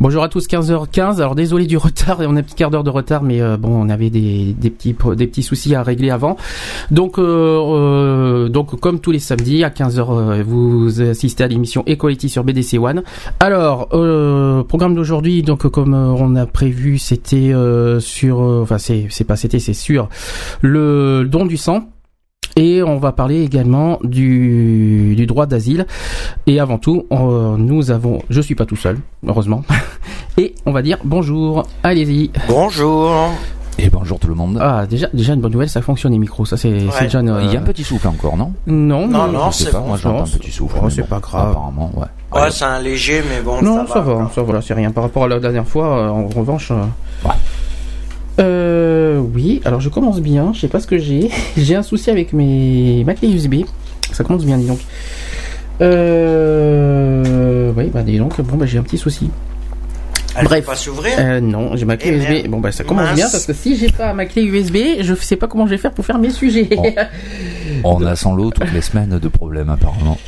Bonjour à tous, 15h15. Alors désolé du retard, on a un petit quart d'heure de retard, mais euh, bon, on avait des, petits soucis à régler avant. Donc euh, euh donc comme tous les samedis à 15h, euh, vous assistez à l'émission Equality sur BDC One. Alors programme d'aujourd'hui, donc comme on a prévu, c'était sur, enfin c'est c'est pas c'était c'est sur le don du sang. Et on va parler également du, du droit d'asile. Et avant tout, nous avons, je suis pas tout seul, heureusement. Et on va dire bonjour. Allez-y. Bonjour. Et bonjour tout le monde. Ah, déjà, déjà une bonne nouvelle, ça fonctionne les micros. Ça, c'est déjà. Il y a un petit souffle encore, non? Non, non, non, c'est pas. Moi, j'entends un petit souffle. Oh, c'est pas grave. Apparemment, ouais. Ouais, c'est un léger, mais bon. Non, ça, ça va. va. Ça, voilà, c'est rien par rapport à la dernière fois. En revanche. Ouais. Euh, oui, alors je commence bien, je sais pas ce que j'ai. j'ai un souci avec mes ma clé USB. Ça commence bien, dis donc. Euh, oui, bah dis donc, bon bah j'ai un petit souci. Elle Bref. peut pas s'ouvrir Euh, non, j'ai ma clé Eh USB. Bon bah ça commence Mince. bien parce que si j'ai pas ma clé USB, je sais pas comment je vais faire pour faire mes sujets. Oh. On a sans l'eau toutes les semaines de problèmes apparemment.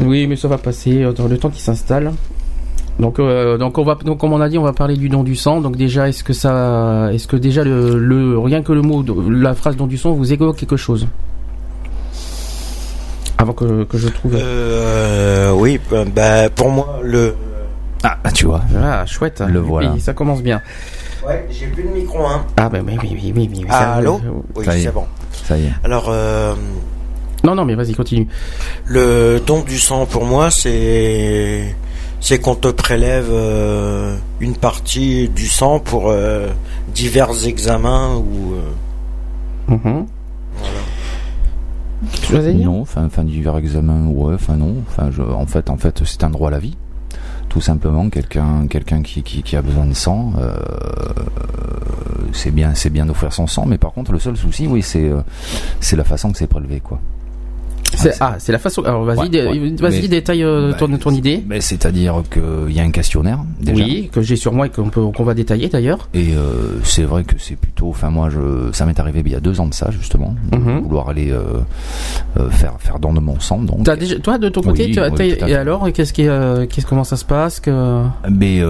oui, mais ça va passer euh, dans le temps qui s'installe. Donc, euh, donc on va, donc comme on a dit, on va parler du don du sang. Donc déjà, est-ce que ça, est-ce que déjà le, le rien que le mot, la phrase don du sang vous évoque quelque chose? Avant que, que je trouve. Euh, oui, bah, bah, pour moi, le. Ah, tu vois. Ah, chouette. Le voilà. Oui, ça commence bien. Ouais, j'ai plus de micro, hein. Ah ben oui, oui, oui, oui, oui. Ah, allô Oui, Ça y est. c'est bon. Ça y est. Alors, euh, Non, non, mais vas-y, continue. le don du sang, pour moi, c'est. C'est qu'on te prélève euh, une partie du sang pour euh, divers examens ou. euh, Mhm. Dire Non, enfin, enfin divers examen, ouais, enfin non. Enfin, je, en fait, en fait, c'est un droit à la vie. Tout simplement, quelqu'un, quelqu'un qui, qui, qui a besoin de sang, euh, c'est bien, c'est bien d'offrir son sang. Mais par contre, le seul souci, oui, c'est, euh, c'est la façon que c'est prélevé, quoi. C'est- Ah, c'est la façon. Alors vas-y, Ouais, dé- ouais. vas-y, Mais- détaille euh, Bah, ton, ton idée. Mais c'est-à-dire qu'il y a un questionnaire déjà. Oui, que j'ai sur moi et qu'on va détailler d'ailleurs. Et euh, c'est vrai que c'est plutôt, enfin moi, je, ça m'est arrivé il y a deux ans de ça justement, de Mhm. vouloir aller euh, faire faire don de mon sang. Donc, déjà, toi, de ton côté, Oui, tu as- oui, t'as- tout à et alors, qu'est-ce qui, qu'est-ce comment ça se passe que mais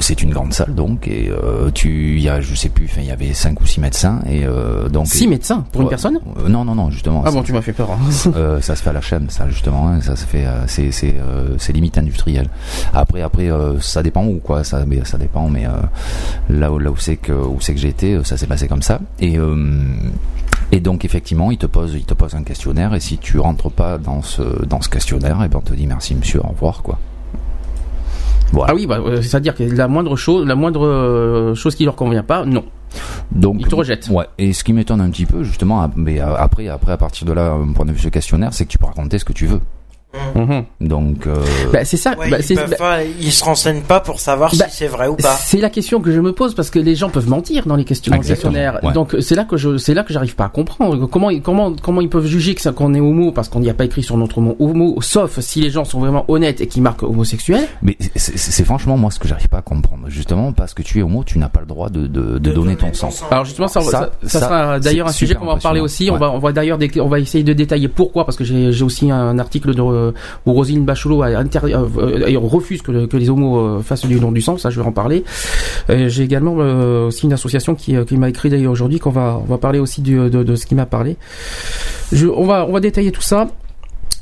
c'est une grande salle donc et tu, il y a, je sais plus, enfin il y avait cinq ou six médecins et donc six médecins pour une personne? Non non non justement. Ah bon, tu m'as fait peur. hein. ça se fait à la chaîne, ça justement, hein, ça se fait, euh, euh, c'est limite industriel. Après après euh, ça dépend où quoi, ça mais dépend, mais là où là où c'est que où c'est que euh, ça s'est passé comme ça. Et donc effectivement, il te pose il te pose un questionnaire et si tu rentres pas dans ce dans ce questionnaire, et ben on te dit merci monsieur, au revoir quoi. Ah oui, bah, c'est-à-dire que la moindre chose, la moindre chose qui leur convient pas, non. Donc, Ils te rejettent. Ouais. Et ce qui m'étonne un petit peu, justement, mais euh, après, après, à partir de là, mon point de vue ce questionnaire, c'est que tu peux raconter ce que tu veux. Mhm. Donc, euh, Bah, c'est ça. Ouais, bah, ils, bah, pas- ils se renseignent pas pour savoir Bah, si c'est vrai ou pas. C'est la question que je me pose parce que les gens peuvent mentir dans les questions, dans le Exactement, questionnaire. ouais. Donc c'est là que je, c'est là que j'arrive pas à comprendre comment, comment, comment ils peuvent juger que ça qu'on est homo parce qu'on n'y a pas écrit sur notre mot homo, sauf si les gens sont vraiment honnêtes et qui marquent homosexuel? mais c'est- franchement moi ce que j'arrive pas à comprendre. Justement, parce que tu es homo, tu n'as pas le droit de, de, de donner ton sang. Alors justement, ça, Ça, ça, ça sera d'ailleurs un c'est sujet qu'on va en parler aussi. impressionnant. On va, on va d'ailleurs, on va essayer de détailler pourquoi, parce que j'ai aussi un article de, où Roselyne Bachelot a euh, euh, refuse que, le- que les homos euh, fassent du don du sang. Ça, je vais en parler. Euh, j'ai également euh, aussi une association qui, euh, m'a écrit d'ailleurs aujourd'hui qu'on va, on va parler aussi de, de ce qui m'a parlé. On va, on va détailler tout ça.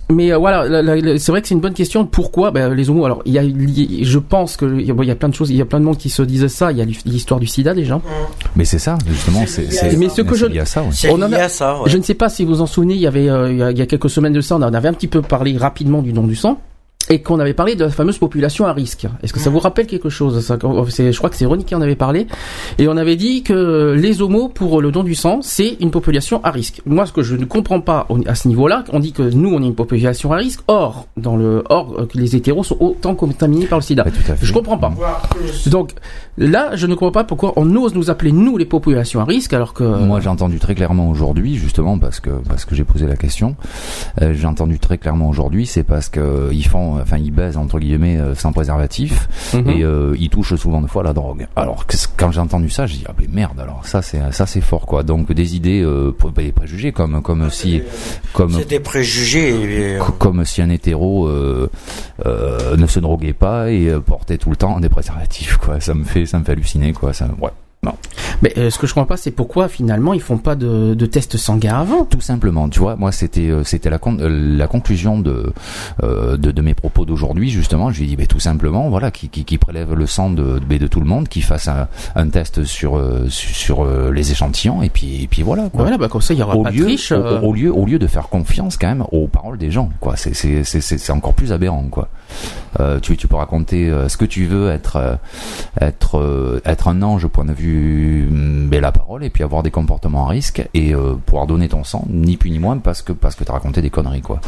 Mais euh, voilà, la- la- la- c'est vrai que c'est une bonne question. Pourquoi? Ben, les homos Alors, il y a, il y- je pense que il y a- bon, il y a plein de choses, il y a plein de monde qui se disent ça. Il y a l'histoire du SIDA déjà. Mais c'est ça, justement, C'est Mais ce que c'est je- lié à ça. ouais. C'est On en lié a- à ça, ouais. Je ne sais pas si vous en souvenez, il y avait euh, il y a- il y a quelques semaines de ça, on en avait un petit peu parlé rapidement du don du sang. Et qu'on avait parlé de la fameuse population à risque. Est-ce que ça vous rappelle quelque chose ça, Je crois que c'est Ronnie qui en avait parlé. Et on avait dit que les homos, pour le don du sang, c'est une population à risque. Moi, ce que je ne comprends pas à ce niveau-là, on dit que nous, on est une population à risque. Or, dans le, or, euh, que les hétéros sont autant contaminés par le sida. je comprends pas. Donc, là, je ne comprends pas pourquoi on ose nous appeler, nous, les populations à risque, alors que... Moi, j'ai entendu très clairement aujourd'hui, justement, parce que, parce que j'ai posé la question, euh, j'ai entendu très clairement aujourd'hui, c'est parce que ils font enfin ils baisent entre guillemets euh, sans préservatif mhm. et euh, ils touchent souvent de fois la drogue. Alors quand j'ai entendu ça, j'ai dit ah mais merde alors ça c'est ça c'est fort quoi. Donc des idées euh, des préjugés comme comme si comme c'est des préjugés comme si un hétéro ne se droguait pas et portait tout le temps des préservatifs quoi. Ça me fait ça me fait halluciner quoi. Ça ouais. Mais euh, ce que je comprends pas, c'est pourquoi finalement ils font pas de, de tests sanguins avant? Tout simplement, tu vois, moi c'était euh, c'était la euh, la conclusion de de, de mes propos d'aujourd'hui justement. Je lui ai dit, mais tout simplement, voilà, qui, qui, qui prélève le sang de, de, de tout le monde, qui fasse un, un test sur sur les échantillons et puis et puis voilà. Quoi. Voilà, bah comme ça il y aura au pas lieu, de triche. Au, lieu au lieu de faire confiance quand même aux paroles des gens, quoi. C'est c'est c'est c'est encore plus aberrant, quoi. Euh, tu tu peux raconter ce que tu veux, être être être un ange au point de vue mais la parole et puis avoir des comportements à risque et euh, pouvoir donner ton sang, ni plus ni moins parce que parce que t'as raconté des conneries quoi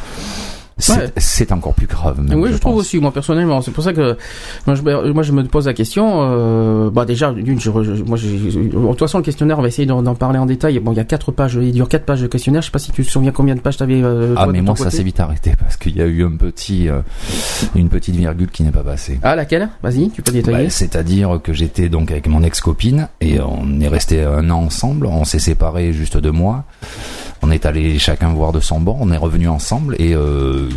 c'est encore plus grave. oui, je, trouve aussi, moi personnellement. C'est pour ça que moi je, moi, je me pose la question. Euh, bah déjà, d'une, je, moi, de toute façon, le questionnaire, on va essayer d'en parler en détail. Bon, il y a quatre pages, il dure quatre pages de questionnaire. Je sais pas si tu te souviens combien de pages t'avais. Euh, ah, mais moi, ça s'est vite arrêté parce qu'il y a eu un petit, euh, une petite virgule qui n'est pas passée. Ah, laquelle? Vas-y, tu peux détailler. Bah, C'est-à-dire que j'étais donc avec mon ex-copine et on est resté un an ensemble. On s'est séparés juste deux mois. On est allé chacun voir de son bord, on est revenu ensemble et euh,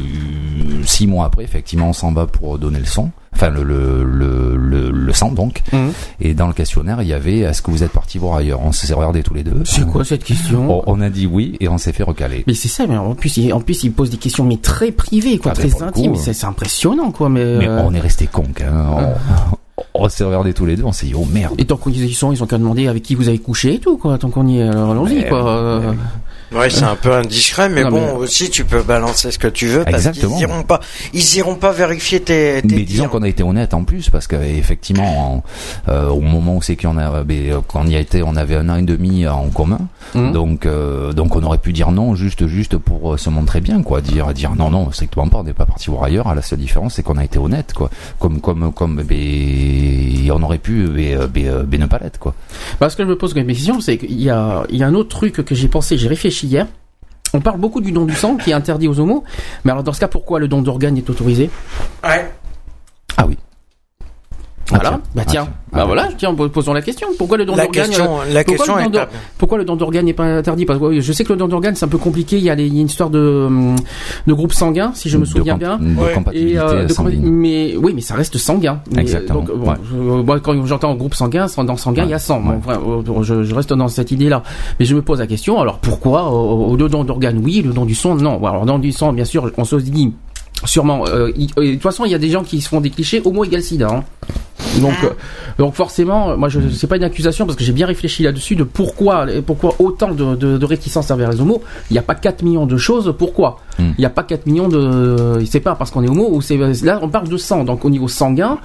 six mois après, effectivement, on s'en va pour donner le son, enfin le le le, le, sang donc. Mhm. Et dans le questionnaire, il y avait est-ce que vous êtes parti voir ailleurs? On s'est regardé tous les deux. C'est quoi cette question? On, a dit oui et on s'est fait recaler. Mais c'est ça, mais en plus, il, en plus, il pose des questions mais très privées, quoi, ah, très intimes. C'est impressionnant, quoi. Mais, mais euh, on est resté con, hein. On, s'est regardé tous les deux, on s'est dit oh merde. Et tant qu'ils y sont, ils ont qu'à demander avec qui vous avez couché et tout quoi. Tant qu'on y est, alors allons-y quoi. Ouais, c'est un peu indiscret, mais bon, aussi tu peux balancer ce que tu veux parce qu'ils iront pas, ils iront pas vérifier tes. tes mais disons qu'on a été honnête en plus parce qu'effectivement, euh, au moment où c'est qu'on a, ben, quand on y a été, on avait un an et demi en commun, mmh. donc euh, donc on aurait pu dire non juste juste pour euh, se montrer bien quoi, dire dire non non strictement pas, on n'est pas parti voir ailleurs. À la seule différence c'est qu'on a été honnête quoi, comme comme comme ben, on aurait pu ben, ben, ben ne pas l'être quoi. Parce que je me pose une question, c'est qu'il y a il y a un autre truc que j'ai pensé, j'ai réfléchi hier. On parle beaucoup du don du sang qui est interdit aux homos. Mais alors dans ce cas, pourquoi le don d'organes est autorisé? Ouais. Ah oui. Voilà. Bah tiens, bah voilà, tiens, posons la question. Pourquoi le don d'organes La question est pourquoi le don d'organes n'est pas interdit? Parce que je sais que le don d'organes c'est un peu compliqué. Il y a, une histoire de de groupe sanguin, si je me souviens bien. De compatibilité euh, mais oui, mais ça reste sanguin. Exactement. Donc, quand j'entends groupe sanguin, dans sanguin il y a sang. Bon, je, reste dans cette idée-là. Mais je me pose la question. Alors pourquoi au, au don d'organes oui, le don du sang non Alors don du sang, bien sûr, on se dit Sûrement. Euh, de toute façon, il y a des gens qui se font des clichés homo égale sida. Hein. Donc, euh, donc forcément, moi, je c'est pas une accusation parce que j'ai bien réfléchi là-dessus de pourquoi, pourquoi autant de, de, de réticence envers les homos. Il n'y a pas 4 millions de choses. Pourquoi hmm. Il n'y a pas 4 millions de. C'est pas parce qu'on est homo ou c'est là on parle de sang. Donc au niveau sanguin,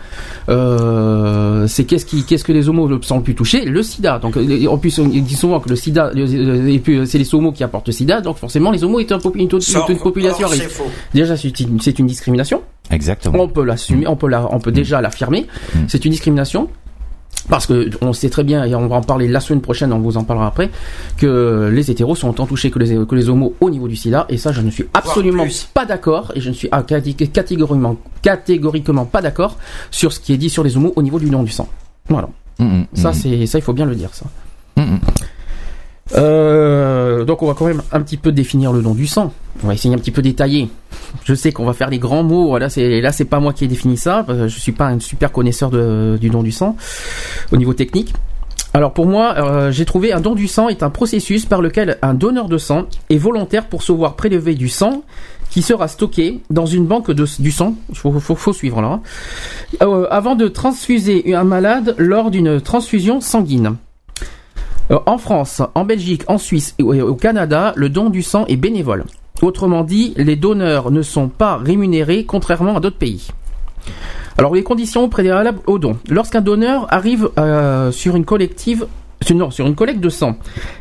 euh, c'est qu'est-ce qui, qu'est-ce que les homos sont le plus touchés? Le SIDA. Donc en plus on dit souvent que le SIDA, et puis c'est les homos qui apportent le SIDA. Donc forcément les homos est une, une, une, population. Déjà c'est une, c'est une discrimination. Exactement. On peut l'assumer, on peut la, on peut mm. déjà l'affirmer. Mm. C'est une discrimination. Parce que on sait très bien, et on va en parler la semaine prochaine, on vous en parlera après, que les hétéros sont autant touchés que les, que les homos au niveau du sida, et ça je ne suis absolument pas d'accord, et je ne suis catégoriquement, catégoriquement pas d'accord sur ce qui est dit sur les homos au niveau du don du sang. Voilà. Mm, ça c'est ça il faut bien le dire ça. Euh, donc on va quand même un petit peu définir le don du sang. On va essayer un petit peu détailler. Je sais qu'on va faire des grands mots. Voilà, c'est là c'est pas moi qui ai défini ça. Je suis pas un super connaisseur du don du sang au niveau technique. Alors pour moi, euh, j'ai trouvé un don du sang est un processus par lequel un donneur de sang est volontaire pour se voir prélever du sang qui sera stocké dans une banque de, du sang. Il faut, faut, suivre là. Euh, avant de transfuser un malade lors d'une transfusion sanguine. Euh, en France, en Belgique, en Suisse et au Canada, le don du sang est bénévole. Autrement dit, les donneurs ne sont pas rémunérés contrairement à d'autres pays. Alors les conditions préalables au don. Lorsqu'un donneur arrive euh, sur une collective non, sur une collecte de sang.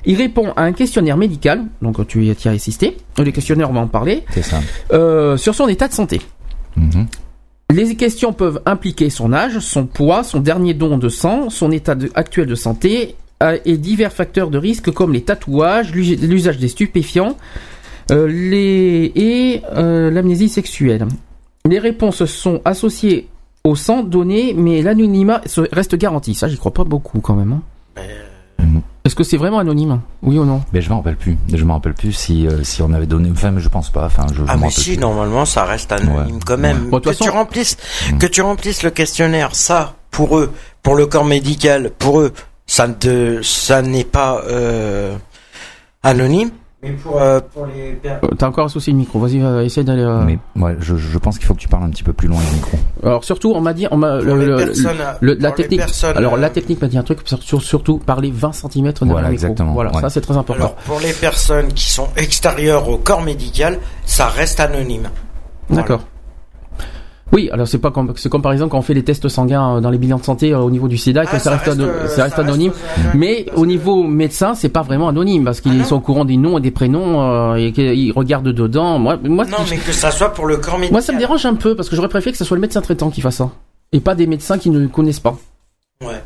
Il répond à un questionnaire médical, donc tu y as assisté. Les questionnaires, on va en parler. C'est ça. Euh, sur son état de santé. Mhm. Les questions peuvent impliquer son âge, son poids, son dernier don de sang, son état actuel de santé et divers facteurs de risque comme les tatouages, l'usage des stupéfiants les, et l'amnésie sexuelle. Les réponses sont associées au sang donné, mais l'anonymat reste garanti. Ça, j'y crois pas beaucoup quand même. Hein. Euh, Est-ce que c'est vraiment anonyme? Oui ou non? Mais je m'en rappelle plus. Je m'en rappelle plus si euh, si on avait donné. Enfin, je pense pas. Enfin, je. Ah mais si, normalement, ça reste anonyme quand même. que tu remplisses, mm. que tu remplisses le questionnaire, ça pour eux, pour le corps médical, pour eux, ça ne, ça n'est pas euh, anonyme. Mais pour, euh, pour les euh, T'as encore associé le micro, vas-y, euh, essaye d'aller. Mais ouais, je, je pense qu'il faut que tu parles un petit peu plus loin du micro. Alors surtout, on m'a dit, on m'a la technique. Alors la technique m'a dit un truc, surtout parler 20 cm de voilà, micro. Exactement. Voilà, ça c'est très important. Alors pour les personnes qui sont extérieures au corps médical, ça reste anonyme. D'accord. Oui, alors c'est pas comme c'est comme par exemple quand on fait les tests sanguins euh, dans les bilans de santé euh, au niveau du SIDA, que ah, ça, reste, ça, reste, anonyme. mais au niveau médecin, c'est pas vraiment anonyme parce qu'ils ah sont au courant des noms et des prénoms euh, et qu'ils regardent dedans. Moi, moi, non, mais que ça soit pour le corps médical. Moi, ça me dérange un peu parce que j'aurais préféré que ce soit le médecin traitant qui fasse ça et pas des médecins qui ne connaissent pas. Ouais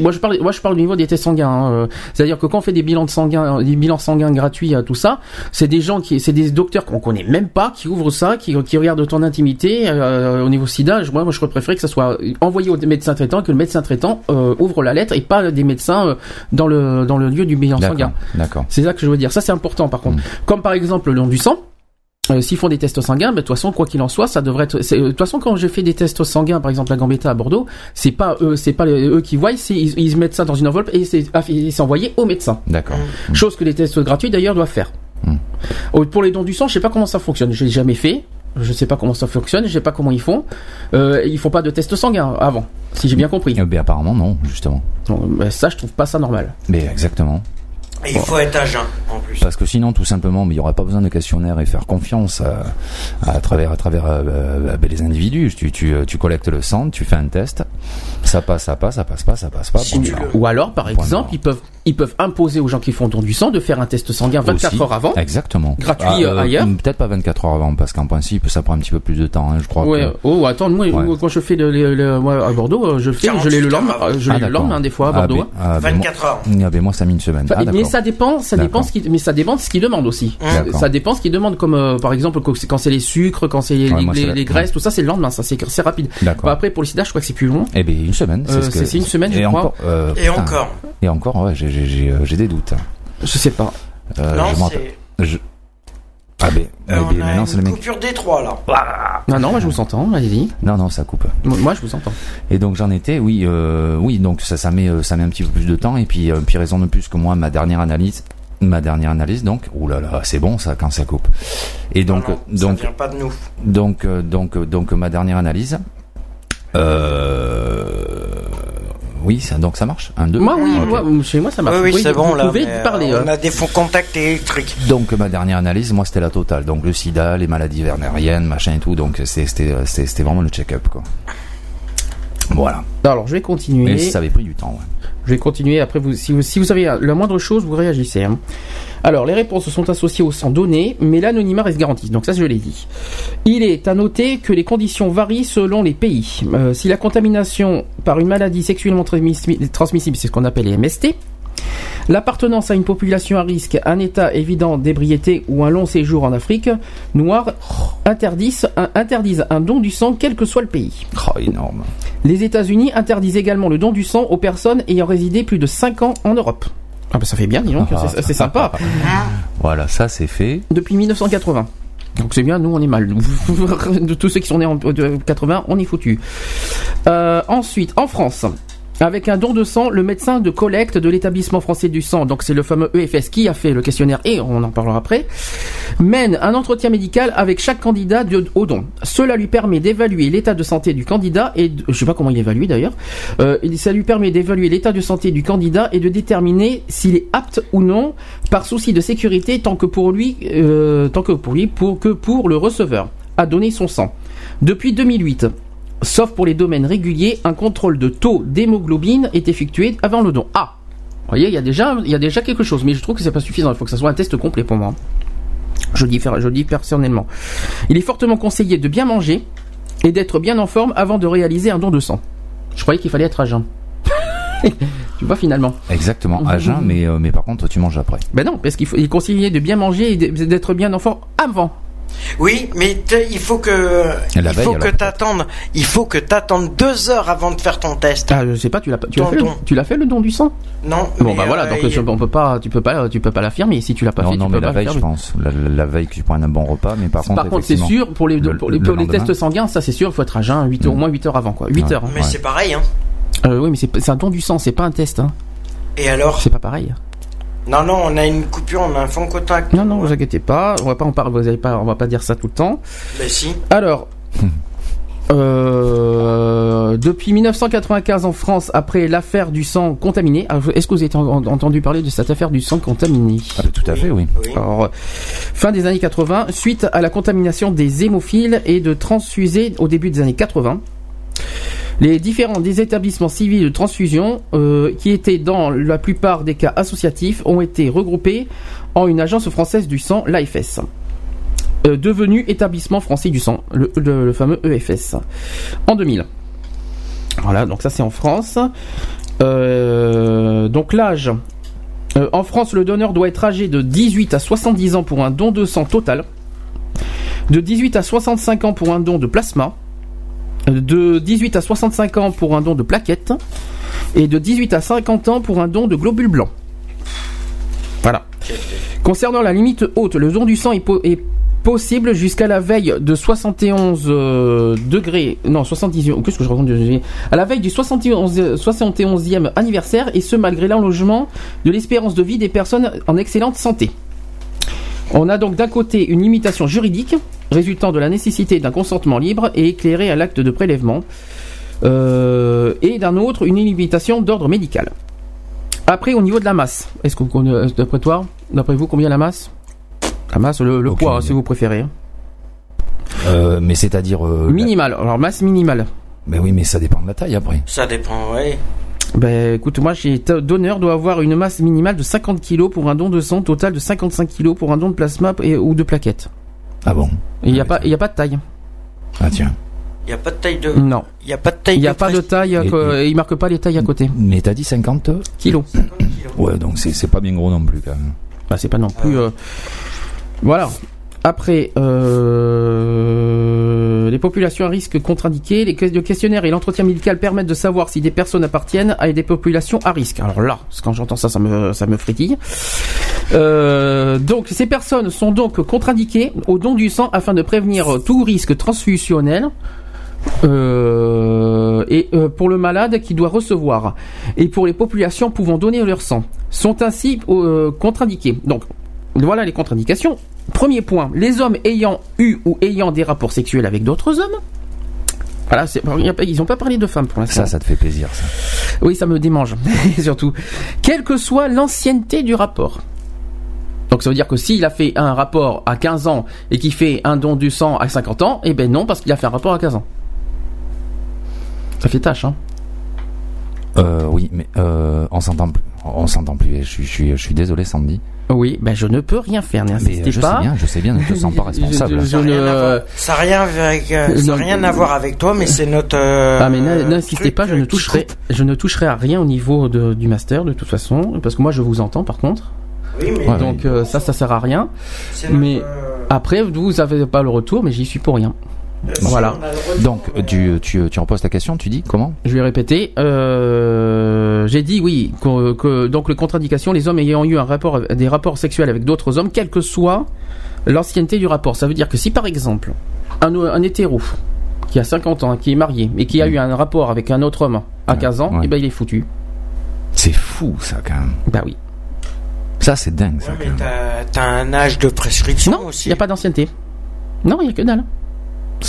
moi je parle, moi je parle du niveau des tests sanguins. Hein, euh. C'est-à-dire que quand on fait des bilans de sanguins, des bilans sanguins gratuits, tout ça, c'est des gens qui, c'est des docteurs qu'on connaît même pas, qui ouvrent ça, qui, qui regardent ton intimité euh, au niveau SIDA. Moi, moi je préférerais que ça soit envoyé au médecin traitant, que le médecin traitant euh, ouvre la lettre et pas des médecins dans le dans le lieu du bilan sanguin. D'accord. C'est ça que je veux dire. Ça c'est important par contre. Mm. Comme par exemple le nom du sang. Euh, s'ils font des tests sanguins, mais de toute façon, quoi qu'il en soit, ça devrait être. Euh, de toute façon, quand j'ai fait des tests sanguins, par exemple la Gambetta à Bordeaux, c'est pas eux, c'est pas eux qui voient, ils, ils mettent ça dans une enveloppe et c'est ah, envoyé au médecin. D'accord. Mmh. Chose que les tests gratuits d'ailleurs doivent faire. Mmh. Pour les dons du sang, je sais pas comment ça fonctionne. J'ai jamais fait. Je sais pas comment ça fonctionne. Je sais pas comment ils font. Euh, ils font pas de tests sanguins avant, si j'ai bien compris. Eh ben, apparemment non, justement. Ben, ça, je trouve pas ça normal. Mais exactement. Et il faut être agent en plus. Parce que sinon, tout simplement, il n'y aura pas besoin de questionnaire et faire confiance à, à travers, à travers euh, euh, ben, les individus. Tu, tu, euh, tu, collectes le sang, tu fais un test, ça passe, ça passe, ça passe pas, ça passe pas. Ou alors, par exemple, ils peuvent, ils peuvent imposer aux gens qui font don du sang de faire un test sanguin 24 heures avant. Exactement. Gratuit ah, ailleurs. Peut-être pas 24 heures avant, parce qu'en principe, ça prend un petit peu plus de temps, hein, je crois. Ouais. Oh, attends, moi, quand je fais le, moi, à Bordeaux, je le fais, je l'ai le lendemain, je l'ai le lendemain des fois à Bordeaux. 24 heures. Ah, moi, ça met une semaine. Ah, mais ça dépend, ça dépend ce qui, mais ça dépend de ce qu'ils demandent aussi. Ça dépend ce qu'ils demandent, comme euh, par exemple quand c'est les sucres, quand c'est les, graisses, tout ça, c'est le lendemain, ça c'est rapide. après pour le sida, je crois que c'est plus long. Eh bien une semaine. c'est une semaine, je crois. Euh, et encore. Et encore, ouais, j'ai des doutes. Je sais pas. Euh, non, c'est. Ah ben, ben maintenant c'est le mec. Coupure des trois là. Non non, moi je vous entends, allez-y. Non non, ça coupe. Moi je vous entends. Et donc j'en étais, oui, euh, oui, donc ça ça met ça met un petit peu plus de temps et puis euh, puis raison de plus que moi ma dernière analyse, ma dernière analyse donc, ouh là là, c'est bon ça quand ça coupe. Et donc non, non, donc ça vient pas de nous. Donc donc donc ma dernière analyse. Euh, oui, ça, donc ça marche. Un, deux. Moi, oui, chez moi ça marche. Oui, c'est bon, là. parler, on hein. a des fonds contacts électriques. Donc, ma dernière analyse, moi, c'était la totale. Donc, le sida, les maladies vernériennes, machin et tout. Donc, c'était vraiment le check-up, quoi. Voilà. Alors, je vais continuer. Mais ça avait pris du temps, ouais. Je vais continuer. Après, vous, si, vous, si vous avez la moindre chose, vous réagissez. Hein. Alors, les réponses sont associées au sang donné, mais l'anonymat reste garanti. Donc ça, je l'ai dit. Il est à noter que les conditions varient selon les pays. Euh, si la contamination par une maladie sexuellement transmissible, c'est ce qu'on appelle les MST, L'appartenance à une population à risque, un état évident d'ébriété ou un long séjour en Afrique noire interdisent un, interdisent un don du sang quel que soit le pays. Oh, énorme. Les États-Unis interdisent également le don du sang aux personnes ayant résidé plus de 5 ans en Europe. Ah bah ça fait bien, dis donc, c'est sympa. Voilà, ça c'est fait. Depuis 1980. Donc c'est bien, nous on est mal. de tous ceux qui sont nés en 80, on est foutus. Euh, ensuite, en France, avec un don de sang, le médecin de collecte de l'établissement français du sang, donc c'est le fameux EFS qui a fait le questionnaire et on en parlera après, mène un entretien médical avec chaque candidat au don. Cela lui permet d'évaluer l'état de santé du candidat et je sais pas comment il évalue d'ailleurs. Euh, ça lui permet d'évaluer l'état de santé du candidat et de déterminer s'il est apte ou non par souci de sécurité tant que pour lui, euh, tant que pour lui, pour que pour le receveur à donner son sang. Depuis 2008, sauf pour les domaines réguliers, un contrôle de taux d'hémoglobine est effectué avant le don. Ah, vous voyez, il y a déjà, il y a déjà quelque chose, mais je trouve que c'est pas suffisant. Il faut que ça soit un test complet pour moi. Je dis, je dis personnellement. Il est fortement conseillé de bien manger et d'être bien en forme avant de réaliser un don de sang. Je croyais qu'il fallait être à jeun. tu vois finalement. Exactement, à jeun, mais, euh, mais par contre tu manges après. Ben non, parce qu'il faut, il est conseillé de bien manger et d'être bien en forme avant oui, mais il faut que il faut que t'attendes, il faut que t'attendes deux heures avant de faire ton test. Ah, je sais pas, tu l'as tu l'as fait, le, tu l'as fait le don du sang? Non. Bon bah voilà, donc euh, on peut pas, tu peux pas, tu peux pas l'affirmer si tu l'as pas fait. Non, tu mais peux la veille, je pense, la, veille que tu prends un bon repas, mais par contre. Par contre, c'est sûr pour les pour les, tests sanguins, ça c'est sûr, il faut être à jeun 8 heures, au mm. moins 8 heures avant quoi, 8 heures. Mais c'est pareil hein. Euh, oui, mais c'est un don du sang, c'est pas un test hein. Et alors? C'est pas pareil. Non, non, on a une coupure, on a un fond contact. Non, non, vous inquiétez pas, on va pas en parler, vous avez pas, on va pas dire ça tout le temps. Mais si. Alors. Euh, depuis 1995 en France, après l'affaire du sang contaminé, est-ce que vous avez entendu parler de cette affaire du sang contaminé? Ah, Tout à fait, oui. Alors, fin des années 80, suite à la contamination des hémophiles et de transfusés au début des années 80, les différents des établissements civils de transfusion, euh, qui étaient dans la plupart des cas associatifs, ont été regroupés en une agence française du sang, l'AFS. Euh, devenu établissement français du sang, le, fameux EFS, en 2000. Voilà, donc ça c'est en France. Euh, donc l'âge. en France, le donneur doit être âgé de 18 à 70 ans pour un don de sang total, de 18 à 65 ans pour un don de plasma, de 18 à 65 ans pour un don de plaquettes et de 18 à 50 ans pour un don de globules blancs. Voilà. Concernant la limite haute, le don du sang est, possible jusqu'à la veille de 71 euh, degrés, non 78, qu'est-ce que je raconte À la veille du 71, 71e anniversaire et ce malgré l'enlogement de l'espérance de vie des personnes en excellente santé. On a donc d'un côté une limitation juridique résultant de la nécessité d'un consentement libre et éclairé à l'acte de prélèvement, euh, et d'un autre une limitation d'ordre médical. Après, au niveau de la masse, est-ce que euh, d'après toi, d'après vous, combien la masse? La masse, le, poids, si vous préférez. Hein. Euh, mais c'est-à-dire minimal. Alors masse minimale. Mais oui, mais ça dépend de la taille après. Ça dépend, oui. Ben écoute, moi j'ai donneur doit avoir une masse minimale de 50 kg pour un don de sang, total de 55 kg pour un don de plasma et, ou de plaquettes. Ah bon Il n'y a, pas, il y a pas de taille. Ah tiens. Il n'y a pas de taille de. Non. Il n'y a pas de taille. Il n'y a pas de taille. il marque pas les tailles à côté. Mais t'as dit 50 kilos. Ouais, donc c'est pas bien gros non plus quand même. Bah, c'est pas non plus. Euh, voilà. Après, euh, les populations à risque contre-indiquées, les questionnaires et l'entretien médical permettent de savoir si des personnes appartiennent à des populations à risque. Alors là, quand j'entends ça, ça me, ça me frétille. Euh, donc, ces personnes sont donc contre-indiquées au don du sang afin de prévenir tout risque transfusionnel. Euh, et pour le malade qui doit recevoir et pour les populations pouvant donner leur sang sont ainsi contre-indiqués. Donc voilà les contre-indications. Premier point, les hommes ayant eu ou ayant des rapports sexuels avec d'autres hommes. Voilà, ils n'ont pas parlé de femmes pour l'instant. Ça, ça te fait plaisir, ça. Oui, ça me démange, surtout. Quelle que soit l'ancienneté du rapport. Donc ça veut dire que s'il a fait un rapport à 15 ans et qu'il fait un don du sang à 50 ans, eh ben non, parce qu'il a fait un rapport à 15 ans. Ça fait tâche, hein euh, Oui, mais euh, on s'entend plus. On s'entend plus. Je, je, je suis désolé, Sandy. Oui, ben je ne peux rien faire, n'insistez je pas. Sais bien, je sais bien, ne te sens pas responsable. ça n'a rien, avec, euh, rien à voir avec toi, mais c'est notre. Euh, ah mais n'insistez pas, je ne toucherai, je ne toucherai à rien au niveau de, du master de toute façon, parce que moi je vous entends par contre. Oui, mais donc euh, ça, ça sert à rien. Mais après, vous n'avez pas le retour, mais j'y suis pour rien. Voilà. Donc tu, tu, tu reposes ta question, tu dis comment Je vais répéter. Euh, j'ai dit oui que, donc le contre-indication, les hommes ayant eu un rapport, des rapports sexuels avec d'autres hommes, quelle que soit l'ancienneté du rapport. Ça veut dire que si par exemple un, un hétéro qui a 50 ans, qui est marié, et qui a eu un rapport avec un autre homme à 15 ans, et eh ben il est foutu. C'est fou ça quand même. Bah oui. Ça c'est dingue ça. mais t'as un âge de prescription non, il n'y a pas d'ancienneté. Non, il n'y a que dalle.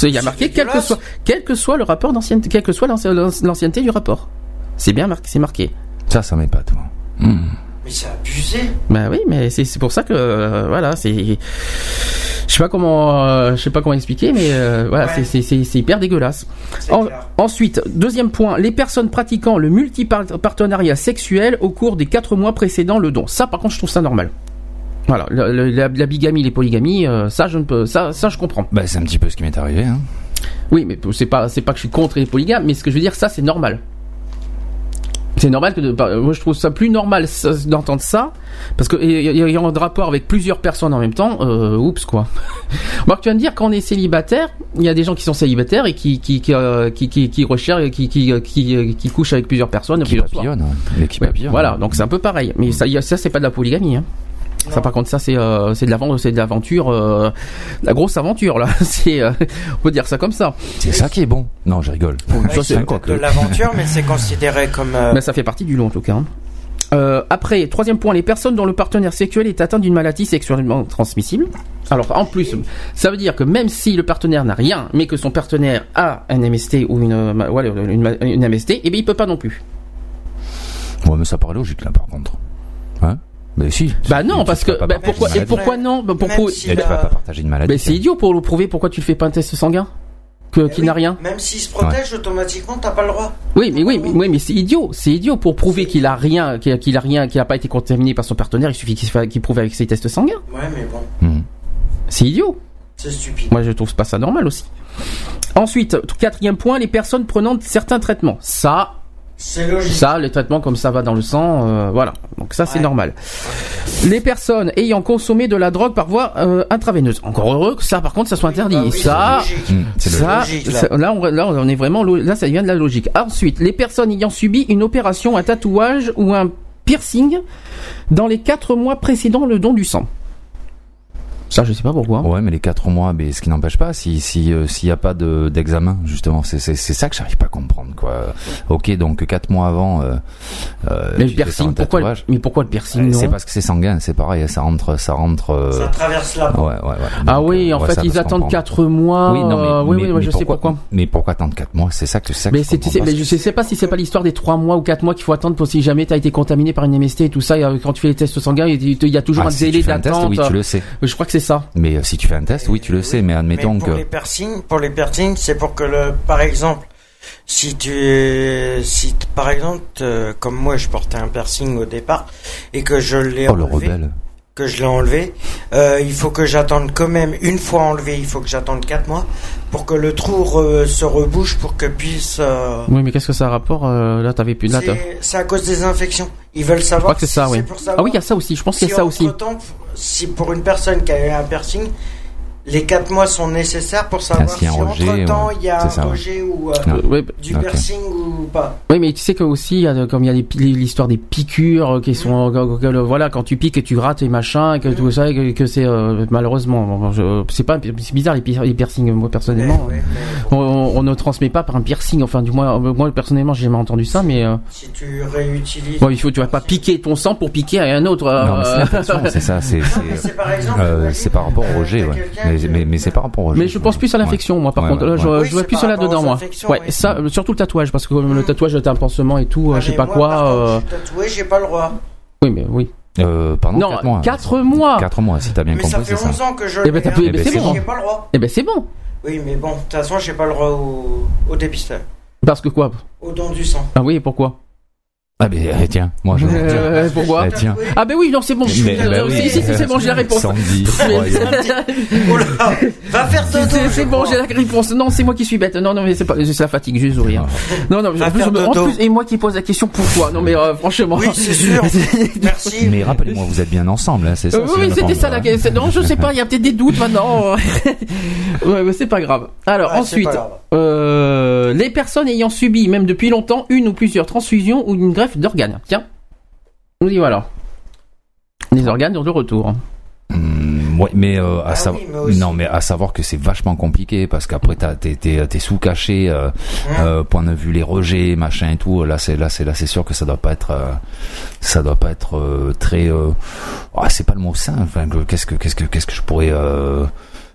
Il y a marqué quel que, soit, quel que soit le rapport d'ancienneté, quelle que soit l'ancienneté du rapport. C'est bien marqué, c'est marqué. Ça, ça m'est pas toi. Hmm. Mais c'est abusé. Bah oui, mais c'est pour ça que euh, voilà, c'est je sais pas comment euh, je sais pas comment expliquer, mais euh, voilà, c'est hyper dégueulasse. ensuite, deuxième point, les personnes pratiquant le multipartenariat sexuel au cours des quatre mois précédant le don. Ça, par contre, je trouve ça normal. Voilà, la, bigamie, les polygamies, ça je ne peux, ça, ça je comprends. Bah c'est un petit peu ce qui m'est arrivé. Hein. Oui, mais c'est pas, c'est pas que je suis contre les polygames, mais ce que je veux dire, ça c'est normal. C'est normal que bah, moi je trouve ça plus normal d'entendre ça parce que il y, a un rapport avec plusieurs personnes en même temps. Euh, oups quoi. Moi tu viens de dire quand on est célibataire, il y a des gens qui sont célibataires et qui qui qui euh, qui, qui, qui recherchent qui qui, qui qui couchent avec plusieurs personnes. Qui papillonnent. Hein. Voilà, donc c'est un peu pareil. Mais ça, ça c'est pas de la polygamie. Hein. Ça, par contre, ça, c'est euh, c'est de la c'est de l'aventure, euh, la grosse aventure là. C'est, euh, on peut dire ça comme ça. C'est ça qui est bon. Non, je rigole. c'est de l'aventure, mais c'est considéré comme. Mais ça fait partie du lot en tout cas. Hein. après, troisième point, les personnes dont le partenaire sexuel est atteint d'une maladie sexuellement transmissible. Alors, en plus, ça veut dire que même si le partenaire n'a rien, mais que son partenaire a un MST ou une, une, une MST, eh bien, il peut pas non plus. Ouais, mais ça paraît logique là, par contre. Hein? Mais si. Bah non, parce que bah pourquoi et pourquoi non bah pourquoi si tu vas pas partager une maladie. Mais c'est idiot pour le prouver. Pourquoi tu le fais pas un test sanguin que qu'il n'a rien Même s'il se protège automatiquement, t'as pas le droit. Oui, mais oui, mais, oui, mais c'est idiot. C'est idiot pour prouver qu'il a rien, qu'il a, rien, qu'il a pas été contaminé par son partenaire. Il suffit qu'il prouve avec ses tests sanguins. Ouais, mais bon. Hmm. C'est idiot. C'est stupide. Moi, je trouve pas ça normal aussi. Ensuite, quatrième point, les personnes prenant certains traitements. Ça, logique. Ça, les traitements comme ça va dans le sang, euh, voilà. Donc ça, c'est normal. Les personnes ayant consommé de la drogue par voie euh, intraveineuse. Encore heureux que ça, par contre, ça soit interdit. Bah ça, ça, là. on, là, on est vraiment, là, ça vient de la logique. Ensuite, les personnes ayant subi une opération, un tatouage ou un piercing dans les quatre mois précédant le don du sang. Ça, je sais pas pourquoi. Ouais, mais les quatre mois, mais ce qui n'empêche pas, si si euh, s'il y a pas de d'examen, justement, c'est c'est c'est ça que j'arrive pas à comprendre, quoi. Ok, donc quatre mois avant. Euh, euh mais le piercing, pourquoi le, Mais pourquoi le piercing C'est parce que c'est sanguin, c'est pareil, ça rentre, ça rentre. Euh, ça traverse là. Ouais, ouais, ouais. ah oui, en fait, ils attendent quatre mois. Oui, non, mais, oui, oui, je sais pourquoi. Mais pourquoi attendre quatre mois? C'est ça que ça. Mais c'est, mais je sais pas si c'est pas l'histoire des trois mois ou quatre mois qu'il faut attendre pour si jamais t'as été contaminé par une MST et tout ça. Quand tu fais les tests sanguins, il y a toujours ah, un délai d'attente. Oui, tu le sais. Je crois que c'est ça. Mais si tu fais un test, oui, tu le sais, mais admettons mais pour que. Les piercings, pour les piercings, c'est pour que le, par exemple, si tu si par exemple, euh, comme moi, je portais un piercing au départ et que je l'ai oh, enlevé, que je l'ai enlevé, euh, il faut que j'attende quand même une fois enlevé, il faut que j'attende 4 mois pour que le trou se rebouche pour que puisse. Euh, oui, mais qu'est-ce que ça a rapport Là, t'avais plus de C'est à cause des infections. Ils veulent savoir. Je crois que c'est ça, oui. ah oui, il y a ça aussi. Je pense qu'il y a ça aussi. si pour une personne qui a eu un piercing, les 4 mois sont nécessaires pour savoir si, entre temps il y a un rejet ou euh, du piercing ou pas. Oui, mais tu sais que aussi, comme il y a l'histoire des piqûres qui sont, voilà, quand tu piques et tu grattes et machin, et que tout ça, que, c'est euh, malheureusement, c'est pas, c'est bizarre les, piercings. Moi personnellement, on, ne transmet pas par un piercing. Enfin, du moins, moi personnellement, j'ai jamais entendu ça, mais euh, si tu réutilises, bon, il faut, tu vas pas piquer ton sang pour piquer à un autre. c'est ça, c'est c'est par rapport au rejet, ouais mais, mais, c'est pas rapport au Mais je pense plus à l'infection, moi, par contre. je, vois plus à là-dedans, moi. Ouais, ça, surtout le tatouage, parce que le tatouage, t'as un pansement et tout, je sais pas quoi. Euh... tatoué, j'ai pas le droit. Oui, mais oui. Euh, pardon, non, 4 mois. 4 mois. 4 mois, si t'as bien mais compris, ça. fait 11 ans que je eh ben, t'as eh ben, c'est bon. J'ai pas le droit. Eh ben, c'est bon. Oui, mais bon, de toute façon, j'ai pas le droit au, au dépistage. Parce que quoi? Au don du sang. Ah oui, pourquoi? Ah ben euh, tiens, moi je. Euh, pourquoi eh, tiens. Ah ben oui, non c'est bon. Mais, bah oui, si, si, c'est bon, j'ai la réponse. Sandy. oh là, va faire dodo. C'est bon, j'ai la réponse. Non, c'est moi qui suis bête. Non, non, mais c'est pas, c'est la fatigue, juste sourire. Non, non, en plus, en plus, et moi qui pose la question pourquoi? Non, mais euh, franchement. Oui, c'est sûr. Merci. Mais rappelez-moi, vous êtes bien ensemble, hein, c'est ça. oui, c'était ça la question. Non, je sais pas, il y a peut-être des doutes maintenant. ouais, mais c'est pas grave. Alors ensuite, les personnes ayant subi, même depuis longtemps, une ou plusieurs transfusions ou une greffe d'organes. Tiens, nous y voilà. Les organes de retour. Hmm, Ouais, mais euh, à ah savoir, non, mais à savoir que c'est vachement compliqué parce qu'après t'es t'es sous caché, euh, hein euh, point de vue les rejets, machin et tout. Là c'est là c'est là c'est sûr que ça doit pas être, euh, ça doit pas être euh, très. Ah, c'est pas le mot sain. Enfin, qu'est-ce que qu'est-ce que qu'est-ce que je pourrais.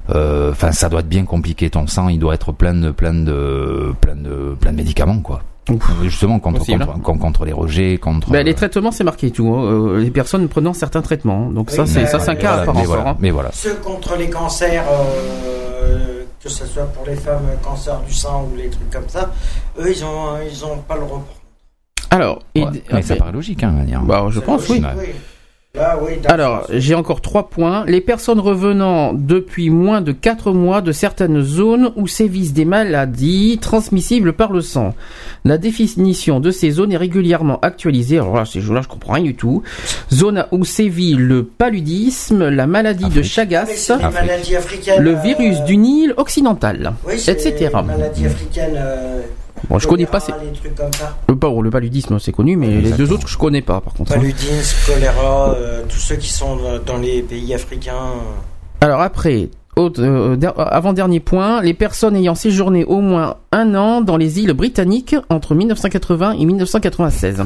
Enfin, ça doit être bien compliqué. Ton sang, il doit être plein de plein de plein de plein de médicaments, quoi. Justement contre, contre, contre, les rejets, contre. Ben, les traitements c'est marqué tout. Hein. Euh, les personnes prenant certains traitements. Donc ça c'est ça c'est un cas mais, voilà, hein. mais voilà. Ceux contre les cancers, euh, que ce soit pour les femmes cancer du sein ou les trucs comme ça, eux ils ont ils ont pas le reprendre. Alors, mais ça paraît logique, hein, bah, je pense oui. Ah Alors, j'ai encore trois points. Les personnes revenant depuis moins de quatre mois de certaines zones où sévissent des maladies transmissibles par le sang. La définition de ces zones est régulièrement actualisée. Alors là, ces jours-là, je comprends rien du tout. Zone où sévit le paludisme, la maladie de Chagas, le virus euh, du Nil occidental, etc. Maladie africaine. Euh, Bon, je connais pas ces... Le, paludisme, c'est connu, mais les deux autres, je connais pas, par contre. Hein. Paludisme, choléra, euh, tous ceux qui sont dans les pays africains. Alors après, euh, avant-dernier point, les personnes ayant séjourné au moins un an dans les îles britanniques entre 1980 et 1996.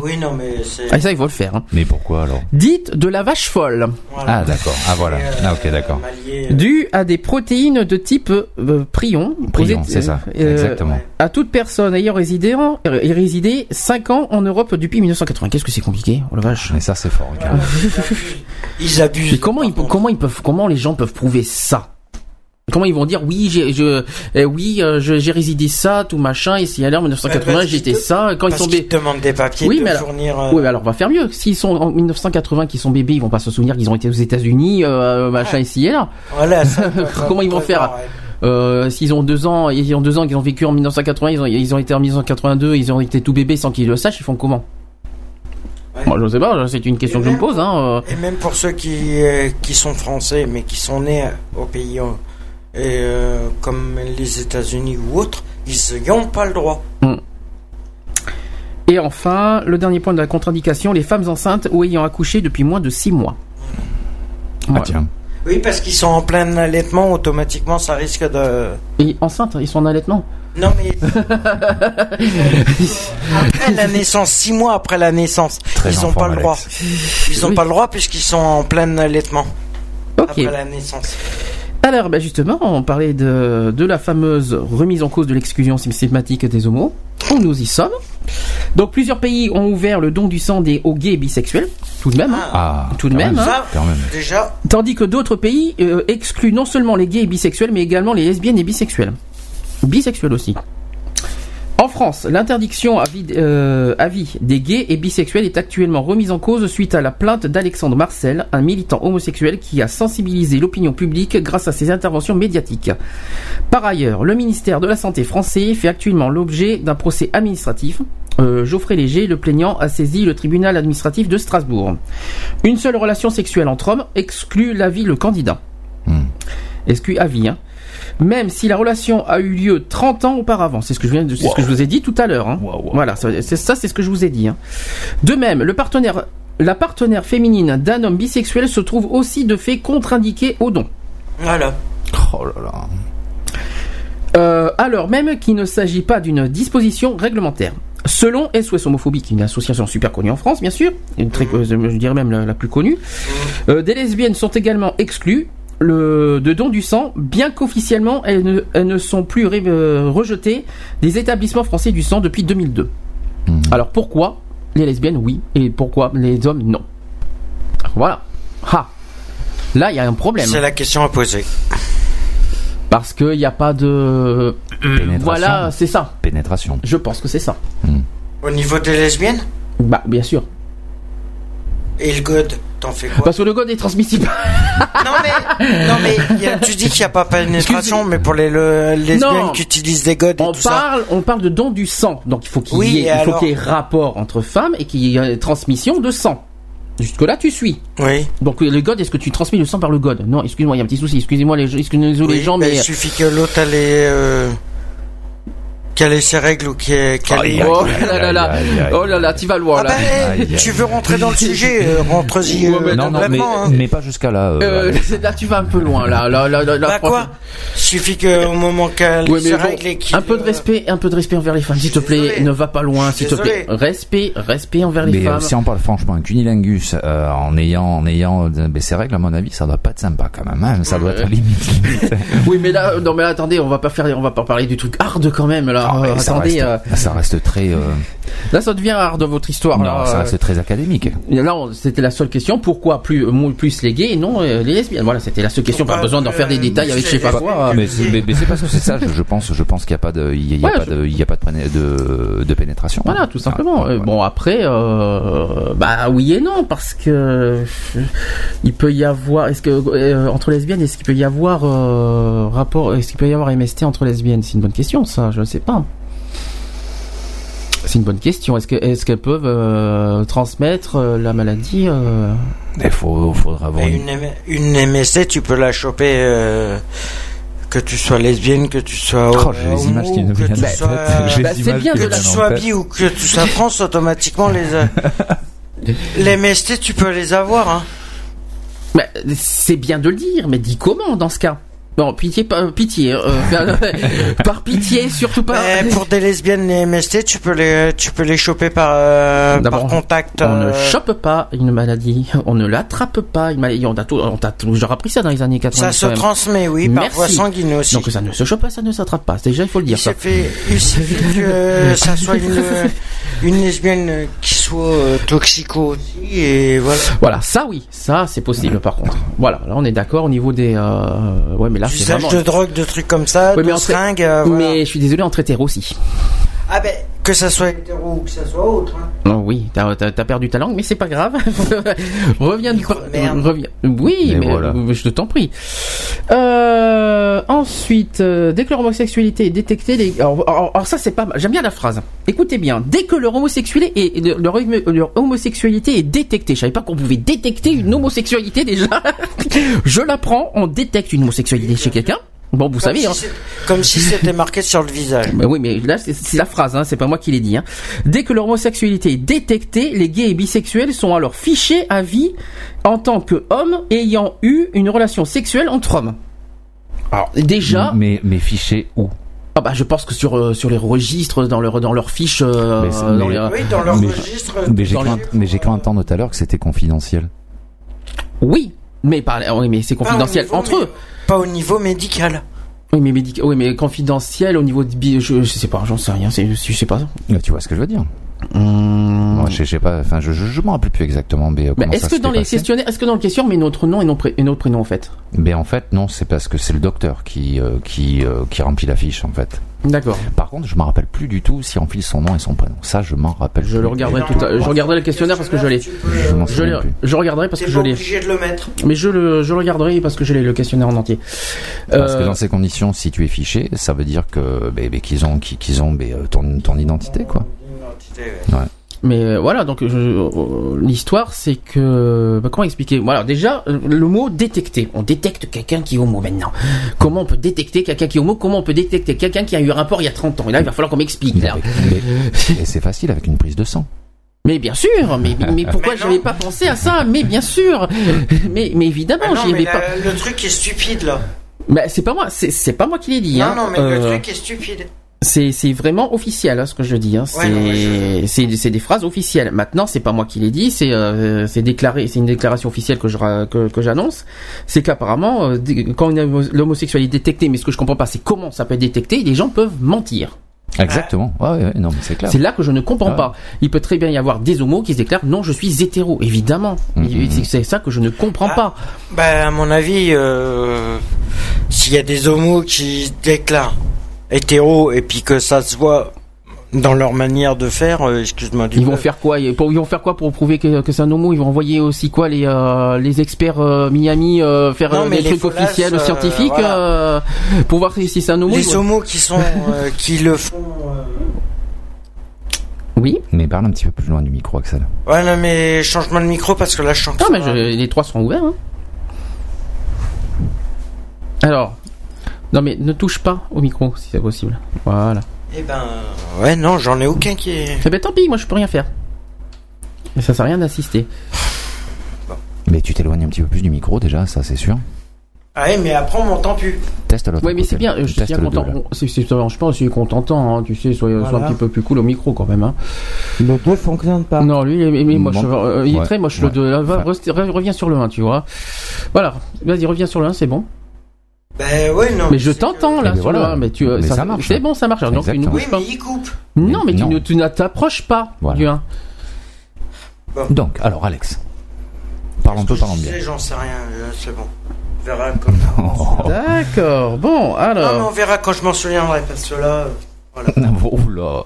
Oui, non, mais c'est. Ah, ça, il faut le faire. Hein. Mais pourquoi alors? Dites de la vache folle. Ah, d'accord. Ah, voilà. Ah, ok, d'accord. Euh, Dû à des protéines de type euh, prion. Prion, c'est ça. Exactement. À toute personne ayant résidé, en, résidé 5 ans en Europe depuis 1980. Qu'est-ce que c'est compliqué Oh la vache. Mais ça, c'est fort. ils abusent. Mais comment, ils, comment, ils peuvent, comment les gens peuvent prouver ça? Comment ils vont dire oui j'ai je eh oui euh, j'ai résidé ça tout machin ici à l'heure 1980 j'étais ça quand ils sont bébés demandent des papiers oui, mais fournir euh, oui mais alors on va faire mieux s'ils sont en 1980 qu'ils sont bébés ils vont pas se souvenir qu'ils ont été aux États-Unis euh, machin ici et là voilà comment ils vont faire euh, s'ils ont deux ans ils ont deux ans qu'ils ont vécu en 1980 ils ont ils ont été en 1982 ils ont été tout bébés sans qu'ils le sachent ils font comment Moi, je sais pas, c'est une question que je me pose. Hein. Et même pour ceux qui, qui sont français, mais qui sont nés au pays et euh, comme les États-Unis ou autres, ils n'ont pas le droit. Hmm. Et enfin, le dernier point de la contre-indication, les femmes enceintes ou ayant accouché depuis moins de 6 mois. Ah tiens. Oui, parce qu'ils sont en plein allaitement, automatiquement ça risque de... Et enceintes, ils sont en allaitement non mais après la naissance, six mois après la naissance, ils n'ont pas le droit. Ils n'ont pas le droit puisqu'ils sont en plein allaitement après la naissance. Alors, ben justement, on parlait de, de la fameuse remise en cause de l'exclusion systématique des homos. Nous y sommes. Donc, plusieurs pays ont ouvert le don du sang des aux gays et bisexuels. Tout de même. Hein. Ah, tout de même. Hein. Déjà. Tandis que d'autres pays euh, excluent non seulement les gays et bisexuels, mais également les lesbiennes et bisexuels. Bisexuels aussi. En France, l'interdiction à, vie, euh, des gays et bisexuels est actuellement remise en cause suite à la plainte d'Alexandre Marcel, un militant homosexuel qui a sensibilisé l'opinion publique grâce à ses interventions médiatiques. Par ailleurs, le ministère de la Santé français fait actuellement l'objet d'un procès administratif. Euh, Geoffrey Léger, le plaignant, a saisi le tribunal administratif de Strasbourg. Une seule relation sexuelle entre hommes exclut l'avis le candidat. Hmm. Exclut avis, hein même si la relation a eu lieu 30 ans auparavant. C'est ce que je viens de, ce que je vous ai dit tout à l'heure. Hein. Voilà, c'est ça, c'est ce que je vous ai dit. Hein. De même, le partenaire, la partenaire féminine d'un homme bisexuel se trouve aussi de fait contre-indiquée au don. Voilà. Oh là là. Euh, alors même qu'il ne s'agit pas d'une disposition réglementaire. Selon SOS Homophobie, qui est une association super connue en France, bien sûr, une très, mmh. je dirais même la, plus connue, mmh. euh, des lesbiennes sont également exclues le, de don du sang, bien qu'officiellement elles ne, elles ne, sont plus euh, rejetées des établissements français du sang depuis 2002. Mhm. Alors pourquoi les lesbiennes oui et pourquoi les hommes non? Voilà. Ha. Là il y a un problème. C'est la question à poser. Parce qu'il n'y a pas de... Voilà, c'est ça. Pénétration. Je pense que c'est ça. Mhm. Au niveau des lesbiennes? Bah bien sûr. Et le God parce que le god est transmissible. non mais, non mais tu dis qu'il n'y a pas pénétration, mais pour les lesbiennes qui utilisent des godes et on parle, On parle de don du sang, donc il faut qu'il y, ait, il y rapport entre femmes et qu'il y ait transmission de sang. Jusque là, tu suis. Oui. Donc le god, est-ce que tu transmets le sang par le god Non, excuse-moi, il y a un petit souci. Excusez-moi les, excusez les gens, mais il suffit que l'autre allait. Euh... qu'elle ait ses règles ou qu'elle ait... Oh là là oh là là, tu vas loin ah là. Bah, tu veux rentrer dans le sujet, euh, rentre-y euh, non, non, mais, hein. mais, pas jusqu'à là. Euh, là, tu vas un peu loin là. là, là, là bah quoi Suffit qu'au moment qu'elle ait ses règles et Un peu de respect, un peu de respect envers les femmes, s'il te plaît. Ne va pas loin, s'il te plaît. Respect, respect envers les femmes. Si on parle franchement, un cunilingus en ayant, en ayant ses règles, à mon avis, ça doit pas être sympa quand même. Hein. Ça doit être limite. oui, mais là, non, mais attendez, on va pas faire, on va pas parler du truc hard quand même là. Ah, attendez. Euh, ça reste très. Euh, là, ça devient rare de votre histoire. Non, ça reste très académique. Là, c'était la seule question. Pourquoi plus plus les gays et non euh, les lesbiennes? Voilà, c'était la seule question. Pas besoin d'en faire des détails avec je sais pas quoi. Mais c'est parce que c'est ça. Je pense, je pense qu'il n'y a pas de, il y a, pas de, il y a pas de, de, pénétration. Voilà, tout simplement. Bon, après, bah oui et non, parce que il peut y avoir. Est-ce que entre lesbiennes, est-ce qu'il peut y avoir rapport Est-ce qu'il peut y avoir MST entre lesbiennes? C'est une bonne question, ça. Je ne sais pas. C'est une bonne question. Est-ce que est-ce qu'elles peuvent euh, transmettre euh, la maladie euh? Il faut, faudra avoir une... une... MST, tu peux la choper. Que tu sois lesbienne, que tu sois oh, j'ai les images qui nous viennent tête. Bah, c'est bien que tu sois bi ou que tu sois trans, automatiquement les les MST, tu peux les avoir. Hein. Bah, c'est bien de le dire, mais dis comment dans ce cas? Bon, pitié, pas, pitié, euh, par pitié, surtout pas. pour des lesbiennes, les MST, tu peux les, tu peux les choper par, euh, par contact. On ne euh. chope pas une maladie, on ne l'attrape pas une maladie. On a, tout, on a toujours appris ça dans les années 80. Ça se transmet, oui, par voie sanguine aussi. Donc ça ne se chope pas, ça ne s'attrape pas. Déjà, il faut le dire. Il suffit, il suffit que ça soit une, une lesbienne qui soit toxico aussi, et voilà. Voilà, ça oui, ça c'est possible par contre. Voilà, là on est d'accord au niveau des, ouais, mais là, de drogue, de trucs comme ça, de mais, euh, mais je suis désolé, entre hétéros aussi. Ah ben, que ça soit hétéro ou que ça soit autre. Hein. Oh oui, t'as as, perdu ta langue, mais c'est pas grave. reviens du reviens. Oui, mais, euh, je t'en prie. Euh, ensuite, dès que leur homosexualité est détectée, les... alors, ça c'est pas mal. J'aime bien la phrase. Écoutez bien, dès que leur homosexualité est, leur, leur homosexualité est détectée, je savais pas qu'on pouvait détecter une homosexualité déjà. je l'apprends, on détecte une homosexualité chez quelqu'un. Bon, vous savez, hein. comme si c'était marqué sur le visage. oui, mais là c'est la phrase, hein, c'est pas moi qui l'ai dit. Hein. Dès que leur homosexualité est détectée, les gays et bisexuels sont alors fichés à vie en tant qu'hommes ayant eu une relation sexuelle entre hommes. Alors déjà. Mais mais fichés où? Ah bah je pense que sur euh, sur les registres dans leur dans leurs fiches euh, dans les, oui dans leurs registres mais j'ai cru, mais j'ai cru entendre tout à l'heure que c'était confidentiel oui mais par oui mais c'est confidentiel entre eux pas au niveau médical. Oui, mais oui, mais confidentiel au niveau de je, je sais pas, j'en sais rien, je sais pas. tu vois ce que je veux dire. Hum... je, sais pas, enfin, je, je, m'en rappelle plus exactement. Mais, euh, est-ce que dans les questionnaires, est-ce que dans le questionnaire, mais notre nom et, notre prénom en fait? Mais en fait, non, c'est parce que c'est le docteur qui euh, qui euh, qui remplit la fiche en fait. D'accord. Par contre, je me rappelle plus du tout si on file son nom et son prénom. Ça, je m'en rappelle. Je le regarderai tout. À... Je regarderai le questionnaire parce que je l'ai. Je, je, regarderai parce que je l'ai. obligé de le mettre. Mais je le, je regarderai parce que je l'ai le questionnaire en entier. Parce que dans ces conditions, si tu es fiché, ça veut dire que bah, bah, qu'ils ont qu'ils ont bah, ton ton identité quoi. Ouais. Mais euh, voilà, donc euh, l'histoire, c'est que bah, comment expliquer? Voilà, déjà le mot détecter. On détecte quelqu'un qui est homo maintenant. Comment on peut détecter quelqu'un qui est homo? Comment on peut détecter quelqu'un qui a eu un rapport il y a 30 ans? Et là, il va falloir qu'on m'explique. Et c'est facile avec une prise de sang. Mais bien sûr, mais, mais pourquoi j'avais pas pensé à ça? Mais bien sûr, mais, mais évidemment, j'y avais pas. Le truc est stupide là. Mais c'est pas moi, c'est pas moi qui l'ai dit. Non, hein. non, mais le euh, truc est stupide. C'est vraiment officiel hein, ce que je dis. Hein. C'est des phrases officielles. Maintenant, c'est pas moi qui l'ai dit, c'est euh, déclaré, c'est une déclaration officielle que je que, que j'annonce. C'est qu'apparemment, euh, quand l'homosexualité est détectée, mais ce que je comprends pas, c'est comment ça peut être détecté. Les gens peuvent mentir. Exactement. Ouais, ouais, non, c'est clair. C'est là que je ne comprends pas. Il peut très bien y avoir des homos qui se déclarent non, je suis hétéro. Évidemment, mm-hmm. c'est ça que je ne comprends ah, pas. Bah, à mon avis, euh, s'il y a des homos qui se déclarent hétéro et puis que ça se voit dans leur manière de faire, euh, excuse-moi. Ils vont faire quoi? Ils, vont faire quoi pour prouver que, que c'est un homo? Ils vont envoyer aussi quoi les euh, les experts euh, Miami faire des trucs officiels scientifiques pour voir si c'est un homo? Les homos qui sont qui le font. Oui. Mais parle un petit peu plus loin du micro, Axel. Ouais, non, mais change-moi de micro parce que là, je chante. Non, mais les trois sont ouverts. Hein. Alors, non mais ne touche pas au micro si c'est possible. Voilà. Eh ben, ouais, non, j'en ai aucun qui est. Eh ben tant pis, moi je peux rien faire. Mais ça sert à rien d'assister. Mais tu t'éloignes un petit peu plus du micro déjà, ça c'est sûr. Ah ouais, mais après on m'entend plus. Teste l'autre. Oui, mais c'est bien, je suis bien content. C'est, c'est, je pense qu'il est contentant, hein, tu sais, sois, sois, un petit peu plus cool au micro quand même. Hein. Le 2 fonctionne pas. Non, lui, il est, moche. Euh, il est très moche, le 2. reviens sur le 1, tu vois. Voilà, vas-y, reviens sur le 1, c'est bon. Ben ouais, non. Mais je t'entends là sur le 1, mais tu, mais ça, marche. C'est bon, ça marche. Donc tu ne bouges oui, pas. mais il coupe. Non, mais, tu ne tu t'approches pas du 1. Bon. Donc, alors Alex. Parlons peu, parlons bien. J'en sais rien, c'est bon. On verra comme D'accord. Bon, alors. Non, on verra quand je m'en souviendrai parce que là. Voilà. oh là.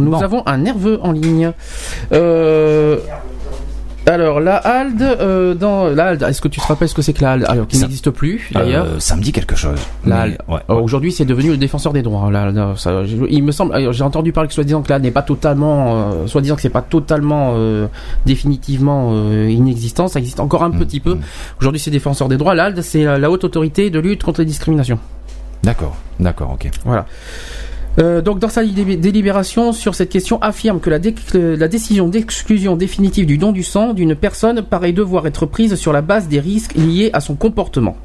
Nous avons un nerveux en ligne. Euh, alors la HALD, euh, dans la est-ce que tu te rappelles ce que c'est que la HALD Alors qui n'existe plus d'ailleurs. Euh, ça me dit quelque chose. La HALD. Aujourd'hui, c'est devenu le défenseur des droits. Là, ça, il me semble, j'ai entendu parler que soi-disant que là n'est pas totalement, euh, soi-disant que c'est pas totalement euh, définitivement euh, inexistant. Ça existe encore un mmh, petit peu. Mmh. Aujourd'hui, c'est défenseur des droits. La HALD, c'est la haute autorité de lutte contre les discriminations. D'accord, d'accord, ok. Voilà. Euh, donc dans sa délibération sur cette question affirme que la, la décision d'exclusion définitive du don du sang d'une personne paraît devoir être prise sur la base des risques liés à son comportement.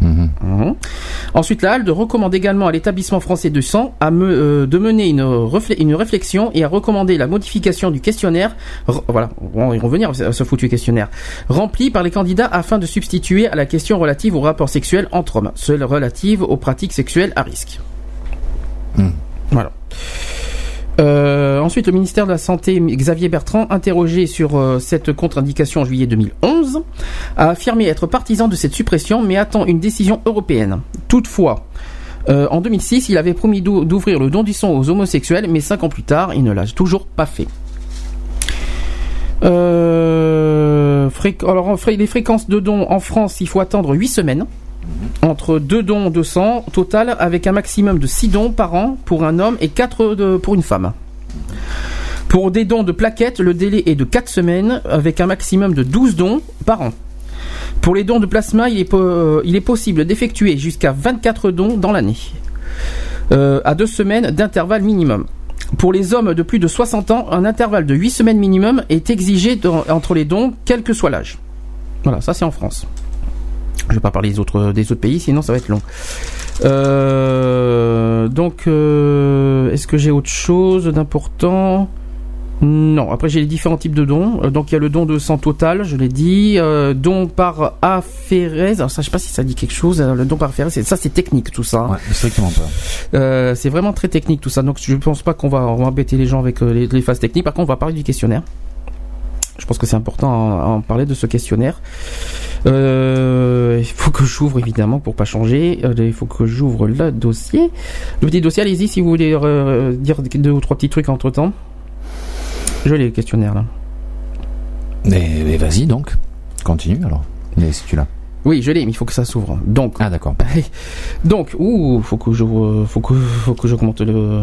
Mmh. Mmh. Ensuite, la HALDE recommande également à l'établissement français du sang à me, euh, de mener une, une, réflexion et à recommander la modification du questionnaire, voilà, on va y revenir à ce foutu questionnaire, rempli par les candidats afin de substituer à la question relative aux rapports sexuels entre hommes, celle relative aux pratiques sexuelles à risque. Hmm. Euh, ensuite, le ministère de la Santé, Xavier Bertrand, interrogé sur euh, cette contre-indication en juillet 2011, a affirmé être partisan de cette suppression, mais attend une décision européenne. Toutefois, euh, en 2006, il avait promis d'ouvrir le don du sang aux homosexuels, mais cinq ans plus tard, il ne l'a toujours pas fait. alors, les fréquences de dons en France, il faut attendre 8 semaines entre deux dons de sang total avec un maximum de 6 dons par an pour un homme et 4 pour une femme. Pour des dons de plaquettes, le délai est de 4 semaines avec un maximum de 12 dons par an. Pour les dons de plasma, il est, euh, possible d'effectuer jusqu'à 24 dons dans l'année, euh, à 2 semaines d'intervalle minimum. Pour les hommes de plus de 60 ans, un intervalle de 8 semaines minimum est exigé entre les dons, quel que soit l'âge. Voilà, ça c'est en France. Je vais pas parler des autres, des autres pays, sinon ça va être long. Euh, donc, euh, est-ce que j'ai autre chose d'important? Non. Après, j'ai les différents types de dons. Euh, donc, il y a le don de sang total, je l'ai dit. don par aphérèse. Alors, ça, je sais pas si ça dit quelque chose. Le don par aphérèse, ça, c'est technique, tout ça. Ouais, strictement pas. c'est vraiment très technique, tout ça. Donc, je pense pas qu'on va, embêter les gens avec les, les phases techniques. Par contre, on va parler du questionnaire. Je pense que c'est important à en parler de ce questionnaire. Euh, il faut que j'ouvre évidemment pour pas changer. Euh, il faut que j'ouvre le dossier. Le petit dossier, allez-y si vous voulez euh, dire deux ou trois petits trucs entre temps. Je l'ai le questionnaire là. Mais, vas-y donc, continue alors. Mais si tu l'as. Oui, je l'ai, mais il faut que ça s'ouvre. Donc. Ah d'accord. Donc, ouh, faut que je, faut que, faut que je commente le.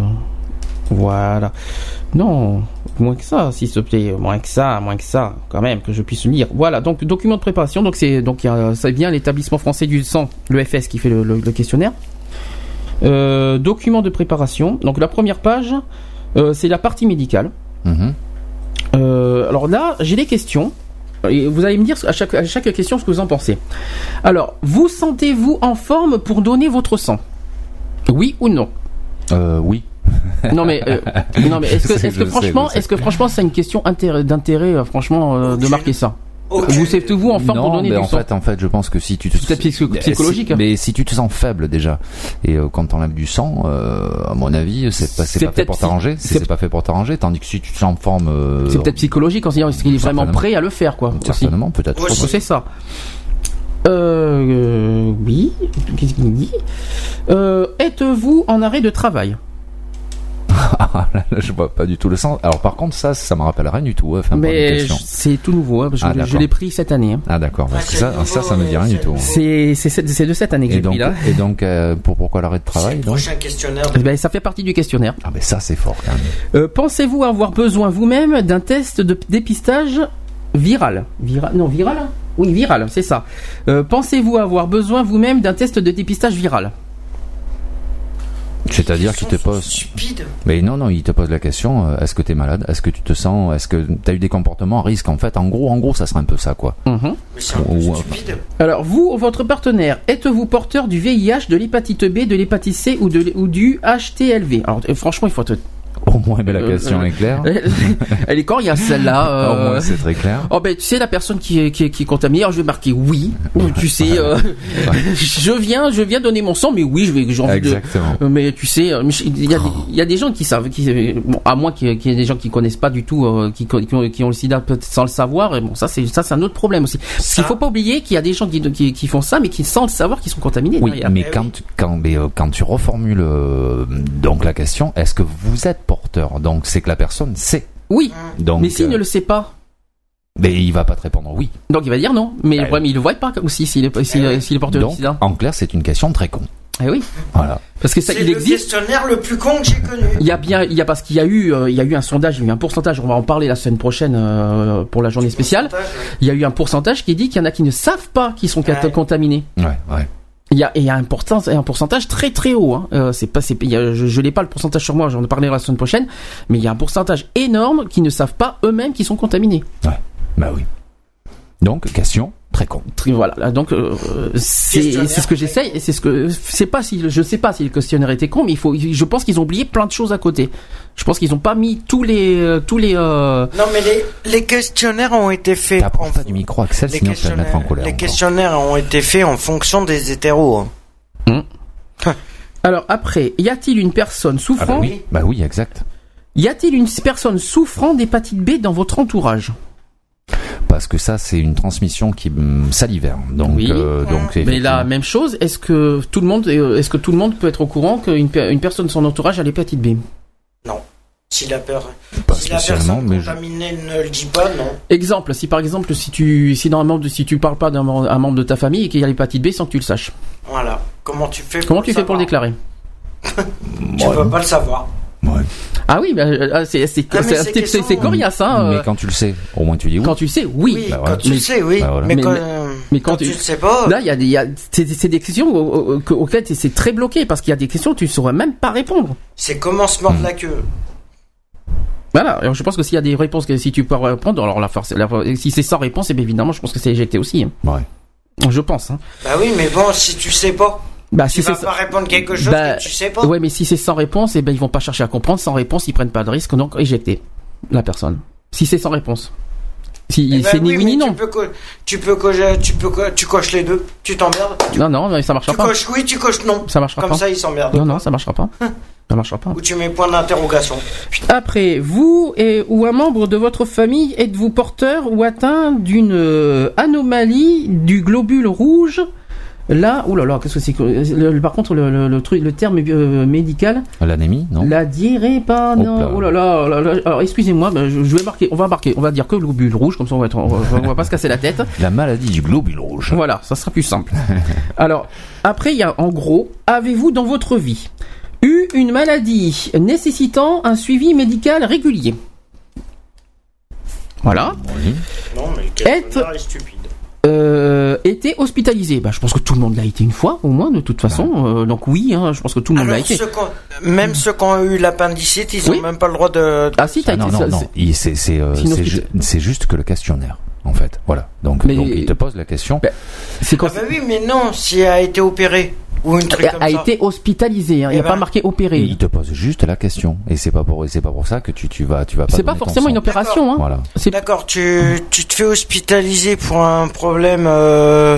Voilà. Non, moins que ça, s'il te plaît, moins que ça, moins que ça, quand même, que je puisse lire. Voilà, donc document de préparation, donc c'est donc ça vient l'établissement français du sang, le FS, qui fait le, questionnaire. Euh, document de préparation, donc la première page, euh, c'est la partie médicale. Mhm. Euh, alors là, j'ai des questions. Et vous allez me dire à chaque, à chaque question ce que vous en pensez. Alors, vous sentez-vous en forme pour donner votre sang? Oui ou non? Oui. Non mais euh, non mais est-ce que, est que franchement est-ce que franchement c'est une question d'intérêt euh, franchement euh, de marquer ça Vous êtes vous en forme pour donner mais du en fait en fait je pense que si tu te c'est psychologique hein. mais si tu te sens faible déjà et quand t'enlèves du sang à mon avis c'est pas c'est pas fait pour t'arranger. c'est pas fait pour t'arranger tandis que si tu te sens en forme c'est peut-être psychologique en se disant est-ce qu'il est vraiment prêt à le faire quoi certainement peut-être. C'est ça. Euh, oui qu'est-ce qu'il dit? Êtes-vous en arrêt de travail? je vois pas du tout le sens. Alors par contre, ça, ça me rappelle rien du tout. Enfin, mais c'est tout nouveau. Hein, parce que ah, je, l'ai pris cette année. Hein. Ah d'accord. Parce que ça, ça, ça me dit rien du tout. C'est c'est de cette année que j'ai pris là. Et donc, euh, pour pourquoi l'arrêt de travail donc Prochain questionnaire. Eh ben, ça fait partie du questionnaire. Ah mais ça, c'est fort quand même. Euh, pensez-vous avoir besoin vous-même d'un test de dépistage viral? Viral Non, viral. Hein oui, viral, c'est ça. Euh, pensez-vous avoir besoin vous-même d'un test de dépistage viral? C'est-à-dire qu'il te pose. Stupide. Mais non, non, il te pose la question euh, est-ce que tu es malade? Est-ce que tu te sens Est-ce que tu as eu des comportements à risque En fait, en gros, en gros, ça serait un peu ça, quoi. Mhm. Mais c'est stupide. Alors, vous, votre partenaire, êtes-vous porteur du VIH, de l'hépatite B, de l'hépatite C ou, de, ou du HTLV Alors, euh, franchement, il faut être... Au moins, mais la Euh, question euh, est claire. Elle est coriace, celle-là. Au euh, moins, c'est très clair. Oh ben tu sais la personne qui est, qui est, qui est contaminée, alors je vais marquer oui. Tu sais, euh, je viens je viens donner mon sang, mais oui je vais j'ai envie. Exactement. Euh, Mais tu sais, euh, il y, a des- il y a des gens qui savent, qui, euh, bon, à moins qu'il y ait y des gens qui connaissent pas du tout, euh, qui, qui, ont, qui ont le sida peut-être sans le savoir. Et bon, ça c'est ça c'est un autre problème aussi. Parce qu'il Ça- faut pas oublier qu'il y a des gens qui, qui, qui font ça, mais qui sans le savoir, qui sont contaminés. Oui, derrière. mais Eh quand, oui. tu- quand, mais, euh, quand tu reformules euh, donc la question, est-ce que vous êtes porteur Donc c'est que la personne sait. oui. Donc, Mais s'il euh, ne le sait pas, mais il va pas te répondre oui. donc il va dire non. Mais le Eh problème, il le voit pas aussi s'il est, s'il, Eh oui. s'il est porteur Donc, sida. en clair, c'est une question très con. Eh oui. Voilà. Parce que ça, C'est il le existe. questionnaire le plus con que j'ai connu. Il y a bien, il y a parce qu'il y a eu, euh, il y a eu un sondage, il y a eu un pourcentage. On va en parler la semaine prochaine euh, pour la journée spéciale. Il y a eu un pourcentage qui dit qu'il y en a qui ne savent pas qu'ils sont Ouais. contaminés. Ouais, ouais. Il y a, il y a un, pourcent- un pourcentage très très haut. Hein. Euh, c'est pas, il je, je l'ai pas le pourcentage sur moi. J'en parlerai la semaine prochaine. Mais il y a un pourcentage énorme qui ne savent pas eux-mêmes qu'ils sont contaminés. Bah oui. Donc, question très con. Voilà. Donc euh, c'est, ce que j'essaye. Et c'est ce que c'est pas si je sais pas si le questionnaire était con, mais il faut. Je pense qu'ils ont oublié plein de choses à côté. Je pense qu'ils ont pas mis tous les euh, tous les. euh, Non, mais les, les questionnaires ont été faits. T'approches en- pas du micro, Axel, les sinon tu vas mettre en questionnaires, colère. les encore. questionnaires ont été faits en fonction des hétéros. hein. Alors après, y a-t-il une personne Ah souffrant bah oui, bah oui, exact. Y a-t-il une personne souffrant d'hépatite B dans votre entourage? Parce que ça, c'est une transmission qui salivaire. Donc, Oui. euh, donc Mais la même chose, est-ce que tout le monde euh, est-ce que tout le monde peut être au courant qu'une une personne de son entourage a l'hépatite B Si la, per- Pas si la spécialement, personne mais je- contaminée ne le dit pas, non. Exemple, si par exemple si tu si dans un membre de- si tu parles pas d'un mem- un membre de ta famille et qu'il y a l'hépatite B sans que tu le saches. Voilà. Comment tu fais Comment pour tu fais pour le déclarer? Tu Ouais. peux pas le savoir. Ouais. Ah oui, bah, euh, c'est c'est Ah, mais c'est- c'est c'est coriace hein. mais euh, quand tu le sais, au moins tu dis oui. Quand tu le sais, oui. Oui, Bah quand tu le sais, oui. bah voilà. Mais, Mais- quand, mais- euh, mais quand quand tu- tu le sais pas, Là, il y a, y c'est des questions au- au- auxquelles c'est- très bloqué parce qu'il y a des questions que tu ne saurais même pas répondre. c'est comment se mordre la queue. Voilà, alors je pense que s'il y a des réponses que si tu peux répondre, alors la force, la- si c'est sans réponse, eh bien évidemment, je pense que c'est éjecté aussi. hein. Ouais. Je pense. Hein. Bah oui, mais bon, si tu sais pas, Bah, tu si vas pas répondre quelque chose bah, que tu sais pas. ouais, mais si c'est sans réponse, eh ben ils vont pas chercher à comprendre. Sans réponse, ils prennent pas de risque, donc éjecter la personne. Si c'est sans réponse, si Eh ben c'est ni oui, ni non. Tu peux, co- tu peux tu peux, co- tu coches les deux. Tu t'emmerdes. Non, non, mais ça marchera Tu pas. coches oui, tu coches non. Ça marchera Comme pas. ça, ils s'emmerdent. Non, non, ça marchera pas. Ça marchera pas. Ou tu mets point d'interrogation. Après, vous et, ou un membre de votre famille, êtes-vous porteur ou atteint d'une euh, anomalie du globule rouge Là, là, qu'est-ce que c'est que le- le- Par contre, le, le- le truc, le terme euh, médical, L'anémie, non la là. Oh là là, oh là là. Alors, excusez-moi, ben, je, je vais marquer. On va marquer. On va dire que le globule rouge, comme ça, on va, être, on va, on va pas se casser la tête. La maladie du globule rouge. Voilà, ça sera plus simple. Alors, après, il y a en gros, avez-vous dans votre vie eu une maladie nécessitant un suivi médical régulier? Voilà. Oui. Non, mais est stupide. Euh, été hospitalisé bah, Je pense que tout le monde l'a été une fois, au moins, de toute façon. Euh, donc oui, hein, je pense que tout le monde l'a été. ceux même ceux qui ont eu l'appendicite, ils Oui. ont même pas le droit de. Ah si, t'as Ah, été... non, ça- non, non. c'est- euh, C'est ju- juste que le questionnaire, en fait. Voilà. Donc, Mais- donc il te pose la question. C'est quand Ah bah oui, mais non, si elle a été opéré ou une truc a, comme a ça. été hospitalisé, hein, il n'y Eh a pas ben, marqué Et opéré. il te pose juste la question. Et c'est pas pour, c'est pas pour ça que tu, tu vas, tu vas pas. C'est pas forcément sang. une opération. Hein. Voilà. C'est D'accord, tu, tu te fais hospitaliser pour un problème, euh,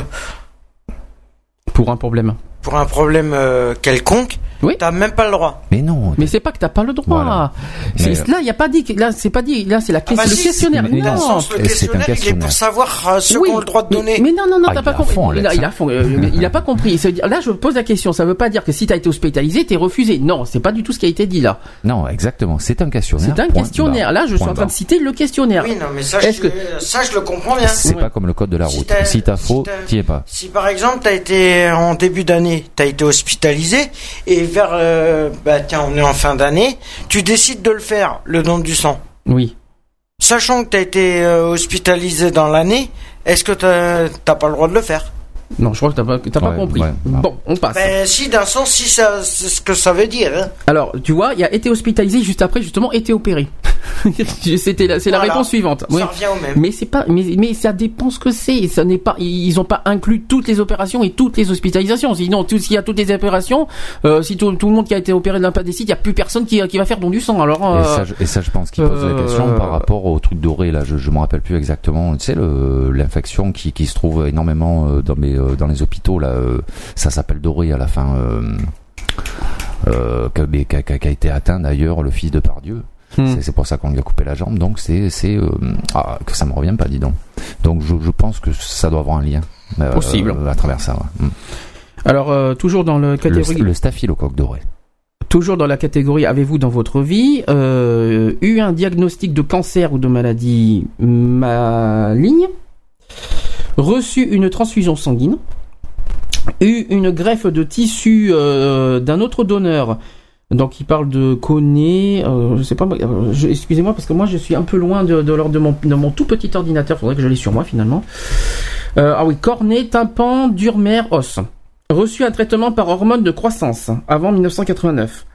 pour un problème. pour un problème euh, quelconque. Oui. T'as même pas le droit. Mais non. Mais c'est pas que t'as pas le droit. Voilà. C'est- Mais- Là, il y a pas dit. Là, c'est pas dit. Là, c'est la Ah question. bah le si, questionnaire. mais non. sens, le Et c'est un questionnaire, il est questionnaire. pour savoir euh, ceux Oui, qui ont le droit de donner. Mais, non, non, non, Ah, t'as pas compris. fond, il, a, il a fond- euh, il a pas compris. Ça veut dire- là, je pose la question. Ça veut pas dire que si t'as été hospitalisé, t'es refusé. Non, c'est pas du tout ce qui a été dit là. Non, exactement. C'est un questionnaire. C'est un questionnaire. Là, je suis en train de citer le questionnaire. Oui, non, mais ça, Est-ce je, que- ça, je le comprends bien. C'est pas comme le code de la route. Si t'as faux, t'y es pas. Si par exemple t'as été en début d'année, t'as été hospitalisé et vers euh, bah tiens on est en fin d'année, tu décides de le faire le don du sang, Oui. sachant que t'as été euh, hospitalisé dans l'année, est-ce que t'as t'as pas le droit de le faire? Non, je crois que t'as pas, pas compris. bon, on passe. Ben si, d'un sens, si ça, c'est ce que ça veut dire. Hein. Alors, tu vois, il y a été hospitalisé juste après, justement, été opéré. C'était la, c'est la réponse suivante. Ça revient au même. Mais c'est pas, mais, mais ça dépend ce que c'est. Ça n'est pas, ils ont pas inclus toutes les opérations et toutes les hospitalisations. Sinon, tout, s'il y a toutes les opérations, euh, si tout, tout, le monde qui a été opéré de l'appendicite, il y a plus personne qui, qui va faire don du sang. Alors. Euh, et, ça, je, et, ça, je pense qu'il pose la question par euh, rapport au truc doré. Là, je, je me rappelle plus exactement. Tu sais, l'infection qui, qui se trouve énormément dans mes, dans les hôpitaux là, ça s'appelle doré à la fin. Euh, qui, a, été atteint d'ailleurs le fils de Pardieu. Hmm. C'est pour ça qu'on lui a coupé la jambe. Donc c'est c'est euh, ah, que ça me revient pas, dis donc. Donc je, je pense que ça doit avoir un lien euh, possible à travers ça. Hmm. Alors euh, toujours dans le catégorie le, le staphylocoque doré. Toujours dans la catégorie avez-vous dans votre vie eu un diagnostic de cancer ou de maladie maligne, reçu une transfusion sanguine, eu une greffe de tissu d'un autre donneur donc il parle de Koné, euh, je sais pas, euh, excusez-moi parce que moi je suis un peu loin de, de, de, mon, tout petit ordinateur, faudrait que je l'ai sur moi finalement. Euh, ah oui, cornet, tympan, durmer, os. Reçu un traitement par hormone de croissance avant 1989.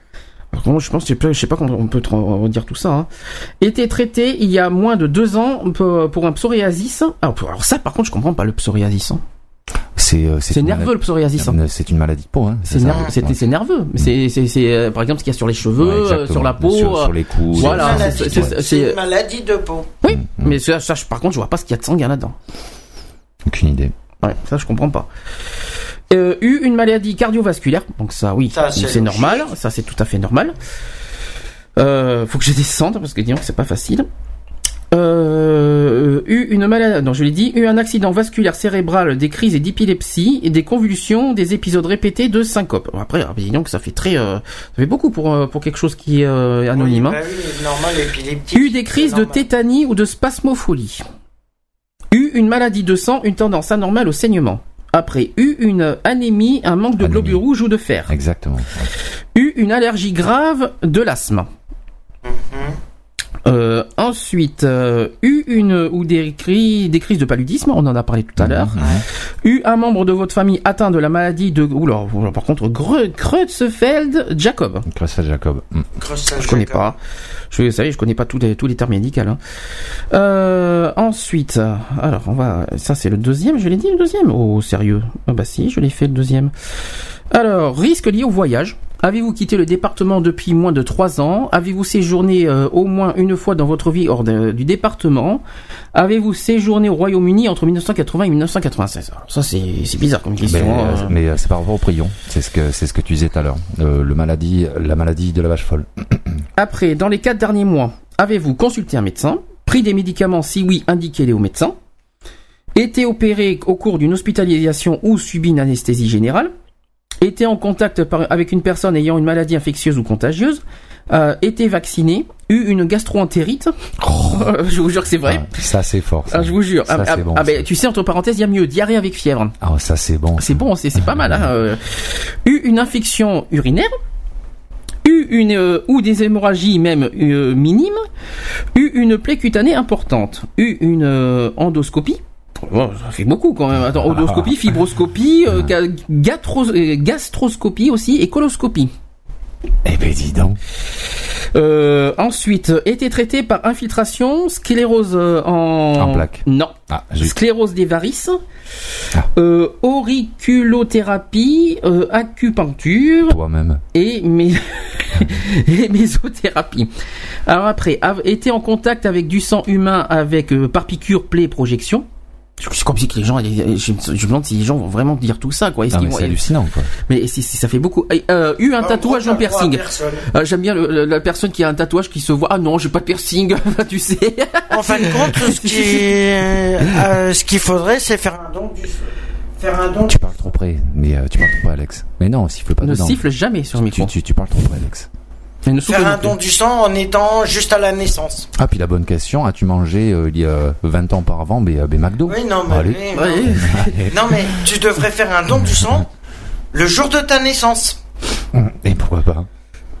Alors, je pense, je sais pas comment on peut dire tout ça. Hein. Était traité il y a moins de deux ans pour, un psoriasis. Alors, alors, ça, par contre, je comprends pas le psoriasis. Hein. C'est euh, nerveux le psoriasis. Hein. C'est une maladie de peau. Hein, c'est nerveux. C'est nerveux. Mm. C'est c'est euh, par exemple ce qu'il y a sur les cheveux, euh, sur la peau, sur, les coups. Voilà. C'est une maladie de peau. Oui, mm. mais ça, par contre je vois pas ce qu'il y a de sanguin là-dedans. Aucune idée. Ouais, ça je comprends pas. Euh, eu une maladie cardiovasculaire, donc ça oui, c'est normal, ça c'est tout à fait normal. Euh, faut que je descende parce que disons que c'est pas facile euh, eu une maladie, non je l'ai dit, eu un accident vasculaire cérébral, des crises et d'épilepsie, et des convulsions, des épisodes répétés de syncope. Après, ah, disons que ça fait très, euh, ça fait beaucoup pour euh, pour quelque chose qui est euh, anonyme. Hein. Bah eu des crises de tétanie ou de spasmophilie. Eu une maladie de sang, une tendance anormale au saignement. Après, eu une anémie, un manque de globules rouges ou de fer. Exactement. Eu une allergie grave de l'asthme. Euh, ensuite, euh, eu une ou des, crises, des crises de paludisme, on en a parlé tout à l'heure. Eu un membre de votre famille atteint de la maladie de, oula, par contre, Creutzfeldt Jacob. Creutzfeldt Jacob. Mm. Je connais pas. Je, vous savez, je connais pas tous les tous les termes médicaux. Hein. Euh, ensuite, alors on va, ça c'est le deuxième. Je l'ai dit le deuxième? Oh sérieux. Ah bah si, je l'ai fait le deuxième. Alors, risque lié au voyage. Avez-vous quitté le département depuis moins de trois ans? Avez-vous séjourné euh, au moins une fois dans votre vie hors du département? Avez-vous séjourné au Royaume-Uni entre 1980 et 1996 Alors ça c'est bizarre comme question. Mais, euh, euh, c'est par rapport au prion. C'est ce que c'est ce que tu disais tout à l'heure. le maladie, la maladie de la vache folle. Après, dans les quatre derniers mois, avez-vous consulté un médecin? Pris des médicaments? Si oui, indiquez-les au médecin. Été opéré au cours d'une hospitalisation ou subi une anesthésie générale? Été en contact avec une personne ayant une maladie infectieuse ou contagieuse, euh, été vacciné, eu une gastroentérite. Oh. je vous jure que c'est vrai. Ah, ça c'est fort. Ah, je vous jure. Ça, ah, bon, ah ben, tu sais entre parenthèses, il y a mieux diarrhée avec fièvre. Ah ça c'est bon. C'est bon, c'est pas mal. Hein, euh. eu une infection urinaire. Eu une euh, ou des hémorragies même euh, minimes, eu une plaie cutanée importante, eu une endoscopie, ça fait beaucoup quand même. Attends, odoscopie, fibroscopie, euh, euh, gastroscopie aussi et coloscopie. Eh ben dis donc. Euh, ensuite, été traité par infiltration, sclérose en... En plaque. Non. Ah, sclérose des varices, ah. auriculothérapie, acupuncture. Toi-même. Et, mé... et mésothérapie. Alors après, été en contact avec du sang humain avec par piqûre, plaie, projection. C'est comme si les gens, je, me demande si les gens vont vraiment dire tout ça, quoi. c'est hallucinant, quoi. Mais si, ça fait beaucoup. Euh, eu un tatouage en piercing. Euh, J'aime bien la personne qui a un tatouage qui se voit. Ah non, j'ai pas de piercing, tu sais. en fin de compte, ce qui, euh, ce qu'il faudrait, c'est faire un don du faire un don. Tu parles trop près, mais euh, tu parles trop près, Alex. Mais non, siffle pas. Ne siffle jamais sur le micro. Tu, tu, parles trop près, Alex. Faire un don du sang en étant juste à la naissance. Ah, puis la bonne question, as-tu mangé euh, il y a 20 ans auparavant B McDo Oui, non, mais, non, mais tu devrais faire un don du sang le jour de ta naissance. Et pourquoi pas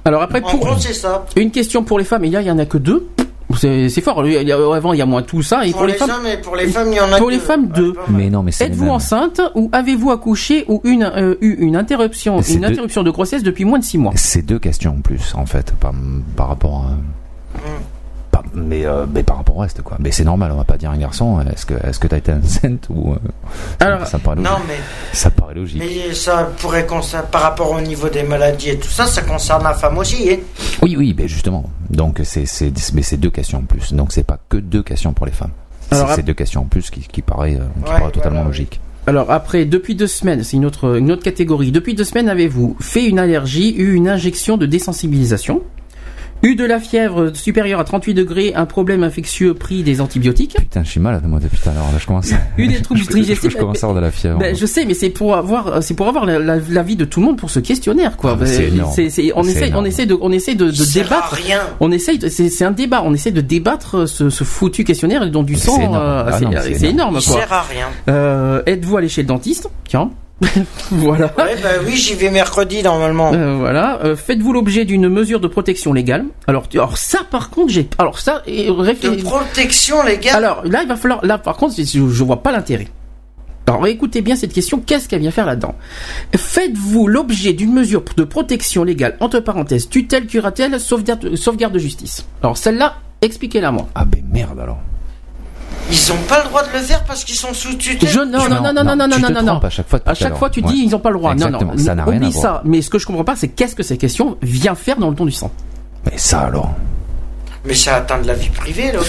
Alors après, pour ça. une question pour les femmes, et là, il y en a que deux. C'est fort. Avant, il y a moins tout ça. Et pour, les, femmes, pour les femmes, il y en a Pour les femmes, deux. Mais non, mais Êtes-vous enceinte ou avez-vous accouché ou une, euh, eu une interruption, une interruption de grossesse depuis moins de six mois? C'est deux questions en plus, en fait, par, par rapport à. Hmm mais, euh, mais par rapport au reste quoi. Mais c'est normal, on va pas dire un garçon. Est-ce que est-ce que t'as été enceinte ou euh, Alors, ça, paraît logique. Non mais ça paraît logique. Mais ça pourrait concerner par rapport au niveau des maladies et tout ça, ça concerne la femme aussi. Hein oui oui, mais justement. Donc c'est c'est mais c'est deux questions en plus. Donc c'est pas que deux questions pour les femmes. C'est deux questions en plus qui, qui paraît, euh, qui paraît totalement logique. Alors après, depuis deux semaines, c'est une autre, une autre catégorie. Depuis deux semaines, avez-vous fait une allergie, eu une injection de désensibilisation? Eu de la fièvre supérieure à 38 degrés, un problème infectieux pris des antibiotiques. Putain, je suis malade moi depuis tout à l'heure. Là, je commence. Eu des troubles digestifs. Je, commence à avoir de la fièvre. Ben, je sais, mais c'est pour avoir, c'est pour avoir l'avis la, de tout le monde pour ce questionnaire, quoi. Ah, c'est on essaie, on essaie de, on essaie de, de débattre. Rien. On essaie, c'est un débat. On essaie de débattre ce, ce foutu questionnaire dont du sang. C'est énorme, euh, ah énorme, quoi. sert à rien. Euh, Êtes-vous allé chez le dentiste? Tiens. voilà. Ouais, bah oui, j'y vais mercredi normalement. Euh, voilà. Euh, faites-vous l'objet d'une mesure de protection légale Alors, alors ça, par contre, j'ai. Alors ça, de protection légale? Alors là, il va falloir. Là, par contre, je, je vois pas l'intérêt. Alors écoutez bien cette question, qu'est-ce qu'elle vient faire là-dedans? Faites-vous l'objet d'une mesure de protection légale, entre parenthèses, tutelle, curatelle, sauvegarde, sauvegarde de justice Alors celle-là, expliquez-la moi. Ah ben merde alors. Ils n'ont pas le droit de le faire parce qu'ils sont sous tutelle. Je, non, non, non, non, non, non, non, non, non, non. À chaque fois, à chaque fois tu dis ils n'ont pas le droit. Non, non, ça n'a rien à ça. Voir. Mais ce que je comprends pas, c'est qu'est-ce que ces questions viennent faire dans le ton du sang? Mais ça alors? Mais ça atteint de la vie privée là.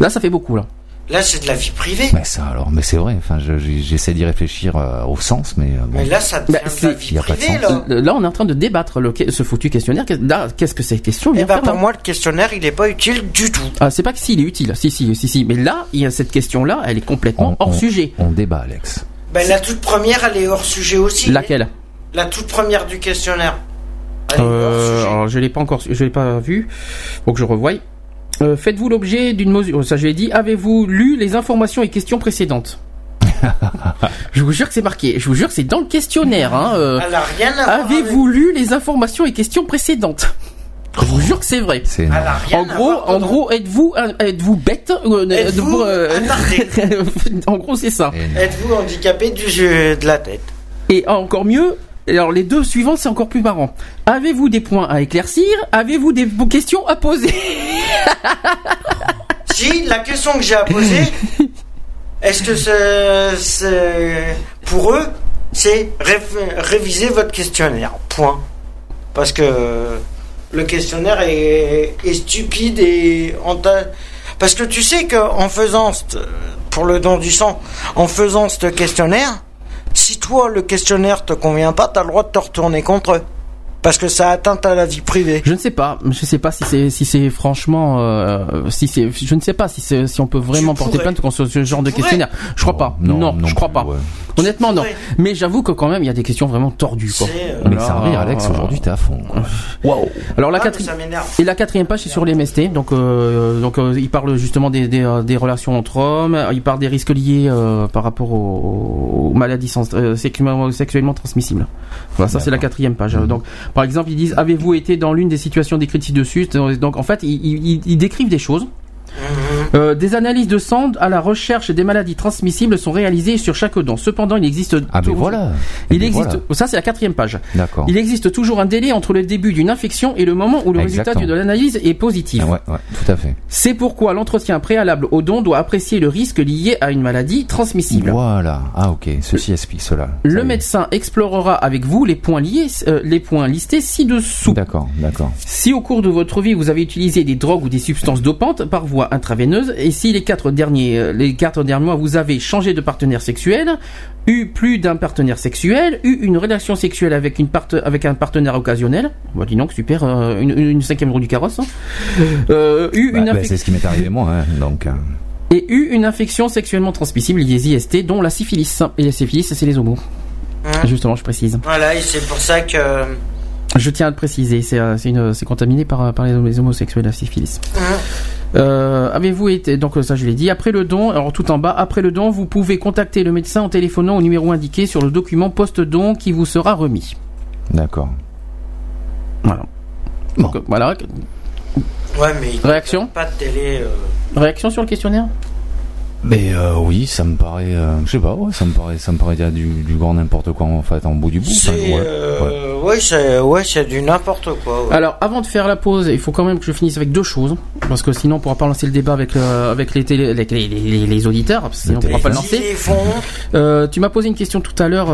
Là, ça fait beaucoup là. Là, c'est de la vie privée. Mais ça, alors, mais c'est vrai. Enfin, j'essaie d'y réfléchir euh, au sens, mais. Euh, mais là, ça devient bah, de la vie privée, là. Là, on est en train de débattre le, ce foutu questionnaire. Là, qu'est-ce que cette question vient eh ben, pour moi, le questionnaire, il n'est pas utile du tout. Ah, c'est pas que s'il est utile. Si, si, si, si. Mais là, il y a cette question-là, elle est complètement hors sujet. On débat, Alex. Ben, la toute première, elle est hors sujet aussi. Laquelle? La toute première du questionnaire. Euh, alors, je l'ai pas encore, je l'ai pas vu. Faut que je revoie. Euh, faites-vous l'objet d'une mesure Ça, je l'ai dit. Avez-vous lu les informations et questions précédentes je vous jure que c'est marqué. Je vous jure que c'est dans le questionnaire. Hein, euh. Avez-vous lu les informations et questions précédentes je vous jure que c'est vrai. En gros, en gros, êtes-vous êtes-vous bête êtes-vous En gros, c'est ça. Êtes-vous handicapé du jeu de la tête? Et encore mieux, alors les deux suivants, c'est encore plus marrant. Avez-vous des points à éclaircir? Avez-vous des questions à poser? Si, la question que j'ai à poser, est-ce que c'est, pour eux, c'est réviser votre questionnaire? Point. Parce que le questionnaire est, stupide et parce que tu sais qu'en faisant pour le don du sang, en faisant ce questionnaire, si toi, le questionnaire te convient pas, t'as le droit de te retourner contre eux. Parce que ça atteint à la vie privée. Je ne sais pas. Je ne sais pas si c'est si c'est franchement euh, si c'est je ne sais pas si c'est si on peut vraiment porter plainte contre ce genre de questionnaire. Je crois pas. Non, non, je crois pas. Honnêtement non. Mais j'avoue que quand même il y a des questions vraiment tordues quoi. Euh, Mais ça rire Alex aujourd'hui t'es à fond. Waouh. Alors la ah, quatrième et la quatrième page c'est sur les MST. Donc euh, donc il parle justement des, des, des relations entre hommes. Il parle des risques liés par rapport aux, maladies sexuellement transmissibles. Voilà ça c'est la quatrième page. Mhm. Donc par exemple, ils disent avez-vous été dans l'une des situations décrites ci-dessus? Donc en fait, ils, décrivent des choses. Euh, des analyses de sang à la recherche des maladies transmissibles sont réalisées sur chaque don. Cependant, il existe. Ah ben voilà. Il existe. Ça c'est la quatrième page. D'accord. Il existe toujours un délai entre le début d'une infection et le moment où le résultat de l'analyse est positif. Ah ouais, ouais, tout à fait. C'est pourquoi l'entretien préalable au don doit apprécier le risque lié à une maladie transmissible. Voilà. Ah ok. Ceci explique cela. le médecin explorera avec vous les points liés, euh, les points listés ci-dessous. D'accord, d'accord. Si au cours de votre vie vous avez utilisé des drogues ou des substances dopantes par voie intraveineuse et si les quatre derniers, euh, les quatre derniers mois, vous avez changé de partenaire sexuel, eu plus d'un partenaire sexuel, eu une relation sexuelle avec, une avec un partenaire occasionnel, bah dis donc super, euh, une, cinquième roue du carrosse, hein. euh, eu une bah, bah, c'est ce qui m'est arrivé moi, hein, donc. Et eu une infection sexuellement transmissible, les IST, dont la syphilis. Et la syphilis, c'est les homos. Hein Justement, je précise. Voilà, et c'est pour ça que. Je tiens à le préciser, c'est contaminé par, par les, homosexuels, la syphilis. Euh, avez-vous été donc ça je l'ai dit après le don alors tout en bas après le don vous pouvez contacter le médecin en téléphonant au numéro indiqué sur le document post-don qui vous sera remis. D'accord. Voilà. Donc, voilà. Ouais, mais réaction Pas de télé. Réaction sur le questionnaire? Mais euh, oui, ça me paraît, euh, je sais pas, ouais, ça me paraît, ça me paraît du, du grand n'importe quoi en fait, en bout du bout. C'est, ouais, euh, ouais. c'est, ouais, c'est du n'importe quoi. Alors, avant de faire la pause, il faut quand même que je finisse avec deux choses, parce que sinon on pourra pas lancer le débat avec euh, avec les, télé, les, les, les, auditeurs, parce que sinon on pourra pas le lancer. Euh, tu m'as posé une question tout à l'heure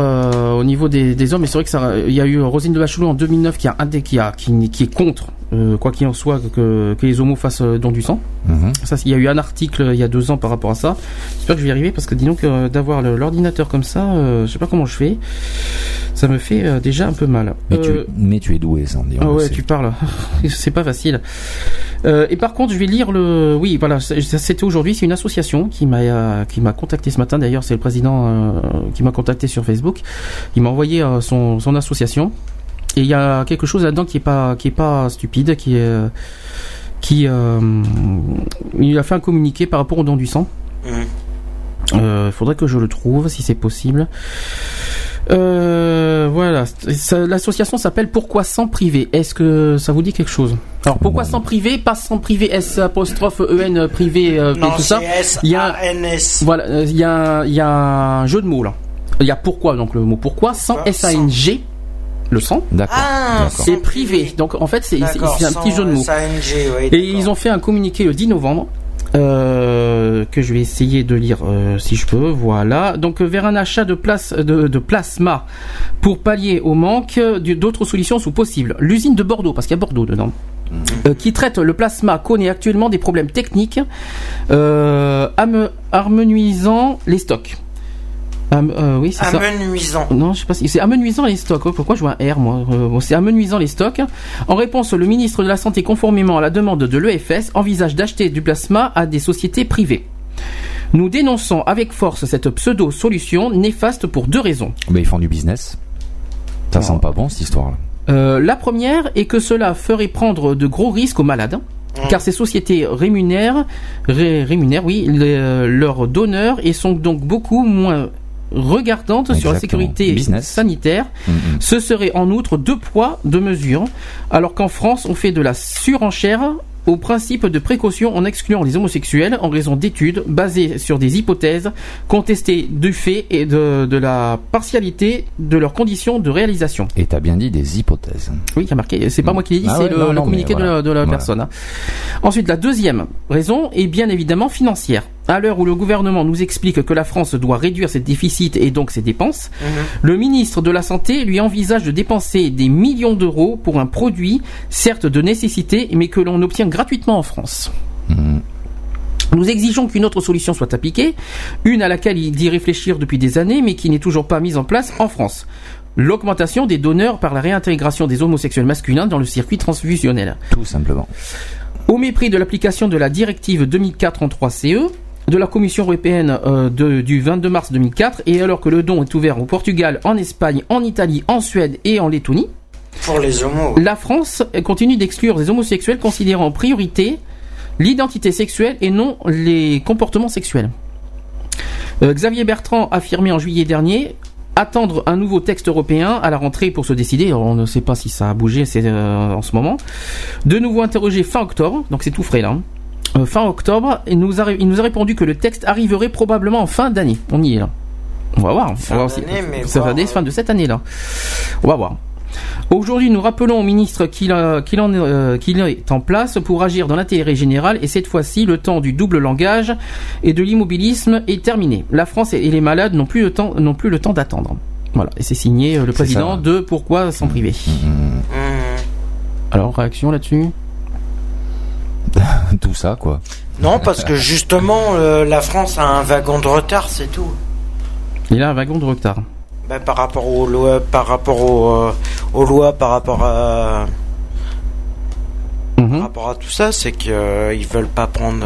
au niveau des, des hommes, et c'est vrai que ça, il y a eu Rosine de Bachelot en 2009 qui a un qui a qui, qui est contre euh, quoi qu'il en soit, que, que, les homos fassent don du sang. Mhm. Ça, il y a eu un article il y a deux ans par rapport à ça. J'espère que je vais y arriver parce que dis donc euh, d'avoir l'ordinateur comme ça, euh, je sais pas comment je fais. Ça me fait euh, déjà un peu mal. Mais, tu, mais tu es doué, Sandy. Ah ouais, tu parles. c'est pas facile. et par contre, je vais lire le. Oui, voilà, c'était aujourd'hui. C'est une association qui m'a qui m'a contacté ce matin. D'ailleurs, c'est le président qui m'a contacté sur Facebook. Il m'a envoyé son, son association. Et il y a quelque chose là-dedans qui est pas qui est pas stupide, qui est qui euh, il a fait un communiqué par rapport au don du sang. Il mmh. euh, faudrait que je le trouve si c'est possible. Euh, voilà, l'association s'appelle Pourquoi sans privé? Est-ce que ça vous dit quelque chose? Alors pourquoi sans privé Pas sans privé S apostrophe EN privé non, tout ça. Il y a voilà, il y a il y a un jeu de mots là. Il y a pourquoi donc le mot pourquoi sans S A N G le sang. D'accord. Ah, c'est privé. Donc en fait, c'est un petit jeu de mots. et ils ont fait un communiqué le 10 novembre. Euh, que je vais essayer de lire euh, si je peux. Voilà. Donc vers un achat de, place, de, plasma pour pallier au manque, d'autres solutions sont possibles. L'usine de Bordeaux, parce qu'il y a Bordeaux dedans. Mhm. Euh, qui traite le plasma connaît actuellement des problèmes techniques harmonisant les stocks. Euh, oui, c'est amenuisant. Non, je sais pas si c'est amenuisant les stocks. pourquoi je vois un R moi? Euh, C'est amenuisant les stocks. En réponse, le ministre de la Santé, conformément à la demande de l'EFS, envisage d'acheter du plasma à des sociétés privées. Nous dénonçons avec force cette pseudo-solution néfaste pour deux raisons. Mais ils font du business. Ça sent pas bon cette histoire-là. Euh, la première est que cela ferait prendre de gros risques aux malades car ces sociétés rémunèrent, rémunèrent oui, leurs donneurs et sont donc beaucoup moins regardante sur la sécurité sanitaire. Mm, mm. Ce serait en outre deux poids, deux mesures, alors qu'en France, on fait de la surenchère au principe de précaution en excluant les homosexuels en raison d'études basées sur des hypothèses contestées du fait et de, la partialité de leurs conditions de réalisation. Et as bien dit des hypothèses. Oui, il a marqué. C'est pas moi qui l'ai dit, ah c'est le, communiqué de la, personne. Hein. Ensuite, la deuxième raison est bien évidemment financière à l'heure où le gouvernement nous explique que la France doit réduire ses déficits et donc ses dépenses, mhm. le ministre de la Santé lui envisage de dépenser des millions d'euros pour un produit, certes de nécessité, mais que l'on obtient gratuitement en France. Nous exigeons qu'une autre solution soit appliquée, une à laquelle il dit réfléchir depuis des années, mais qui n'est toujours pas mise en place en France. L'augmentation des donneurs par la réintégration des homosexuels masculins dans le circuit transfusionnel. Tout simplement. Au mépris de l'application de la directive 2004 CE, de la Commission européenne euh, du 22 mars 2004 et alors que le don est ouvert au Portugal, en Espagne, en Italie, en Suède et en Lettonie. Pour les homos. La France continue d'exclure les homosexuels considérant en priorité l'identité sexuelle et non les comportements sexuels. Euh, Xavier Bertrand affirmé en juillet dernier attendre un nouveau texte européen à la rentrée pour se décider. on ne sait pas si ça a bougé c'est euh, en ce moment. De nouveau interrogé fin octobre, donc c'est tout frais là. Hein. Euh, fin octobre. Et nous a, il nous a répondu que le texte arriverait probablement en fin d'année. On y est là. On va voir. Fin on Ça va fin de cette année là. On va voir. Aujourd'hui, nous rappelons au ministre qu'il euh, est en place pour agir dans l'intérêt général et cette fois-ci, le temps du double langage et de l'immobilisme est terminé. La France et les malades n'ont plus le temps, n'ont plus le temps d'attendre. Voilà, et c'est signé euh, le président de Pourquoi s'en priver. Mmh. Mmh. Alors, réaction là-dessus? Tout ça, quoi. Non, parce que justement, euh, la France a un wagon de retard, c'est tout. Il a un wagon de retard. Ben, par rapport aux lois, par rapport aux, euh, lois, par rapport à, mhm. par rapport à tout ça, c'est qu'ils euh, ils veulent pas prendre.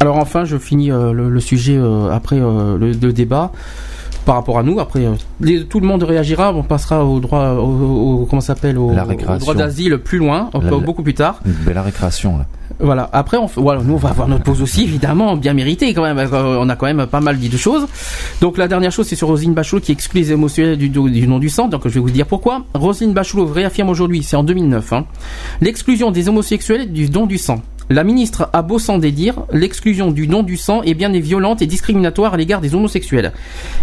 Alors enfin, je finis le, sujet après le, débat par rapport à nous. Après, tout le monde réagira. On passera au droit, au, comment s'appelle, au, droit d'asile plus loin, beaucoup plus tard. la récréation là. Voilà. Après, on, voilà, nous on va avoir notre pause aussi, évidemment, bien méritée quand même. On a quand même pas mal dit de choses. Donc la dernière chose, c'est sur Rosine Bachelot qui exclut les émotionnels du, du nom du sang. Donc je vais vous dire pourquoi. Rosine Bachelot réaffirme aujourd'hui, c'est en 2009, hein, l'exclusion des homosexuels du don du sang. La ministre a beau s'en dédire, l'exclusion du don du sang est bien violente et discriminatoire à l'égard des homosexuels.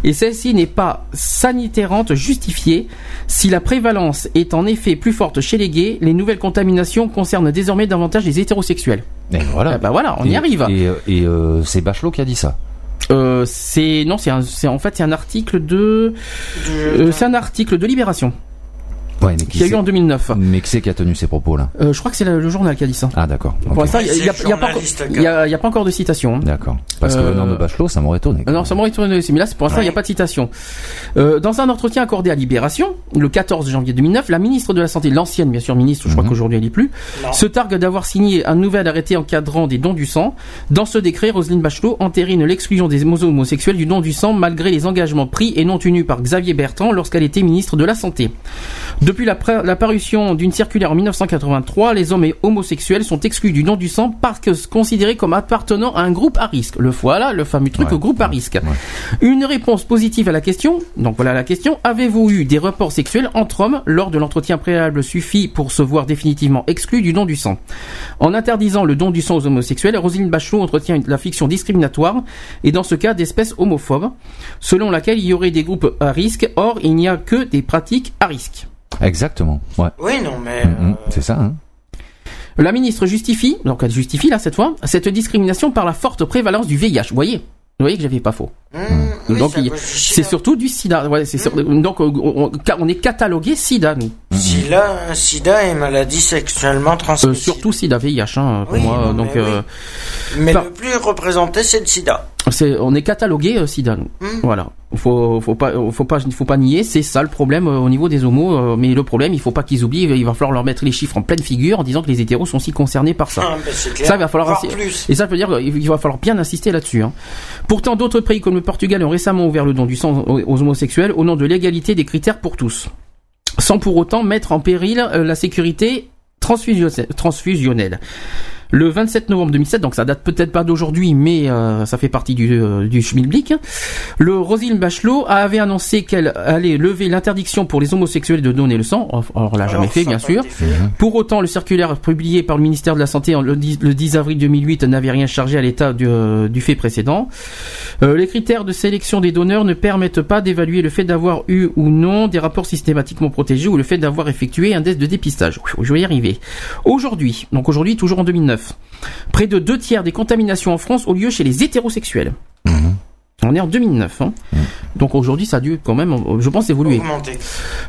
Et celle-ci n'est pas sanitairante justifiée. Si la prévalence est en effet plus forte chez les gays, les nouvelles contaminations concernent désormais davantage les hétérosexuels. Et voilà. Eh ben voilà, on y arrive. Et, euh, c'est Bachelot qui a dit ça. Euh, c'est non, c'est en fait c'est un article de, euh, c'est un article de Libération. Ouais, mais qui, a eu en 2009. Mais qui c'est qui a tenu ces propos-là euh, Je crois que c'est le, journal qui a dit ça. Ah d'accord. Pour l'instant, il n'y a, pas encore de citation. Hein. D'accord. Parce que venant de euh, Bachelot, ça m'aurait étonné. Non, ça m'aurait étonné aussi. Mais là, pour l'instant, il n'y a pas de citation. Euh, dans un entretien accordé à Libération, le 14 janvier 2009, la ministre de la Santé, l'ancienne bien sûr ministre, je crois mhm. qu'aujourd'hui elle n'y plus, se targue d'avoir signé un nouvel arrêté encadrant des dons du sang. Dans ce décret, Roselyne Bachelot entérine l'exclusion des homosexuels du don du sang malgré les engagements pris et non tenus par Xavier Bertrand lorsqu'elle était ministre de la Santé. Depuis la, la parution d'une circulaire en 1983, les hommes et homosexuels sont exclus du don du sang parce que considérés comme appartenant à un groupe à risque. Le voilà, le fameux truc au groupe à risque. Une réponse positive à la question. Donc voilà la question. Avez-vous eu des rapports sexuels entre hommes lors de l'entretien préalable suffit pour se voir définitivement exclu du don du sang? En interdisant le don du sang aux homosexuels, Roselyne Bachelot entretient la fiction discriminatoire et dans ce cas d'espèces homophobes, selon laquelle il y aurait des groupes à risque. Or, il n'y a que des pratiques à risque. Exactement. Ouais. Oui, non, mais. Mm, mm, c'est ça. Hein. La ministre justifie, donc elle justifie là cette fois, cette discrimination par la forte prévalence du VIH. Vous voyez? Vous voyez que j'avais pas faux. Mmh, donc c'est surtout du sida. Ouais. Donc on, on, est catalogué sida nous. Sida, sida et maladie sexuellement transmissible. Euh, surtout sida, VIH hein, pour moi. donc, mais, euh, mais le plus représenté c'est le sida on est catalogué euh, sida. Hmm. Voilà. Faut, faut pas, faut pas, faut pas nier. C'est ça le problème euh, au niveau des homos. Euh, mais le problème, il faut pas qu'ils oublient. Il va falloir leur mettre les chiffres en pleine figure en disant que les hétéros sont aussi concernés par ça. Ah, ben, ça il va falloir plus. Et ça veut dire qu'il va falloir bien insister là-dessus. Hein. Pourtant, d'autres pays comme le Portugal ont récemment ouvert le don du sang aux homosexuels au nom de l'égalité des critères pour tous, sans pour autant mettre en péril la sécurité transfusionnelle. Le 27 novembre 2007, donc ça date peut-être pas d'aujourd'hui, mais euh, ça fait partie du, euh, du schmilblick, le Roselyne Bachelot avait annoncé qu'elle allait lever l'interdiction pour les homosexuels de donner le sang. Alors, on l'a jamais fait, bien sûr. Pour autant, le circulaire publié par le ministère de la Santé le 10, avril 2008 n'avait rien chargé à l'état du, euh, du, fait précédent. Euh, les critères de sélection des donneurs ne permettent pas d'évaluer le fait d'avoir eu ou non des rapports systématiquement protégés ou le fait d'avoir effectué un test de dépistage. Je vais y arriver. Aujourd'hui, donc aujourd'hui toujours en 2009, Près de deux tiers des contaminations en France ont lieu chez les hétérosexuels. Mhm. On est en 2009. Hein. Mhm. Donc aujourd'hui, ça a dû quand même, je pense, évoluer.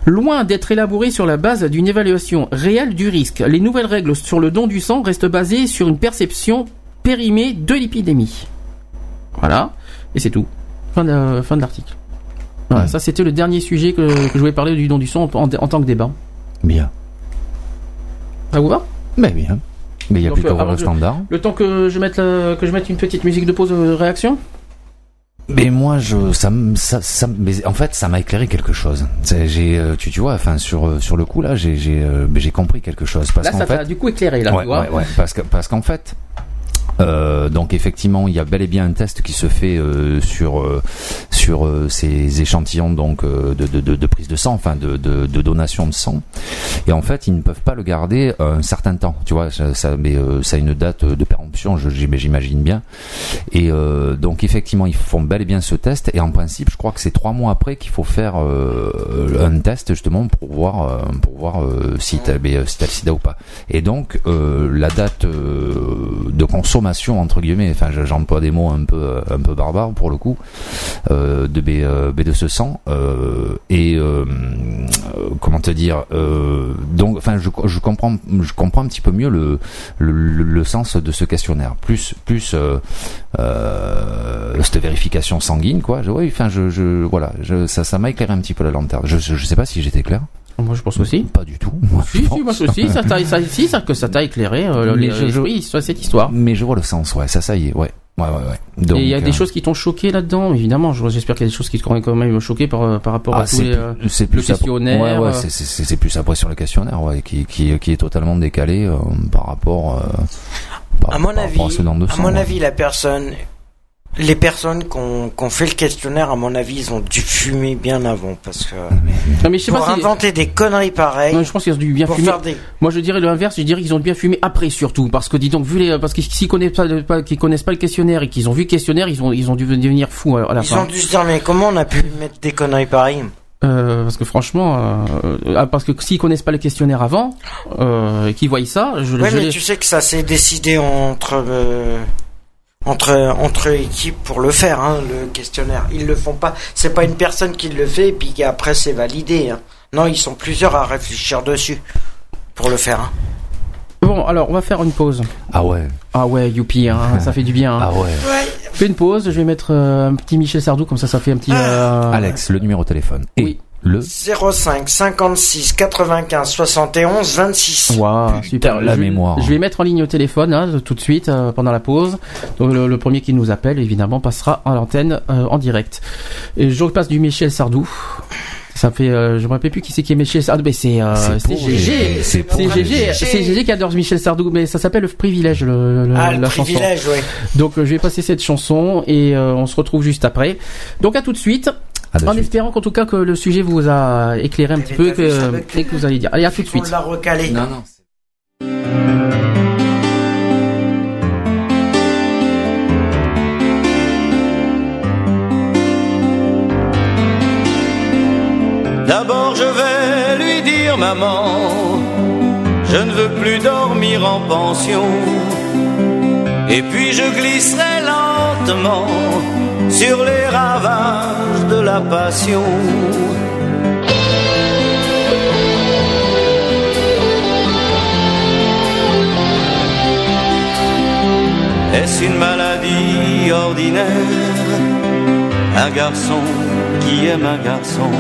Loin d'être élaboré sur la base d'une évaluation réelle du risque, les nouvelles règles sur le don du sang restent basées sur une perception périmée de l'épidémie. Voilà. Et c'est tout. Fin de, fin de l'article. Voilà, ça c'était le dernier sujet que, je voulais parler du don du sang en, en, tant que débat. Bien. Ça vous va? Mais bien. Mais il n'y a qu'à voir le standard. Le temps que je mette que je mette une petite musique de pause de euh, réaction. Mais moi, je, ça, ça, ça mais en fait, ça m'a éclairé quelque chose. J'ai, euh, tu, tu vois, enfin sur euh, sur le coup là, j'ai j'ai j'ai compris quelque chose parce là, ça fait, du coup éclairé là, ouais, tu vois. Ouais, ouais, parce que parce qu'en fait, euh, donc effectivement, il y a bel et bien un test qui se fait euh, sur euh, sur ces échantillons donc de, de, prise de sang, enfin de, de, donation de sang. Et en fait, ils ne peuvent pas le garder un certain temps. Tu vois, ça, a une date de péremption, j'imagine bien. Et donc effectivement, ils font bel et bien ce test. Et en principe, je crois que c'est trois mois après qu'il faut faire un test justement pour voir pour voir si tu as, si as le sida ou pas. Et donc la date de consommation entre guillemets, enfin j'emploie des mots un peu un peu barbares pour le coup, euh, de B, euh, B de ce sang euh, et comment te dire, donc enfin je, je comprends je comprends un petit peu mieux le le, le sens de ce questionnaire, plus plus cette vérification sanguine quoi. Je, enfin je, voilà, ça ça m'a éclairé un petit peu la lanterne. Je je, sais pas si j'étais clair. Moi, je pense aussi. Pas du tout. Moi, si, si, moi aussi, ça t'a, ça, si, ça, que ça t'a éclairé, euh, l'esprit, cette histoire. Mais je vois le sens, ouais, ça, ça y est, ouais. Ouais, ouais, ouais. et il y a des choses qui t'ont choqué là-dedans, évidemment. J'espère qu'il y a des choses qui t'ont quand même choqué par, par rapport à ah, tous les, c'est le questionnaire. Ouais, ouais, c'est plus après sur le questionnaire, ouais, qui, qui, qui est totalement décalé par rapport. Par, à mon avis, à, à mon avis, la personne les personnes qui ont, fait le questionnaire, à mon avis, ils ont dû fumer bien avant parce que non, mais je sais pour inventer des conneries pareilles. je pense qu'ils ont dû bien fumer. Moi, je dirais l'inverse. Je dirais qu'ils ont bien fumé après surtout parce que dis donc vu les parce qu'ils s'ils connaissent pas, qu'ils connaissent pas le questionnaire et qu'ils ont vu le questionnaire, ils ont ils ont dû devenir fous à la fin. Ils ont dû se dire mais comment on a pu mettre des conneries pareilles? Euh, parce que franchement, euh, ah, parce que s'ils connaissent pas le questionnaire avant, euh, qu'ils voient ça, je. Ouais, mais tu sais que ça s'est décidé entre euh, entre entre équipes pour le faire, hein, le questionnaire. Ils le font pas. C'est pas une personne qui le fait et puis après c'est validé. Hein. Non, ils sont plusieurs à réfléchir dessus pour le faire. Hein. Bon, alors on va faire une pause. Ah ouais. Ah ouais, youpi, hein, ça fait du bien. Ah ouais. Fais une pause, je vais mettre euh, un petit Michel Sardou, comme ça ça fait un petit... Ah. Euh, Alex, le numéro de téléphone. Et oui le 05 56 95 71 26. Waouh, super la mémoire. Je vais mettre en ligne au téléphone hein, tout de suite euh, pendant la pause. Donc le, premier qui nous appelle évidemment passera à l'antenne euh, en direct. Et je passe du Michel Sardou. Ça fait, euh, je me rappelle plus qui c'est qui est Michel Sardou, mais c'est euh, GG, c'est GG, c'est GG qui adore Michel Sardou, mais ça s'appelle le privilège, le, ah, la privilège, chanson. Donc je vais passer cette chanson et on se retrouve juste après. Donc à tout de suite. En espérant qu'en tout cas que le sujet vous a éclairé un petit peu et que, vous allez dire. Allez, à tout de suite. On l'a recalé. Non, non. D'abord je vais lui dire maman, je ne veux plus dormir en pension. Et puis je glisserai lentement sur les ravages de la passion. Est-ce une maladie ordinaire Un garçon qui aime un garçon?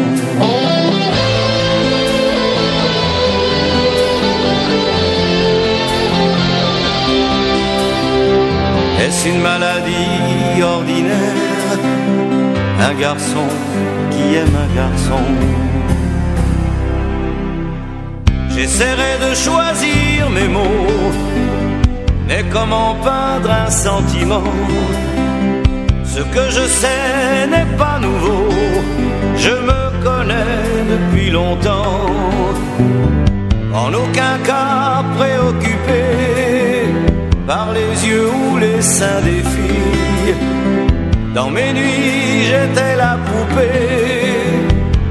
Est-ce une maladie ordinaire Un garçon qui aime un garçon. J'essaierai de choisir mes mots Mais comment peindre un sentiment? Ce que je sais n'est pas nouveau. Je me connais depuis longtemps. En aucun cas préoccupé par les yeux ou les seins des filles. Dans mes nuits, j'étais la poupée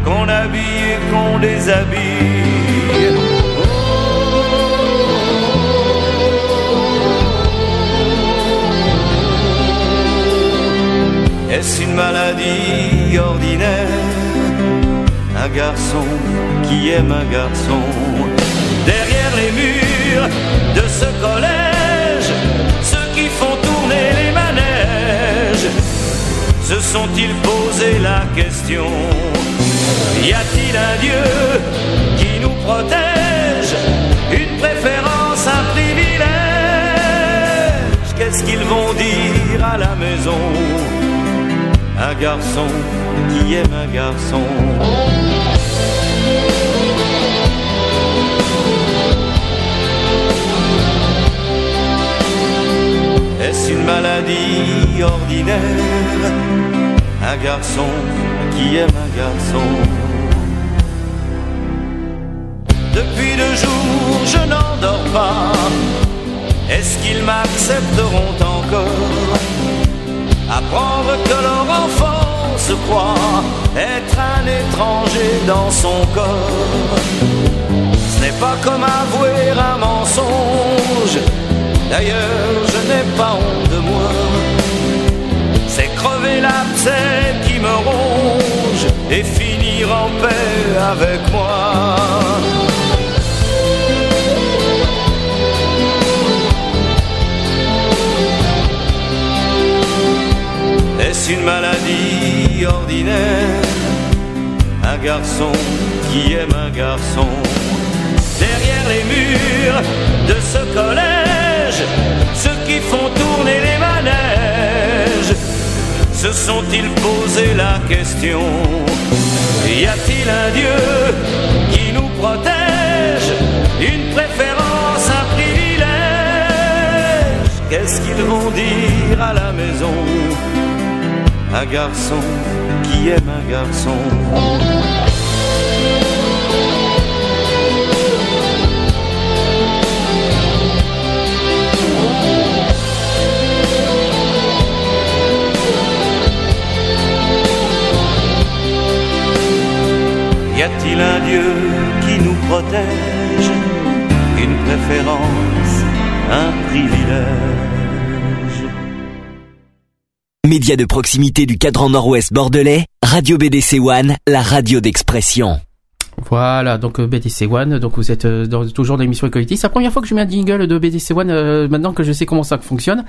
qu'on habille et qu'on déshabille. Est-ce une maladie ordinaire? Un garçon qui aime un garçon Derrière les murs de ce collège se sont-ils posé la question? Y a-t-il un Dieu qui nous protège? Une préférence, un privilège? Qu'est-ce qu'ils vont dire à la maison? Un garçon qui aime un garçon maladie ordinaire. Un garçon qui aime un garçon. Depuis deux jours je n'endors pas. Est-ce qu'ils m'accepteront encore? Apprendre que leur enfant se croit Être un étranger dans son corps. Ce n'est pas comme avouer un mensonge D'ailleurs, je n'ai pas honte de moi. C'est crever l'abcès qui me ronge et finir en paix avec moi. Est-ce une maladie ordinaire? Un garçon qui aime un garçon Derrière les murs de ce collège ceux qui font tourner les manèges. Se sont-ils posé la question? Y a-t-il un Dieu qui nous protège? Une préférence, un privilège? Qu'est-ce qu'ils vont dire à la maison? Un garçon qui aime un garçon Un Dieu qui nous protège Une préférence, un privilège Média de proximité du cadran nord-ouest bordelais, Radio BDC One, la radio d'expression. Voilà, donc euh, BDC One, donc vous êtes euh, dans, toujours dans l'émission Equality. C'est la première fois que je mets un jingle de BDC One, euh, maintenant que je sais comment ça fonctionne.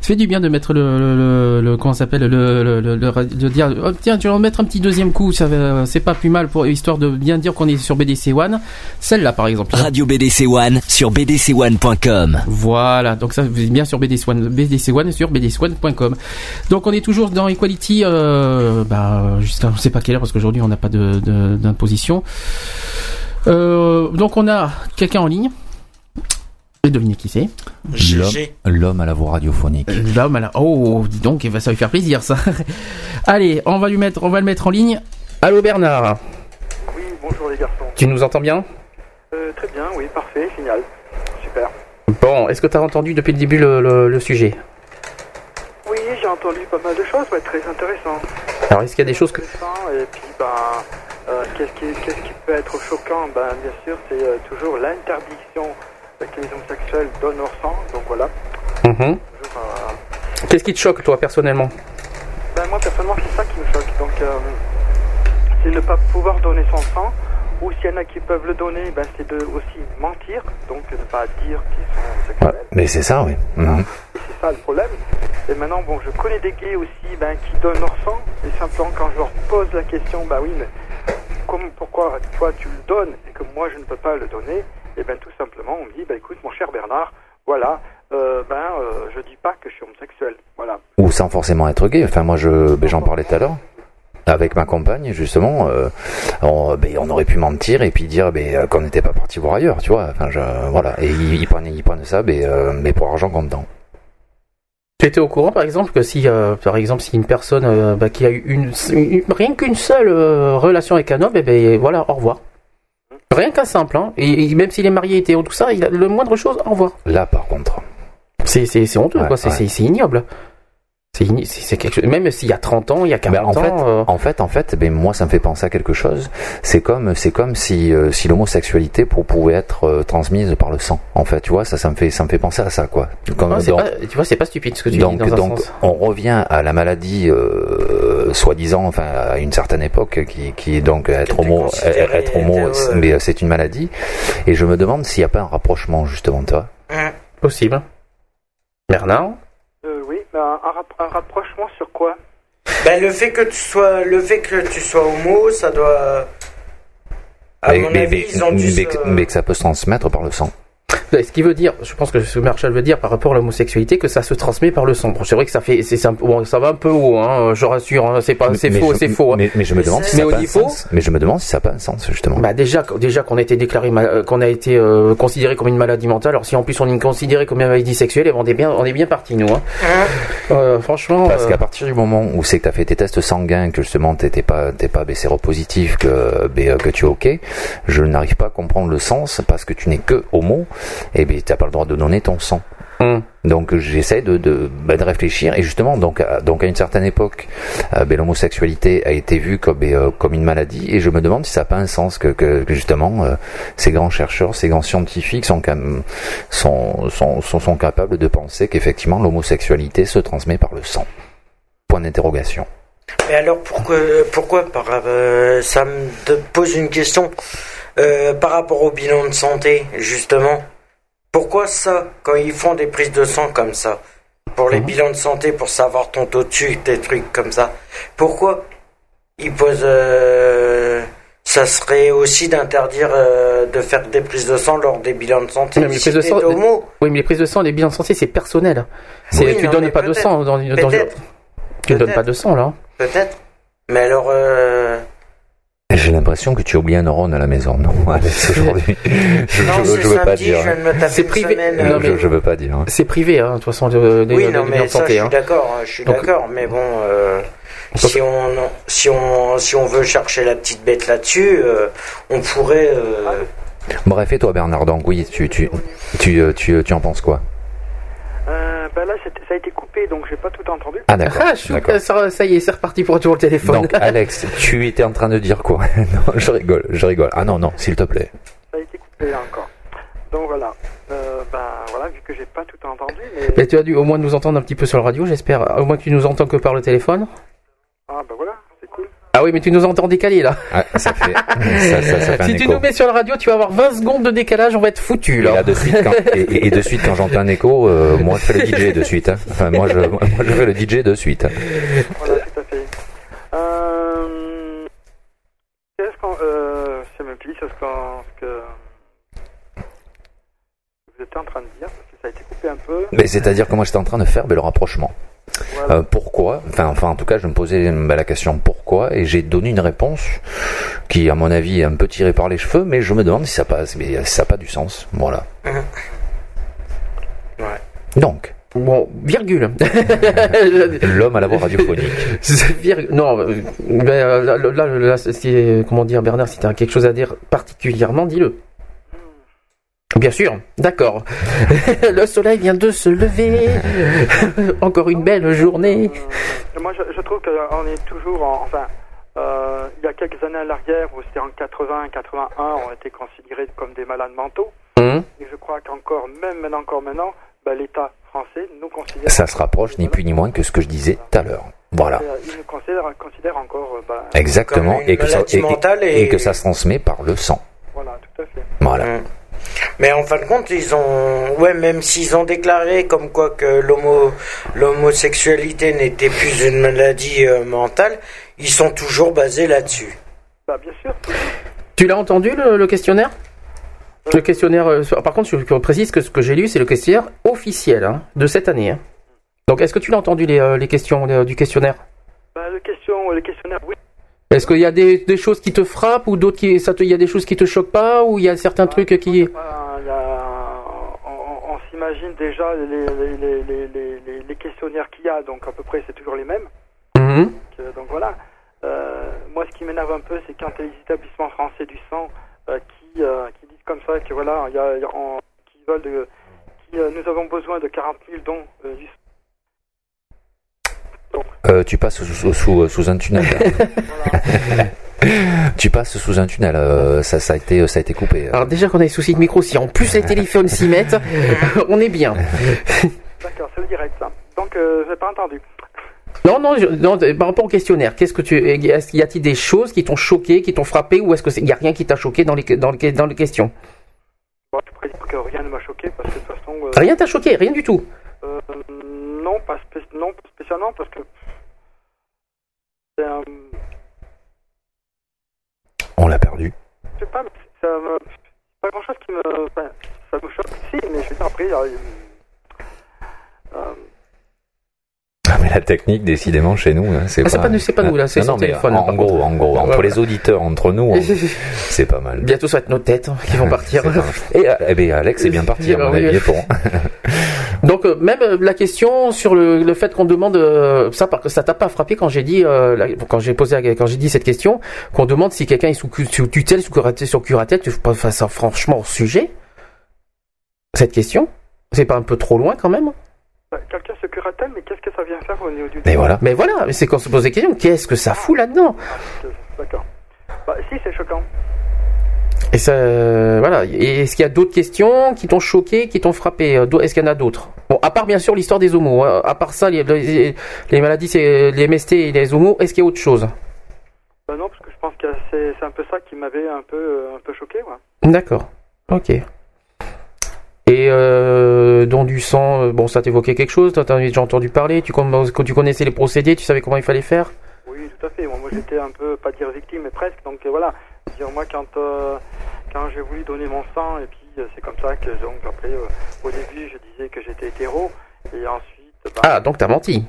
Ça fait du bien de mettre le, le, le, comment s'appelle, le, le, le, de dire, oh, tiens, tu vas mettre un petit deuxième coup, ça c'est pas plus mal pour histoire de bien dire qu'on est sur BDC One. Celle-là, par exemple. Radio BDC One sur bdc1.com. Voilà, donc ça vous êtes bien sur BDC One, BDC One sur bdc1.com. Donc on est toujours dans Equality, euh, bah, jusqu'à on sait pas quelle heure parce qu'aujourd'hui on n'a pas de, d'imposition. Euh, donc on a quelqu'un en ligne. Et devinez qui c'est L'homme à la voix radiophonique. L'homme à la. Oh, dis donc, ça va lui faire plaisir ça. Allez, on va lui mettre, on va le mettre en ligne. Allô Bernard. Oui, bonjour les garçons. Tu nous entends bien? Euh, Très bien, oui, parfait, génial, super. Bon, est-ce que tu as entendu depuis le début le, le, sujet? J'ai entendu pas mal de choses, très intéressant. Alors, est-ce qu'il y a des choses que. Et puis, ben. Euh, qu'est-ce, qui, qui, peut être choquant? Ben, Bien sûr, c'est euh, toujours l'interdiction que les homosexuels donnent leur sang. Donc voilà. Mhm. Toujours, euh, Qu'est-ce qui te choque, toi, personnellement? Ben, Moi, personnellement, c'est ça qui me choque. Donc, c'est ne pas pouvoir donner son sang. Ou s'il y en a qui peuvent le donner, ben, c'est de aussi mentir, donc ne pas dire qu'ils sont homosexuels. Ouais, mais c'est ça, oui. Mhm. Ça le problème. Et maintenant, bon, je connais des gays aussi ben, qui donnent leur sang, et simplement quand je leur pose la question, bah oui, mais pourquoi toi tu le donnes et que moi je ne peux pas le donner Et eh bien tout simplement, on me dit, bah écoute mon cher Bernard, voilà, euh, ben euh, je dis pas que je suis homosexuel, voilà. Ou sans forcément être gay. Enfin moi je, j'en parlais tout à l'heure avec ma compagne justement euh, on, on, aurait pu mentir et puis dire ben, qu'on n'était pas parti voir ailleurs tu vois enfin voilà et ils, prennent ça mais pour argent comptant tu étais au courant, par exemple, que si, euh, par exemple, si une personne euh, bah, qui a eu une, rien qu'une seule euh, relation avec un homme, et eh ben voilà, au revoir. Rien qu'un simple, hein. Et, même s'il est marié, hétéro, tout ça, il a le moindre chose, au revoir. Là, par contre. C'est honteux, quoi. C'est ignoble. C'est quelque chose. Même s'il y a 30 ans, il y a 40 ben, en fait, ans. Euh, en fait, en fait, ben moi, ça me fait penser à quelque chose. C'est comme, c'est comme si, euh, si l'homosexualité pour pouvait être euh, transmise par le sang. En fait, tu vois, ça, ça me fait, ça me fait penser à ça, quoi. Comme, ah, donc, pas, tu vois, c'est pas stupide ce que tu donc, dis dans donc, on revient à la maladie, soi-disant, enfin, à une certaine époque, qui, qui est donc être homo, être homo, mais c'est une maladie. Et je me demande s'il n'y a pas un rapprochement justement, toi. Possible. Bernard? Un, rapprochement sur quoi? Ben, le fait que tu sois le fait que tu sois homo, ça doit à mais, mon avis, ils ont dû mais que ça peut se transmettre par le sang. Ce qui veut dire, je pense que ce que Marshall veut dire par rapport à l'homosexualité, que ça se transmet par le sang. c'est vrai que ça fait, c'est bon, ça va un peu haut, hein, je rassure, hein, c'est pas, c'est faux, c'est faux. Hein. Mais, mais, je me demande si ça n'a pas un sens. Mais je me demande si ça n'a pas un sens justement. Bah déjà, déjà qu'on a été déclaré, euh, qu'on a été euh, considéré comme une maladie mentale. Alors si en plus on est considéré comme une maladie sexuelle, on est bien, on est bien parti nous. Hein. Euh, franchement. Parce qu'à partir du moment où c'est que tu as fait tes tests sanguins, que justement t'étais pas, t'es pas séropositif, que que tu es ok, je n'arrive pas à comprendre le sens parce que tu n'es que homo, et ben t'as pas le droit de donner ton sang. Hum. Donc j'essaie de, de, bah, de, réfléchir. Et justement donc à, donc à une certaine époque euh, ben, l'homosexualité a été vue comme ben, euh, comme une maladie. Et je me demande si ça n'a pas un sens que, que, justement euh, ces grands chercheurs ces grands scientifiques sont, sont, sont, sont, sont capables de penser qu'effectivement l'homosexualité se transmet par le sang. Point d'interrogation. Mais alors pourquoi pourquoi par, ça me pose une question par rapport au bilan de santé justement? Pourquoi ça, quand ils font des prises de sang comme ça, pour les mhm. bilans de santé, pour savoir ton taux de sucre, des trucs comme ça, pourquoi ils posent... Euh, ça serait aussi d'interdire euh, de faire des prises de sang lors des bilans de santé. Mais les prises de sang, oui, mais les prises de sang, les bilans de santé, c'est personnel. tu donnes pas de sang dans, dans, Tu ne donnes pas de sang, là Peut-être. Mais alors, euh... J'ai l'impression que tu as oublié un neurone à la maison, non aujourd'hui. je, non, je, je veux pas dire. C'est privé. Non, je, je, veux pas dire. C'est privé, hein, de toute façon. De, de, oui, non, mais ça, santé, je suis d'accord. Je suis d'accord, mais bon, euh, si on si on si on veut chercher la petite bête là-dessus, euh, on pourrait. Euh... Bref, et toi, Bernard Donc, oui, tu tu tu euh, tu, tu en penses quoi? Euh, bah là, ça a été coupé, donc j'ai pas tout entendu. Ah d'accord. Ah, ça, ça, y est, c'est reparti pour tout le téléphone. Donc Alex, tu étais en train de dire quoi Non, je rigole, je rigole. Ah non, non, s'il te plaît. Ça a été coupé là encore. Donc voilà. Euh, bah voilà, vu que j'ai pas tout entendu. Mais... mais... tu as dû au moins nous entendre un petit peu sur la radio, j'espère. Au moins que tu nous entends que par le téléphone. Ah bah voilà. Ah oui, mais tu nous entends décaler là. Ah, ça fait, ça, ça, ça fait si tu nous mets sur la radio, tu vas avoir 20 secondes de décalage, on va être foutu là. Et, là, de suite, quand, et, et, de suite, quand j'entends un écho, euh, moi je fais le DJ de suite. Hein. Enfin, moi je, moi je fais le DJ de suite. Voilà, tout à fait. Euh, Qu'est-ce qu'on. Euh, c'est même plus ce, ce que vous étiez en train de dire, parce que ça a été coupé un peu. Mais c'est-à-dire que moi j'étais en train de faire le rapprochement. Euh, pourquoi? Enfin, enfin, en tout cas, je me posais la question pourquoi, et j'ai donné une réponse qui, à mon avis, est un peu tirée par les cheveux, mais je me demande si ça passe, mais ça n'a pas du sens. Voilà. Ouais. Donc. Bon, virgule. L'homme à la voix radiophonique. non, euh, là, là, là, comment dire, Bernard, si tu as quelque chose à dire particulièrement, dis-le. Bien sûr, d'accord. le soleil vient de se lever. Encore une belle journée. Euh, moi, je, trouve qu'on est toujours en, enfin, euh, il y a quelques années à l'arrière, où c'était en 80, 81, on était considérés comme des malades mentaux. Hum. Et je crois qu'encore, même maintenant, encore maintenant, bah, l'État français nous considère. Ça se rapproche ni plus ni moins que ce que je disais tout à l'heure. Voilà. Euh, il nous considère, considère encore. Bah, Exactement, et que, ça, et, et... que ça se transmet par le sang. Voilà, tout à fait. Voilà. Hum. Mais en fin de compte, ils ont, ouais, même s'ils ont déclaré comme quoi que l'homo, l'homosexualité n'était plus une maladie euh, mentale, ils sont toujours basés là-dessus. Bah, bien sûr. Tu l'as entendu le, questionnaire? Le questionnaire. Euh, par contre, je précise que ce que j'ai lu, c'est le questionnaire officiel hein, de cette année. Hein. Donc, est-ce que tu l'as entendu les, euh, les questions du questionnaire? Bah, le, question, le questionnaire, oui. Est-ce qu'il y a des, des, choses qui te frappent ou d'autres qui ça il y a des choses qui te choquent pas ou il y a certains trucs qui déjà les, les, les, les questionnaires qu'il y a donc à peu près c'est toujours les mêmes. Mhm. donc voilà. Euh, moi ce qui m'énerve un peu c'est quand les établissements français du sang euh, qui, euh, qui disent comme ça que voilà il y a, qui veulent de, qui, nous avons besoin de 40 000 dons du sang euh, tu passes sous, sous, sous un tunnel. tu passes sous un tunnel, euh, ça, ça, a été, ça a été coupé. Alors déjà qu'on a des soucis de micro, si en plus les téléphones s'y mettent, on est bien. D'accord, c'est le direct ça. Donc euh, je n'ai pas entendu. Non, non, non, par rapport au questionnaire, qu'est-ce que tu, y a-t-il des choses qui t'ont choqué, qui t'ont frappé, ou est-ce que il y a rien qui t'a choqué dans les dans les dans les questions? Bon, Je précise que rien ne m'a choqué parce que de toute façon. Euh, rien t'a choqué, rien du tout. Euh, non, pas non, spécialement parce que on l'a perdu. Je sais pas, ça pas grand chose qui me. ça me choque, si, mais je veux dire, après. Euh, ah, mais la technique, décidément, chez nous, hein, c'est ah, pas... pas... pas nous, là, c'est son téléphone. En, gros, en gros, entre les auditeurs, entre nous, c'est pas mal. Bientôt, ça va être nos têtes hein, qui vont partir. Et eh ben, Alex est bien parti, à mon avis, pour. Donc euh, même euh, la question sur le, le fait qu'on demande euh, ça ça t'a pas frappé quand j'ai dit quand j'ai posé quand j'ai dit cette question qu'on demande si quelqu'un est sous, sous, tutelle sous curatelle sur curatelle tu pas ça franchement au sujet? Cette question? C'est pas un peu trop loin quand même? Quelqu'un se curatelle, mais qu'est-ce que ça vient faire au niveau du. Mais voilà, mais voilà, c'est qu'on se pose des questions. Qu'est-ce que ça fout là-dedans? Ah, D'accord. Bah, si, c'est choquant. Et ça, voilà. est-ce qu'il y a d'autres questions qui t'ont choqué, qui t'ont frappé? Est-ce qu'il y en a d'autres? Bon, à part bien sûr l'histoire des homos. Hein. À part ça, les, les, maladies, c'est les MST et les homos. Est-ce qu'il y a autre chose? Bah Non, parce que je pense que c'est un peu ça qui m'avait un peu euh, un peu choqué. D'accord. Ok. Et euh, don du sang, euh, bon, ça t'évoquait quelque chose T'as déjà entendu parler tu, connaissais les procédés, tu savais comment il fallait faire? Oui, tout à fait. moi, j'étais un peu, pas dire victime, mais presque. Donc euh, voilà. Dire moi, quand quand j'ai voulu donner mon sang, et puis euh, c'est comme ça que, donc, après, euh, au début, je disais que j'étais hétéro, et ensuite. Bah, ah, donc t'as menti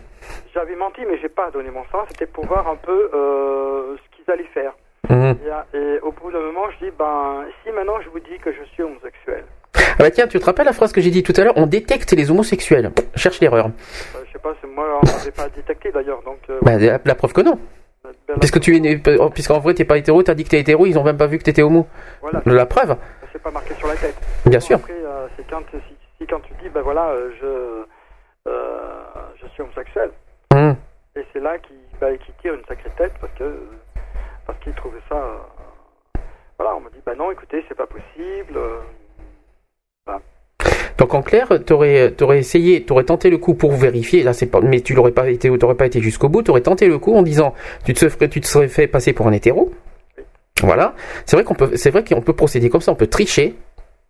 J'avais menti, mais j'ai pas donné mon sang. C'était pour voir un peu euh, ce qu'ils allaient faire. Mhm. Et, et au bout d'un moment, je dis, ben, si maintenant je vous dis que je suis homosexuel, Ah bah tiens, tu te rappelles la phrase que j'ai dit tout à l'heure On détecte les homosexuels. Cherche l'erreur. euh, je sais pas, moi, on n'avait pas détecté d'ailleurs, donc. euh, Bah, la, la preuve que non. ben, Parce que tu es, né- oh, puisqu'en vrai t'es pas hétéro, t'as dit que t'es hétéro, ils ont même pas vu que t'étais homo. Voilà, La preuve, c'est pas marqué sur la tête. bien sûr. Après, euh, c'est quand, si, si quand tu dis, ben voilà, je, je suis homosexuel. Mhm. Et c'est là qu'il bah, qu'il tire une sacrée tête parce que parce qu'il trouvait ça. euh, voilà, on m'a dit, bah non, écoutez, c'est pas possible. euh, Donc en clair, t'aurais, t'aurais essayé, t'aurais tenté le coup pour vérifier. Là, c'est pas, mais tu l'aurais pas été, t'aurais pas été jusqu'au bout. T'aurais tenté le coup en disant, tu te serais, tu te serais fait passer pour un hétéro. Voilà. C'est vrai qu'on peut, c'est vrai qu'on peut procéder comme ça. On peut tricher.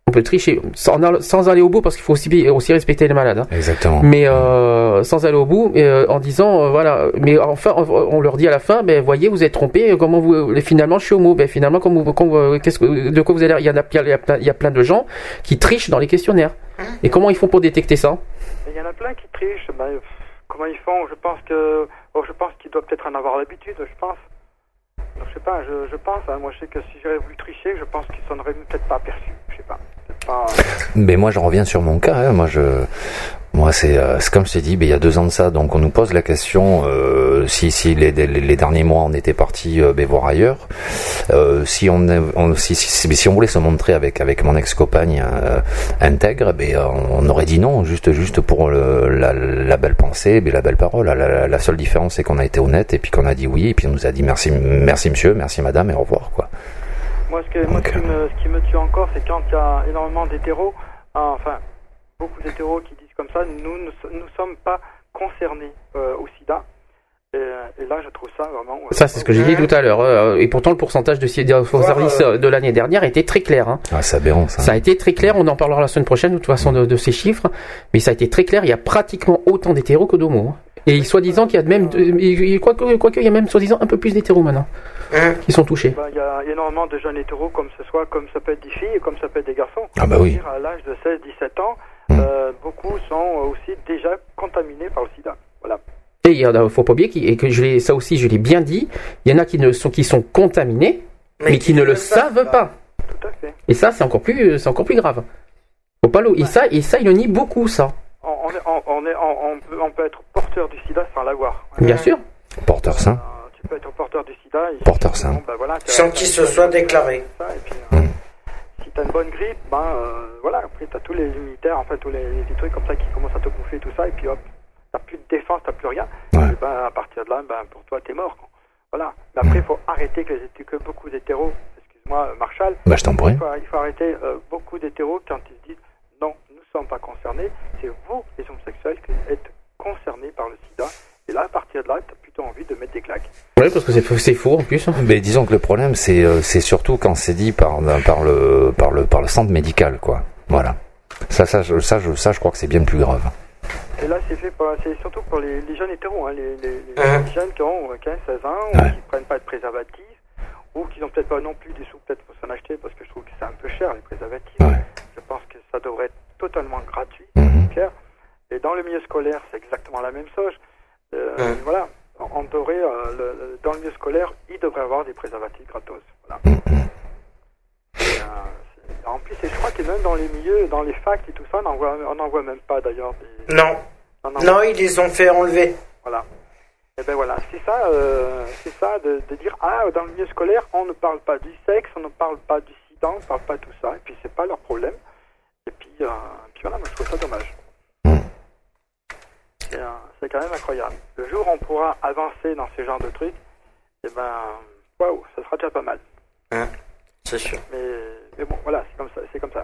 On peut tricher sans, sans aller au bout parce qu'il faut aussi, aussi respecter les malades. hein. Exactement. Mais euh, sans aller au bout, et, euh, en disant euh, voilà. Mais enfin, on, on leur dit à la fin, ben voyez, vous êtes trompé. Comment vous, euh, finalement, je suis homo. Ben finalement, vous, euh, qu'est-ce que, de quoi vous allez Il y en a, il y a plein, il y a plein de gens qui trichent dans les questionnaires. Et comment ils font pour détecter ça? Il y en a plein qui trichent. Ben, comment ils font? Je pense que. Oh, je pense qu'ils doivent peut-être en avoir l'habitude, je pense. Je sais pas, je, je pense. hein, moi, je sais que si j'avais voulu tricher, je pense qu'ils s'en auraient peut-être pas aperçu. Mais moi, je reviens sur mon cas. hein. Moi, moi, c'est, euh, c'est comme je t'ai dit, ben, il y a deux ans de ça. Donc, on nous pose la question euh, si, si les, derniers mois, on était parti euh, ben, voir ailleurs. Euh, si on, voulait se montrer avec avec mon ex-compagne intègre, ben, on aurait dit non, juste juste pour la, belle pensée, ben, la belle parole. La, seule différence, c'est qu'on a été honnête et puis qu'on a dit oui et puis on nous a dit merci, merci monsieur, merci madame et au revoir. Moi, ce, que, moi, ce, qui me, ce qui me tue encore, c'est quand il y a énormément d'hétéros, hein, enfin, beaucoup d'hétéros qui disent comme ça, nous ne nous sommes pas concernés euh, au sida. Et, euh, et là, je trouve ça vraiment. euh, Ça, c'est ce que j'ai dit tout à l'heure. euh, Et pourtant, le pourcentage de ci- de faux services euh, de l'année dernière était très clair. hein. Ah, c'est aberrant ça. Ça a été très clair. On en parlera la semaine prochaine de toute façon de, de ces chiffres. Mais ça a été très clair. Il y a pratiquement autant d'hétéros que d'homos. hein. Et soi-disant qu'il y a même, quoique, quoique, il y a même soi-disant un peu plus d'hétéros maintenant qui sont touchés. bah, Il y a énormément de jeunes hétéros, comme ce soit, comme ça peut être des filles, et comme ça peut être des garçons. Ah bah oui. À l'âge de 16-17 ans, Mm. euh, beaucoup sont aussi déjà contaminés par le sida. Voilà. Et il y en a, faut pas oublier et que je l'ai, ça aussi, je l'ai bien dit. Il y en a qui ne sont, qui sont contaminés, mais, qui ne le savent pas. Tout à fait. Et ça, c'est encore plus, c'est encore plus grave. Faut pas le, et ça, et ça, il le nie beaucoup, ça. On, on est, on, on est, on, on peut, on peut être porteur du sida sans l'avoir. Bien sûr. Porteur sain. Euh, tu peux être porteur du sida. et- Porteur sain. Bon, ben voilà, Sans qu'il se soit déclaré. Ça, et puis, euh, Si t'as une bonne grippe, ben euh, voilà, après t'as tous les immunitaires, enfin tous les, les trucs comme ça qui commencent à te bouffer tout ça, et puis hop, t'as plus de défense, t'as plus rien. Ouais. Et ben à partir de là, ben pour toi t'es mort. quoi. Voilà. Mais après il faut arrêter que, les- que beaucoup d'hétéros, excuse-moi euh, Marshall, Bah, je t'en prie. il faut, il faut arrêter euh, beaucoup d'hétéros quand ils se disent non, nous ne sommes pas concernés, c'est vous les homosexuels qui êtes concernés par le sida. Et là, à partir de là, t'as plutôt envie de mettre des claques. Oui, parce que c'est, faux en plus. Mais disons que le problème, c'est euh, c'est surtout quand c'est dit par, par, le, par, le, par le centre médical, quoi. Voilà. Ça, ça, je, ça, je, ça, je crois que c'est bien plus grave. Et là, c'est fait pour- c'est surtout pour les, les jeunes hétéros, hein, les, les- les Hein. jeunes qui ont euh, 15, 16 ans, Ouais. ou qui prennent pas de préservatifs, ou qui n'ont peut-être pas non plus des sous peut-être pour s'en acheter, parce que je trouve que c'est un peu cher les préservatifs. Ouais. Je pense que ça devrait être totalement gratuit, Mhm. c'est clair. Et dans le milieu scolaire, c'est exactement la même chose. Euh, Ouais. Voilà, on devrait, euh, le- dans le milieu scolaire, il devrait avoir des préservatifs gratos. Voilà. Mhm. Et, euh, c'est- en plus, et je crois que même dans les milieux, dans les facs et tout ça, on n'en voit, même pas d'ailleurs. des- Non. Non, ils les ont fait enlever. voilà. Et ben voilà, c'est ça, euh, c'est ça de, de dire ah dans le milieu scolaire on ne parle pas du sexe, on ne parle pas du sida, on ne parle pas de tout ça, et puis c'est pas leur problème. Et puis, euh, puis voilà, moi je trouve ça dommage. Mm. Et, euh, c'est quand même incroyable. Le jour où on pourra avancer dans ce genre de trucs, et ben waouh, ça sera déjà pas mal. C'est sûr. Mais, mais bon, voilà, c'est comme ça. C'est comme ça.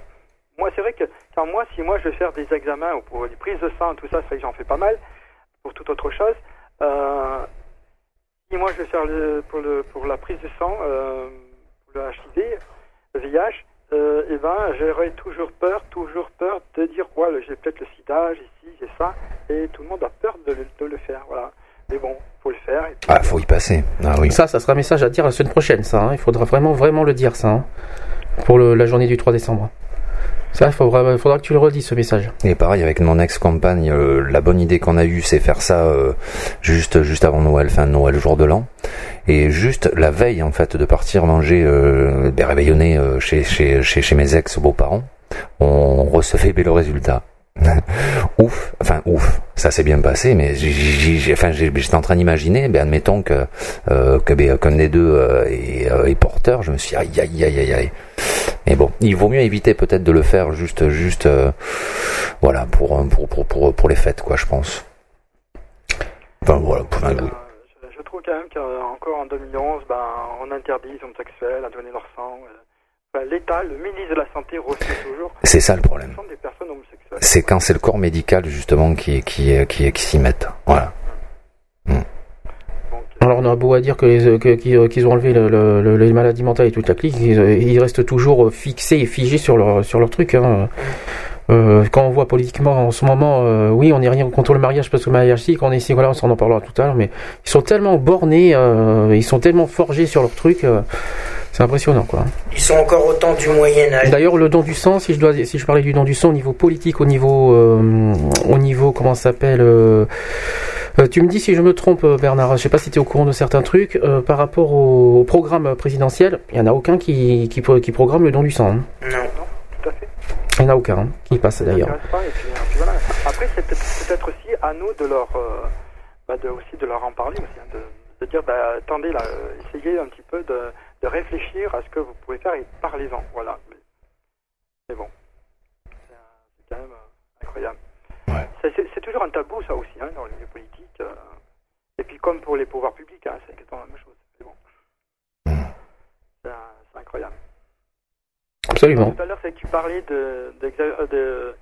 Moi, c'est vrai que quand moi, si moi je vais faire des examens ou pour des prises de sang, tout ça, c'est vrai que j'en fais pas mal. Pour toute autre chose, euh, si moi je vais faire pour le pour la prise de sang, euh, pour le HIV, le VIH, euh, et ben j'aurais toujours peur, toujours peur de dire ouais, j'ai peut-être le SIDA, j'ai ci, j'ai ça, et tout le monde a peur de le, de le faire, voilà. Mais bon, faut le faire. Et puis, Ah, faut y passer. Ah oui. Ça, ça sera un message à dire la semaine prochaine, ça. hein. Il faudra vraiment, vraiment le dire, ça. hein, pour le- la journée du 3 décembre. Ça, il faudra, faudra, que tu le redises ce message. Et pareil avec mon ex-compagne, euh, la bonne idée qu'on a eue, c'est faire ça euh, juste juste avant Noël, fin de Noël, jour de l'an, et juste la veille en fait de partir manger, euh, ben, réveillonner euh, chez, chez chez chez mes ex beaux-parents, on recevait le résultat. Ouf, enfin ouf, ça s'est bien passé, mais j'ai, enfin, j'étais en train d'imaginer, ben admettons que euh, que ben, qu'un des deux euh, est, euh, est, porteur, je me suis dit, aïe aïe aïe aïe aïe. Mais bon, il vaut mieux éviter peut-être de le faire juste juste euh, voilà pour, pour pour pour pour les fêtes quoi, je pense. Enfin voilà, pour un oui. Je, je, trouve quand même qu'encore en 2011, ben on interdit les homosexuels à donner leur sang. L'État, le ministre de la Santé refuse toujours. C'est ça le problème. C'est quand c'est le corps médical justement qui qui qui, qui s'y met. Voilà. Mm. Alors on a beau à dire que les qu'ils ont enlevé le, le, les maladies mentales et toute la clique, ils, ils, restent toujours fixés et figés sur leur sur leur truc. Hein. Euh, quand on voit politiquement en ce moment, euh, oui, on n'est rien contre le mariage parce que le mariage, si, on est ici, voilà, on en parlera tout à l'heure, mais ils sont tellement bornés, euh, ils sont tellement forgés sur leur truc. Euh, c'est impressionnant, quoi. Ils sont encore autant du Moyen Âge. D'ailleurs, le don du sang, si je dois, si je parlais du don du sang au niveau politique, au niveau, euh, au niveau, comment ça s'appelle euh, euh, Tu me dis si je me trompe, Bernard. Je sais pas si tu es au courant de certains trucs euh, par rapport au, au, programme présidentiel. Il y en a aucun qui, qui, qui programme le don du sang. Hein. Non, non, tout à fait. Il n'y en a aucun hein, qui passe d'ailleurs. Voilà. Après, c'est peut-être aussi à nous de leur, bah de, aussi de leur en parler aussi, hein, de, de, dire, bah, attendez là, essayez un petit peu de de réfléchir à ce que vous pouvez faire et parlez-en. Voilà. Mais bon, c'est quand même euh, incroyable. Ouais. C'est toujours un tabou, ça aussi, hein, dans le milieu politique. Euh, et puis, comme pour les pouvoirs publics, hein, c'est exactement la même chose. Bon. Mmh. C'est incroyable. Absolument. Tout à l'heure, c'est que tu parlais de, de, de,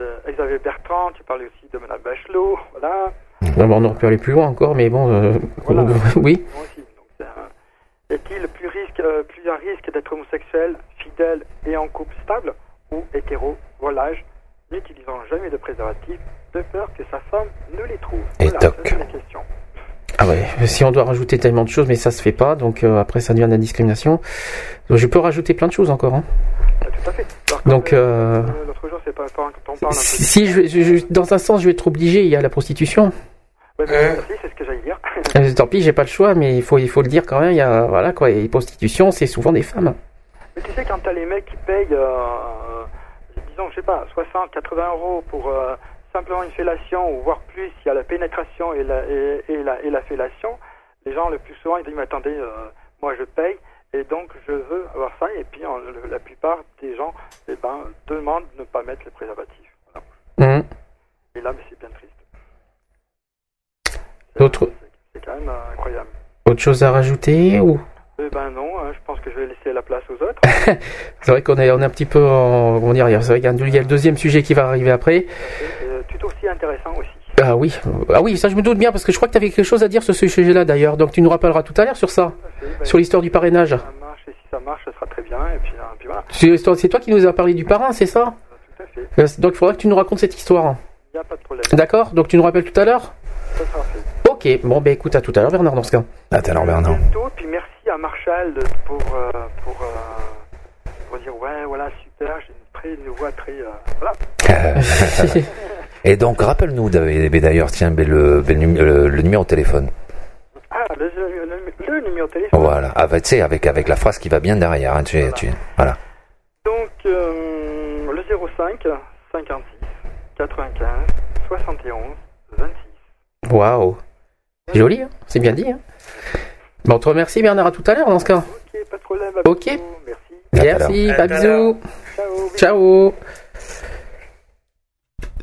de, Xavier Bertrand, tu parlais aussi de Mme Bachelot, voilà. Bon, on aurait pu aller plus loin encore, mais bon, euh, voilà. oui. Moi aussi. Est-il plus, risque, euh, plus à risque d'être homosexuel, fidèle et en couple stable ou hétéro, volage, n'utilisant jamais de préservatif, de peur que sa femme ne les trouve? Et voilà, toc. c'est la question. Ah ouais, si on doit rajouter tellement de choses, mais ça se fait pas, donc euh, après ça devient de la discrimination. Donc, je peux rajouter plein de choses encore. Hein. Ah, tout à fait. Alors, donc, euh, l'autre jour, c'est pas, pas quand on parle. Si, si je, dans un sens, je vais être obligé. Il y a la prostitution. Ouais, mais merci, c'est ce que j'allais dire. Euh, Tant pis, j'ai pas le choix, mais il faut, il faut le dire quand même. Il y a, voilà quoi, et prostitution, c'est souvent des femmes. Mais tu sais, quand t'as les mecs qui payent, euh, disons, je sais pas, 60, 80 euros pour euh, simplement une fellation, ou voire plus, il y a la pénétration et la, et, et la, et la fellation, les gens le plus souvent ils disent, mais attendez, euh, moi je paye, et donc je veux avoir ça, et puis en, la plupart des gens eh ben, demandent de ne pas mettre le préservatif. Voilà. Mmh. Et là, c'est bien triste. D'autres C'est quand même euh, incroyable. Autre chose à rajouter ou? Eh ben non, hein, je pense que je vais laisser la place aux autres. c'est vrai qu'on est, on est un petit peu en, comment dire, c'est vrai qu'il y a le deuxième sujet qui va arriver après. Euh, tout aussi intéressant aussi. Ah oui, ah oui, ça je me doute bien parce que je crois que tu avais quelque chose à dire sur ce sujet-là d'ailleurs, donc tu nous rappelleras tout à l'heure sur ça, ben, sur l'histoire du parrainage. Ça marche et si ça marche, ça sera très bien et puis, euh, puis voilà. C'est toi qui nous as parlé du parrain, c'est ça? Tout à fait. Donc il faudra que tu nous racontes cette histoire. Il n'y a pas de problème. D'accord, donc tu nous rappelles tout à l'heure? Ça sera fait. Ok, bon ben écoute, à tout à l'heure Bernard dans ce cas. À tout à l'heure Bernard. Bientôt, puis merci à Marshall de- pour, euh, pour, euh, pour dire ouais, voilà, super, j'ai une, très, une voix très. euh, voilà. Et donc rappelle-nous David, d'ailleurs, tiens, ben, le, ben, le, le- le numéro de téléphone. Ah, le, le, le- le numéro de téléphone. Voilà, avec, tu sais, avec, avec la phrase qui va bien derrière. hein, tu, tu, voilà. Donc, euh, le 05 56 95 71 26. Waouh, joli, hein c'est bien dit. Hein bon, on te remercie Bernard, à tout à l'heure dans ce cas. Ok, pas de problème. à Ok. Merci. À à Merci, À pas à bisous. Ciao. Ciao.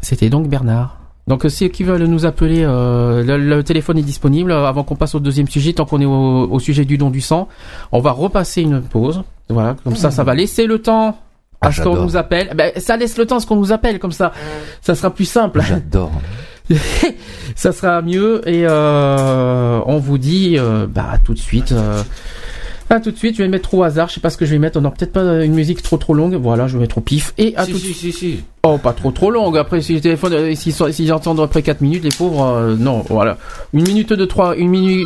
C'était donc Bernard. Donc euh, ceux qui veulent nous appeler, euh, le, le téléphone est disponible. Euh, Avant qu'on passe au deuxième sujet, tant qu'on est au, au sujet du don du sang, on va repasser une pause. Voilà, comme ça, ça va laisser le temps à Ah, ce qu'on nous appelle. Ben, ça laisse le temps à ce qu'on nous appelle, comme ça, ça sera plus simple. J'adore. ça sera mieux et euh, on vous dit euh, bah tout de suite. Euh, à tout de suite, je vais mettre au hasard. Je sais pas ce que je vais mettre. On n'aura peut-être pas une musique trop trop longue. Voilà, je vais mettre au pif. Et à si, tout de si, si, si. Oh, pas trop trop longue. Après, si le téléphone, euh, s'ils entendent après 4 minutes, les pauvres, euh, non, voilà. Une minute de 3, une minute.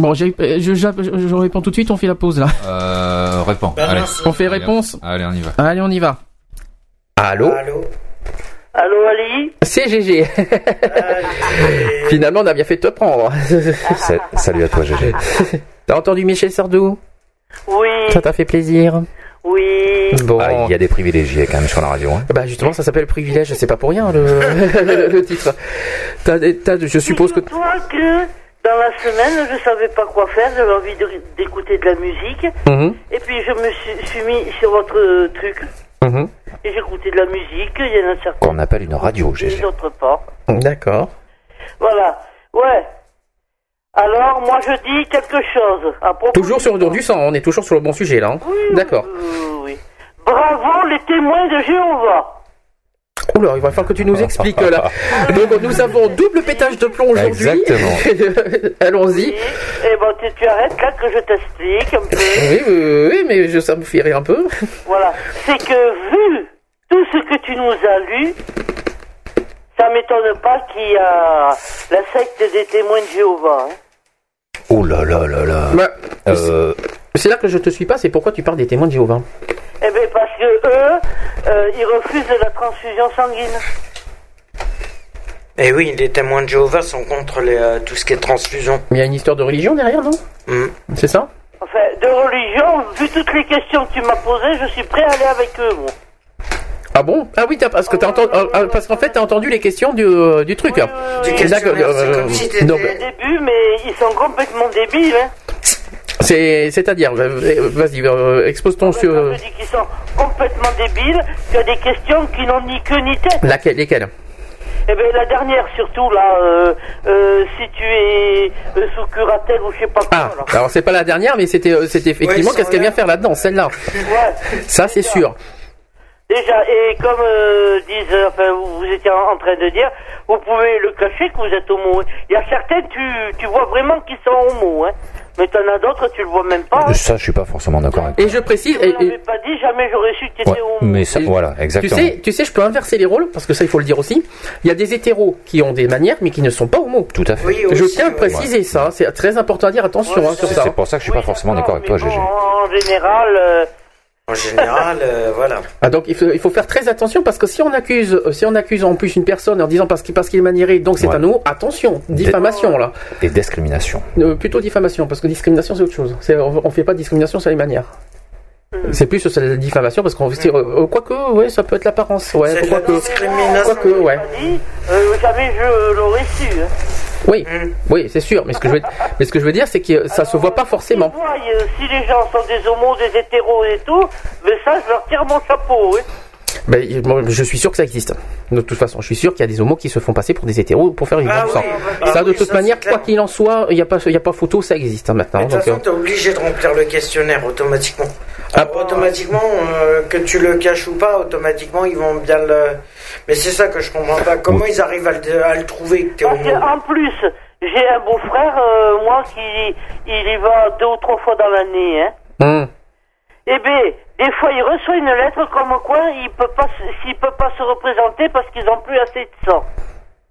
Bon, j'ai- je, je, je, je réponds tout de suite, on fait la pause là. Euh, réponds. Allez. On fait réponse. Allez, on y va. Allez, on y va. Allô Allô Allô Ali C'est GG. Finalement, on a bien fait de te prendre. Salut à toi GG. T'as entendu Michel Sardou? Oui. Ça t'a fait plaisir? Oui. Bon. Ah, il y a des privilégiés quand même sur la radio. Hein. Bah justement, ça s'appelle privilège, c'est pas pour rien le, le, le titre. T'as, t'as, je suppose que... Toi que dans la semaine, je savais pas quoi faire, j'avais envie d'écouter de la musique. Mhm, Et puis je me suis, suis mis sur votre euh, truc. mhm. Et j'écoutais de la musique, il y en a certains. Qu'on appelle une radio, GG. d'autres pas. D'accord. Voilà. Ouais. Alors, moi je dis quelque chose. À propos Toujours sur le don du sang, on est toujours sur le bon sujet là. hein. Oui, D'accord. oui, oui. Bravo les témoins de Jéhovah. Oula, il va falloir que tu nous expliques là. Donc nous avons double pétage de plomb aujourd'hui. Exactement. Allons-y. Et, et bon, tu, tu arrêtes là que je t'explique un peu. Oui, oui, oui, mais je, ça me fait rire un peu. Voilà. C'est que vu tout ce que tu nous as lu, ça m'étonne pas qu'il y a la secte des témoins de Jéhovah. hein. Oh là là là là. Bah, Euh, c'est là que je te suis pas, c'est pourquoi tu parles des témoins de Jéhovah. Eh bien, parce que eux, euh, ils refusent la transfusion sanguine. Et oui, les témoins de Jéhovah sont contre les, euh, tout ce qui est transfusion. Mais il y a une histoire de religion derrière, non? Hmm. C'est ça? Enfin, de religion, vu toutes les questions que tu m'as posées, je suis prêt à aller avec eux, moi. Ah bon? Ah oui, t'as, parce que t'as entendu, ah, parce qu'en fait t'as entendu les questions du, euh, du truc. Oui, oui, oui. Du D'accord, questionnaire, c'est euh, comme si t'étais- donc, Au début, mais ils sont complètement débiles, hein. C'est, c'est-à-dire, euh, vas-y, euh, expose ton sur je dis qu'ils sont complètement débiles, tu as des questions qui n'ont ni queue ni tête. laquelle, lesquelles? Eh bien, la dernière, surtout, là, euh, euh, si tu es euh, sous curatelle ou je sais pas quoi, Ah, là. alors c'est pas la dernière, mais c'était, euh, c'était effectivement Ouais, qu'est-ce qu'elle vient faire là-dedans, celle-là? Ouais. Ça c'est sûr. Déjà, et comme euh, disent, euh, enfin, vous, vous étiez en, en train de dire, vous pouvez le cacher que vous êtes homo. Il y a certains, tu, tu vois vraiment qu'ils sont homo, hein. Mais t'en as d'autres, tu le vois même pas. hein. ça, je suis pas forcément d'accord avec Et je précise, Si et- et- pas dit, jamais j'aurais su que tu Ouais, homo. mais ça, Et- voilà, tu exactement. sais, tu sais, je peux inverser les rôles parce que ça il faut le dire aussi. Il y a des hétéros qui ont des manières, mais qui ne sont pas homo. Tout à fait. Oui, Je aussi, tiens à ouais. préciser ça. C'est très important à dire. Attention Ouais, hein, sur C'est ça. c'est pour ça que je suis pas forcément d'accord avec toi, bon, En général, euh, En général, euh, voilà. Ah, donc il faut, il faut faire très attention parce que si on accuse, euh, si on accuse en plus une personne en disant parce qu'il parce qu'il est maniéré, donc c'est Ouais. un homo, attention, diffamation là. Et discrimination. Euh, plutôt diffamation parce que discrimination c'est autre chose. C'est, on, on fait pas de discrimination sur les manières. C'est plus sur la diffamation parce qu'on veut dire, euh, quoique, ouais, ça peut être l'apparence, ouais, C'est de la quoique. ouais. euh, jamais je l'aurais su. Hein. Oui, oui, c'est sûr. Mais ce que je veux, mais ce que je veux dire, c'est que ça se voit pas forcément. Voient, euh, si les gens sont des homos, des hétéros et tout, mais ça, je leur tire mon chapeau. hein. Ben, je suis sûr que ça existe. De toute façon, je suis sûr qu'il y a des homos qui se font passer pour des hétéros pour faire une Ah du oui, sang. bah, ça, de oui, toute ça, manière, quoi qu'il en soit, il n'y a pas, il y a pas photo, ça existe hein, maintenant. Mais De toute façon, euh, t'es obligé de remplir le questionnaire automatiquement. Ah. Alors, automatiquement, euh, que tu le caches ou pas, automatiquement, ils vont bien le. Mais c'est ça que je comprends pas. Comment ils arrivent à le, à le trouver que t'es Parce homo? qu'en plus, j'ai un beau-frère, euh, moi, qui il y va deux ou trois fois dans l'année. Hein. hum. Eh bien, des fois, il reçoit une lettre comme quoi il peut pas, se- s'il peut pas se représenter parce qu'ils ont plus assez de sang.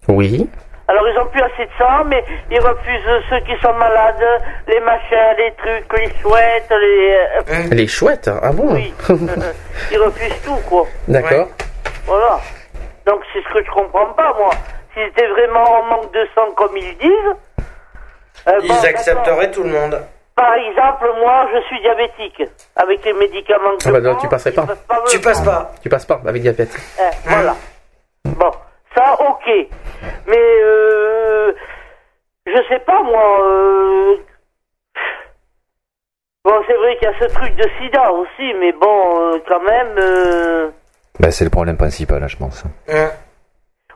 Oui. Alors, ils ont plus assez de sang, mais ils refusent ceux qui sont malades, les machins, les trucs, les chouettes, les... euh, Les chouettes, ah bon oui. ils refusent tout, quoi. D'accord. Voilà. Donc, c'est ce que je comprends pas, moi. S'ils étaient vraiment en manque de sang, comme ils disent... euh, bon, Ils accepteraient tout le monde. Par exemple, moi, je suis diabétique. Avec les médicaments que Ah bah je non, tu passerais pas. me Tu passes pas. Tu passes pas avec diabète. Eh, voilà. Bon, ça, ok. Mais, euh, je sais pas, moi, euh, Bon, c'est vrai qu'il y a ce truc de sida aussi, mais bon, euh, quand même... euh, Bah, c'est le problème principal, là, je pense. Hein.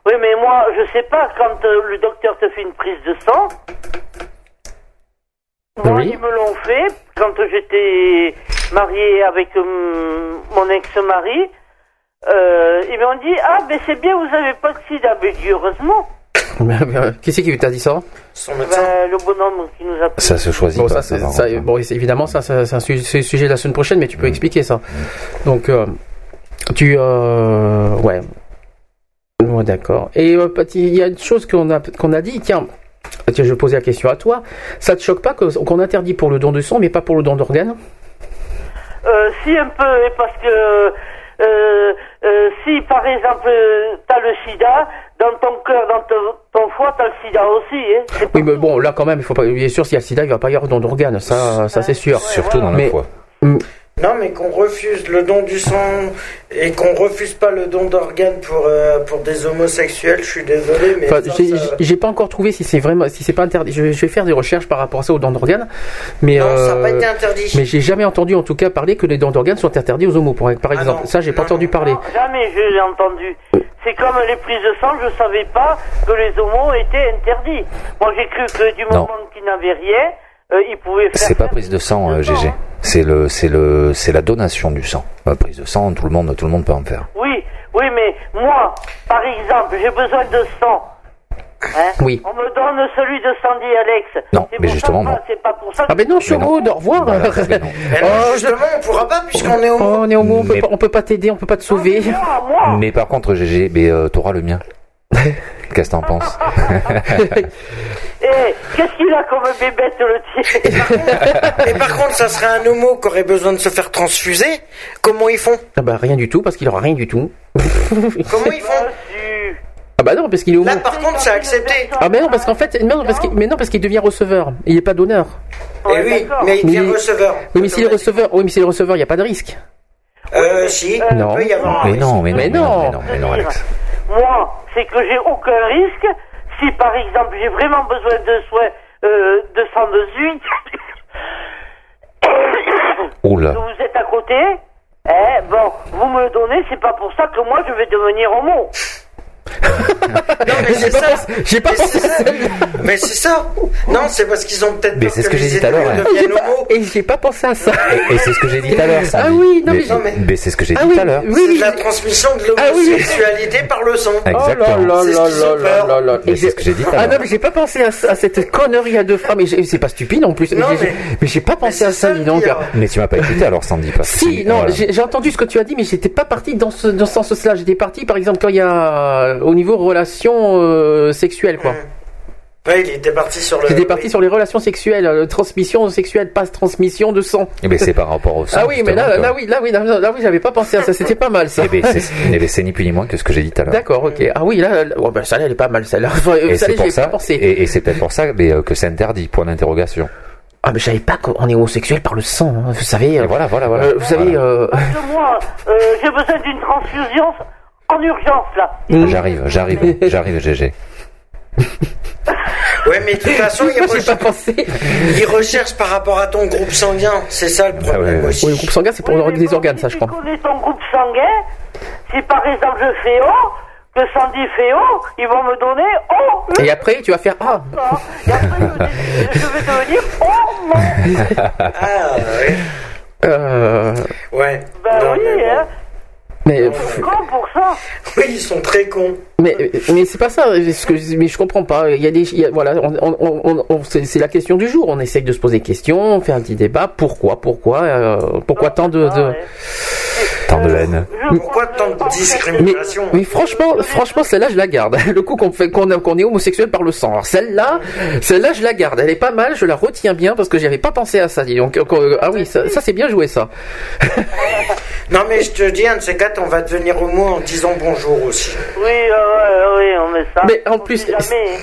Oui, mais moi, je sais pas, quand euh, le docteur te fait une prise de sang, moi, Oui. ils me l'ont fait quand j'étais marié avec euh, mon ex-mari. Euh, ils m'ont dit, ah, mais c'est bien, vous avez pas de sida. Mais je dis, heureusement. Qui c'est qui t'a dit ça? Son médecin. Ben, le bonhomme qui nous a pris. Ça se choisit Bon, pas. ça, ça, bon, évidemment, ça, ça, c'est un sujet de la semaine prochaine, mais tu peux expliquer ça. Donc, euh, tu, euh, ouais, ouais, d'accord. Et euh, il y a une chose qu'on a, qu'on a dit. Tiens, tiens, je vais poser la question à toi. Ça te choque pas qu'on interdit pour le don de sang, mais pas pour le don d'organes? Euh, si, un peu, parce que euh, euh, si par exemple euh, t'as le sida, dans ton cœur, dans ton, foie, t'as le sida aussi. Hein. Oui, mais bon, là quand même, il faut pas. Bien sûr, s'il y a le sida, il va pas y avoir don d'organes, ça, ça c'est sûr. Surtout dans le foie. Non, mais qu'on refuse le don du sang et qu'on refuse pas le don d'organes pour euh, pour des homosexuels, je suis désolé, mais j'ai pas encore trouvé si c'est vraiment si c'est pas interdit. Je, vais faire des recherches par rapport à ça aux dons d'organes, mais non, ça n'a pas euh, été interdit. Mais j'ai jamais entendu en tout cas parler que les dons d'organes sont interdits aux homos, par, ah exemple. ça, j'ai pas entendu parler. jamais je l'ai entendu. C'est comme les prises de sang, je savais pas que les homos étaient interdits. Moi, j'ai cru que du moment qu'ils n'avaient rien c'est pas prise de sang, GG. Euh, c'est le, c'est le, c'est la donation du sang. La prise de sang, tout le monde, tout le monde peut en faire. Oui, oui, mais moi, par exemple, j'ai besoin de sang. Hein oui. On me donne celui de Sandy Alex. Non, mais justement non. C'est pas pour ça. Ah mais non, je suis au au revoir. Bah, oh, justement, on pourra pas puisqu'on est au oh, on est au on peut pas, on peut pas t'aider, on peut pas te sauver. Mais par contre, GG, mais euh, t'auras le mien. Qu'est-ce que t'en penses Eh, qu'est-ce qu'il a comme bébête le tien Et par contre, ça serait un homo qui aurait besoin de se faire transfuser Comment ils font? Ah bah rien du tout, parce qu'il aura rien du tout. Comment ils font? Ah bah non parce qu'il est homo. Là par contre c'est accepté. Ah mais non parce qu'en fait non parce qu'il mais non parce qu'il devient receveur. Il n'est pas donneur. Eh oui, mais il devient receveur. Oui mais s'il est receveur, oui mais s'il est receveur, il n'y a pas de risque. Euh si. Non. Mais non, mais non, mais non, mais non, Alex. Moi, c'est que j'ai aucun risque si par exemple j'ai vraiment besoin de soins euh, de sang de suite, Oula. vous êtes à côté, eh, bon, vous me le donnez, c'est pas pour ça que moi je vais devenir homo non, mais j'ai pas, j'ai pas pensé ça. Mais c'est ça. Non, c'est parce qu'ils ont peut-être. Mais c'est ce que j'ai dit tout à l'heure. Et j'ai pas pensé à ça. Et, c'est ce que j'ai dit tout à l'heure. Ah oui, non, mais, mais, c'est ce que j'ai dit tout à l'heure. Oui, la transmission de l'homosexualité par le sang. Exactement. Oh là là là là C'est ce que j'ai dit tout à l'heure. Ah non, mais j'ai pas pensé à, cette connerie à deux phrases. Mais c'est pas stupide en plus. mais j'ai pas pensé à ça, dis donc. Mais tu m'as pas écouté alors, Sandy. Si, non, j'ai entendu ce que tu as dit, mais j'étais pas parti dans ce sens-là. J'étais parti, par exemple, quand il y a au niveau relations euh, sexuelles, quoi. Ouais, il était parti sur le. J'étais parti sur les relations sexuelles, euh, transmission sexuelle, pas transmission de sang. Eh ben c'est par rapport au sang. Ah oui, mais là, là, oui, là oui, là, oui, j'avais pas pensé à ça. C'était pas mal ça. Eh ben, eh ben c'est ni plus ni moins que ce que j'ai dit tout à l'heure. D'accord, ok. Ah oui, là, là ben, ça, elle est pas mal celle-là. Et c'est pour ça. Et, c'est peut-être pour ça mais, euh, que c'est interdit. Point d'interrogation. Ah mais je savais pas qu'on est homosexuel par le sang, hein. vous savez. voilà, voilà, voilà. vous savez. moi, j'ai besoin d'une transfusion en urgence là. Mm. J'arrive, j'arrive, j'arrive, GG. Ouais, mais de toute façon, il, recherche... pas pensé. il recherche par rapport à ton groupe sanguin. C'est ça le problème ah aussi. Oui, le groupe sanguin, c'est pour oui, des organes, ça, je crois. Si tu connais ton groupe sanguin, si par exemple je fais O, que Sandy fait O, ils vont me donner O. Et après, tu vas faire A. Et après, je vais devenir O, non. Ah, ouais. Euh... Ouais. Ben oui, hein. Mais ils sont cons pour ça. Oui, ils sont très cons. Mais mais c'est pas ça. Ce que, mais je comprends pas. Il y a des voilà. On, on, on, c'est la question du jour. On essaye de se poser des questions, on fait un petit débat. Pourquoi pourquoi euh, pourquoi tant de, de... Ah tant de haine Pourquoi tant de discrimination mais, franchement franchement celle-là je la garde. Le coup qu'on fait qu'on est homosexuel par le sang. Alors celle-là celle-là je la garde. Elle est pas mal. Je la retiens bien parce que j'avais pas pensé à ça. Donc ah oui ça, ça c'est bien joué ça. non mais je te dis un de ces quatre on va devenir homo en disant bonjour aussi. Oui, oui, on met ça. Mais en plus,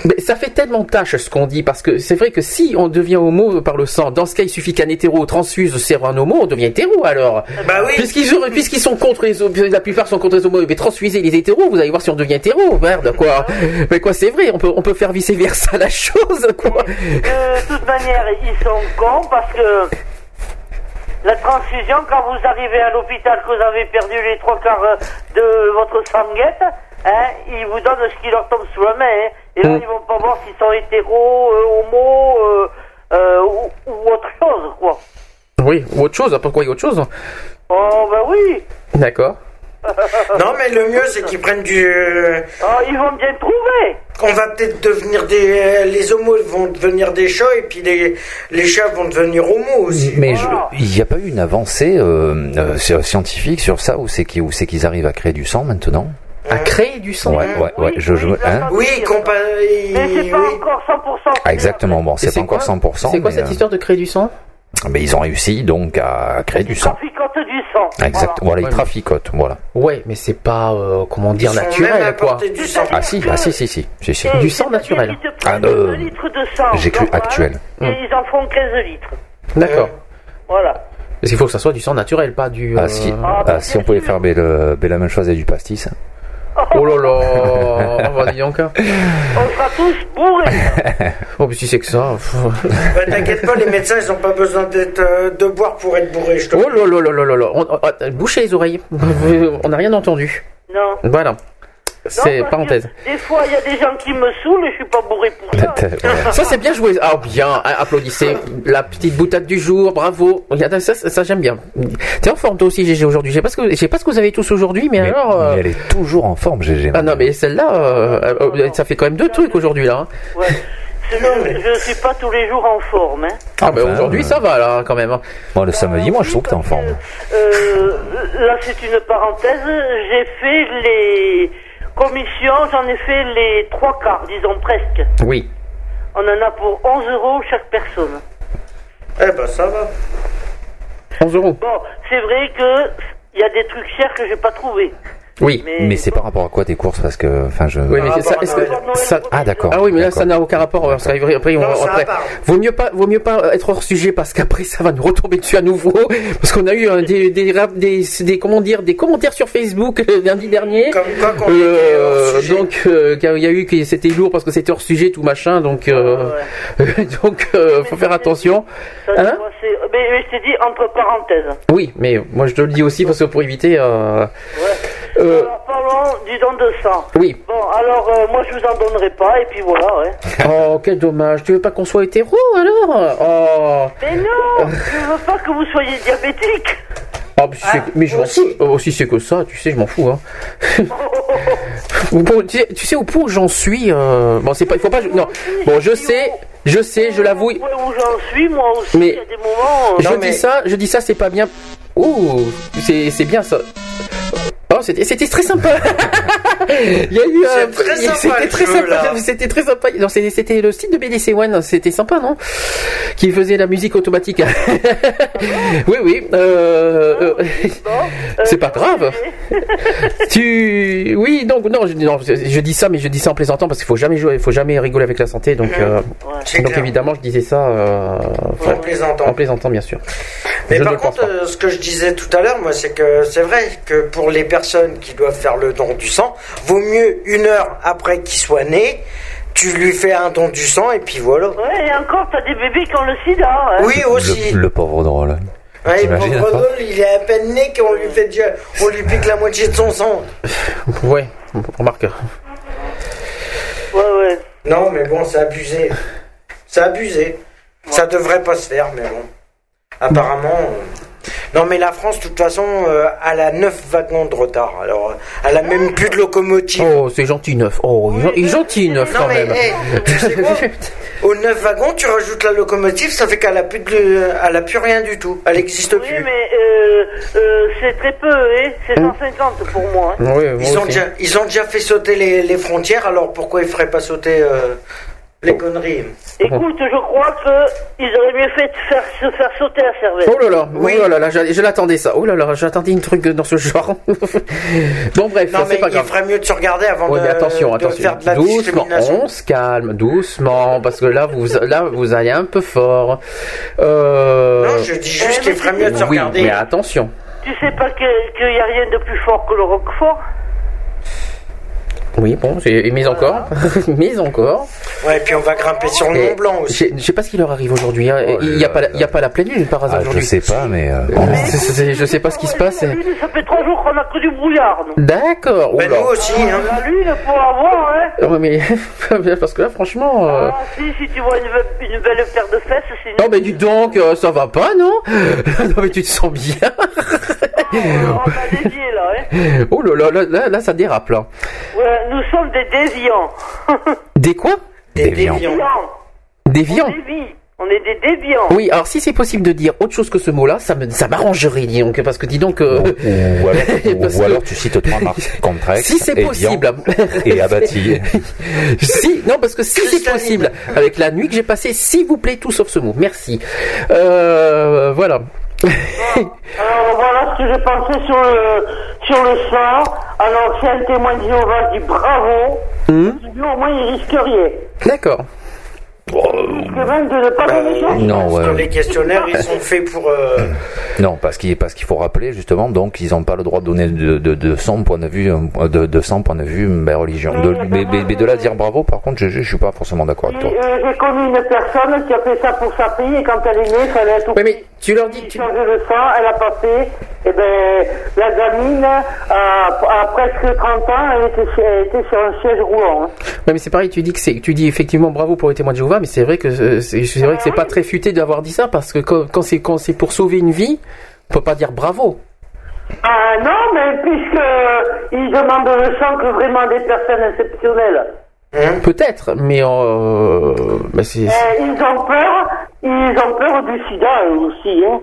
mais ça fait tellement tâche ce qu'on dit, parce que c'est vrai que si on devient homo par le sang, dans ce cas, il suffit qu'un hétéro transfuse c'est un homo, on devient hétéro alors. Bah oui. Puisqu'ils sont contre les la plupart sont contre les homos, mais transfuser les hétéros, vous allez voir si on devient hétéro, merde, quoi. mais quoi, c'est vrai, on peut, on peut faire vice versa la chose, quoi. De toute manière, ils sont cons parce que la transfusion, quand vous arrivez à l'hôpital, que vous avez perdu les trois quarts euh, de votre sanguette, hein, ils vous donnent ce qui leur tombe sous la main. Hein. et là, mm. ils vont pas voir s'ils sont hétéros, euh, homo, euh, ou, autre chose, quoi. Oui, ou autre chose. Pourquoi il y a autre chose Oh, ben oui. D'accord. non, mais le mieux, c'est qu'ils prennent du. Oh, ils vont bien trouver. On va peut-être devenir des. Les homos vont devenir des chats et puis les, les chats vont devenir homos aussi. Mais il n'y a pas eu une avancée euh, euh, scientifique sur ça où c'est qu'ils arrivent à créer du sang maintenant? À créer du sang. Ouais, ouais, ouais. Je, je, hein? oui, comparé. Mais c'est pas encore 100%. Ah, exactement. Bon, c'est pas encore 100%. C'est quoi cette euh, histoire de créer du sang? Mais ils ont réussi donc à créer du sang. Ils traficotent du sang. Exact. Voilà, ils traficotent. Voilà. Ouais, mais c'est pas, euh, comment dire, Ils sont même naturel, quoi. du sang. Ah si, ah si, si, si. si, si. Du sang naturel. Ah, euh, 2 litres de sang. j'ai cru actuel. Et ils en font 15 litres. D'accord. Voilà. Parce qu'il faut que ça soit du sang naturel, pas du. Ah euh, si, Ah, ah, si on pouvait faire le- ben, la même chose et du pastis. Oh là là, bah, dis donc. hein. On sera tous bourrés. Oh, mais si c'est que ça. Bah, T'inquiète pas, les médecins, ils ont pas besoin d'être euh, de boire pour être bourrés. Je te Oh là là là là là là. On- on- Bouchez les oreilles. On n'a rien entendu. Non. Voilà. C'est parenthèse. Des fois, il y a des gens qui me saoulent et je suis pas bourré pour ça. Ça c'est bien joué. Ah bien, applaudissez. La petite boutade du jour, bravo. Regarde, Ça, ça, ça, j'aime bien. T'es en forme toi aussi GG aujourd'hui? Je sais pas ce que je sais pas ce que vous avez tous aujourd'hui, mais, Mais, alors. euh, mais elle est toujours en forme, GG. Ah non mais celle-là, euh, euh, ça fait quand même deux trucs aujourd'hui là. hein. Ouais. Je, je suis pas tous les jours en forme. Hein. Ah bah Enfin, aujourd'hui euh, ça va là quand même. hein. Moi, le samedi, moi, je trouve que t'es en forme. Euh, là, c'est une parenthèse. J'ai fait les commissions, j'en ai fait les trois quarts, disons presque. Oui. On en a pour 11 euros chaque personne. Eh ben, ça va. 11 euros. Bon, c'est vrai que il y a des trucs chers que j'ai pas trouvé. Oui. Mais c'est par rapport à quoi tes courses Parce que, enfin, je. Oui, mais ça, est-ce que ça- Ah d'accord. Ah oui, mais là ça n'a aucun rapport. Parce qu'après, après, on- Non, après, vaut mieux pas, vaut mieux pas être hors sujet parce qu'après ça va nous retomber dessus à nouveau. Parce qu'on a eu euh, des, des, rap- des, des, comment dire, des commentaires sur Facebook euh, lundi dernier. Comme quoi Euh, était hors sujet. donc euh, qu'il y a eu que c'était lourd parce que c'était hors sujet tout machin donc euh, donc euh, faut faire attention Ça, Hein mais, mais je t'ai dit entre parenthèses. oui mais moi je te le dis aussi parce que pour éviter euh, Ouais. euh, Alors, parlons du don de sang. oui Bon, alors, euh, moi, je vous en donnerai pas, et puis voilà, ouais. oh quel dommage tu veux pas qu'on soit hétéro alors? Oh Mais non, je veux pas que vous soyez diabétique. Ah, mais, c'est- mais je m'en fous. Oh, si c'est que ça, tu sais, je m'en fous. Hein. bon, tu, sais, tu sais au point où j'en suis. euh, Bon, c'est pas. Il faut pas. Non. Bon, je sais, je sais, je l'avoue. J'en suis, moi aussi, Mais- il y a des moments... euh, Je Non, dis mais- ça, je dis ça, c'est pas bien. Ouh, c'est c'est bien ça. Oh, c'était c'était très sympa. Il y a eu. euh, C'est très sympa, C'était le très jeu, sympa. là. C'était très sympa. Non, c'était c'était le style de BDC One. C'était sympa, non? Qui faisait la musique automatique. oui, oui. Euh, euh, euh, c'est pas grave. tu oui donc non je, non, je- je dis ça mais je dis ça en plaisantant parce qu'il faut jamais jouer il faut jamais rigoler avec la santé donc euh, C'est donc clair. évidemment je disais ça euh, En plaisantant. en plaisantant bien sûr Mais je par le contre, euh, ce que je disais tout à l'heure, moi, c'est que c'est vrai que pour les personnes qui doivent faire le don du sang, vaut mieux une heure après qu'il soit né, tu lui fais un don du sang et puis voilà. Ouais, et encore, t'as des bébés qui ont le sida, hein. Oui, aussi. Le, le pauvre drôle. Ouais, T'imagines, pauvre Rodolphe, il est à peine né qu'on lui fait déjà, on lui pique la moitié de son sang. ouais remarque Ouais, ouais. Non, mais bon, c'est abusé. C'est abusé. Ça devrait pas se faire, mais bon. Apparemment. euh, Non, mais la France, de toute façon, euh, elle a 9 wagons de retard. Alors, euh, elle a même plus de locomotive. oh c'est gentil neuf oh il est gen- il est gentil neuf Non, quand mais même hey, tu sais quoi Aux 9 wagons, tu rajoutes la locomotive, ça fait qu'elle a plus de, elle a plus rien du tout. Elle n'existe Oui, plus. mais euh, euh, c'est très peu, hein. C'est Hum. 150 pour moi, hein. Oui, moi Ils ont, déjà, ils ont déjà fait sauter les, les frontières, alors pourquoi ils feraient pas sauter euh, les conneries Écoute, je crois que ils auraient mieux fait de faire, se faire sauter la cervelle. Oh là là, Oui. oh là là, je, je l'attendais ça. Oh là là, j'attendais une truc dans ce genre. bon bref, Non, mais pas il grave. ferait mieux de se regarder avant Ouais, de, mais attention, de attention. faire de la doucement, on se calme, doucement, parce que là, vous, là, vous allez un peu fort. Euh... Non, je dis juste Eh, qu'il ferait mieux de se oui, regarder. mais attention. Tu sais pas qu'il y a rien de plus fort que le roquefort? Oui, bon, j'ai mais encore, mais encore. Ouais, et puis on va grimper sur le Mont Blanc aussi. j'ai- Je sais pas ce qui leur arrive aujourd'hui. hein. Oh il y a là pas, la- y a pas la pleine lune par hasard Ah, je aujourd'hui. sais pas, mais. euh, c'est- Je sais pas ce qui se passe. La lune, ça fait trois jours qu'on a que du brouillard. D'accord. Ben, oula. nous aussi, hein. La lune, pour avoir, hein. Ah ouais, mais parce que là, franchement. euh, Ah, si, si tu vois une, be- une belle paire de fesses, c'est. Non mais dis donc, euh, ça va pas, non? Non mais tu te sens bien. On rentre à dévier, là, hein. Oh là là, là, là, là, ça dérape là. Ouais, nous sommes des déviants. Des quoi Des Déviants. déviants. On dévie. On est des déviants. Oui, alors si c'est possible de dire autre chose que ce mot-là, ça me ça m'arrangerait, dis donc, parce que dis donc. Euh, ou, alors, ou alors, tu cites trois marques Contrex, Si c'est possible. Et abattis. si, non, parce que si c'est possible, avec la nuit que j'ai passée, s'il vous plaît, tout sauf ce mot. Merci. Euh, voilà. Alors voilà ce que j'ai pensé sur le sur le sang. Alors si un témoin de Jéhovah bravo, hum. au moins il risque rien. D'accord. Non, ouais. les questionnaires, ils sont faits pour. Euh, non, parce qu'il parce qu'il faut rappeler justement, donc ils n'ont pas le droit de donner de, de, de son point de vue euh, de, de son point de vue mais religion. De, mais, mais, de là dire bravo, par contre, je, je, suis pas forcément d'accord avec toi. Euh, j'ai connu une personne qui a fait ça pour sa fille et quand elle est née, fallait être. Oui, mais tu leur dis. Tu... Changer le sang, elle a pas fait. Et eh ben la gamine a, presque 30 ans, elle était, elle était sur un siège roulant. Hein. Oui, mais c'est pareil, tu dis que c'est, tu dis effectivement bravo pour les témoins de Jéhovah mais c'est vrai que euh, c'est vrai que c'est pas très futé d'avoir dit ça parce que quand, c'est quand c'est pour sauver une vie, on peut pas dire bravo. Ah non, mais puisque ils demandent le sang que vraiment des personnes exceptionnelles. Hein Peut-être, mais, euh, c'est. Eh, ils ont peur, ils ont peur du sida aussi, hein.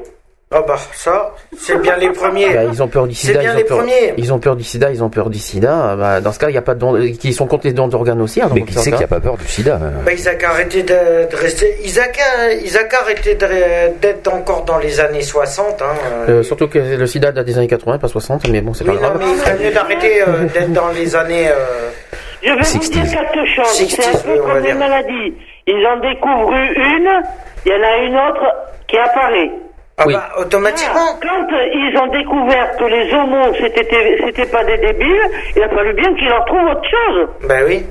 Ah bah ça, c'est bien les premiers. Bah, ils ont peur du sida. Bien ils, ont les peur, premiers. ils ont peur du sida, ils ont peur du sida. Bah, dans ce cas, il n'y a pas de dons, qui sont contre les dons d'organes aussi. Hein, mais qui sait qu'il n'y a pas peur du sida hein bah, Isaac a arrêté de, rester. Isaac a, Isaac a arrêté d'être encore dans les années 60. Hein. Euh, surtout que le sida date des années 80, pas 60, mais bon, c'est pas grave. Non, mais il fallait d'arrêter euh, d'être dans les années. Euh, Je vais vous dire quelque chose. C'est un peu comme les maladies. Ils en découvrent une, il y en a une autre qui apparaît. Ah bah, automatiquement. quand euh, ils ont découvert que les homos c'était c'était pas des débiles, il a fallu bien qu'ils leur trouvent autre chose. Ben oui.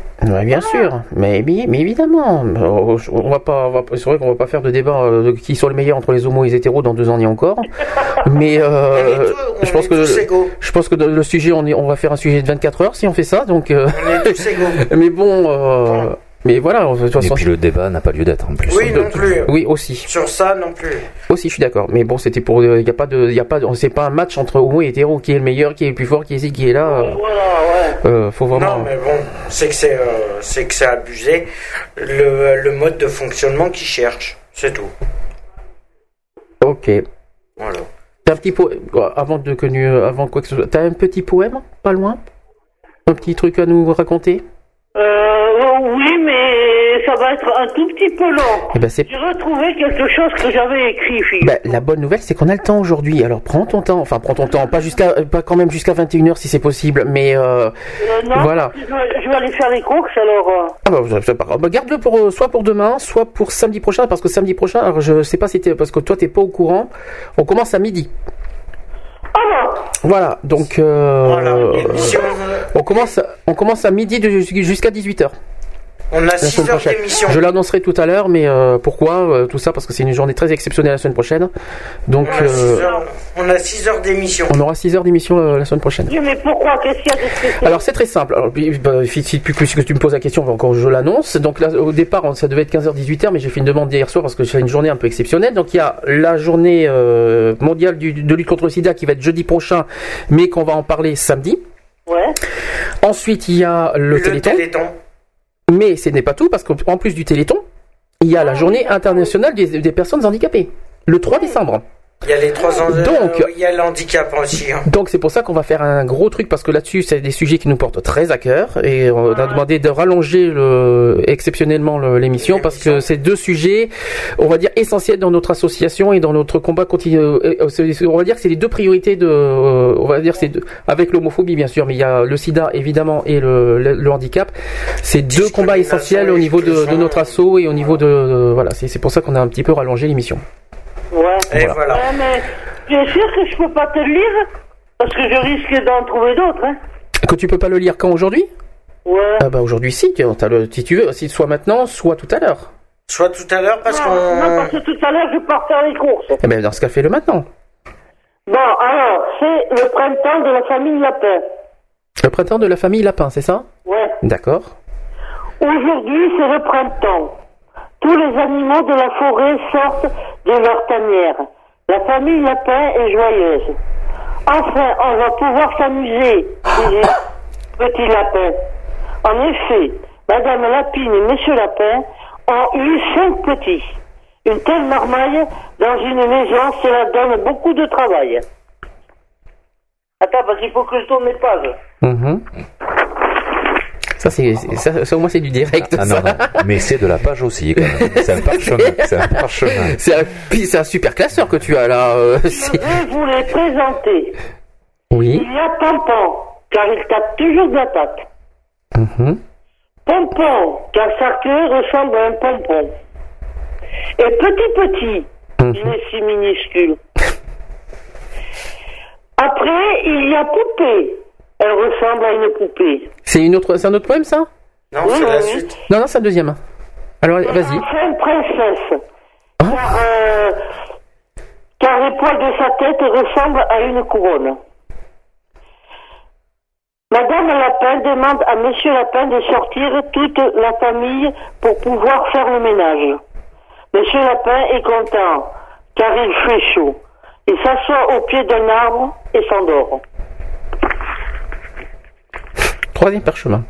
bien sûr, mais, mais évidemment, on va pas, c'est vrai qu'on va pas faire de débat euh, qui sont les meilleurs entre les homos et les hétéros dans deux ans et encore. mais, euh, je pense que je pense que le sujet, on, est, on va faire un sujet de 24 heures si on fait ça, donc. On est tous égaux. mais bon. Mais voilà, de toute façon. Et puis le débat n'a pas lieu d'être en plus. Oui, non plus. Oui, aussi. Sur ça, non plus. Aussi, je suis d'accord. Mais bon, c'était pour. Il euh, n'y a pas de. Y a pas. C'est pas un match entre homo et hétéro qui est le meilleur, qui est le plus fort, qui est ici, qui est là. Voilà, ouais. Euh, faut vraiment. Non, mais bon, c'est que c'est, euh, c'est que c'est abusé. Le, le mode de fonctionnement qu'ils cherchent, c'est tout. Ok. Voilà. T'as un petit poème avant de connu, avant quoi que ce soit. T'as un petit poème, pas loin? Un petit truc à nous raconter? Euh, oui, mais ça va être un tout petit peu long. Eh ben, J'ai retrouvé quelque chose que j'avais écrit. Ben, la bonne nouvelle, c'est qu'on a le temps aujourd'hui. Alors prends ton temps, enfin prends ton temps, pas jusqu'à, pas quand même jusqu'à 21h si c'est possible, mais euh, euh, non, voilà. Je, vais aller faire les courses alors. Euh. Ah bah, bah, garde-le pour soit pour demain, soit pour samedi prochain, parce que samedi prochain, alors je sais pas si t'es, parce que toi t'es pas au courant. On commence à midi. Voilà, donc euh, on commence, on commence à midi jusqu'à 18h. On a 6 heures d'émission. Je l'annoncerai tout à l'heure, mais euh, pourquoi euh, Tout ça? Parce que c'est une journée très exceptionnelle la semaine prochaine. Donc, on a 6 heures, d'émission. On aura 6 heures d'émission la semaine prochaine. mais pourquoi? Qu'est-ce qu'il y a de spécial? Alors c'est très simple. Alors, bah, si, que tu me poses la question, encore je l'annonce. Donc là, au départ, ça devait être 15h 18h, mais j'ai fait une demande hier soir parce que c'est une journée un peu exceptionnelle. Donc il y a la journée mondiale de lutte contre le SIDA qui va être jeudi prochain, mais qu'on va en parler samedi. Ouais. Ensuite, il y a le, téléthon. Mais ce n'est pas tout, parce qu'en plus du Téléthon, il y a la journée internationale des, personnes handicapées, le 3 décembre. Il y a les trois ans. Donc, il y a l'handicap aussi. Hein. Donc c'est pour ça qu'on va faire un gros truc parce que là-dessus c'est des sujets qui nous portent très à cœur et on a demandé de rallonger le, exceptionnellement l'émission parce que c'est deux sujets, on va dire essentiels dans notre association et dans notre combat continu. Euh, euh, on va dire que c'est les deux priorités de, euh, on va dire c'est avec l'homophobie bien sûr, mais il y a le SIDA évidemment et le, le, handicap. C'est deux combats essentiels au niveau de, de, notre asso et au niveau de, voilà. C'est pour ça qu'on a un petit peu rallongé l'émission. Ouais. Et voilà. mais bien sûr que je peux pas te le lire, parce que je risque d'en trouver d'autres. Hein. Que tu peux pas le lire quand aujourd'hui? Ouais. Ah bah aujourd'hui si, as le, si tu veux, si soit maintenant, soit tout à l'heure. Soit tout à l'heure parce qu'on... Non, parce que tout à l'heure je pars faire les courses. Eh ben dans ce cas, fais-le maintenant. Bon, alors, c'est le printemps de la famille Lapin. Le printemps de la famille Lapin, c'est ça? Ouais. D'accord. Aujourd'hui, c'est le printemps. Tous les animaux de la forêt sortent de leur tanière. La famille lapin est joyeuse. Enfin, on va pouvoir s'amuser, petit lapin. En effet, Madame Lapine et Monsieur Lapin ont eu cinq petits. Une telle marmaille dans une maison, cela donne beaucoup de travail. Attends, parce qu'il faut que je tourne mes pages. Mhm. Ça, c'est, ça, ça, au moins, c'est du direct. Ah, non, non. Mais c'est de la page aussi, quand même. C'est un parchemin. C'est un parchemin. C'est un, puis c'est un super classeur que tu as là. euh, Je vais vous les présenter. Oui. Il y a Pompon, car il tape toujours de la patte. Mhm. Pompon, car sa queue ressemble à un pompon. Et petit petit, il est si minuscule. Après, il y a Poupée. Elle ressemble à une poupée. C'est une autre, c'est un autre poème, ça? Non, Oui, c'est la oui. suite. Non, non, c'est un deuxième. Alors, vas-y. Enfin, princesse. Hein Car, euh, car les poils de sa tête ressemblent à une couronne. Madame Lapin demande à Monsieur Lapin de sortir toute la famille pour pouvoir faire le ménage. Monsieur Lapin est content, car il fait chaud. Il s'assoit au pied d'un arbre et s'endort. Troisième parchemin.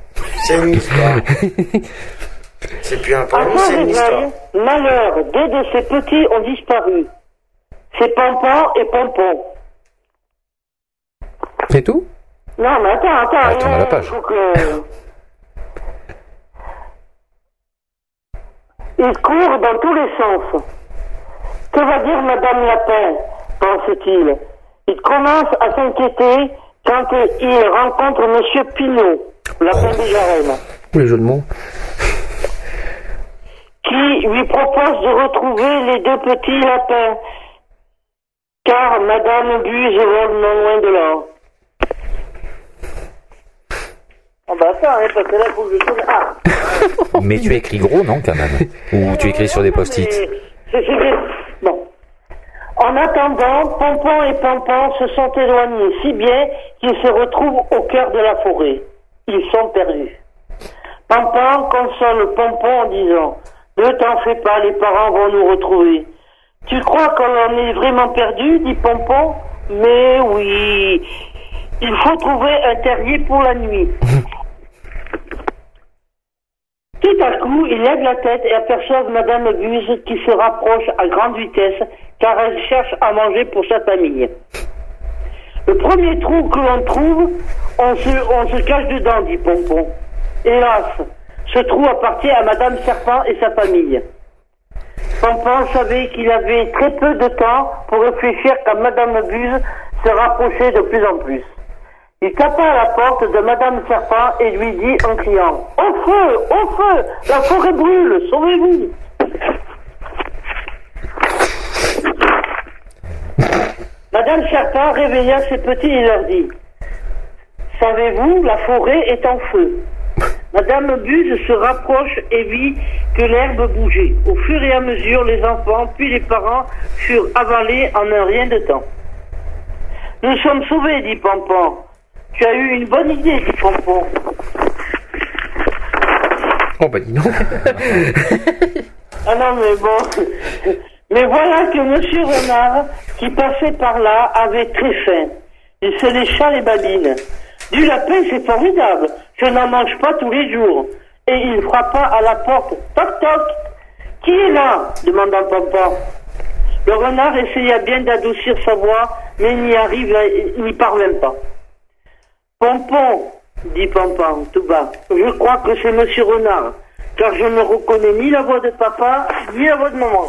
C'est une histoire. c'est plus un son c'est une histoire. malheur, deux de ses petits ont disparu. C'est Pompon et Pompon. C'est tout? Non, mais attends, attends. Ah, tourne à la page. faut que- Il court dans tous les sens. Que va dire Madame Lapin pense-t-il. Il commence à s'inquiéter quand il rencontre Monsieur Pinot, Lapin des Garennes, Ou les jeux de mots qui lui propose de retrouver les deux petits lapins. Car Madame Buse vole non loin de là. Ah bah attends, hein, parce que là, faut que je tourne. Ah Mais tu écris gros, non, quand même? Ou tu écris sur des post-it? C'est- Bon. En attendant, Pompon et Pompon se sont éloignés si bien qu'ils se retrouvent au cœur de la forêt. Ils sont perdus. Pompon console Pompon en disant Ne t'en fais pas, les parents vont nous retrouver. Tu crois qu'on est vraiment perdu dit Pompon. Mais oui. Il faut trouver un terrier pour la nuit. Tout à coup, il lève la tête et aperçoit Madame Buse qui se rapproche à grande vitesse car elle cherche à manger pour sa famille. Le premier trou que l'on trouve, on se, cache dedans, dit Pompon. Hélas, ce trou appartient à Madame Serpent et sa famille. Pompon savait qu'il avait très peu de temps pour réfléchir quand Madame Buse se rapprochait de plus en plus. Il tapa à la porte de Madame Serpent et lui dit en criant Au feu Au feu La forêt brûle Sauvez-vous Madame Serpent réveilla ses petits et leur dit Savez-vous, la forêt est en feu. Madame Buse se rapproche et vit que l'herbe bougeait. Au fur et à mesure, les enfants puis les parents furent avalés en un rien de temps. Nous sommes sauvés, dit Pompon. Tu as eu une bonne idée, dit Pompon. Oh bah dis donc. Ah non, mais bon. Mais voilà que Monsieur Renard, qui passait par là, avait très faim. Il se lécha les babines. Du lapin, c'est formidable. Je n'en mange pas tous les jours. Et il frappa à la porte. Toc toc. Qui est là? demanda Pompon. Le renard essaya bien d'adoucir sa voix, mais n'y arrive, n'y parvint pas. Pompon, dit Pompon tout bas, je crois que c'est Monsieur Renard, car je ne reconnais ni la voix de papa, ni la voix de maman.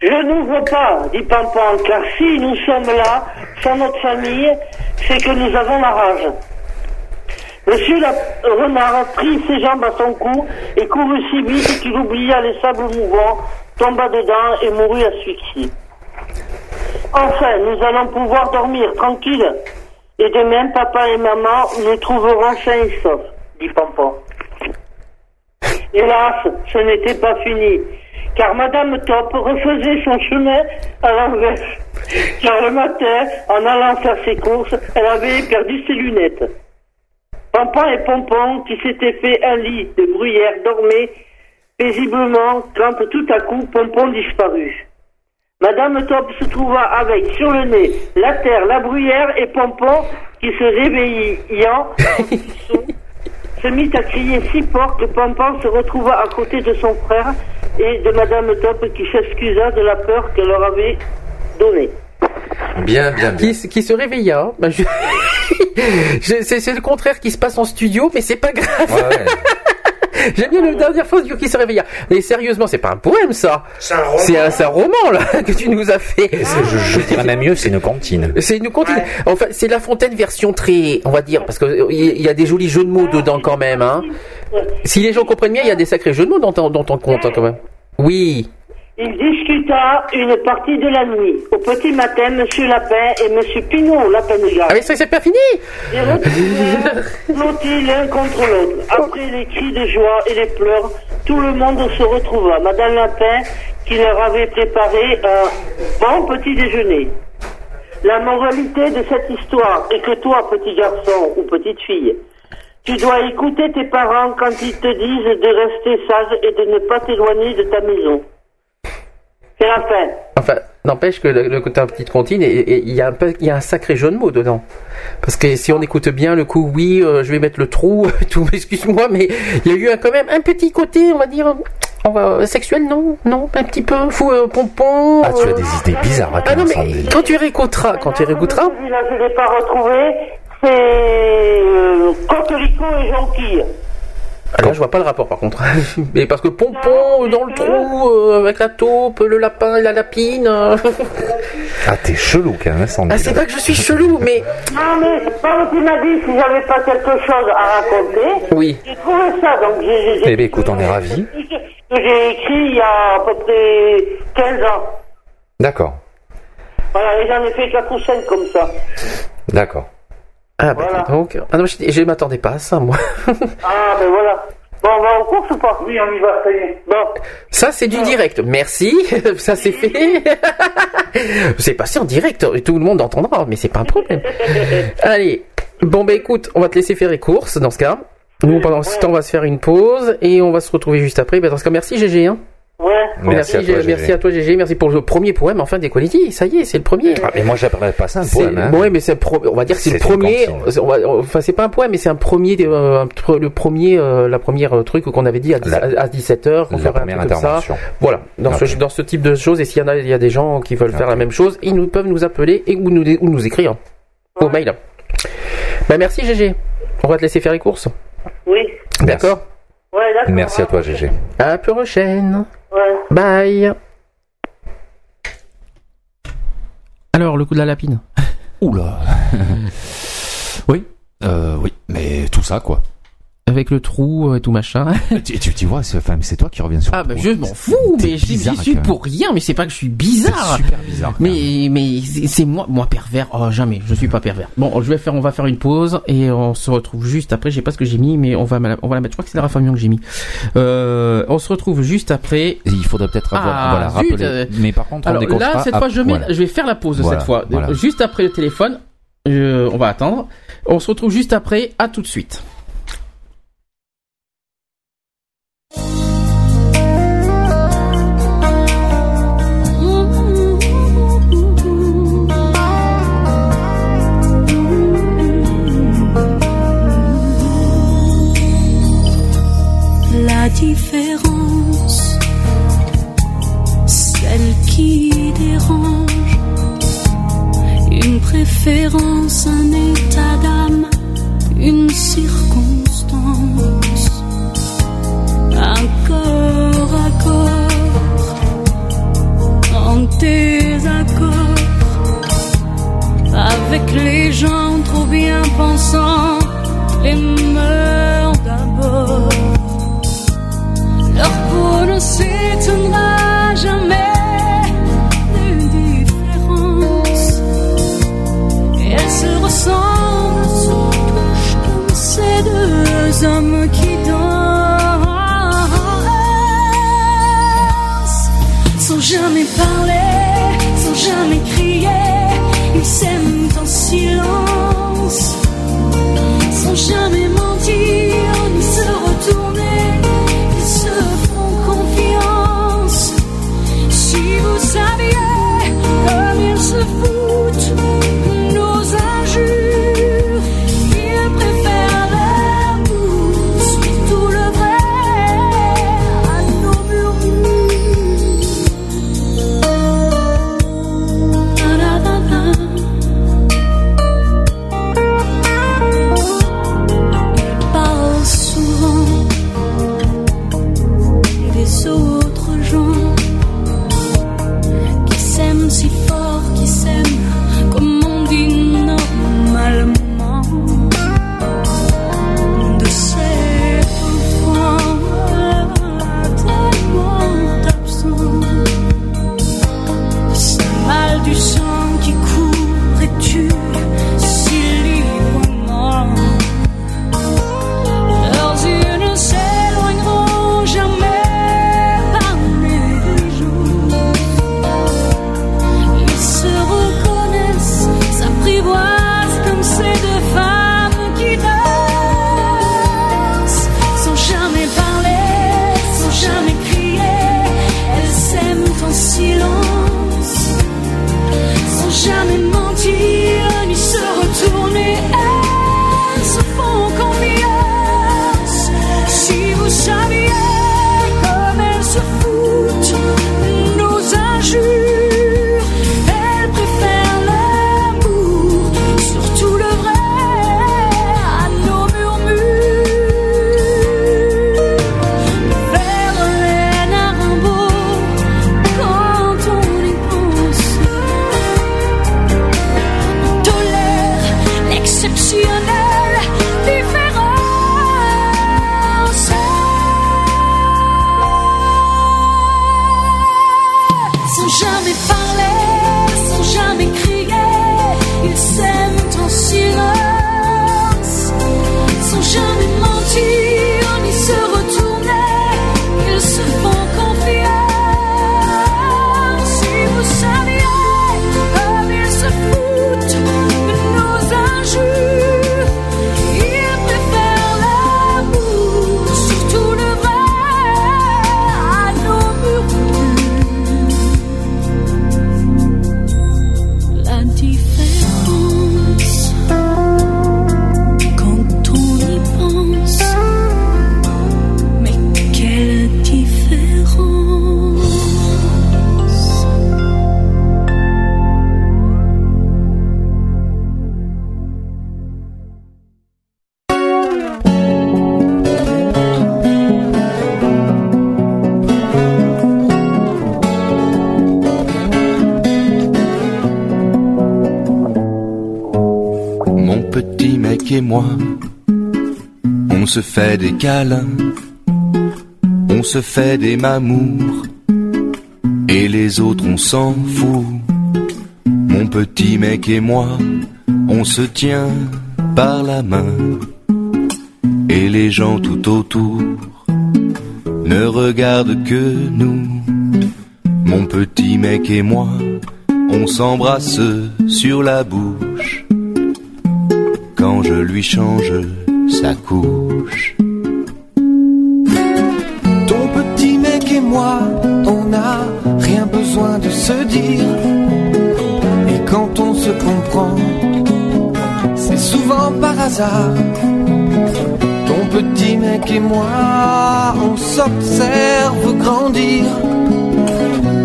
Je n'ouvre pas, dit Pompon, car si nous sommes là, sans notre famille, c'est que nous avons la rage. Monsieur la renard prit ses jambes à son cou et courut si vite qu'il oublia les sables mouvants, tomba dedans et mourut asphyxié. Enfin, nous allons pouvoir dormir tranquille. Et demain, papa et maman nous trouveront sains et dit Pompon. Hélas, ce n'était pas fini, car Madame Top refaisait son chemin à l'envers. Car le matin, en allant faire ses courses, elle avait perdu ses lunettes. Pompon et Pompon, qui s'étaient fait un lit de bruyère, dormaient paisiblement quand tout à coup Pompon disparut. Madame Top se trouva avec sur le nez la terre, la bruyère et Pompon qui se réveillant se mit à crier si fort que Pampan se retrouva à côté de son frère et de Madame Top qui s'excusa de la peur qu'elle leur avait donnée. Bien, bien, bien. Qui, qui se réveilla. Je- je- c'est c'est le contraire qui se passe en studio, mais c'est pas grave. Ouais, ouais. J'aime bien la dernière fois qui se réveilla. Mais sérieusement, c'est pas un poème ça. C'est un roman. C'est un, c'est un roman là que tu nous as fait. C'est- je, je dirais même mieux, c'est une cantine. C'est une continue. Enfin, c'est La Fontaine version très, on va dire, parce que euh, il y a des jolis jeux de mots dedans quand même. Hein. Si les gens comprennent bien, il y a des sacrés jeux de mots dans ton, dans ton compte hein, quand même. Oui. Il discuta une partie de la nuit. Au petit matin, Monsieur Lapin et Monsieur Pinot, Lapin de Ah mais ça c'est pas fini. retrouvèrent blottis l'un contre l'autre. Après les cris de joie et les pleurs, tout le monde se retrouva. Madame Lapin, qui leur avait préparé un bon petit déjeuner. La moralité de cette histoire est que toi, petit garçon ou petite fille, tu dois écouter tes parents quand ils te disent de rester sage et de ne pas t'éloigner de ta maison. C'est la fin. Enfin, n'empêche que le, le côté un petite comptine, il y a un peu, il y a un sacré jeu de mots dedans. Parce que si on écoute bien le coup, oui, euh, je vais mettre le trou, tout, excuse-moi, mais il y a eu un- quand même un petit côté, on va dire, on va sexuel, non, non, un petit peu fou, euh, pompon. Ah, tu as euh, des idées bizarres à Ah non, mais quand tu réécouteras, quand tu réécouteras, Celui-là, je ne l'ai pas retrouvé. C'est euh, Coquelicot et Jonquille. Ah, là je vois pas le rapport par contre. mais parce que pompon dans le trou, euh, avec la taupe, le lapin et la lapine. euh. Ah, t'es chelou quand même, Sandy. ah, c'est pas que je suis chelou, mais Non, mais comme tu m'as dit, si j'avais pas quelque chose à raconter, oui. j'ai trouvé ça. Donc, j'ai, j'ai- Eh ben, écoute, on est ravis. j'ai écrit il y a à peu près 15 ans. D'accord, Voilà, et j'en ai fait 4 ou 5 comme ça. d'accord. Ah, bah, Voilà. dis donc. Ah non, je, je m'attendais pas à ça, moi. Ah, ben voilà. Bon, on va en course ou pas? Oui, on y va, ça y est. Bon. Ça, c'est du direct. Merci. Ça, c'est fait. c'est passé en direct. Tout le monde entendra, mais c'est pas un problème. Allez. Bon, bah écoute, on va te laisser faire les courses dans ce cas. Nous, pendant ce temps, on va se faire une pause et on va se retrouver juste après. Bah, dans ce cas, merci GG. Hein. Ouais. Merci à toi, merci Gégé. à toi GG. Merci pour le premier poème, enfin, d'Equality. Ça y est, c'est le premier. Ah, mais moi, j'appellerais pas ça un poème, hein. ouais, mais c'est le pro- on va dire que c'est le premier. on va- Enfin, c'est pas un poème, mais c'est un premier, euh, le premier, euh, la première euh, truc qu'on avait dit à, La- à 17 h on La ferait un première truc comme ça. intervention. Voilà, dans, ce, dans ce type de choses, et s'il y en a, il y a des gens qui veulent faire la même chose, ils nous, peuvent nous appeler et ou nous, ou nous écrire au mail. Bah merci GG. On va te laisser faire les courses. Oui. D'accord? Ouais, d'accord. Merci à toi, GG. À la prochaine. Ouais. Bye. Alors, le coup de la lapine. Oula. oui, euh, oui, mais tout ça, quoi. Avec le trou et tout machin. tu, tu, tu vois, c'est enfin, c'est toi qui reviens sur Ah le bah trou. je m'en fous, mais j'y suis pour rien, mais c'est pas que je suis C'est bizarre. super bizarre. Mais mais c'est c'est moi moi pervers. Oh jamais, je suis pas pervers. Bon, je vais faire on va faire une pause et on se retrouve juste après, je sais pas ce que j'ai mis mais on va on va la mettre. Je crois que c'est la Rafamion que j'ai mis. Euh, on se retrouve juste après. Il faudrait peut-être avoir, Ah, voilà, rappeler. euh, Mais par contre, on Alors décroche là cette à- fois je mets voilà. je vais faire la pause Voilà, cette fois. Juste après le téléphone, je- on va attendre. On se retrouve juste après. À tout de suite. Différence, celle qui dérange, une préférence, un état d'âme, une circonstance, un corps à corps, en désaccord, avec les gens trop bien pensants, les mœurs ne s'étonnera jamais des différences. Elles se ressemblent, se touchent comme ces deux hommes qui dansent. On se fait des câlins, on se fait des mamours, et les autres on s'en fout. Mon petit mec et moi, on se tient par la main, et les gens tout autour ne regardent que nous. Mon petit mec et moi, on s'embrasse sur la bouche je lui change sa couche. Ton petit mec et moi, on n'a rien besoin de se dire. Et quand on se comprend, c'est souvent par hasard. Ton petit mec et moi, on s'observe grandir.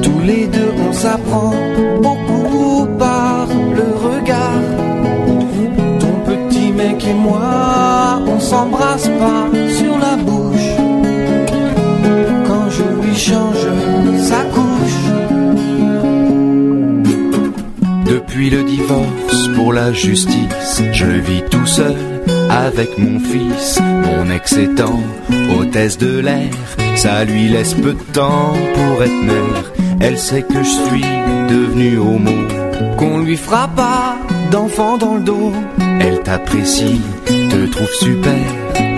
Tous les deux, on s'apprend beaucoup par moi, s'embrasse pas sur la bouche quand je lui change sa couche. Depuis le divorce pour la justice, je vis tout seul avec mon fils. Mon ex étant hôtesse de l'air, ça lui laisse peu de temps pour être mère. Elle sait que je suis devenu homo. Qu'on lui fera pas d'enfant dans le dos. Elle t'apprécie te trouve super.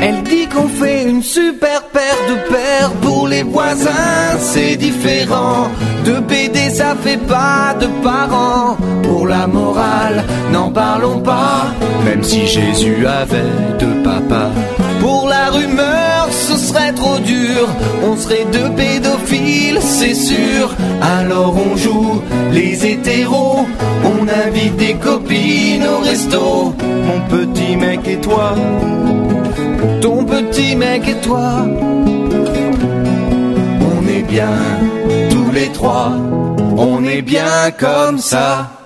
Elle dit qu'on fait une super paire de paires pour les voisins, c'est différent. De BD, ça fait pas de parents. Pour la morale, n'en parlons pas. Même si Jésus avait deux papas. Pour la rumeur, ce serait trop dur. On serait deux pédophiles, c'est sûr. Alors on joue les hétéros. On invite des copines au resto. Mon petit mec et toi. Ton petit mec et toi. On est bien tous les trois. On est bien comme ça.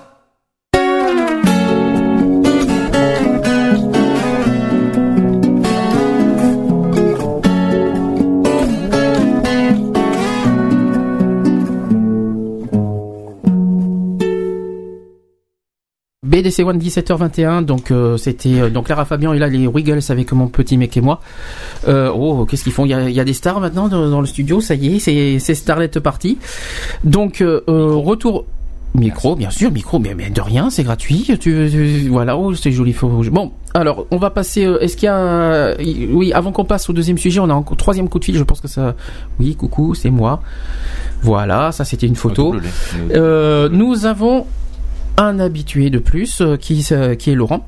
BDC One 17h21 donc euh, c'était euh, donc Lara Fabian et là les Wiggles avec mon petit mec et moi euh, oh qu'est-ce qu'ils font? Il y, a, des stars maintenant dans, le studio? Ça y est c'est Starlet parti donc retour Micro, bien sûr, micro, mais, de rien, c'est gratuit. Tu, voilà, oh, c'est joli. Bon, alors, on va passer. Est-ce qu'il y a, oui, avant qu'on passe au deuxième sujet, on a un troisième coup de fil. Je pense que ça, oui, coucou, c'est moi. Voilà, ça c'était une photo. nous avons un habitué de plus euh, qui, euh, qui est Laurent.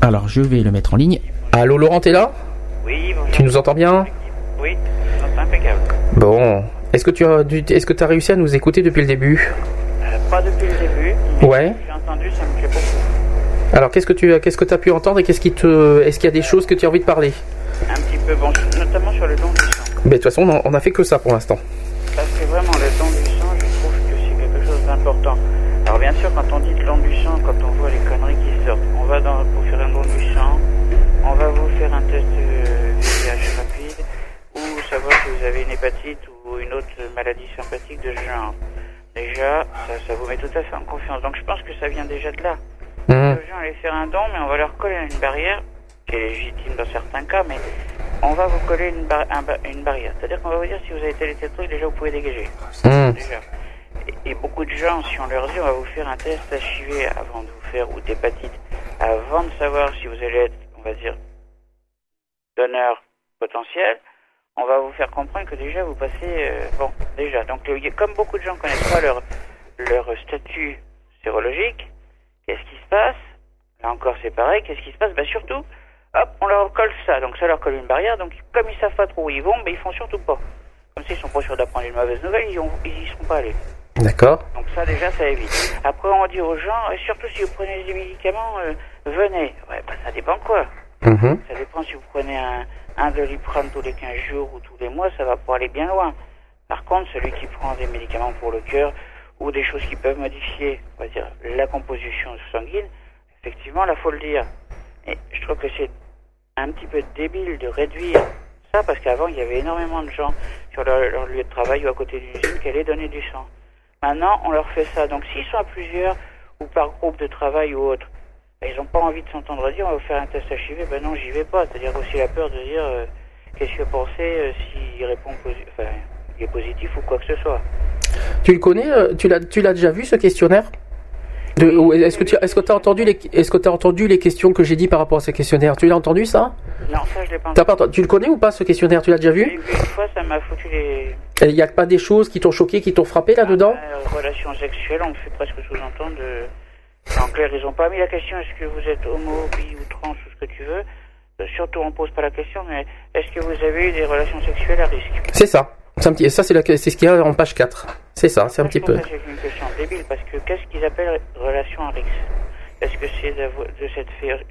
Alors je vais le mettre en ligne. Allô Laurent, t'es là? Oui, bonjour. Tu nous entends bien? Oui, impeccable. Bon, est-ce que tu as, est-ce que tu as réussi à nous écouter depuis le début? Euh, Pas depuis le début. ouais. J'ai entendu, ça me fait beaucoup. Alors qu'est-ce que tu qu'est-ce que as pu entendre et qu'est-ce qui te est-ce qu'il y a des choses que tu as envie de parler? Un petit peu, bon, notamment sur Mais de toute façon, on a, on a fait que ça pour l'instant. Parce que vraiment, sûr, quand on dit le don du sang, quand on voit les conneries qui sortent, on va dans, pour faire un don du sang, on va vous faire un test de VIH rapide, ou savoir si vous avez une hépatite ou une autre maladie sympathique de ce genre. Déjà, ça, ça vous met tout à fait en confiance. Donc je pense que ça vient déjà de là. Mhm. Les gens allaient faire un don, mais on va leur coller une barrière, qui est légitime dans certains cas, mais on va vous coller une, bar- un ba- une barrière. C'est-à-dire qu'on va vous dire si vous avez tel et tel truc, déjà vous pouvez dégager. Mhm. Déjà. Et, beaucoup de gens, si on leur dit on va vous faire un test HIV avant de vous faire, ou d'hépatite, avant de savoir si vous allez être, on va dire, donneur potentiel, on va vous faire comprendre que déjà vous passez, euh, bon, déjà. Donc comme beaucoup de gens connaissent pas leur, leur statut sérologique, qu'est-ce qui se passe? Là encore c'est pareil, qu'est-ce qui se passe? Ben surtout, hop, on leur colle ça, donc ça leur colle une barrière, donc comme ils savent pas trop où ils vont, ben ils font surtout pas. Comme s'ils sont pas sûrs d'apprendre une mauvaise nouvelle, ils, ont, ils y seront pas allés. D'accord. Donc ça déjà ça évite. Après on dit aux gens, et surtout si vous prenez des médicaments, euh, venez. Ouais, bah ça dépend quoi. Mhm. Ça dépend si vous prenez un, un doliprane tous les 15 jours ou tous les mois, ça va pas aller bien loin. Par contre, celui qui prend des médicaments pour le cœur ou des choses qui peuvent modifier, on va dire, la composition sanguine, effectivement, là, faut le dire. Et je trouve que c'est un petit peu débile de réduire ça parce qu'avant, il y avait énormément de gens sur leur, leur lieu de travail ou à côté d'une usine qui allaient donner du sang. Maintenant, on leur fait ça. Donc, s'ils sont à plusieurs ou par groupe de travail ou autre, ben, ils n'ont pas envie de s'entendre dire on va vous faire un test HIV, ben non, j'y vais pas. C'est-à-dire aussi la peur de dire euh, qu'est-ce que penser euh, s'il répond enfin, il est positif ou quoi que ce soit. Tu le connais euh, Tu l'as, tu l'as déjà vu ce questionnaire? Est-ce que tu, est-ce que t'as entendu les, est-ce que t'as entendu les questions que j'ai dit par rapport à ce questionnaire? Tu l'as entendu ça? Non, ça je l'ai pas entendu. Tu le connais ou pas ce questionnaire? Tu l'as déjà vu? Une fois, ça m'a foutu les Il n'y a pas des choses qui t'ont choqué, qui t'ont frappé là-dedans euh, relations sexuelles. On me fait presque sous-entendre de. En clair, ils ont pas mis la question est-ce que vous êtes homo, bi ou trans ou ce que tu veux. Euh, surtout, on pose pas la question, mais est-ce que vous avez eu des relations sexuelles à risque? C'est ça. C'est un petit, ça c'est, la, ce qu'il y a en page 4. C'est ça, c'est un petit peu. C'est une question débile parce que qu'est-ce qu'ils appellent relation à risque? Est-ce que c'est de cette fait.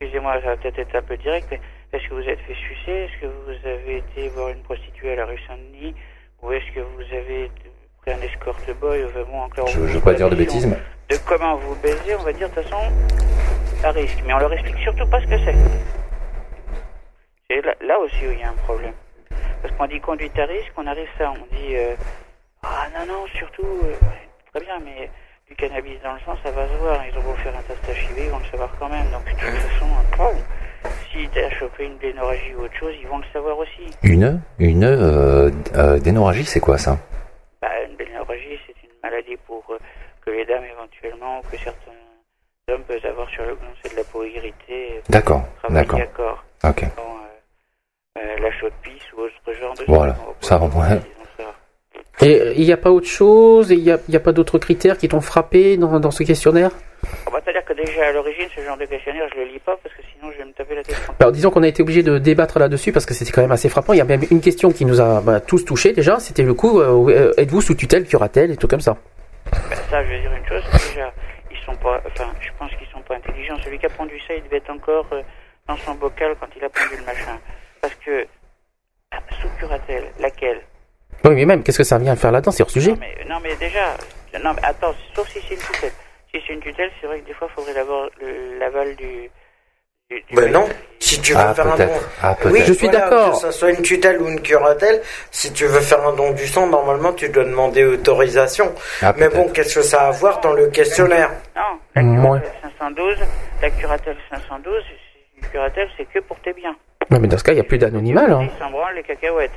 Excusez-moi, ça va peut-être être un peu direct, mais est-ce que vous êtes fait sucer? Est-ce que vous avez été voir une prostituée à la rue Saint-Denis? Ou est-ce que vous avez pris un escort boy vraiment encore Je, je veux pas dire de bêtises, mais. De comment vous baisez, on va dire de toute façon à risque. Mais on leur explique surtout pas ce que c'est. C'est là, là aussi où il y a un problème. Parce qu'on dit conduite à risque, on arrive ça, on dit euh, ah non non surtout euh, ouais, très bien mais du cannabis dans le sang ça va se voir, ils ont beau faire un test HIV, ils vont le savoir quand même. Donc de toute façon, oh, si t'as chopé une bénorragie ou autre chose, ils vont le savoir aussi. Une Une euh, euh, dénorragie, c'est quoi ça Bah, une bénorragie, c'est une maladie pour euh, que les dames éventuellement ou que certains hommes peuvent avoir sur le gland, c'est de la peau irritée. euh, D'accord, d'accord. corps. Ok. Euh, euh, la chaude pisse ou autre genre de Voilà, ça ça. Et euh, il n'y a pas autre chose Il n'y a, il y a pas d'autres critères qui t'ont frappé dans, dans ce questionnaire? On va te dire que déjà à l'origine, ce genre de questionnaire, je le lis pas parce que sinon je vais me taper la tête. Alors disons qu'on a été obligé de débattre là-dessus parce que c'était quand même assez frappant. Il y a même une question qui nous a bah, tous touchés déjà. C'était le coup euh, euh, êtes-vous sous tutelle, curatelle et tout comme ça. Ben, ça, je vais dire une chose, déjà, ils sont pas, enfin, je pense qu'ils sont pas intelligents. Celui qui a pendu ça, il devait être encore euh, dans son bocal quand il a pendu le machin. Parce que, ah, sous curatelle, laquelle? Oui, mais même qu'est-ce que ça vient faire là-dedans? C'est hors sujet. non mais, non, mais déjà, non, mais attends, sauf si c'est une tutelle. Si c'est une tutelle, c'est vrai que des fois, il faudrait le- l'aval du. Ben non, si tu veux Ah, faire un don. Ah. Oui, Je suis voilà, d'accord. Que ce soit une tutelle ou une curatelle, si tu veux faire un don du sang, normalement tu dois demander autorisation. Ah, Mais bon, qu'est-ce que ça a à voir dans le questionnaire Non, la curatelle 512, la curatelle 512, c'est- une curatelle, c'est que pour tes biens. Non, mais dans ce cas, il n'y a plus d'anonymat là. Ils s'en les cacahuètes.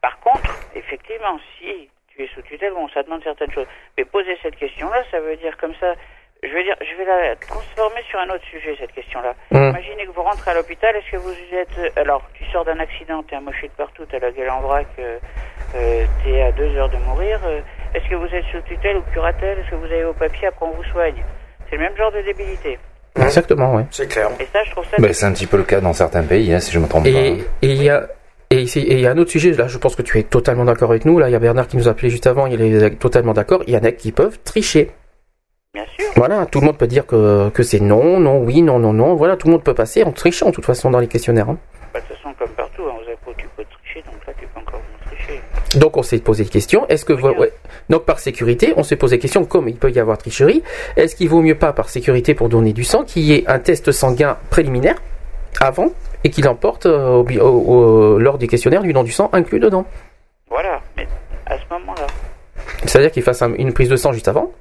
Par contre, effectivement, si tu es sous tutelle, bon, ça demande certaines choses. Mais poser cette question-là, ça veut dire comme ça. Je veux dire, je vais la transformer sur un autre sujet, cette question-là. Mm. Imaginez que vous rentrez à l'hôpital, est-ce que vous êtes... Alors, tu sors d'un accident, t'es amoché de partout, t'as la gueule en vrac, euh, euh, t'es à deux heures de mourir. euh, est-ce que vous êtes sous tutelle ou curatelle Est-ce que vous avez vos papiers Après, on vous soigne? C'est le même genre de débilité. Exactement, ouais. C'est clair. Et ça, je trouve ça... Ben, c'est un petit peu le cas dans certains pays, hein, si je me trompe Et pas. et il y a et ici- et il y a un autre sujet, là je pense que tu es totalement d'accord avec nous, là il y a Bernard qui nous a appelé juste avant, il est totalement d'accord, il y en a qui peuvent tricher. Bien sûr. Voilà, tout le monde peut dire que, que c'est non, non, oui, non, non, non, voilà, tout le monde peut passer en trichant de toute façon dans les questionnaires. hein. Bah, de toute façon, comme partout, hein, aux impôts, tu peux tricher, donc là, tu peux Donc on s'est posé des questions. Est-ce que vous- ouais. donc par sécurité, on s'est posé des questions comme il peut y avoir tricherie. Est-ce qu'il vaut mieux pas par sécurité pour donner du sang qu'il y ait un test sanguin préliminaire avant et qu'il emporte euh, au au- au- lors du questionnaire du don du sang inclus dedans? Voilà, mais à ce moment-là, C'est-à-dire qu'il fasse un- une prise de sang juste avant?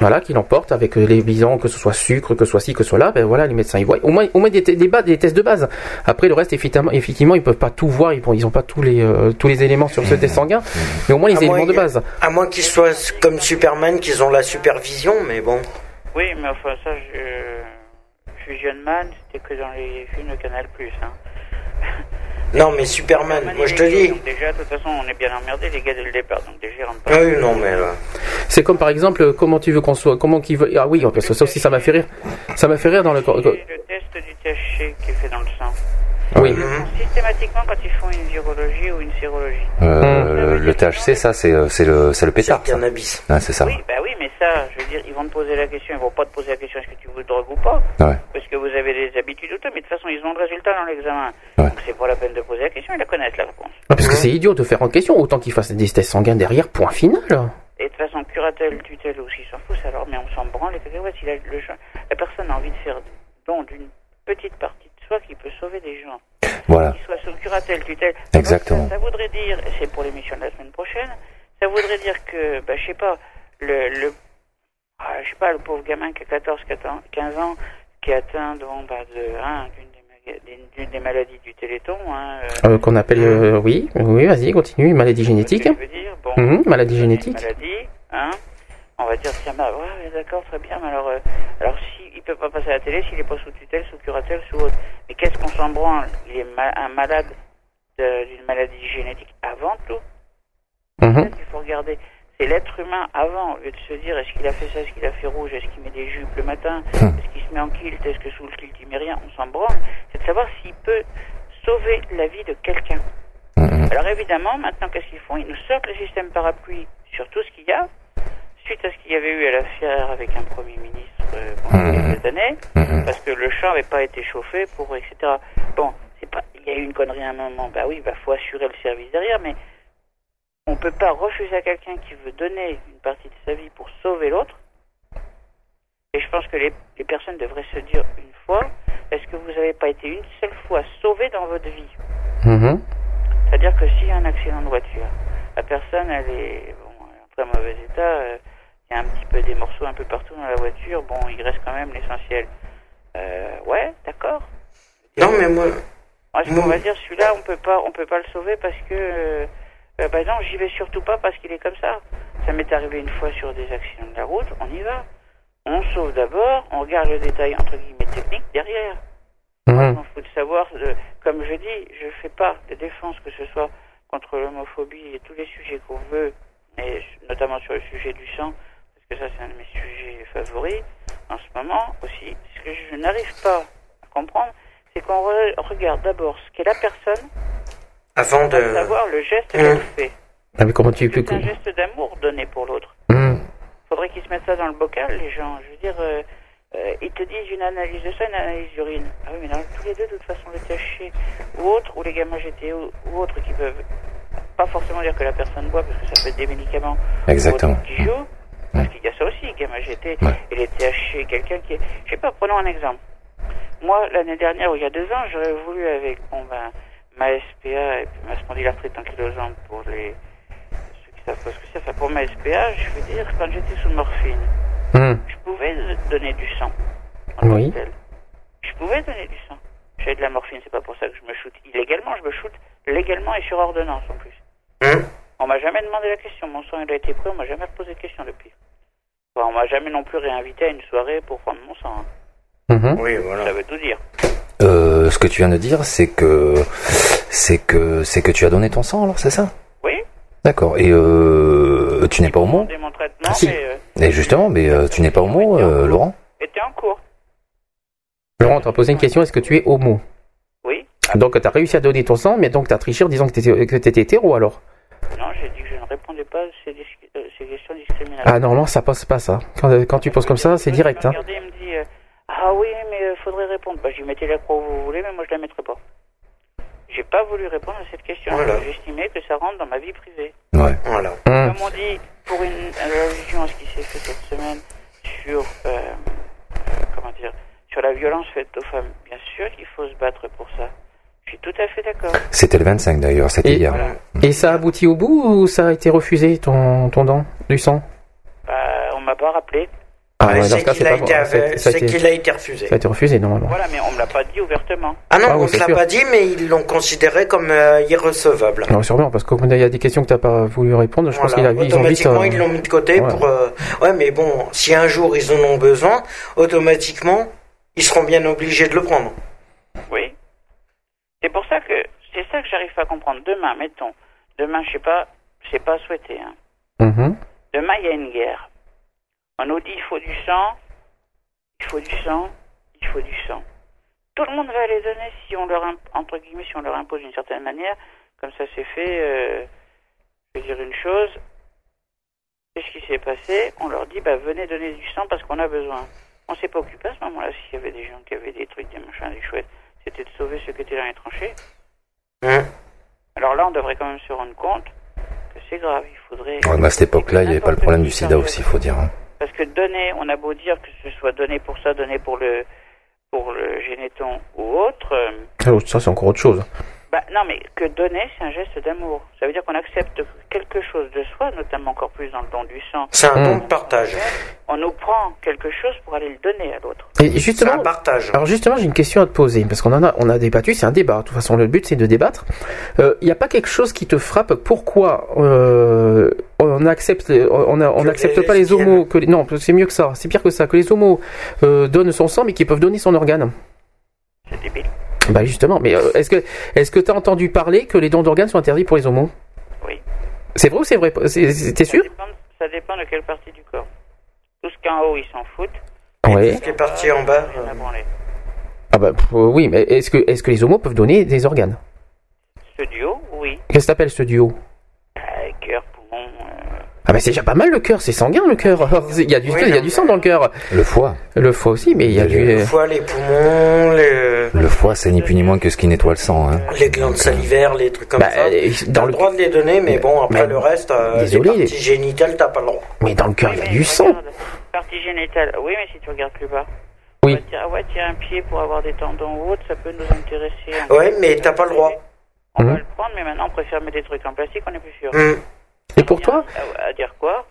Voilà, qu'il emporte avec euh, les bilans, que ce soit sucre, que ce soit ci, que ce soit là, ben voilà, les médecins ils voient. Au moins, au moins des, te- des, bas- des tests de base. Après le reste, effectivement, effectivement ils peuvent pas tout voir, ils, ils ont pas tous les euh, tous les éléments sur ce test sanguin, mais au moins les À éléments moins de base. À moins qu'ils soient comme Superman, qu'ils ont la supervision, mais bon. oui, mais enfin ça, je... Fusion Man, c'était que dans les films de Canal+. Hein. Non, mais Superman, moi je te dis. déjà, de toute façon, on est bien emmerdés les gars dès le départ, donc déjà, pas. Ah oui, non, mais là. C'est comme par exemple, euh, comment tu veux qu'on soit, comment qu'il veut. Ah oui, parce que ça aussi, ça m'a fait rire. Ça m'a fait rire dans le. C'est le test du THC qui est fait dans le sang. Oui. Systématiquement, quand ils font une virologie ou une sérologie. Euh, le THC, ça, c'est euh, c'est le, c'est le pétard. ça. cannabis. Ouais, c'est ça. Oui, bah oui, mais ça, je veux dire, ils vont te poser la question, ils vont pas te poser la question est-ce que tu veux drogue ou pas, Ouais. parce que vous avez des habitudes ou tout, mais de toute façon, ils ont le résultat dans l'examen. Donc c'est pas la peine de poser la question, ils la connaissent la réponse. Ah, Parce que c'est idiot de faire en question, autant qu'ils fassent des tests sanguins derrière, point final. Et de toute façon, curatelle, tutelle ou s'ils s'en foutent, alors, mais on s'en branle, et si la, le, la personne a envie de faire don d'une petite partie soi qui peut sauver des gens. Voilà. Qu'il soit sous curatelle, tutelle. Exactement. Ça, ça voudrait dire, c'est pour l'émission de la semaine prochaine, ça voudrait dire que, bah, je sais pas, le, le ah, je sais pas, le pauvre gamin qui a 14, 14 15 ans, qui est atteint donc, bah, de, hein, d'une des, des maladies du téléthon, hein, euh, Euh, Qu'on appelle, euh, oui, oui, vas-y, continue, maladie génétique. je veux dire, bon, Mhm, maladie génétique. maladie, hein, on va dire, tiens, bah, ouais, d'accord, très bien, mais alors, euh, alors si il peut pas passer à la télé, s'il est pas sous tutelle, sous curatelle, sous autre, mais qu'est-ce qu'on s'en branle? Il est ma- un malade de- d'une maladie génétique avant tout. C'est ça qu'il faut regarder. C'est l'être humain avant, au lieu de se dire est-ce qu'il a fait ça, est-ce qu'il a fait rouge, est-ce qu'il met des jupes le matin, est-ce qu'il se met en kilt, est-ce que sous le kilt il met rien, on s'en branle. C'est de savoir s'il peut sauver la vie de quelqu'un. Alors évidemment, maintenant qu'est-ce qu'ils font? Ils nous sortent le système parapluie sur tout ce qu'il y a, suite à ce qu'il y avait eu à la fière avec un Premier ministre euh, pendant quelques années, parce que le champ n'avait pas été chauffé pour etc. Bon, c'est pas, il y a eu une connerie à un moment. Bah oui, bah faut assurer le service derrière, mais on peut pas refuser à quelqu'un qui veut donner une partie de sa vie pour sauver l'autre. Et je pense que les, les personnes devraient se dire une fois, est-ce que vous n'avez pas été une seule fois sauvé dans votre vie? Mhm. c'est-à-dire que s'il y a un accident de voiture, la personne, elle est bon, en très mauvais état, euh, il y a un petit peu des morceaux un peu partout dans la voiture, bon, il reste quand même l'essentiel. Euh, ouais, d'accord. Non, mais moi. Moi, ce qu'on va dire, celui-là, on peut pas, on peut pas le sauver parce que, euh, euh, bah non, j'y vais surtout pas parce qu'il est comme ça. Ça m'est arrivé une fois sur des accidents de la route, on y va. On sauve d'abord, on regarde le détail entre guillemets technique derrière. Il faut savoir, euh, comme je dis, je fais pas de défense que ce soit contre l'homophobie et tous les sujets qu'on veut, et notamment sur le sujet du sang, que ça c'est un de mes sujets favoris en ce moment aussi. Ce que je n'arrive pas à comprendre, c'est qu'on re- regarde d'abord ce qu'est la personne, Avant de. savoir le geste Mhm. qu'elle fait. Ah, mais comment tu peux. C'est un geste d'amour donné pour l'autre. Mhm. Faudrait qu'ils se mettent ça dans le bocal, les gens. Je veux dire, euh, euh, ils te disent une analyse de ça, une analyse d'urine. Ah oui, mais dans tous les deux, de toute façon, le THC ou autre, ou les gamma GT ou, ou autres qui peuvent pas forcément dire que la personne boit, parce que ça peut être des médicaments ou Exactement. qui jouent. Parce qu'il y a ça aussi, gamma GT et les THC. Quelqu'un qui est. Je sais pas, prenons un exemple. Moi, l'année dernière, ou il y a deux ans, j'aurais voulu avec bon, ben, ma SPA et puis ma spondylarthrite ankylosante pour les ceux qui savent pas ce que c'est. Enfin, pour ma SPA, je veux dire, quand j'étais sous morphine, Mhm. je pouvais donner du sang. Oui. Je pouvais donner du sang. J'avais de la morphine, c'est pas pour ça que je me shoot illégalement, je me shoot légalement et sur ordonnance en plus. Hein On m'a jamais demandé la question, mon sang il a été pris, on m'a jamais reposé de question depuis. Enfin, on m'a jamais non plus réinvité à une soirée pour prendre mon sang. hein. Mhm. Oui, voilà. Ça veut tout dire. Euh, ce que tu viens de dire, c'est que c'est que c'est que tu as donné ton sang, alors c'est ça? Oui. D'accord. Et euh, tu n'es pas homo mon traitement, Si. mais euh, Et justement, mais euh, tu n'es pas homo, euh, Laurent? Était en cours. Laurent, on t'a posé une question est-ce que tu es homo Oui. Donc, t'as réussi à donner ton sang, mais donc t'as triché en disant que t'étais que t'étais hétéro alors? Non, j'ai dit que je ne répondais pas à ces, dis- euh, ces questions discriminatoires. Ah, normalement, ça passe pas ça. Quand, euh, quand tu poses comme ça, c'est direct. Hein. Regardez, il me dit euh, Ah oui, mais il faudrait répondre. Bah, j'y mettais la croix où vous voulez, mais moi je la mettrai pas. j'ai pas voulu répondre à cette question. Voilà. J'estimais que ça rentre dans ma vie privée. Ouais. Voilà. Hum. Comme on dit, pour une allusion à ce qui s'est fait cette semaine sur, euh, comment dire, sur la violence faite aux femmes, bien sûr qu'il faut se battre pour ça. Je suis tout à fait d'accord. C'était le 25 d'ailleurs, c'était hier. Et ça a abouti au bout ou ça a été refusé ton, ton don du sang? Bah, on m'a pas rappelé. Ah Ouais, c'est qu'il a, pas été- bon. A refusé. Ça a été refusé normalement. Voilà, mais on me l'a pas dit ouvertement. Ah non, Ah on ne l'a pas dit, mais ils l'ont considéré comme euh, irrecevable. Non, sûrement, parce qu'il y a des questions que t'as pas voulu répondre. Je pense qu'il Voilà. a ils ont vite. automatiquement, euh, ils l'ont mis de côté ouais. pour. euh, Ouais, mais bon, si un jour ils en ont besoin, automatiquement, ils seront bien obligés de le prendre. Oui. C'est pour ça que c'est ça que j'arrive pas à comprendre. Demain, mettons, demain, je sais pas, c'est pas souhaité. Hein. mhm. Demain, il y a une guerre. On nous dit il faut du sang, il faut du sang, il faut du sang. Tout le monde va les donner si on leur entre guillemets si on leur impose d'une certaine manière, comme ça c'est fait. euh, je vais dire une chose. Qu'est-ce qui s'est passé On leur dit bah venez donner du sang parce qu'on a besoin. On s'est pas occupé à ce moment-là s'il y avait des gens qui avaient des trucs, des machins, des chouettes. C'était de sauver ceux qui étaient dans les tranchées. Hein Alors là, on devrait quand même se rendre compte que c'est grave. Il faudrait. Ouais, mais à cette époque-là, il n'y avait pas le problème du sida aussi, il faut dire. hein. Parce que donner, on a beau dire que ce soit donné pour ça, donné pour le pour le généton ou autre, euh, Ah, Ça, c'est encore autre chose. Bah non mais que donner c'est un geste d'amour. Ça veut dire qu'on accepte quelque chose de soi, notamment encore plus dans le don du sang. C'est un Hmm. don de partage. On nous prend quelque chose pour aller le donner à l'autre. Et justement, C'est un partage. Alors justement, j'ai une question à te poser parce qu'on en a, on a débattu, c'est un débat. De toute façon, le but c'est de débattre. Il n'y a pas quelque chose qui te frappe Pourquoi euh, on accepte, on, n'accepte pas les homos que les- Non, c'est mieux que ça. C'est pire que ça. Que les homos euh, donnent son sang, mais qu'ils peuvent donner son organe. C'est débile. Bah justement. Mais euh, est-ce que, est-ce que t'as entendu parler que les dons d'organes sont interdits pour les homos? Oui. C'est vrai ou c'est vrai T'es sûr? Ça dépend, ça dépend de quelle partie du corps. Tout ce qu'en haut ils s'en foutent. Ouais. Ce qui est parti en bas. Branler. Ah bah pff, oui, mais est-ce que, est-ce que les homos peuvent donner des organes? Ce duo, oui. Qu'est-ce que t'appelles ce duo Euh, cœur, poumon. euh, Ah bah c'est déjà pas mal le cœur, c'est sanguin le cœur. Il y a du, Oui, il y a du sang dans le cœur. Le foie. Le foie aussi, mais il y a Le du. Le foie, les poumons, les, Le foie, c'est ni plus ni moins que ce qui nettoie le sang. Hein. les glandes salivaires, les trucs comme Bah, ça. euh, T'as dans le le droit de les donner, mais bon, après Mais- le reste, euh, Désolé, les parties génitales, t'as pas le droit. mais dans le cœur il y a du sang. Partie génitale, oui, mais si tu regardes plus bas. Oui. On va te dire, ah ouais, tiens, un pied pour avoir des tendons ou autre, ça peut nous intéresser. Ouais, mais t'as pas le droit. On va Mhm. le prendre, mais maintenant on préfère mettre des trucs en plastique, on est plus sûr. Hum. Et pour toi À, à dire quoi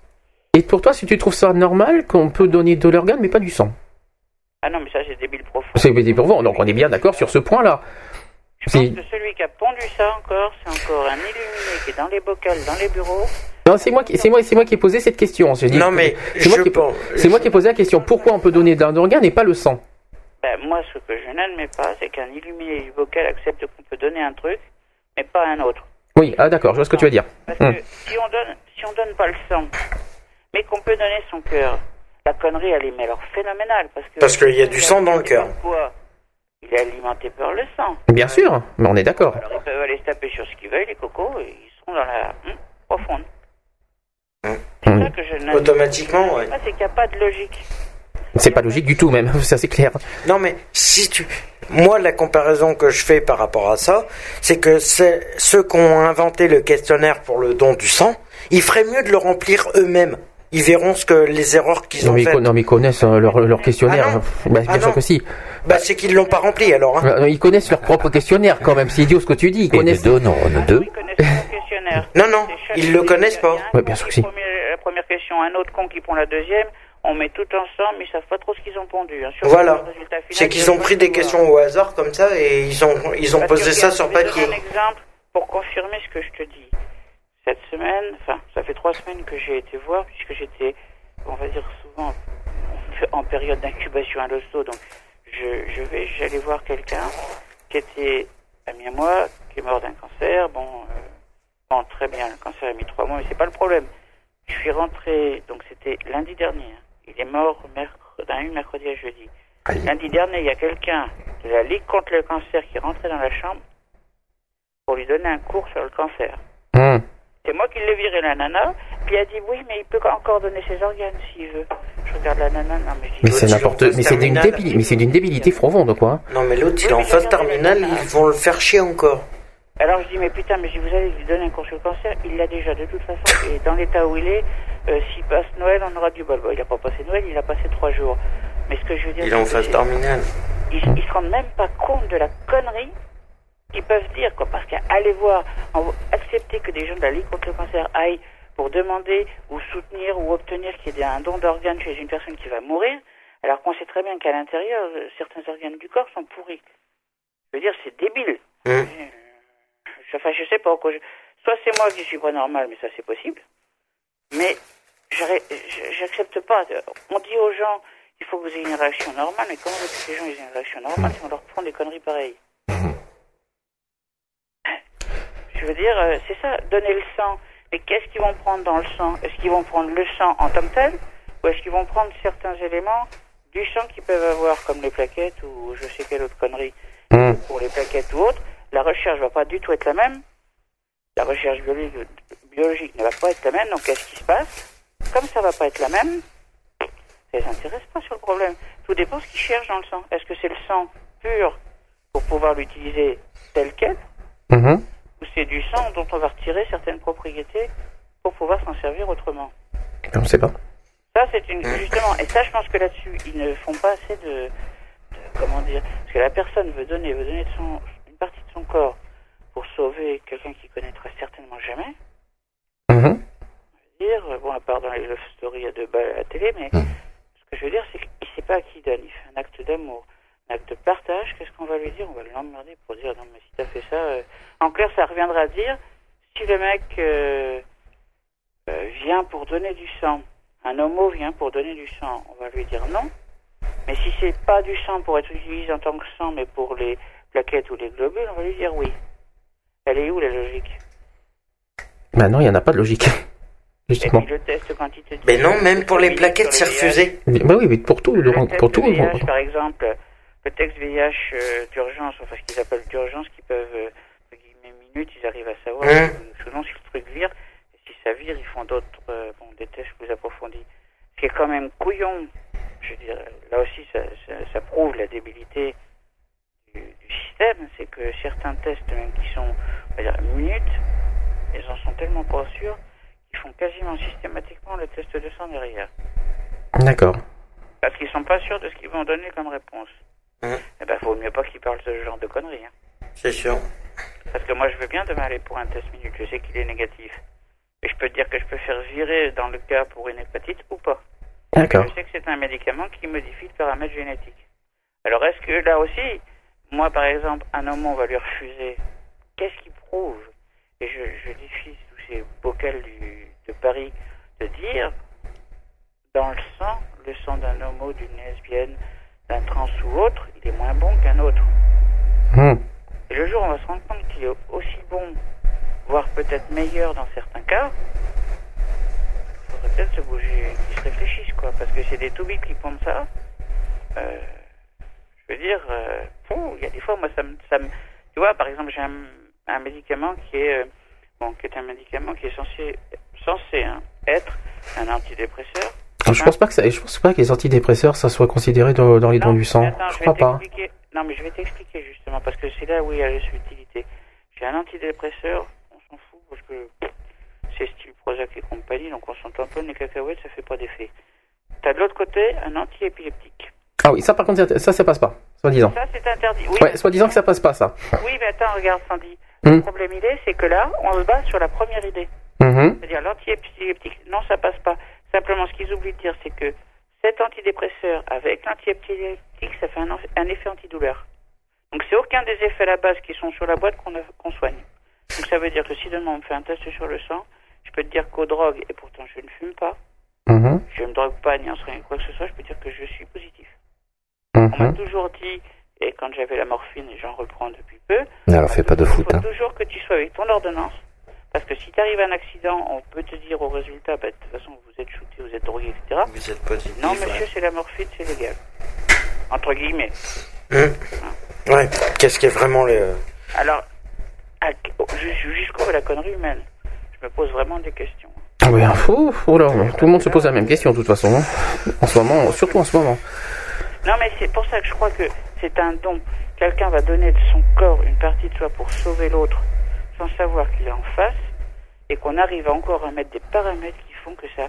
Et pour toi, si tu trouves ça normal qu'on peut donner de l'organe mais pas du sang Ah non, mais ça c'est débile profond. C'est pour vous, donc on est bien d'accord sur ce point-là. Je c'est- pense que celui qui a pondu ça encore, c'est encore un illuminé qui est dans les bocals, dans les bureaux. Non, c'est moi qui, c'est moi, c'est moi qui ai posé cette question. Dit- Non, mais c'est moi je qui, pense. c'est moi qui ai posé la question. Pourquoi on peut donner d'un organe et pas le sang Ben, moi, ce que je n'admets pas, c'est qu'un illuminé du bocal accepte qu'on peut donner un truc, mais pas un autre. Oui, ah d'accord, je vois ce que tu veux dire. Parce Hum. que si on donne, si on donne pas le sang, mais qu'on peut donner son cœur, la connerie elle est mais alors phénoménale parce que Parce qu'il y a du sang dans le cœur. Pourquoi Il est alimenté par le sang. Bien sûr, mais on est d'accord. Alors ils peuvent aller se taper sur ce qu'ils veulent, les cocos, et ils seront dans la hum, profonde. Hum. C'est ça que je Automatiquement, ouais. c'est qu'il n'y a pas de logique. C'est pas logique du tout même, ça c'est clair. Non, mais si tu. Moi, la comparaison que je fais par rapport à ça, c'est que c'est ceux qui ont inventé le questionnaire pour le don du sang, ils feraient mieux de le remplir eux-mêmes. Ils verront ce que les erreurs qu'ils Non ont mais, faites. non, mais ils connaissent euh, leur, leur questionnaire. Ah non. Bah, bien Ah sûr non. que si. Bah, c'est qu'ils l'ont pas rempli alors. Hein. Euh, Ils connaissent leur propre questionnaire quand même. C'est idiot ce que tu dis. Ils Et connaissent. deux neurones deux. Ils connaissent le questionnaire. Non, non, ils le connaissent pas. A Ouais, bien sûr que si. La première question, un autre con qui pond la deuxième, on met tout ensemble, mais ils savent pas trop ce qu'ils ont pondu. hein. Voilà. C'est ils qu'ils ont pris des questions au hasard comme ça et ils ont ils ont Parce posé ça sur papier. un exemple pour confirmer ce que je te dis. Cette semaine, enfin, ça fait trois semaines que j'ai été voir, puisque j'étais, on va dire souvent, en période d'incubation à l'hosto, donc je, je vais, j'allais voir quelqu'un qui était ami à moi, qui est mort d'un cancer. Bon, euh, bon, très bien, le cancer a mis trois mois, mais c'est pas le problème. Je suis rentré, donc c'était lundi dernier. hein. Il est mort mercredi, mercredi à jeudi. Aïe. Lundi dernier, il y a quelqu'un de la Ligue contre le cancer qui est rentré dans la chambre pour lui donner un cours sur le cancer. Hum. C'est moi qui l'ai viré, la nana. Puis elle a dit oui, mais il peut encore donner ses organes s'il veut. Je regarde la nana, non mais Mais je c'est n'importe. Mais c'est d'une débilité. Mais c'est d'une débilité profonde quoi. Non mais l'autre il est en phase terminale, ils vont le faire chier encore. Alors je dis, mais putain, mais si vous allez lui donner un cours sur le cancer, il l'a déjà de toute façon. Et dans l'état où il est, euh, s'il passe Noël, on aura du bol. Bon, il n'a pas passé Noël, il a passé trois jours. Mais ce que je veux dire. Il est en phase terminale. ils, ils se rendent même pas compte de la connerie qu'ils peuvent dire, quoi. Parce qu'aller voir, accepter que des gens de la Ligue contre le cancer aillent pour demander ou soutenir ou obtenir qu'il y ait un don d'organes chez une personne qui va mourir, alors qu'on sait très bien qu'à l'intérieur, euh, certains organes du corps sont pourris. Je veux dire, c'est débile. Je- Enfin, je sais pas. Quoi. Soit c'est moi qui suis pas normal, mais ça c'est possible. Mais j'accepte pas. On dit aux gens, il faut que vous ayez une réaction normale, mais comment veux-tu que les gens aient une réaction normale si on leur prend des conneries pareilles Je veux dire, euh, c'est ça, donner le sang. Mais qu'est-ce qu'ils vont prendre dans le sang? Est-ce qu'ils vont prendre le sang en tant que tel Ou est-ce qu'ils vont prendre certains éléments du sang qu'ils peuvent avoir, comme les plaquettes ou je sais quelle autre connerie Pour les plaquettes ou autres, la recherche va pas du tout être la même. La recherche biologique, biologique ne va pas être la même, donc qu'est-ce qui se passe? Comme ça va pas être la même, ça les intéresse pas sur le problème. Tout dépend ce qu'ils cherchent dans le sang. Est-ce que c'est le sang pur pour pouvoir l'utiliser tel quel Mhm. ou c'est du sang dont on va retirer certaines propriétés pour pouvoir s'en servir autrement? On ne sait pas. Ça, c'est une. Justement, et ça, je pense que là-dessus, ils ne font pas assez de, de- Comment dire Parce que la personne veut donner, veut donner de son, une partie de son corps pour sauver quelqu'un qu'il connaîtra certainement jamais. Dire, bon, à part dans les love stories à deux balles à la télé, mais ce que je veux dire, c'est qu'il sait pas à qui il donne. Il fait un acte d'amour, un acte de partage. Qu'est-ce qu'on va lui dire? On va l'emmerder pour dire non, mais si t'as fait ça. euh, En clair, ça reviendra à dire si le mec euh, euh, vient pour donner du sang, un homo vient pour donner du sang, on va lui dire non. Mais si c'est pas du sang pour être utilisé en tant que sang, mais pour les plaquettes ou les globules, on va lui dire oui. Elle est où la logique? Bah non, il n'y en a pas de logique. Et Justement. puis le test quand il te dit. Mais non, même pour les plaquettes, c'est refusé. Bah oui, mais pour tout, Laurent, Le pour test tout. VIH, par exemple, le texte VIH euh, d'urgence, enfin ce qu'ils appellent d'urgence, qui peuvent, euh, guillemets, minutes, ils arrivent à savoir Hein selon si le truc vire. Et si ça vire, ils font d'autres, euh, bon, des tests plus approfondis. Ce qui est quand même couillon, je veux dire, là aussi, ça, ça, ça prouve la débilité du, du système, c'est que certains tests, même qui sont, on va dire, minutes, ils en sont tellement pas sûrs qu'ils font quasiment systématiquement le test de sang derrière. D'accord. Parce qu'ils sont pas sûrs de ce qu'ils vont donner comme réponse. Hein Eh ben, faut mieux pas qu'ils parlent de ce genre de conneries. Hein. C'est sûr. Parce que moi, je veux bien demain aller pour un test minute. Je sais qu'il est négatif. Mais je peux te dire que je peux faire virer dans le cas pour une hépatite ou pas. D'accord. Je sais que c'est un médicament qui modifie le paramètre génétique. Alors, est-ce que là aussi, moi, par exemple, un homme, on va lui refuser? Qu'est-ce qui prouve? Et je, je défie ces bocals du, de Paris de dire dans le sang, le sang d'un homo, d'une lesbienne, d'un trans ou autre, il est moins bon qu'un autre. Mhm. Et le jour où on va se rendre compte qu'il est aussi bon, voire peut-être meilleur dans certains cas, il faudrait peut-être se bouger, qu'ils se réfléchissent, quoi. Parce que c'est des toubibs qui font ça. Euh, je veux dire, euh, il y a des fois, moi, ça me... Ça me tu vois, par exemple, j'ai un, un médicament qui est... euh, bon, qui est un médicament qui est censé, censé hein, être un antidépresseur. Alors, je pense pas que ça, je pense pas que les antidépresseurs ça soit considéré dans, dans les dons du sang. Attends, je vais crois pas. Non, mais je vais t'expliquer justement, parce que c'est là où il y a la subtilité. J'ai un antidépresseur, on s'en fout, parce que c'est style Prozac et compagnie, donc on s'entend pas les cacahuètes, ça fait pas d'effet. T'as de l'autre côté un antiépileptique. Ah oui, ça par contre, ça, ça passe pas, soi-disant. Ça, c'est interdit. Oui, Ouais, soi-disant que ça passe pas, ça. oui, mais attends, regarde, Sandy. Hmm. Le problème, il est, c'est que là, on se base sur la première idée. Mhm. C'est-à-dire l'antiépileptique. Non, ça passe pas. Simplement, ce qu'ils oublient de dire, c'est que cet antidépresseur avec l'antiépileptique, ça fait un, effet antidouleur. Donc, c'est aucun des effets à la base qui sont sur la boîte qu'on soigne. Donc, ça veut dire que si demain on me fait un test sur le sang, je peux te dire qu'aux drogues, et pourtant je ne fume pas, Mhm. je ne me drogue pas ni en rien quoi que ce soit, je peux dire que je suis positif. On m'a Mhm. toujours dit, et quand j'avais la morphine, et j'en reprends depuis peu, Alors, fais pas de il foot. faut Hein. toujours que tu sois avec ton ordonnance. Parce que si tu arrives à un accident, on peut te dire au résultat, bah, de toute façon, vous êtes shooté, vous êtes drogué, etc. Vous êtes positif. Non, monsieur, c'est la morphine, c'est légal. Entre guillemets. Hum. Ouais. Qu'est-ce qui est vraiment le. Alors, à- jusqu'où va la connerie humaine? Je me pose vraiment des questions. Ah oui, fou, là, tout le monde se pose la même question de toute façon. hein. En ce moment, surtout en ce moment. Non, mais c'est pour ça que je crois que c'est un don. Quelqu'un va donner de son corps une partie de soi pour sauver l'autre. sans savoir qu'il est en face et qu'on arrive encore à mettre des paramètres qui font que ça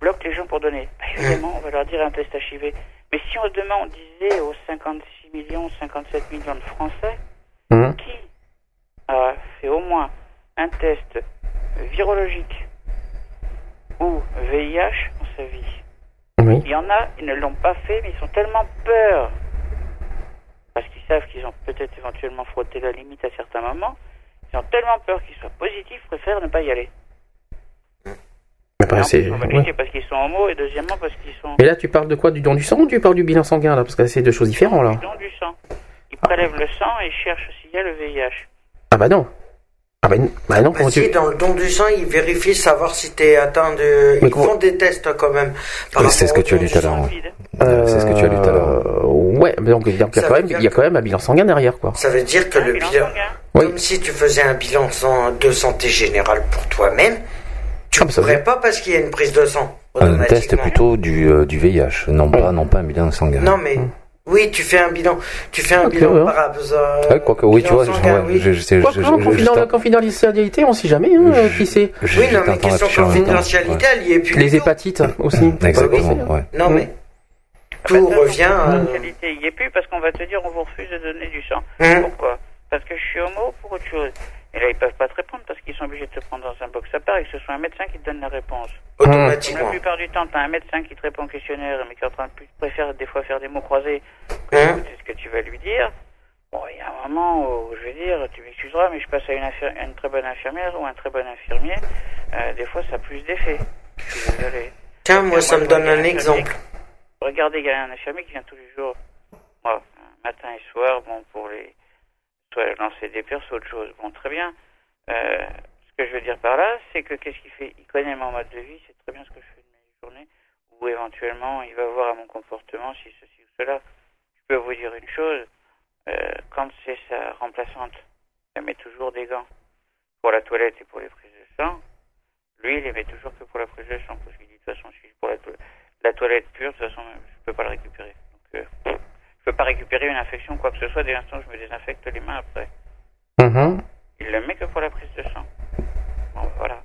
bloque les gens pour donner. Bah, évidemment, on va leur dire un test HIV. Mais si on demain on disait aux 56 millions, 57 millions de Français, Mhm. qui a fait au moins un test virologique ou VIH dans sa vie Oui. Il y en a, ils ne l'ont pas fait, mais ils sont tellement peur parce qu'ils savent qu'ils ont peut-être éventuellement frotté la limite à certains moments. Ils ont tellement peur qu'ils soient positifs, ils préfèrent ne pas y aller. En c'est- ouais. parce qu'ils sont homo et deuxièmement parce qu'ils sont Mais là, tu parles de quoi? Du don du sang ou tu parles du bilan sanguin là? Parce que c'est deux choses différentes là. don du sang. Ils prélèvent le sang et cherchent s'il y a le VIH. Ah bah non. Ah bah, n- bah non, Bah comment si, tu... dans le don du sang, ils vérifient savoir si t'es atteint de. Mais ils comment- font des tests quand même. par Oui, c'est ce que tu as lu tout à l'heure. C'est ce que tu as lu tout à l'heure. Ouais, mais donc il y a quand même, il y a que- quand même un bilan sanguin derrière quoi. Ça veut dire que Un le bilan bilan. Oui. Comme si tu faisais un bilan de santé générale pour toi-même, tu Ah, bah, pourrais pas parce qu'il y a une prise de sang. Un test plutôt du, euh, du VIH, non pas, non pas un bilan sanguin. Non mais. Oui, tu fais un bilan. Tu fais un bilan ouais. par rapport à. Ouais, oui, tu vois, je, oui. je, je, sais- Quoi, je- comment, je- confident- je- la confidentialité, on sait jamais, hein, qui sait. Oui, non, mais question confidentialité, elle y est plus. Les hépatites aussi. Exactement, ouais. Non, Mm. mais. Tout bah, revient. La qualité, il n'y est plus parce qu'on va te dire on vous refuse de donner du sang. Hum. Pourquoi? Parce que je suis homo ou pour autre chose. Et là, ils peuvent pas te répondre parce qu'ils sont obligés de te prendre dans un box à part et que ce soit un médecin qui te donne la réponse. Comme la Automatiquement. plupart du temps, tu as un médecin qui te répond au questionnaire, mais qui est en train de préfère des fois faire des mots croisés que Hein d'écouter ce que tu vas lui dire. Bon, il y a un moment où, je vais dire, tu m'excuseras, mais je passe à une, très bonne infirmière ou un très bon infirmier. Euh, des fois, ça a plus d'effet. Désolé. Tiens, moi, ça me donne un exemple. qui- Regardez, il y a un infirmier qui vient tous les jours, moi, matin et soir, bon, pour les soit lancer des pertes, soit autre chose. Bon, très bien. Euh, ce que je veux dire par là, c'est que qu'est-ce qu'il fait? Il connaît mon mode de vie, c'est très bien ce que je fais de mes journées, ou éventuellement, il va voir à mon comportement si ceci ou cela. Je peux vous dire une chose, euh, quand c'est sa remplaçante, elle met toujours des gants pour la toilette et pour les prises de sang. Lui, il les met toujours que pour la prise de sang, parce qu'il dit de toute façon, si pour la, la toilette pure, de toute façon, je peux pas la récupérer. Donc, euh, je peux pas récupérer une infection quoi que ce soit dès l'instant où je me désinfecte les mains après. Mhm. Il le met que pour la prise de sang. Bon, voilà.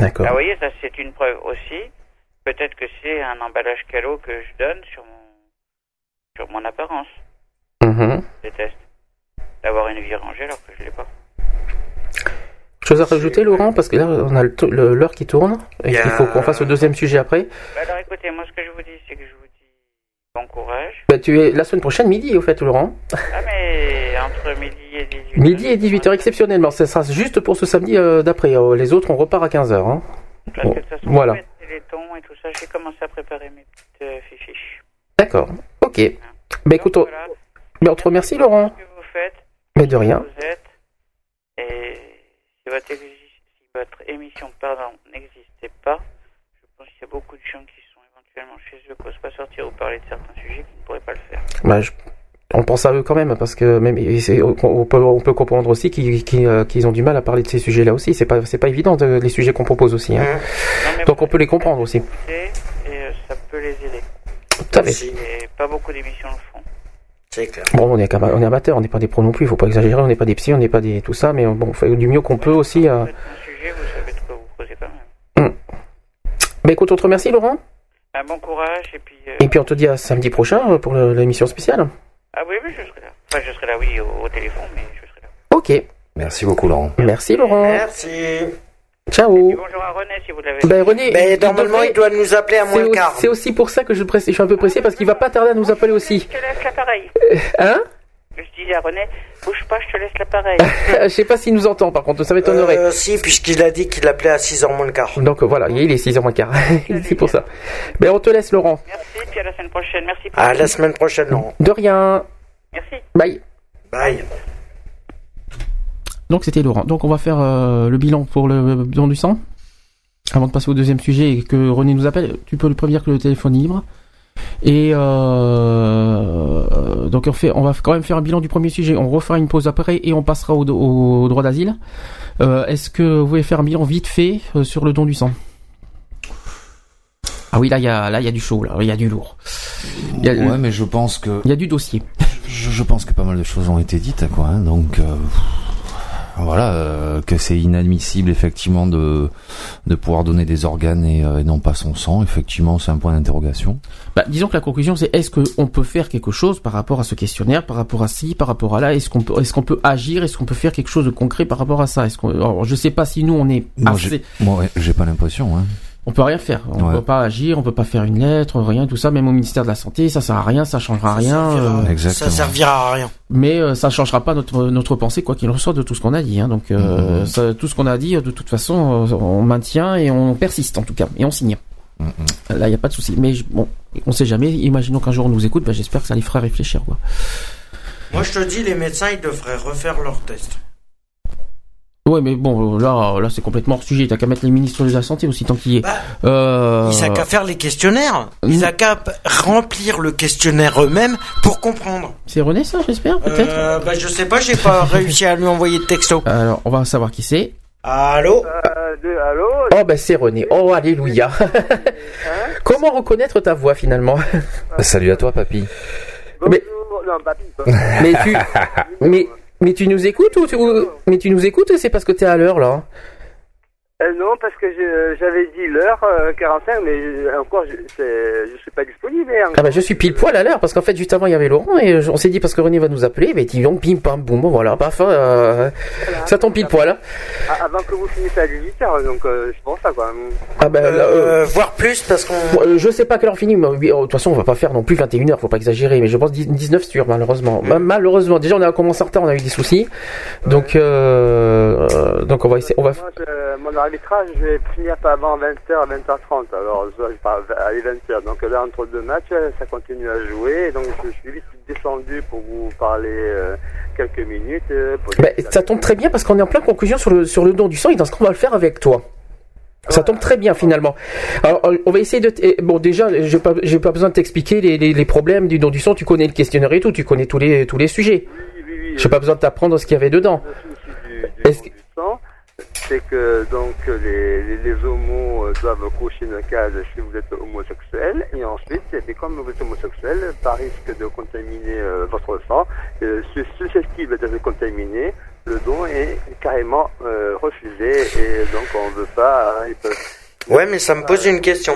D'accord. Ah, vous voyez, ça c'est une preuve aussi. Peut-être que c'est un emballage calot que je donne sur mon, sur mon apparence Mhm. des tests. D'avoir une vie rangée alors que je l'ai pas. Chose à rajouter, Laurent, parce que là, on a l'heure qui tourne et Il faut qu'on fasse le deuxième sujet après. Bah, alors écoutez, moi ce que je vous dis, c'est que je vous dis bon courage. Bah, tu es la semaine prochaine, midi, au fait, Laurent. Ah, mais entre midi et 18 Midi et 18h, exceptionnellement. Ça sera juste pour ce samedi euh, d'après. Euh, Les autres, on repart à 15h. Hein. Parce Bon, voilà. les tons et tout ça, j'ai commencé à préparer mes petites euh, fiches. D'accord. Ok. Bah écoute, on, Voilà. bah, on te remercie, Laurent. Ce que vous faites, Mais de rien. vous êtes, et si votre, si votre émission pardon, n'existait pas, je pense qu'il y a beaucoup de gens qui sont éventuellement chez eux, n'osent pas sortir ou parler de certains sujets qui ne pourraient pas le faire. Bah, je- on pense à eux quand même, parce que même on, peut, on peut comprendre aussi qu'ils qu'ils, euh, ont du mal à parler de ces sujets-là aussi. C'est pas, c'est pas évident de- les sujets qu'on propose aussi. hein. Non, mais Donc on peut les comprendre aussi. et euh, ça peut les aider. Tout à fait. Et pas beaucoup d'émissions le font. C'est clair. Bon, on est, on est amateur, on n'est pas des pros non plus. Il faut pas exagérer. On n'est pas des psys, on n'est pas des tout ça, mais bon, on fait du mieux qu'on peut aussi. euh. Un sujet, vous savez de quoi vous posez quand même. Bah écoute, on te remercie, Laurent. Un bon courage, et puis... euh, Et puis on te dit à samedi prochain euh, pour l'émission spéciale. Ah oui, oui, je serai là. Enfin, je serai là, oui, au, au téléphone, mais je serai là. Ok. Merci beaucoup, Laurent. Merci, Laurent. Merci. Ciao. Bonjour à René, si vous l'avez... Ben René, Mais il normalement, devrait- il doit nous appeler à moins le au- quart. c'est aussi pour ça que je, presse- je suis un peu pressé parce qu'il va pas tarder à nous appeler aussi. Je te laisse l'appareil. Hein? Je disais à René, bouge pas, je te laisse l'appareil. Je sais pas s'il nous entend par contre, ça m'étonnerait. Euh, si, puisqu'il a dit qu'il appelait à 6h moins le quart. Donc voilà, il est 6h moins quart. c'est pour ça. Ben on te laisse Laurent. Merci, puis à la semaine prochaine. Merci pour À la semaine prochaine, Laurent. De rien. Merci. Bye. Bye. Donc c'était Laurent. Donc on va faire euh, le bilan pour le don du sang. Avant de passer au deuxième sujet et que René nous appelle, tu peux lui prévenir que le téléphone est libre. Et euh, donc on, fait, on va quand même faire un bilan du premier sujet. On refera une pause après et on passera au, droit d'asile. Euh, Est-ce que vous voulez faire un bilan vite fait euh, sur le don du sang? Ah oui, là il y a là il y a du chaud, là il y a du lourd. Il y a, Ouais, mais je pense que il y a du dossier. je, je pense que pas mal de choses ont été dites, quoi. hein, donc, euh, voilà, euh, que c'est inadmissible effectivement de de pouvoir donner des organes et, euh, et non pas son sang. Effectivement, c'est un point d'interrogation. Bah, disons que la conclusion c'est est-ce qu'on peut faire quelque chose par rapport à ce questionnaire, par rapport à ci, par rapport à là, est-ce qu'on peut, est-ce qu'on peut agir, est-ce qu'on peut faire quelque chose de concret par rapport à ça? Est-ce qu'on, je sais pas si nous on est Moi, assez- j'ai, moi, ouais, j'ai pas l'impression. Hein. On peut rien faire, on Ouais. peut pas agir, on peut pas faire une lettre, rien, tout ça, même au ministère de la santé, ça sert à rien, ça changera rien. euh, Exactement. Ça servira à rien. mais euh, ça changera pas notre notre pensée quoi qu'il en soit de tout ce qu'on a dit. Hein. Donc euh, ça- tout ce qu'on a dit, de toute façon, euh, on maintient et on persiste en tout cas et on signe. Là, il y a pas de souci. Mais bon, on sait jamais. Imaginons qu'un jour on nous écoute, bah, j'espère que ça les fera réfléchir quoi. Moi, je te dis, les médecins, ils devraient refaire leur test. Ouais, mais bon, là, là, c'est complètement hors sujet. T'as qu'à mettre les ministres de la santé aussi tant qu'il y est. Euh, Ils n'ont qu'à faire les questionnaires. Ils n'ont qu'à remplir le questionnaire eux-mêmes pour comprendre. C'est René, ça, j'espère, peut-être. Euh, bah, je sais pas, j'ai pas réussi à lui envoyer de texto. Alors, on va savoir qui c'est. Allô allô Oh, bah c'est René. Oh, alléluia. Comment reconnaître ta voix finalement Salut à toi, papy. Mais, Non, papy. mais tu, mais, mais tu nous écoutes ou, tu- mais tu nous écoutes ou c'est parce que t'es à l'heure là Euh, non, parce que je- j'avais dit l'heure euh, 45, mais euh, encore, je, c'est- je suis pas disponible. hein. Ah bah je suis pile poil à l'heure parce qu'en fait juste avant il y avait Laurent et on s'est dit parce que René va nous appeler, mais dit donc pim pam boum bon voilà paf euh, ça tombe pile poil. hein. A- Avant que vous finissiez à 18h, donc euh, c'est pour ça, quoi. Ah bah là, euh, voire plus parce qu'on. Euh, je sais pas à quelle heure finit, mais oui, oh, de toute façon on va pas faire non plus 21h, faut pas exagérer, mais je pense 10 19 sur malheureusement. Ma- Malheureusement, déjà on a commencé en retard, on a eu des soucis, donc euh, euh, donc on va essayer, on va. Moi, je- je vais finir pas avant 20h, 20h30. Alors, je pas aller 20h. Donc là, entre deux matchs, ça continue à jouer. Donc, je suis vite descendu pour vous parler euh, quelques minutes. euh, Bah, ça tombe très bien parce qu'on est en pleine conclusion sur le sur le don du sang et dans ce qu'on va le faire avec toi. Ça tombe très bien finalement. Alors on va essayer de bon déjà j'ai pas j'ai pas besoin de t'expliquer les, les, les problèmes du don du sang. Tu connais le questionnaire et tout. Tu connais tous les tous les sujets. J'ai pas besoin de t'apprendre ce qu'il y avait dedans. Est-ce que-. C'est que donc les, les, les homos euh, doivent cocher une case si vous êtes homosexuel et ensuite, comme vous êtes homosexuel, par risque de contaminer euh, votre sang, euh, sus- susceptible d'être contaminé, le don est carrément euh, refusé et donc on veut pas. hein, peuvent- Ouais, mais ça me pose une question.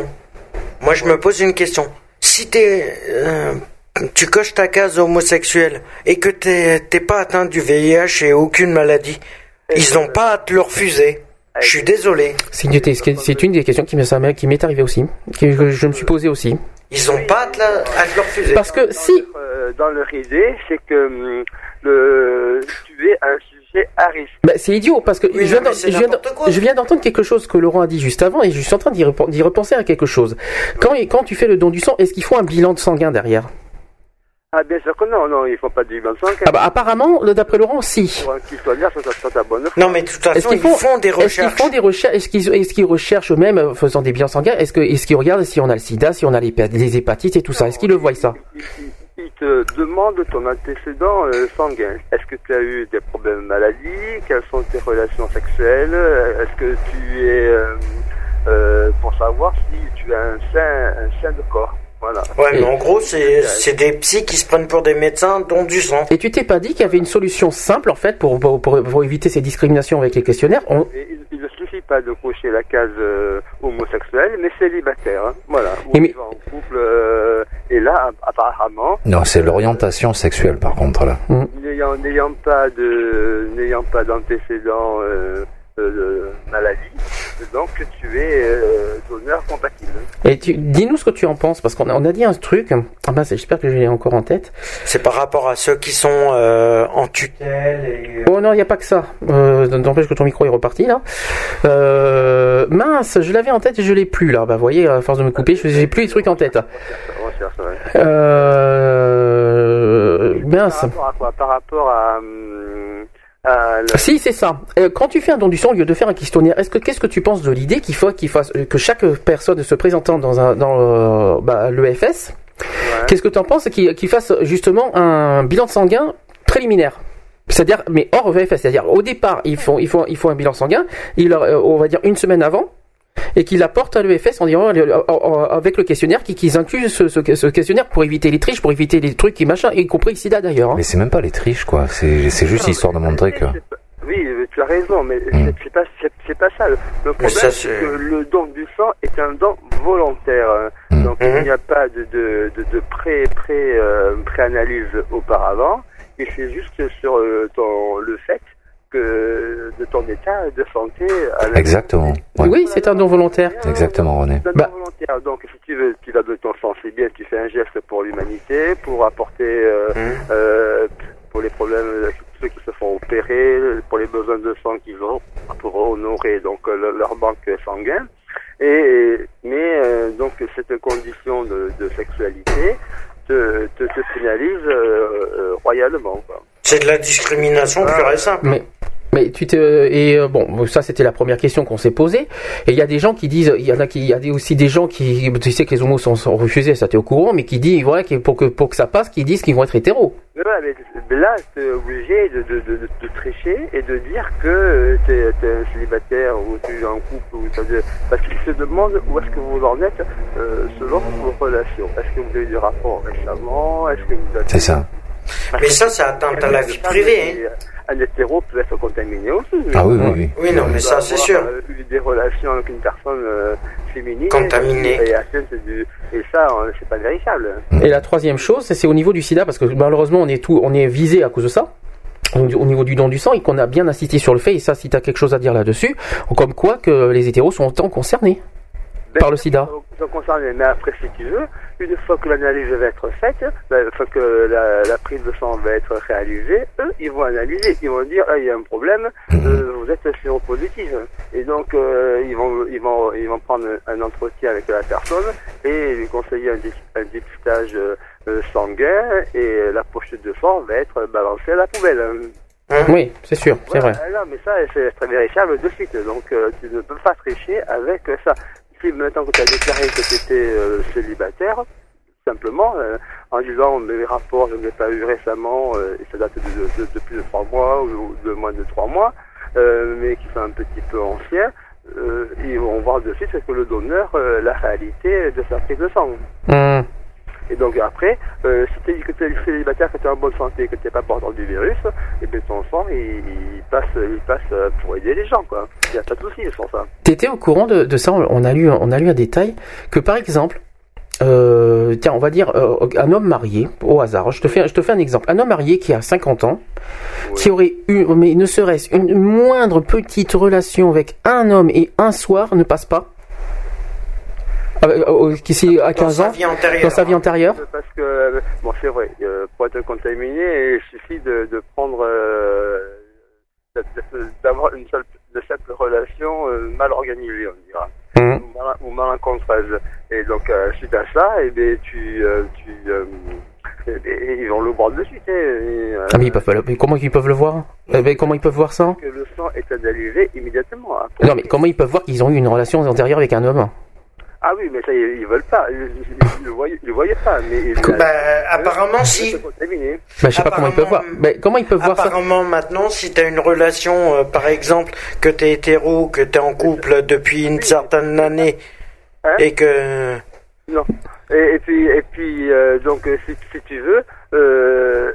Moi, je me pose une question. Si t'es, tu coches ta case homosexuelle et que t'es pas atteint du VIH et aucune maladie, ils n'ont pas à te le refuser. Je suis désolé. C'est une, des- questions qui m'est qui m'est arrivée aussi, que je, je me suis posée aussi. Ils ont pas à te, la- à te le refuser. Parce que si Euh, dans leur idée, c'est que hum, le, tu es un sujet à risque. Bah, c'est idiot parce que Oui, je, viens d'entendre quelque chose que Laurent a dit juste avant et je suis en train d'y repen- d'y repenser à quelque chose. Quand, quand tu fais le don du sang, est-ce qu'il faut un bilan de sanguin derrière? Ah, bien sûr que non, non, ils font pas du bon sang. Ah bah apparemment, d'après Laurent, si. Pour qu'ils soient bien, soit, soit à bonne Non, mais de toute Est-ce qu'ils font, Est-ce qu'ils font des recherches? Est-ce qu'ils recherchent eux-mêmes euh, faisant des bilans sanguins? Est-ce que est-ce qu'ils regardent si on a le SIDA, si on a les, les hépatites et tout ça? Est-ce qu'ils le voient ça? Ils te demandent ton antécédent euh, sanguin. Est-ce que tu as eu des problèmes de maladie Quelles sont tes relations sexuelles? Est-ce que tu es... euh, euh, pour savoir si tu as un sein, un sein de corps? Voilà. Ouais, mais en gros, c'est, c'est des psys qui se prennent pour des médecins, dont du sang. Et tu t'es pas dit qu'il y avait une solution simple en fait pour pour, pour- pour éviter ces discriminations avec les questionnaires On- il, il ne suffit pas de cocher la case euh, homosexuelle, mais célibataire. hein. Voilà. Ou mais- en couple. euh, et là, apparemment, Non, c'est l'orientation sexuelle par contre là. n'ayant n'ayant pas de n'ayant pas d'antécédents euh, de maladie, donc tu es euh, donneur compatible. Et tu- dis-nous ce que tu en penses parce qu'on a, on a dit un truc. Ah ben, j'espère que je l'ai encore en tête. C'est par rapport à ceux qui sont euh, en tutelle et... Oh non, il n'y a pas que ça. Euh, N'empêche que ton micro est reparti là. Euh, mince, je l'avais en tête et je l'ai plus là. Bah, vous voyez, à force de me couper, je j'ai plus les trucs en tête. Ouais. Euh, mince. Par rapport à quoi? Par rapport à, hum, la- Si, c'est ça. Euh, quand tu fais un don du sang au lieu de faire un questionnaire, est-ce que qu'est-ce que tu penses de l'idée qu'il faut qu'il fasse que chaque personne se présentant dans un dans euh, bah, l'EFS, qu'est-ce que tu en penses qu'il fasse justement un bilan sanguin préliminaire? C'est-à-dire, mais hors VFS, c'est-à-dire au départ, ils font, ils font, ils font un bilan sanguin, leur, euh, on va dire une semaine avant, et qu'ils l'apportent à l'EFS en disant euh, euh, euh, avec le questionnaire, qu'ils incluent ce, ce- ce questionnaire pour éviter les triches, pour éviter les trucs qui machin, y compris le SIDA d'ailleurs. hein. Mais c'est même pas les triches quoi. C'est c'est juste histoire de montrer que. Oui, tu as raison, mais c'est- c'est pas, c'est, c'est pas ça. Le, le problème, ça, c'est c'est- que le don du sang est un don volontaire. hein. Donc, il n'y a pas de, de, de, de pré, pré, euh, préanalyse auparavant. Et c'est juste sur euh, ton, le fait que de ton état de santé. À Exactement. ouais. Oui, c'est un don volontaire. Exactement, René. C'est un Bah- don volontaire. Donc, si tu veux, tu vas donner ton sang, c'est bien, tu fais un geste pour l'humanité, pour apporter, euh, euh, pour les problèmes, ceux qui se font opérer, pour les besoins de sang qu'ils ont, pour honorer donc le- leur banque sanguine. Et, mais, euh, donc, cette condition de, de sexualité te, te, te pénalise euh, euh, royalement, quoi. C'est de la discrimination pure et simple. Mais mais tu te et euh, bon ça c'était la première question qu'on s'est posée et il y a des gens qui disent il y en a qui il y a des- aussi des gens qui tu sais que les homos sont, sont refusés ça t'es au courant mais qui disent voilà que pour que pour que ça passe qui disent qu'ils vont être hétéros Mais là, tu es obligé de, de, de, de, de tricher et de dire que tu es, un célibataire ou tu es en couple. Ou parce qu'ils se demandent où est-ce que vous en êtes euh, selon vos relations. Est-ce que vous avez eu des rapports récemment? Est-ce que vous avez... C'est ça. Mais ça, c'est atteinte à la vie privée. hein. Un hétéro peut être contaminé aussi. Ah oui, oui, oui. Oui, non, mais ça, c'est sûr. Euh, eu des relations avec une personne euh, féminine. Contaminée. Et, atteinte du- et ça, euh, c'est pas vérifiable. et la troisième chose c'est au niveau du sida parce que malheureusement on est tout on est visé à cause de ça au au niveau du don du sang et qu'on a bien insisté sur le fait et ça si tu as quelque chose à dire là-dessus comme quoi que les hétéros sont autant concernés par le sida sont concernés. Mais après, si tu veux, une fois que l'analyse va être faite, ben, une fois que la, la prise de sang va être réalisée, eux, ils vont analyser. Ils vont dire, ah, il y a un problème, euh, vous êtes séropositif. Et donc, euh, ils vont, ils vont, ils vont prendre un entretien avec la personne et lui conseiller un, dé- un dépistage euh, sanguin et la pochette de sang va être balancée à la poubelle. oui c'est sûr c'est vrai non, mais ça, c'est très vérifiable de suite. Donc, euh, tu ne peux pas tricher avec ça. Maintenant que tu as déclaré que tu étais euh, célibataire, simplement, euh, en disant mes rapports, je ne les ai pas eu récemment, euh, et ça date de, plus de trois mois ou de moins de trois mois, mais qui sont un petit peu anciens, ils vont voir de suite que le donneur, la réalité de sa prise de sang. Hum. Et donc après, euh, si tu que tu es célibataire, que tu es en bonne santé, que tu n'es pas porteur du virus, et bien ton sang, il, il passe, il passe euh, pour aider les gens, quoi. Il n'y a pas de souci sur ça. T'étais au courant de, de ça? On a lu, on a lu un détail que par exemple, euh, tiens, on va dire euh, un homme marié au hasard. Je te fais, je te fais un exemple. Un homme marié qui a 50 ans, qui aurait eu, mais ne serait-ce une moindre petite relation avec un homme et un soir ne passe pas. Ah, euh, euh, qui à 15 sa ans dans sa vie antérieure. Parce que, euh, bon, c'est vrai, euh, pour être contaminé, il suffit de, de prendre, euh, d'avoir une seule, de cette relation euh, mal organisée, on dira. Mhm. Ou, mal, ou malencontreuse. Et donc, euh, suite à ça, et bien, tu, euh, tu, euh, eh bien, ils vont le voir de suite. hein, et, euh, Ah mais ils peuvent pas le- mais comment ils peuvent le voir? Eh ben, Comment ils peuvent voir ça? que le sang est analysé immédiatement. Après, Non mais comment ils peuvent voir? Qu'ils ont eu une relation antérieure avec un homme Ah oui, mais ça, ils, ils veulent pas. Ils, le voyaient, ils le voyaient pas. Mais ils, Bah, apparemment, si. Bah, je sais pas comment ils peuvent voir. Mais comment ils peuvent voir ça Apparemment, maintenant, si tu as une relation, euh, par exemple, que tu es hétéro, que tu es en couple depuis une certaine année, Hein et que. Non. Et, et puis, et puis euh, donc, euh, si, si tu veux, euh,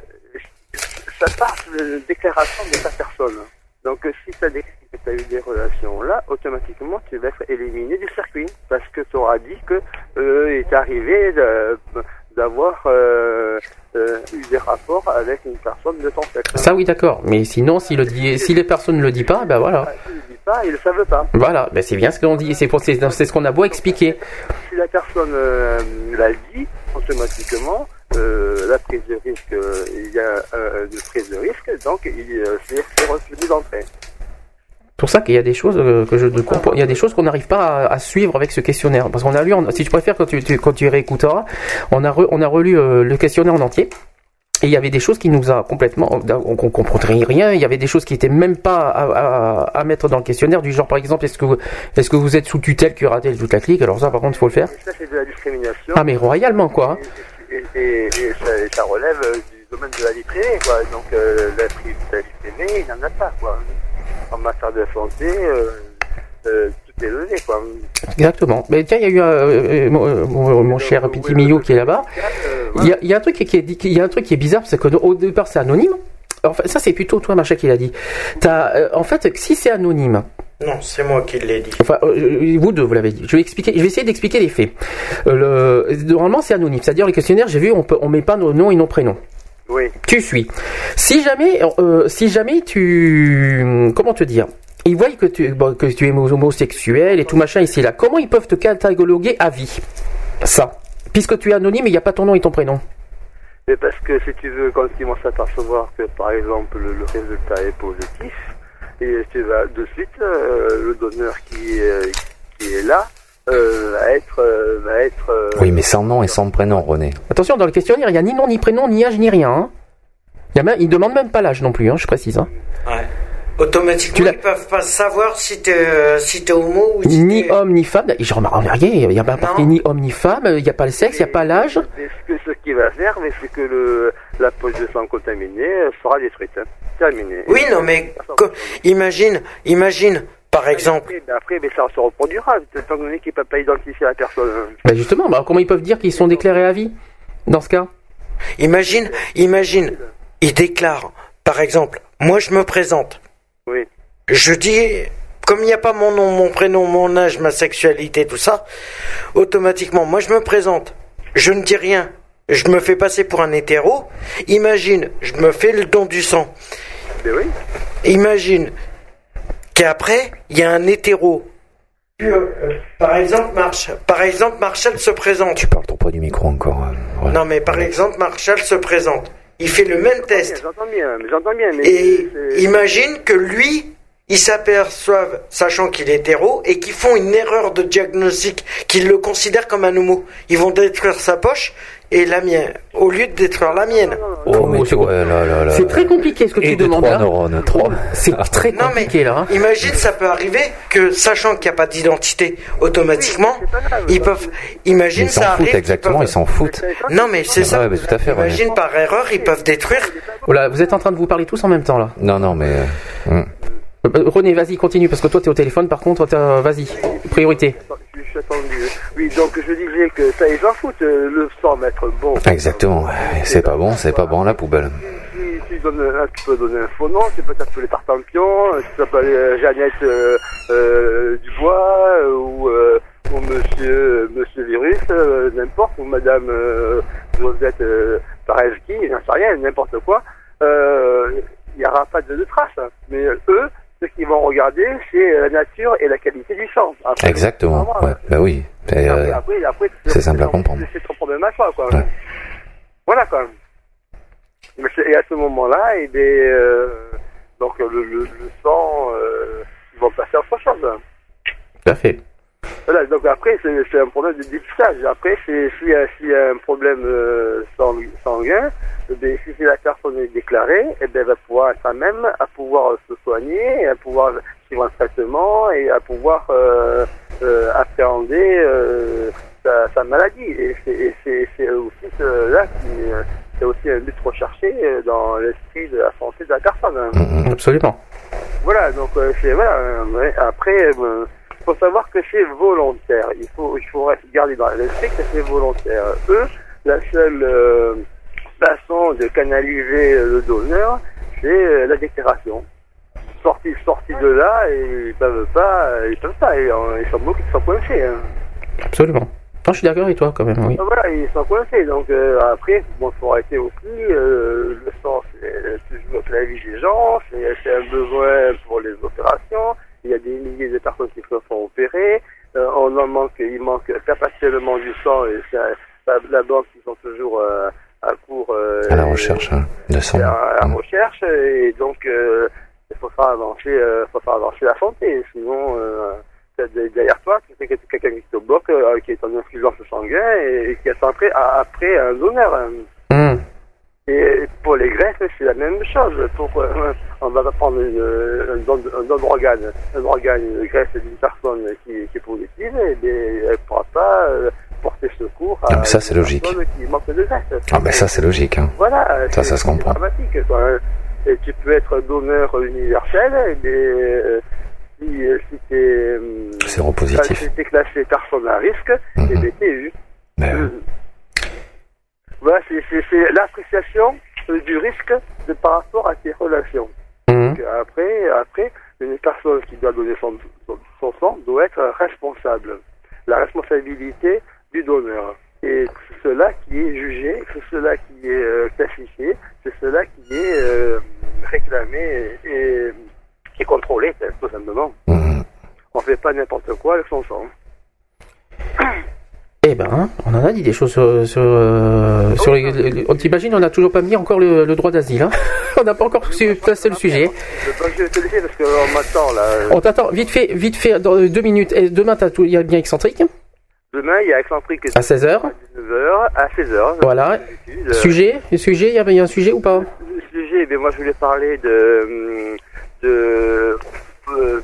ça passe de déclaration de ta personne. Donc, euh, si tu as déclaré que tu as eu des relations là, automatiquement, tu vas être éliminé du circuit. Parce que tu auras dit que euh, il est arrivé d'avoir euh, euh, eu des rapports avec une personne de ton sexe. Ça oui d'accord. Mais sinon si le dit, si les personnes ne le disent pas, ben voilà. Ils ne le disent pas, ils le savent pas. Voilà, ben c'est bien ce qu'on dit. C'est ce qu'on a beau expliquer. Si la personne l'a dit, automatiquement, euh, la prise de risque, euh, il y a euh, une prise de risque, donc il euh, c'est refusé pour ça qu'il y a des choses euh, que je ne comprends. Il y a des choses qu'on n'arrive pas à, à suivre avec ce questionnaire. Parce qu'on a lu, en- si tu préfères, quand tu, tu- quand tu réécouteras, on a, re- on a relu euh, le questionnaire en entier. Et il y avait des choses qui nous a complètement, on, on comprenait rien. Il y avait des choses qui étaient même pas à, à- à mettre dans le questionnaire, du genre par exemple, est-ce que vous, est-ce que vous êtes sous tutelle curatelle toute la clique? Alors ça, par contre, il faut le faire. Ça, c'est de la discrimination. Ah mais royalement quoi. hein. Et, et- et ça, relève euh, du domaine de la vie privée, quoi. Donc, euh, la, la vie privée, il n'en a pas, quoi. En matière de santé, euh, euh, tout est levé, quoi. Exactement. Mais tiens, il y a eu euh, mon, mon- mon cher petit Millot qui est là-bas. Il y, a, il y a un truc qui est, il y a un truc qui est bizarre, c'est que au départ c'est anonyme. enfin, ça c'est plutôt toi, Macha, qui l'a dit. Euh, en fait, si c'est anonyme, Non, c'est moi qui l'ai dit. Enfin, euh, vous deux, vous l'avez dit. Je vais expliquer. Je vais essayer d'expliquer les faits. Euh, le, normalement, c'est anonyme. C'est-à-dire les questionnaires, j'ai vu, on peut, on met pas nos noms et nos prénoms. Oui. Tu suis. Si jamais, euh, si jamais tu, comment te dire, ils voient que tu, bon, que tu es homosexuel et tout machin ici et là. Comment ils peuvent te cataloguer à vie? Ça, puisque tu es anonyme, il n'y a pas ton nom et ton prénom. Mais parce que si tu veux, quand ils vont s'apercevoir que par exemple le, le résultat est positif, et tu vas de suite, euh, le donneur qui est, qui est là euh, va être. euh, va être euh, Oui, mais sans nom et sans prénom, René. Attention, dans le questionnaire, il n'y a ni nom, ni prénom, ni âge, ni rien. Hein. Il y a même, pas l'âge non plus, hein, je précise. Hein. Ouais. Automatiquement, ils peuvent pas savoir si t'es euh, si t'es homo ou si Ni homme, ni femme. Je remarque rien, il n'y a pas marqué ni homme, ni femme, il n'y a pas le sexe, il n'y a pas l'âge. Ce que- ce qu'il va faire, c'est que le, la poche de sang contaminée euh, sera détruite. Oui, non, mais co- imagine, imagine, par exemple. Après, après, mais ça se reproduira, étant donné qu'il ne peut pas identifier la personne. Bah justement, bah, comment ils peuvent dire qu'ils sont déclarés à vie dans ce cas? Imagine, imagine, il déclare, par exemple, moi je me présente. Oui. Je dis, comme il n'y a pas mon nom, mon prénom, mon âge, ma sexualité, tout ça, automatiquement, moi je me présente. Je ne dis rien. Je me fais passer pour un hétéro. Imagine, je me fais le don du sang. Oui. Imagine qu'après, il y a un hétéro. Euh, Par exemple, Marsh, par exemple, Marshall se présente. Tu parles trop près du micro encore. euh, Non, mais par exemple, Marshall se présente. Il fait le même test. J'entends bien, mais j'entends bien. Mais Et imagine que lui, ils s'aperçoivent, sachant qu'il est hétéro, et qu'ils font une erreur de diagnostic, qu'ils le considèrent comme un homo. Ils vont détruire sa poche et la mienne, au lieu de détruire la mienne. Oh, mais tu ouais, là, là, là. C'est très compliqué ce que Et tu de demandes trois là. neurones, trois. C'est très Non, mais compliqué là. hein. imagine, ça peut arriver que, sachant qu'il n'y a pas d'identité, automatiquement, ils peuvent. Imagine, Ils s'en ça foutent, arrive. exactement, ils s'en foutent. Non, mais c'est Ah ça. ouais, tout à fait. Imagine par erreur, ils peuvent détruire. Voilà, vous êtes en train de vous parler tous en même temps là. Non, non, mais. euh. Euh, René, vas-y, continue parce que toi t'es au téléphone. Par contre, vas-y, priorité. Je suis attendu. Oui, donc je disais que ça, ils s'en foutent. euh, Le sang va être bon. Exactement. ouais, C'est pas bon, c'est pas bon, la poubelle. Si tu, donnes, un- tu peux donner un faux nom, tu peux t'appeler Tartampion, euh, tu peux t'appeler euh, Jeannette euh, euh, Dubois, euh, ou, euh, ou Monsieur, monsieur Virus, euh, n'importe, ou Madame euh, Josette euh, Parevski, j'en sais rien, n'importe quoi. Euh, Il n'y aura pas de, de traces. hein. Mais euh, eux, ce qu'ils vont regarder, c'est la nature et la qualité du sang. Après, Exactement. vraiment, Ouais, bah oui. Et, après, euh, après, après, c'est simple à comprendre. C'est ton problème à toi, quoi. Ouais. Voilà, quoi. Et à ce moment-là, eh bien, euh, donc le, le, le sang, euh, ils vont passer à autre chose. Tout à fait. Voilà, donc après, c'est un problème de dépistage. Après, c'est- s'il y, a- s'il y a un problème euh, sang- sanguin, eh bien, si la personne est déclarée, eh bien, elle va pouvoir à même à pouvoir se soigner, à pouvoir suivre un traitement et à pouvoir euh, euh, appréhender euh, sa, sa maladie. Et c'est- aussi là euh, c'est aussi un but recherché euh, dans l'esprit de la santé de la personne. hein. Absolument. Voilà, donc euh, c'est voilà. euh, après, faut savoir que c'est volontaire. Il faut il faut garder dans l'esprit que c'est volontaire. Eux, la seule euh, façon de canaliser le donneur, c'est euh, la déclaration. Sorti sorti de là, et ils peuvent pas, ils peuvent pas. Ils, ils sont beaucoup, ils sont coincés. Hein. Absolument. Non, je suis d'accord avec toi quand même. Oui. Ah, Voilà, ils sont coincés. Donc euh, après, bon, faut arrêter aussi. euh, le sang, c'est toujours la vie des gens. C'est un besoin pour les opérations. Il y a des milliers de personnes qui se font opérer. Euh, on en manque, il manque capacitalement du sang et ça, ça- la banque, ils sont toujours euh, à court. euh, à la recherche hein, de sang. à la recherche et donc euh, il faut faire avancer, faut faire avancer la santé. Sinon, derrière toi, c'est quelqu'un qui te bloque, qui est en influence sanguin et, et qui est centré à- après un donneur. hein. Et pour les greffes, c'est la même chose. Pour, euh, on va prendre une, un don, un don d'organe, un organe, une greffe d'une personne qui, qui est positive, et bien, elle ne pourra pas euh, porter secours à Ah, mais ça, c'est logique. personne qui manque de greffe. Ah, ben ça, c'est logique. Hein. Voilà. Ça, ça se comprend. C'est dramatique, quoi. hein. Et tu peux être donneur universel, et bien, euh, si, si euh, Séropositif. Si t'es classé personne à risque, Mhm. et bien t'es eu. Ben Euh, Voilà, c'est, l'appréciation du risque de, par rapport à tes relations. Mhm. Donc, après, après, une personne qui doit donner son, son, son sang doit être responsable. La responsabilité du donneur. Et c'est cela qui est jugé, c'est cela qui est euh, classifié, c'est cela qui est euh, réclamé et, et, contrôlé, tout simplement. On fait pas n'importe quoi avec son sang. Eh ben, on en a dit des choses sur. sur, euh, sur les- les- on t'imagine, on n'a toujours pas mis encore le, le droit d'asile. Hein on n'a pas encore su placer le sujet. Là. On t'attend vite fait, vite fait, dans deux minutes. Et demain, il y a bien excentrique. Demain, il y a Excentrique À 16h. 19h à 16h. Voilà. Euh, Sujet, sujet, il y a, il y a un sujet ou pas? Le sujet, eh moi je voulais parler de, hum, de euh,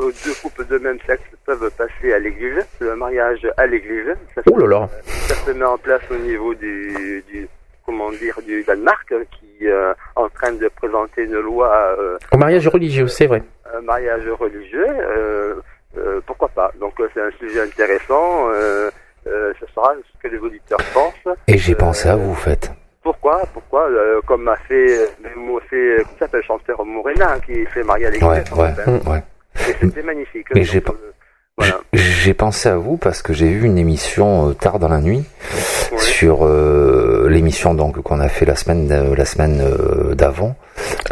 deux couples de même sexe peuvent passer à l'église, le mariage à l'église. Ça, Oh là là. ça se met en place au niveau du, du comment dire du Danemark hein, qui euh, est en train de présenter une loi euh, Au mariage religieux, c'est vrai. un mariage religieux. euh, euh, pourquoi pas Donc euh, c'est un sujet intéressant. Euh, euh, ce sera ce que les auditeurs pensent. Et j'ai pensé à vous, faites. Pourquoi Pourquoi euh, Comme a fait, même fait, comment ça s'appelle, le chanteur Morena, qui s'est marié à l'église. Ouais, en ouais, hein. ouais. C'était magnifique. Mais Donc, j'ai pas- euh, J'ai pensé à vous parce que j'ai vu une émission euh, tard dans la nuit sur euh, l'émission donc qu'on a fait la semaine de- la semaine euh, d'avant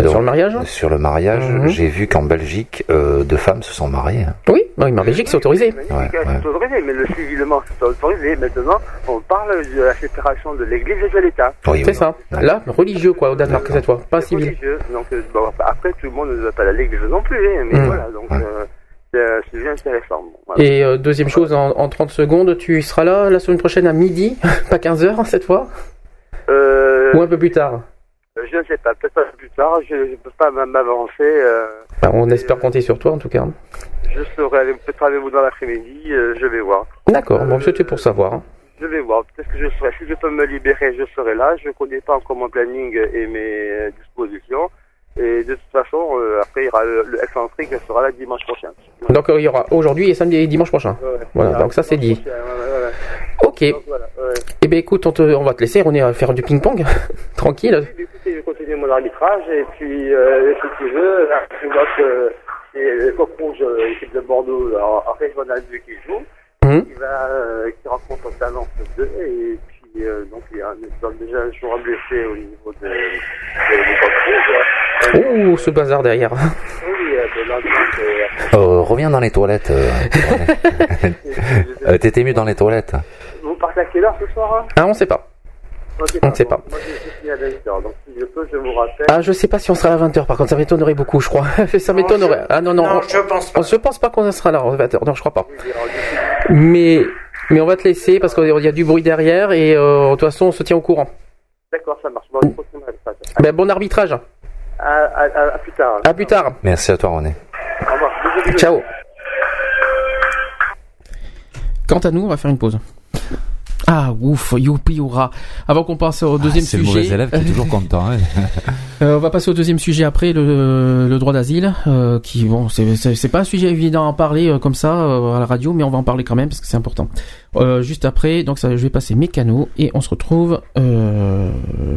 Sur le mariage Sur le mariage, j'ai vu qu'en Belgique euh, deux femmes se sont mariées. hein. Oui, oui, mais en Belgique, c'est autorisé. mais le civilement, c'est autorisé. Maintenant, on parle de la séparation de l'Église et de l'État. c'est ça. Là, religieux, quoi, au Danemark, cette fois. Pas civil. Religieux. Donc, euh, bon, après, tout le monde ne va pas à l'Église non plus, hein, mais Mm. voilà, donc euh, c'est intéressant. Voilà. Et euh, deuxième chose, en, en 30 secondes, tu seras là la semaine prochaine à midi, pas 15h cette fois Euh, Ou un peu plus tard Je ne sais pas, peut-être pas plus tard, je ne peux pas m'avancer. On espère compter sur toi en tout cas. je serai peut-être avec vous dans l'après-midi, je vais voir. D'accord, bon, c'était pour savoir. hein. Je vais voir, peut-être que je serai, si je peux me libérer, je serai là. Je ne connais pas encore mon planning et mes dispositions. Et de toute façon, euh, après, il y aura le, le excentrique sera là dimanche prochain. Donc euh, il y aura aujourd'hui et samedi et dimanche prochain. Ouais. Voilà, Ah, donc ça c'est dit. prochain. Ok. Donc, ouais. Eh bien écoute, on, te- on va te laisser, on est à faire du ping-pong. Tranquille. Écoutez, je vais continuer mon arbitrage et puis, euh, si tu veux, là, je vois que c'est le coq rouge, euh, l'équipe de Bordeaux, en, en régional 2 qui joue, Mhm. qui, va, euh, qui rencontre Talence 2 et puis, euh, donc, il y a un, déjà un joueur blessé au niveau de, de. Ouh, ce bazar derrière. Oui, euh, de euh, Euh, reviens dans les toilettes. euh. T'étais mieux dans les toilettes. vous partez à quelle heure ce soir hein? Ah, on sait pas. On ne sait pas. Moi, je à 20h, donc si je peux, je vous rappelle. Ah, je sais pas si on sera à 20h par contre, ça m'étonnerait beaucoup, je crois. ça m'étonnerait. Ah non, non, Non, on, je pense on se pense pas qu'on sera là à 20h, non, je crois pas. Mais, mais on va te laisser parce qu'il y a du bruit derrière et euh, de toute façon, on se tient au courant. D'accord, ça marche. Bon. Ben, bon arbitrage. À, à, à, à plus tard. À plus tard. Merci à toi, René. Au revoir. Ciao. Quant à nous, on va faire une pause. Ah ouf, youpi. Avant qu'on passe au deuxième Ah, c'est le sujet. mauvais élève qui est toujours content. hein. Euh, on va passer au deuxième sujet après le, le droit d'asile, euh, qui bon, c'est- pas un sujet évident à en parler euh, comme ça euh, à la radio, mais on va en parler quand même parce que c'est important. Juste après, donc ça, je vais passer mes canaux et on se retrouve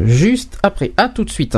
juste après. À tout de suite.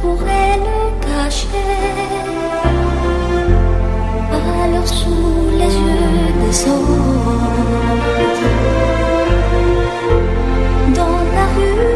Pourrait le cacher. Alors sous les yeux des autres. Dans la rue,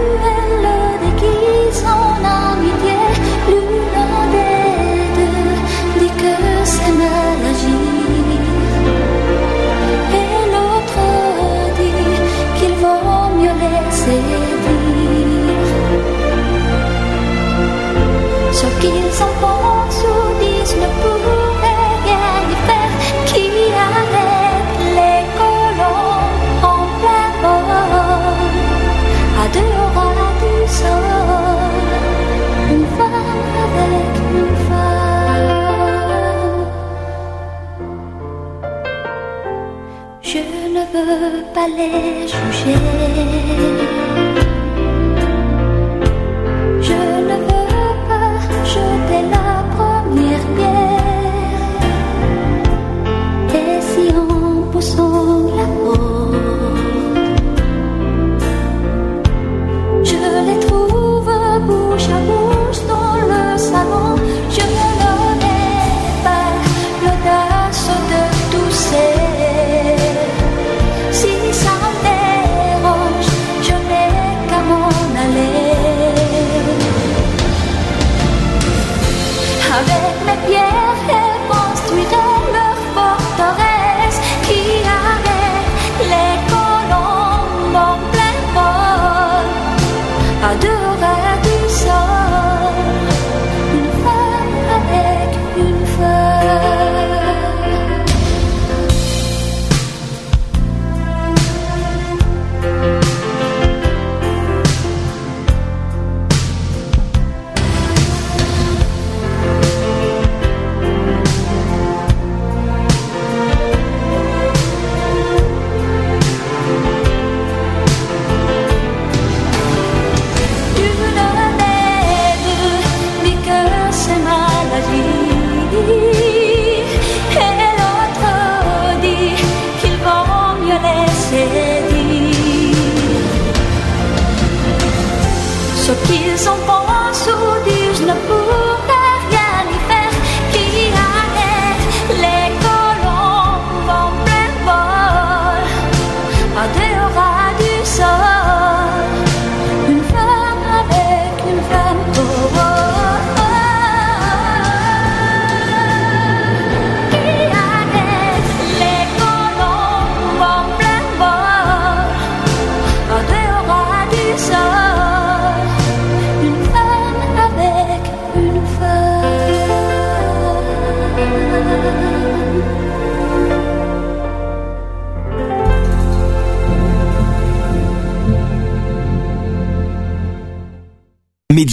les juger.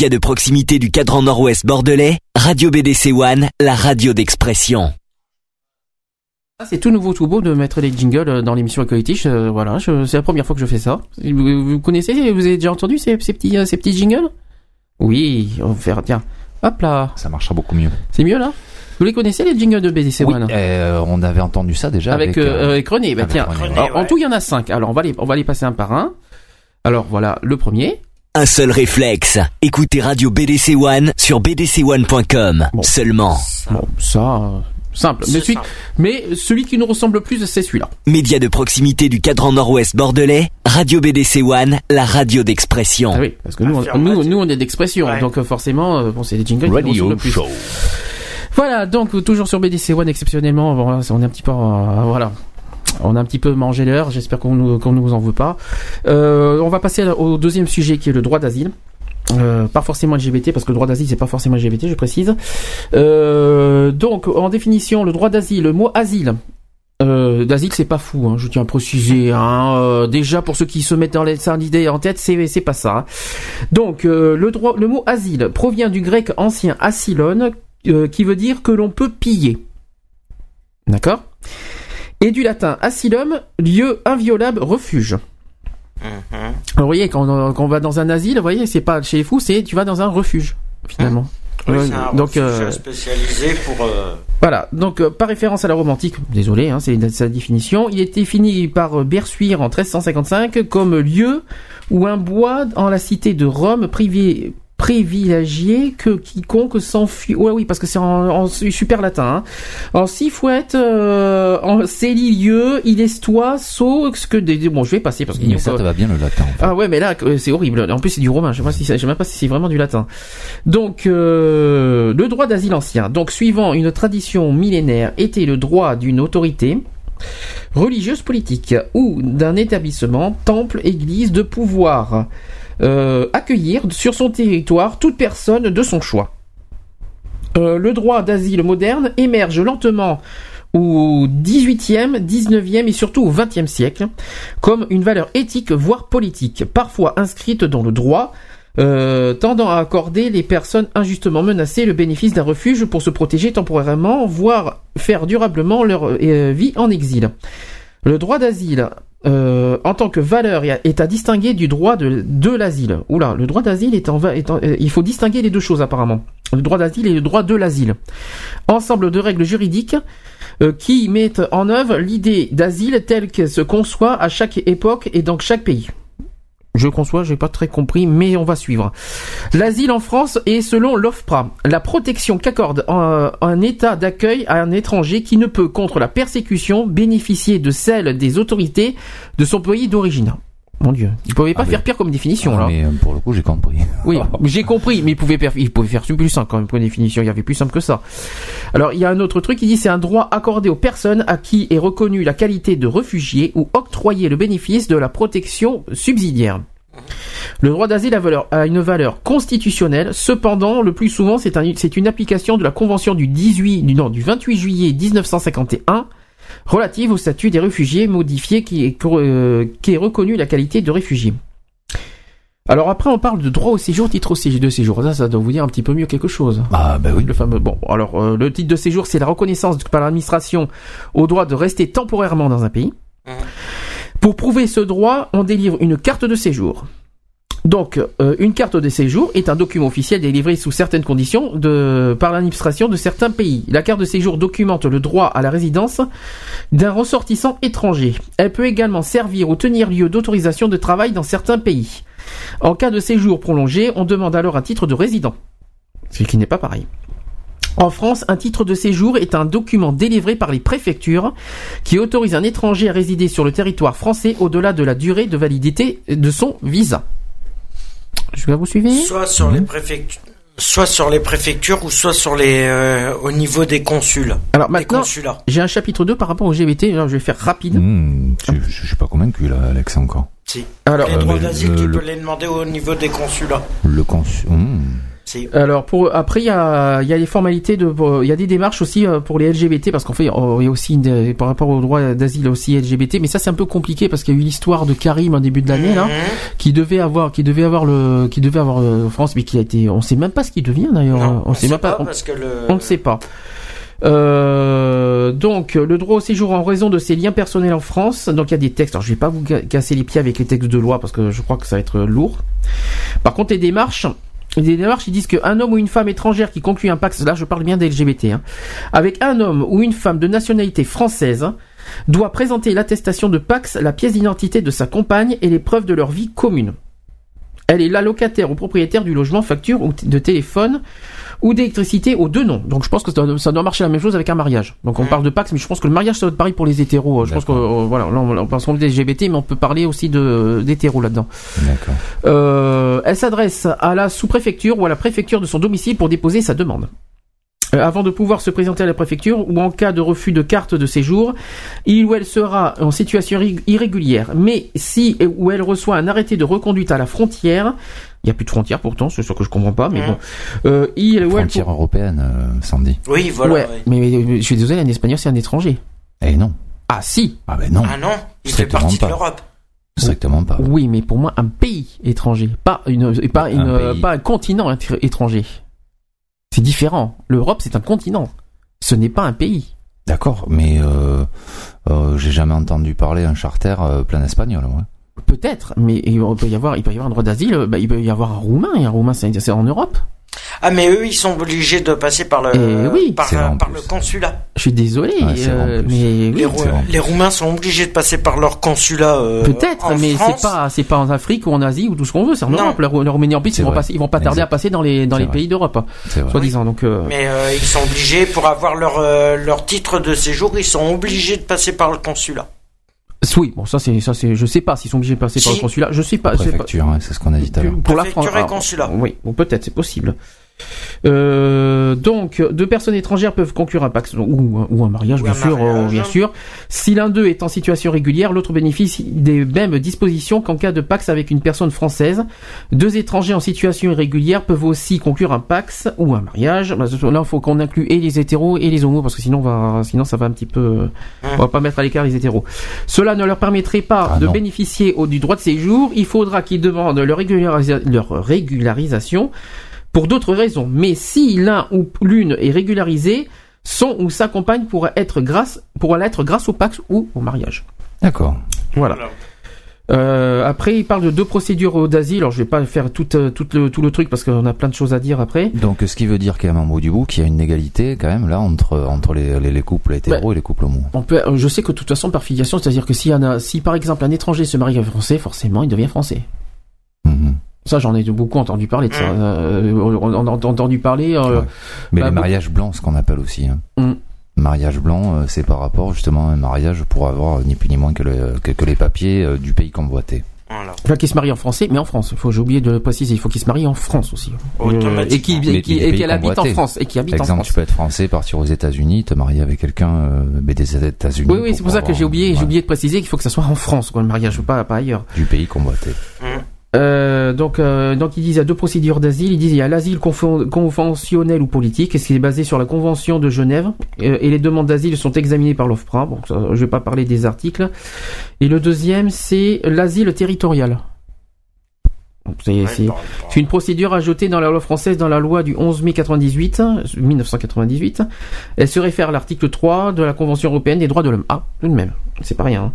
Média de proximité du cadran nord-ouest bordelais, Radio BDC One, la radio d'expression. Ah, c'est tout nouveau, tout beau de mettre les jingles euh, dans l'émission Equality. Je- voilà, je- c'est la première fois que je fais ça. Vous, vous connaissez, vous avez déjà entendu ces, ces petits, euh, ces petits jingles? Oui, on va faire, tiens, hop là. Ça marchera beaucoup mieux. C'est mieux là? Vous les connaissez les jingles de BDC Oui, One? euh, on avait entendu ça déjà avec, avec, euh, euh, avec René. Bah, avec tiens, René, Alors, ouais. en tout il y en a cinq. Alors on va les, on va les passer un par un. Alors voilà, le premier. Un seul réflexe, écoutez Radio BDC One sur bdc1.com seulement. Bon, ça, simple. Mais celui, mais celui qui nous ressemble le plus, c'est celui-là. Média de proximité du cadran nord-ouest bordelais, Radio BDC One, la radio d'expression. Ah oui, parce que nous, on, nous, nous, on est d'expression, donc euh, forcément, euh, bon, c'est des jingles qui nous Radio ressemblent le plus. show. Voilà, donc toujours sur BDC One exceptionnellement, bon, on est un petit peu, euh, voilà. On a un petit peu mangé l'heure, j'espère qu'on nous, qu'on nous en veut pas. Euh, on va passer au deuxième sujet qui est le droit d'asile. Euh, pas forcément LGBT parce que le droit d'asile c'est pas forcément LGBT, je précise. Euh, donc en définition, le droit d'asile, le mot asile. Euh, d'asile c'est pas fou, hein, je tiens à préciser. Hein, déjà pour ceux qui se mettent dans l'idée en tête, c'est c'est pas ça. hein. Donc le droit, le mot asile provient du grec ancien asylon, qui veut dire que l'on peut piller. D'accord? Et du latin asylum, lieu inviolable, refuge. Alors, vous voyez, quand on, quand on va dans un asile, vous voyez, c'est pas chez les fous, c'est tu vas dans un refuge, finalement. Oui, Euh, c'est un donc, euh, spécialisé pour. euh, voilà, donc euh, par référence à la romantique, désolé, hein, c'est sa définition, il est défini par euh, Bersuire en 1355 comme lieu où un bois en la cité de Rome privé privilégié que quiconque s'enfuit. Ouais, oui, parce que c'est en, en super latin. Hein. En six fouettes, euh, en célilieu, il est toi, saut, ce que des. Bon, je vais passer parce qu'il Mais ça te va bien le latin. ah ouais, mais là, c'est horrible. En plus, c'est du romain. Je sais pas si, c'est- je sais même pas si c'est vraiment du latin. Donc, euh, le droit d'asile ancien. Donc, suivant une tradition millénaire, était le droit d'une autorité religieuse politique ou d'un établissement, temple, église, de pouvoir euh, accueillir sur son territoire toute personne de son choix. Euh, le droit d'asile moderne émerge lentement au 18e, 19e et surtout au 20e siècle comme une valeur éthique voire politique, parfois inscrite dans le droit, euh, tendant à accorder les personnes injustement menacées le bénéfice d'un refuge pour se protéger temporairement, voire faire durablement leur vie en exil. Le droit d'asile euh, en tant que valeur est à- distinguer du droit de, l'asile. Oula, le droit d'asile est en, est euh, il faut distinguer les deux choses apparemment. Le droit d'asile et le droit de l'asile. Ensemble de règles juridiques euh, qui mettent en œuvre l'idée d'asile telle qu'elle se conçoit à chaque époque et dans chaque pays. Je conçois, j'ai pas très compris, mais on va suivre. L'asile en France est selon l'OFPRA la protection qu'accorde un, un État d'accueil à un étranger qui ne peut, contre la persécution, bénéficier de celle des autorités de son pays d'origine. Mon Dieu, il pouvait pas faire pire comme définition Ah, là. Mais euh, pour le coup, j'ai compris. Oui, j'ai compris, mais il pouvait, faire, il pouvait faire plus simple quand même pour une définition. Il y avait plus simple que ça. Alors, il y a un autre truc qui dit c'est un droit accordé aux personnes à qui est reconnue la qualité de réfugié ou octroyé le bénéfice de la protection subsidiaire. Le droit d'asile a, une valeur constitutionnelle. Cependant, le plus souvent, c'est un- c'est une application de la convention du 18, du, non, du 28 juillet 1951 relative au statut des réfugiés modifié qui est, euh, qui est reconnu la qualité de réfugié. Alors après, on parle de droit au séjour, titre au séjour de séjour. Ça, ça doit vous dire un petit peu mieux quelque chose. Ah bah oui. Le fameux. Bon, alors euh, le titre de séjour, c'est la reconnaissance par l'administration au droit de rester temporairement dans un pays. Pour prouver ce droit, on délivre une carte de séjour. Donc, euh, une carte de séjour est un document officiel délivré sous certaines conditions par l'administration de certains pays. La carte de séjour documente le droit à la résidence d'un ressortissant étranger. Elle peut également servir ou tenir lieu d'autorisation de travail dans certains pays. En cas de séjour prolongé, on demande alors un titre de résident. Ce qui n'est pas pareil. En France, un titre de séjour est un document délivré par les préfectures qui autorise un étranger à résider sur le territoire français au-delà de la durée de validité de son visa. Je vais vous suivre Soit sur les préfectures. Soit sur les préfectures ou soit sur les euh, au niveau des consuls. Alors maintenant, consulats. j'ai un chapitre 2 par rapport au GBT, alors je vais faire rapide. Hmm, je, je, je suis pas convaincu là, Alex encore. Si. Alors, les euh, droits mais d'asile, le- tu le- peux les demander au niveau des consulats. Le consul. hmm. Alors pour après il y a il y a les formalités de il y a des démarches aussi euh, pour les LGBT parce qu'en fait oh, il y a aussi une- par rapport au droit d'asile aussi LGBT mais ça c'est un peu compliqué parce qu'il y a eu l'histoire de Karim en début de l'année là qui devait avoir qui devait avoir le qui devait avoir euh, France mais qui a été on sait même pas ce qu'il devient d'ailleurs Non, on, sait même pas, on- parce que le. on ne sait pas. Euh, donc le droit au séjour en raison de ses liens personnels en France. Donc il y a des textes. Alors je vais pas vous casser les pieds avec les textes de loi parce que je crois que ça va être lourd. Par contre les démarches. Les démarches, ils disent qu'un homme ou une femme étrangère qui conclut un pacte, là je parle bien des LGBT, hein, avec un homme ou une femme de nationalité française, doit présenter l'attestation de Pax, la pièce d'identité de sa compagne et les preuves de leur vie commune. Elle est l'allocataire ou propriétaire du logement, facture ou de téléphone ou d'électricité aux deux noms. Donc je pense que ça doit, ça doit marcher la même chose avec un mariage. Donc on parle de Pax, mais je pense que le mariage ça doit être pareil pour les hétéros. Je pense que euh, voilà, là on, on pense des LGBT, mais on peut parler aussi de d'hétéros là-dedans. Euh, elle s'adresse à la sous-préfecture ou à la préfecture de son domicile pour déposer sa demande. Euh, avant de pouvoir se présenter à la préfecture ou en cas de refus de carte de séjour, il ou elle sera en situation irré- irrégulière. Mais si ou elle reçoit un arrêté de reconduite à la frontière, il n'y a plus de frontière pourtant, c'est sûr que je comprends pas, mais bon, euh, il ou elle Frontière européenne, euh, Sandy. Oui, voilà. ouais, ouais. mais, mais je suis désolé, un espagnol c'est un étranger. Eh non. Ah si. Ah ben non. Ah non, il fait Strictement partie pas. de l'Europe. Strictement pas. Oui, mais pour moi un pays étranger, pas une, pas une, pays. pas un continent étr- étranger. C'est différent. L'Europe c'est un continent. Ce n'est pas un pays. D'accord, mais euh, euh, j'ai jamais entendu parler un charter euh, plein espagnol. Peut-être, mais il peut y avoir, il peut y avoir un droit d'asile. bah, il peut y avoir un roumain et un roumain c'est en Europe. Ah, mais eux, ils sont obligés de passer par le, oui. par, le consulat. Je suis désolé, Ouais, euh, mais oui. Les, les Roumains sont obligés de passer par leur consulat. euh, Peut-être, mais c'est pas, c'est pas en Afrique ou en Asie ou tout ce qu'on veut, c'est en Non. Europe. La, Rou- la Roumanie en plus, ils vont vrai. passer, ils vont pas tarder Exact. à passer dans les, dans C'est les vrai. pays d'Europe, C'est vrai. soi-disant. Donc, euh, Mais euh, ils sont obligés, pour avoir leur, euh, leur titre de séjour, ils sont obligés de passer par le consulat. Oui, bon, ça c'est, ça c'est, je sais pas s'ils sont obligés de passer par Si. le consulat. Je sais pas, pas. Préfecture, hein, c'est ce qu'on a dit tout à l'heure. Pour la France. et consulat. Oui, bon, peut-être, c'est possible. Euh, donc, deux personnes étrangères peuvent conclure un pacte ou, ou un mariage, Ou bien un sûr, mariage. euh, bien sûr. Si l'un d'eux est en situation régulière, l'autre bénéficie des mêmes dispositions qu'en cas de pacte avec une personne française. Deux étrangers en situation irrégulière peuvent aussi conclure un pacte ou un mariage. Bah, Là, il faut qu'on inclue et les hétéros et les homos parce que sinon, on va, sinon ça va un petit peu. On va pas mettre à l'écart les hétéros. Cela ne leur permettrait pas Ah de non. bénéficier au- du droit de séjour. Il faudra qu'ils demandent leur régularisation pour d'autres raisons. Mais si l'un ou l'une est régularisé, son ou sa compagne pourra être grâce, pourra l'être grâce au pacte ou au mariage. D'accord. Voilà. Euh, après, il parle de deux procédures d'asile. Alors, je vais pas faire tout, euh, tout, le, tout le truc parce qu'on a plein de choses à dire après. Donc, ce qui veut dire quand même en bout du bout qu'il y a une égalité quand même là entre entre les, les, les couples hétéros et les couples homo. On peut, je sais que de toute façon, par filiation, c'est-à-dire que si, y en a, si par exemple un étranger se marie avec un français, forcément, il devient français. Ça, j'en ai beaucoup entendu parler de ça. Euh, on a entendu parler. euh, Mais bah, les mariages blancs, ce qu'on appelle aussi. Hein. Mm. Mariage blanc, euh, c'est par rapport justement à un mariage pour avoir euh, ni plus ni moins que, le- que, que les papiers du pays convoité. Enfin, qui se marie en français, mais en France. Il faut, j'ai oublié de le préciser, il faut qu'il se marie en France aussi. Automatiquement. et qui, Mais et qui, qu'elle habite en. France, et qui habite Par exemple, en France. tu peux être français, partir aux États-Unis, te marier avec quelqu'un euh, mais des États-Unis. Oui, oui, c'est pour ça que j'ai oublié, j'ai oublié de préciser qu'il faut que ça soit en France, quoi, le mariage, pas, pas ailleurs. Du pays convoité. Euh, donc, euh, donc ils disent il y a deux procédures d'asile. Ils disent il y a l'asile conventionnel ou politique, et ce qui est basé sur la Convention de Genève, et les demandes d'asile sont examinées par l'OFPRA. Bon, ça, je vais pas parler des articles. Et le deuxième, c'est l'asile territorial. C'est une procédure ajoutée dans la loi française dans la loi du 11 mai 98, 1998. Elle se réfère à l'article 3 de la Convention européenne des droits de l'homme. Ah, tout de même, c'est pas rien. hein.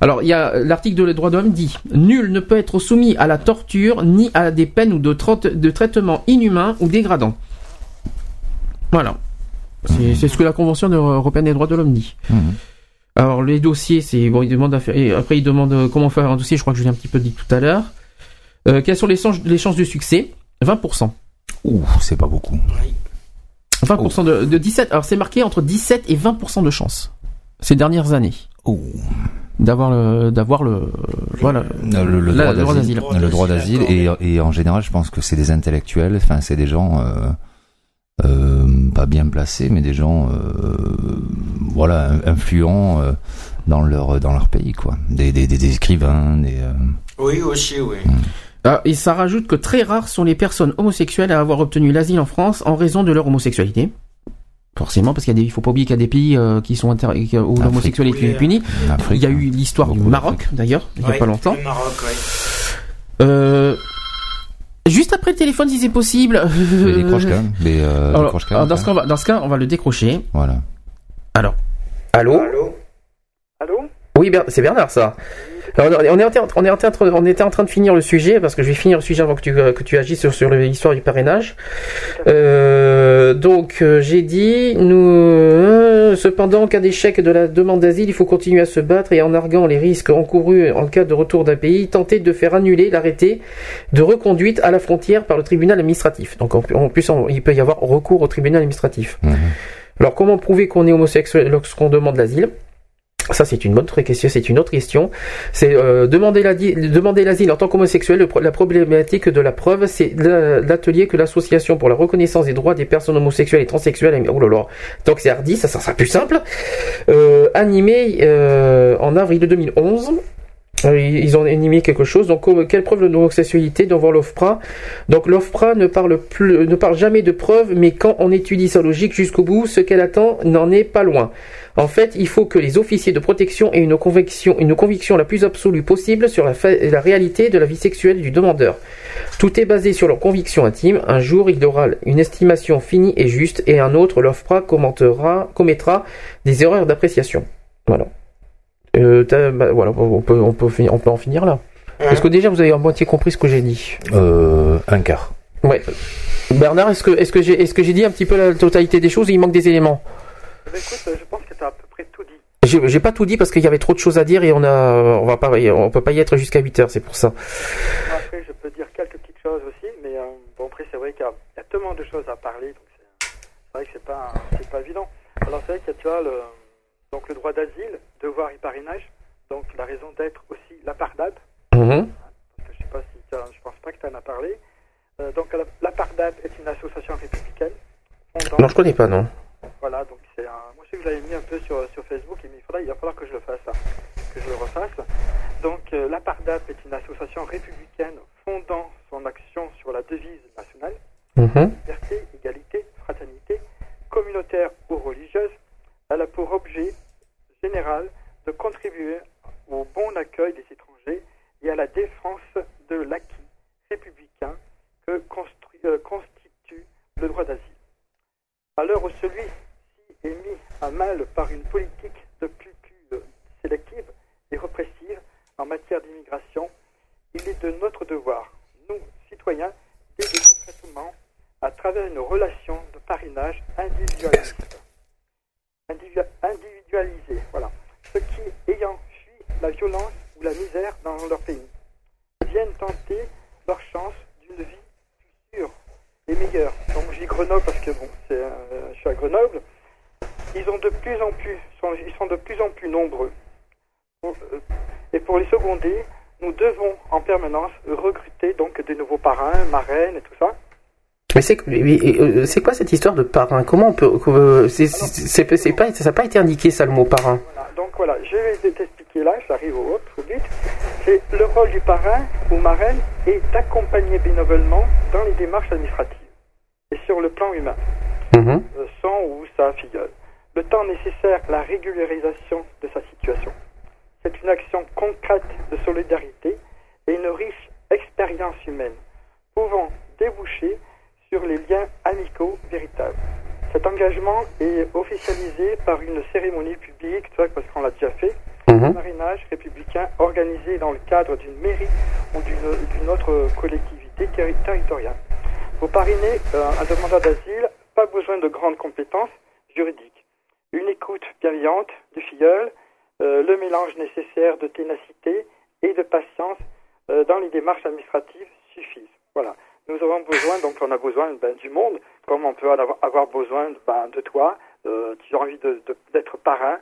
Alors, il y a l'article des droits de l'homme dit Nul ne peut être soumis à la torture ni à des peines ou de, de traitements inhumains ou dégradants. Voilà. C'est c'est ce que la Convention européenne des droits de l'homme dit. Alors les dossiers, c'est bon, il demande à faire, après il demande euh, comment faire un dossier. Je crois que je l'ai un petit peu dit tout à l'heure. Euh, quelles sont les chances, les chances de succès? 20%. Ouh, c'est pas beaucoup. 20% de, de 17. Alors c'est marqué entre 17 et 20% de chances ces dernières années. D'avoir le, d'avoir le, voilà, Le, le la- droit d'asile. Le droit d'asile. Et, et en général, je pense que c'est des intellectuels, enfin, c'est des gens euh, euh, pas bien placés, mais des gens, euh, voilà, in- influents euh, dans leur dans leur pays, quoi. Des, des, des, des écrivains, des. euh, Oui, aussi, oui. Ah, et ça rajoute que très rares sont les personnes homosexuelles à avoir obtenu l'asile en France en raison de leur homosexualité. Forcément, parce qu'il y a des, il faut pas oublier qu'il y a des pays euh, qui sont inter- qui- où l'homosexualité Oui, est punie. Afrique, il y a eu l'histoire du Maroc, d'ailleurs, il y a Oui, pas longtemps. Le Maroc, oui. Euh, juste après le téléphone, si c'est possible. Mais décroche quand même. Mais, euh, Alors, décroche quand alors, même, dans ce cas, on va, dans ce cas, on va le décrocher. Voilà. Alors. Allô? Allô? Oui, Ber- c'est Bernard, ça. Alors, on, était en train de finir le sujet, parce que je vais finir le sujet avant que tu, euh, que tu agisses sur, sur l'histoire du parrainage. Euh, donc, euh, j'ai dit, nous, cependant, en cas d'échec de la demande d'asile, il faut continuer à se battre et en arguant les risques encourus en cas de retour d'un pays, tenter de faire annuler l'arrêté de reconduite à la frontière par le tribunal administratif. Donc, en, en plus, on- il peut y avoir recours au tribunal administratif. Alors, comment prouver qu'on est homosexuel lorsqu'on demande l'asile? Ça, c'est une bonne question. C'est une autre question. C'est euh, demander l'asile en tant qu'homosexuel. La problématique de la preuve, c'est la- l'atelier que l'association pour la reconnaissance des droits des personnes homosexuelles et transsexuelles. Oh là là. Donc c'est hardi, ça, sera plus simple. Euh, animé euh, en avril 2011. Euh, Ils ont animé quelque chose. Donc, euh, quelle preuve de homosexualité devant l'OFPRA? Donc, l'OFPRA ne parle plus, ne parle jamais de preuves, mais quand on étudie sa logique jusqu'au bout, ce qu'elle attend n'en est pas loin. En fait, il faut que les officiers de protection aient une conviction, une conviction la plus absolue possible sur la, réalité de la vie sexuelle du demandeur. Tout est basé sur leur conviction intime. Un jour, il aura une estimation finie et juste, et un autre, l'OFPRA commentera, commettra des erreurs d'appréciation. Voilà. Euh, t'as- bah, voilà, on peut, on peut, finir- on peut en finir là. Est-ce que déjà vous avez à moitié compris ce que j'ai dit? Euh, un quart. Ouais. Bernard, est-ce que, est-ce que j'ai, est-ce que j'ai dit un petit peu la totalité des choses ou il manque des éléments? Écoute, euh, je pense J'ai, pas tout dit parce qu'il y avait trop de choses à dire et on a, on va pas, on peut pas y être jusqu'à 8 heures, c'est pour ça. Après, je peux dire quelques petites choses aussi, mais euh, bon, après, c'est vrai qu'il y, a il y a tellement de choses à parler, donc c'est, vrai que c'est pas, c'est pas évident. Alors, c'est vrai qu'il y a, tu vois, le, donc le droit d'asile, devoir et parrainage, donc la raison d'être aussi la parce que je sais pas si je pense pas que tu en as parlé. Euh, donc, la, est une association républicaine. Non, je connais pas, non. Voilà, donc c'est un... Moi, je sais que je l'avais mis un peu sur, sur Facebook, il va falloir que je le fasse, hein, que je le refasse. Donc, euh, la PARDAP est une association républicaine fondant son action sur la devise nationale Mhm. liberté, égalité, fraternité, communautaire ou religieuse. Elle a pour objet général de contribuer au bon accueil des étrangers et à la défense de l'acquis républicain que construit- euh, constitue le droit d'asile. À l'heure où celui-ci est mis à mal par une politique sélective et répressive, en matière d'immigration, il est de notre devoir, nous, citoyens, d'aider concrètement à travers une relation de parrainage individualisée. Individu- individualisée, voilà. Ceux qui, ayant fui la violence ou la misère dans leur pays, viennent tenter leur chance d'une vie plus sûre et meilleure. Donc je dis Grenoble parce que bon, euh, je suis à Grenoble. Ils ont de plus en plus, ils sont de plus en plus nombreux. Euh, Et pour les seconder, nous devons en permanence recruter donc des nouveaux parrains, marraines et tout ça. Mais c'est euh, quoi cette histoire de parrain? Comment on peut c'est pas ça n'a pas été indiqué ça le mot parrain. Voilà. Donc voilà, je vais t'expliquer là, j'arrive au autre au but. C'est le rôle du parrain ou marraine est d'accompagner bénévolement dans les démarches administratives et sur le plan humain, Mhm. euh, son ou sa filleule. Le temps nécessaire à la régularisation de sa situation. C'est une action concrète de solidarité et une riche expérience humaine, pouvant déboucher sur les liens amicaux véritables. Cet engagement est officialisé par une cérémonie publique, parce qu'on l'a déjà fait, Mhm. un marinage républicain organisé dans le cadre d'une mairie ou d'une autre collectivité terri- territoriale. Pour parrainer euh, un demandeur d'asile, pas besoin de grandes compétences juridiques. Une écoute bienveillante du filleul, euh, le mélange nécessaire de ténacité et de patience euh, dans les démarches administratives suffisent. Voilà. Nous avons besoin, donc on a besoin ben, du monde, comme on peut avoir, besoin ben, de toi. Euh, tu as envie d'être parrain.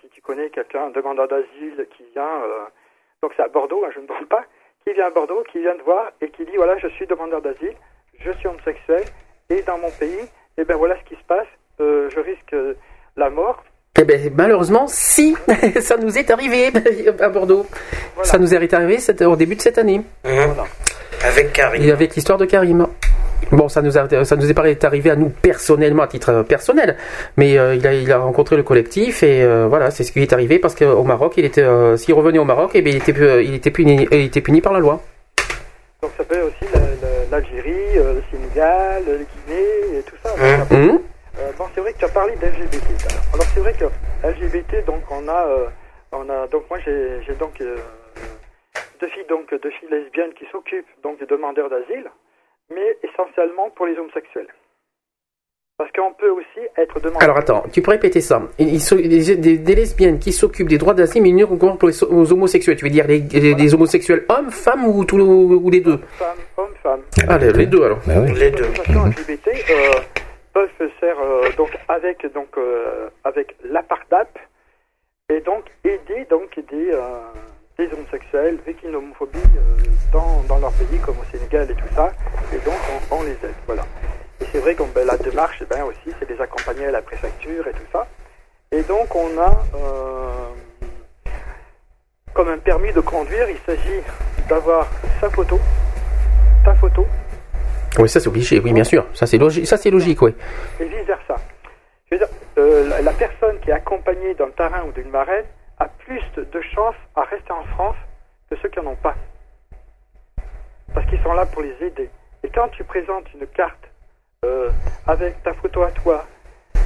Si tu connais quelqu'un, un demandeur d'asile qui vient, donc c'est à Bordeaux, hein, je ne trompe pas, qui vient à Bordeaux, qui vient te voir et qui dit voilà, je suis demandeur d'asile, je suis homosexuel et dans mon pays, et ben voilà ce qui se passe, je risque la mort. Eh ben, malheureusement, si, ça nous est arrivé à Bordeaux. Ça nous est arrivé cette- au début de cette année. Avec Karim. Et avec l'histoire de Karim. Bon, ça nous, a, ça nous est pas arrivé à nous personnellement, à titre personnel, mais euh, il, a, il a rencontré le collectif et euh, voilà, c'est ce qui lui est arrivé parce qu'au Maroc, il était, euh, s'il revenait au Maroc, eh bien, il était, pu- il était puni, il était puni par la loi. Donc ça peut être aussi la- la- l'Algérie, le Sénégal, le Guinée et tout ça. Hum. Euh, bon, c'est vrai que tu as parlé d'LGBT. Alors, alors c'est vrai que LGBT, donc on a, euh, on a, donc moi j'ai, donc euh, deux filles, donc deux filles lesbiennes qui s'occupent donc des demandeurs d'asile, mais essentiellement pour les homosexuels. Parce qu'on peut aussi être demandeur. Alors attends, tu peux répéter ça. Des, des- des lesbiennes qui s'occupent des droits d'asile, mais uniquement pour les, aux homosexuels. Tu veux dire les, les- les homosexuels hommes, femmes ou, tout, ou les deux? Femmes, hommes, femmes. Ah, les, les deux alors. Les deux. LGBT euh, peuvent se faire euh, donc avec donc euh, avec l'APARDAP et donc aider donc des euh, des homosexuels victimes d'homophobie euh, dans, dans leur pays comme au Sénégal et tout ça. Et donc on, les aide voilà. Et c'est vrai que ben, la démarche eh ben aussi c'est les accompagner à la préfecture et tout ça. Et donc on a comme un permis de conduire il s'agit d'avoir sa photo ta photo Oui, ça c'est obligé, oui, bien sûr. Ça c'est logique, ça c'est logique, oui. et vice versa. Euh, la, personne qui est accompagnée d'un parrain ou d'une marraine a plus de, chances à rester en France que ceux qui n'en ont pas. Parce qu'ils sont là pour les aider. Et quand tu présentes une carte euh, avec ta photo à toi,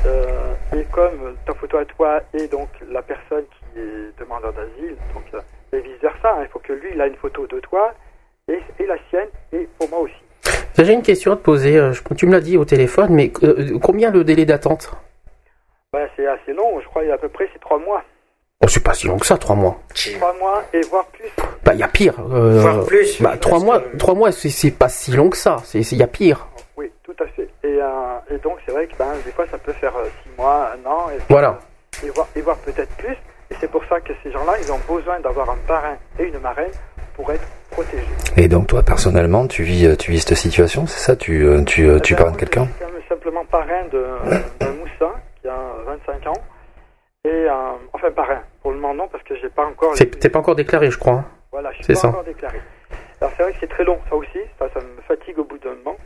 euh, et comme ta photo à toi et donc la personne qui est demandeur d'asile, donc et vice versa, hein, il faut que lui il a une photo de toi et, et la sienne et pour moi aussi. J'ai une question à te poser. euh, Tu me l'as dit au téléphone, mais euh, combien le délai d'attente? Ben, c'est assez long, je crois à peu près c'est trois mois. Oh, c'est pas si long que ça, trois mois. Trois mois et voire plus. Bah, il y a pire. euh, Voire plus, Bah, trois mois, trois mois, c'est pas si long que ça. C'est il y a pire. Oui, tout à fait. Et, euh, et donc, c'est vrai que ben, des fois, ça peut faire euh, six mois, un an, et, Voilà. et voire, et voire peut-être plus. Et c'est pour ça que ces gens-là, ils ont besoin d'avoir un parrain et une marraine pour être Et donc toi personnellement, tu vis, tu vis cette situation, c'est ça? Tu, euh, tu, euh, tu parraines quelqu'un? Je suis comme simplement parrain d'un moussin qui a 25 ans. Et euh, enfin, parrain, pour le moment, non, parce que j'ai pas encore. les- t'es pas encore déclaré, je crois. hein. Voilà, je suis pas ça. encore déclaré. Alors c'est vrai que c'est très long, ça aussi, ça, ça me fatigue au bout d'un moment.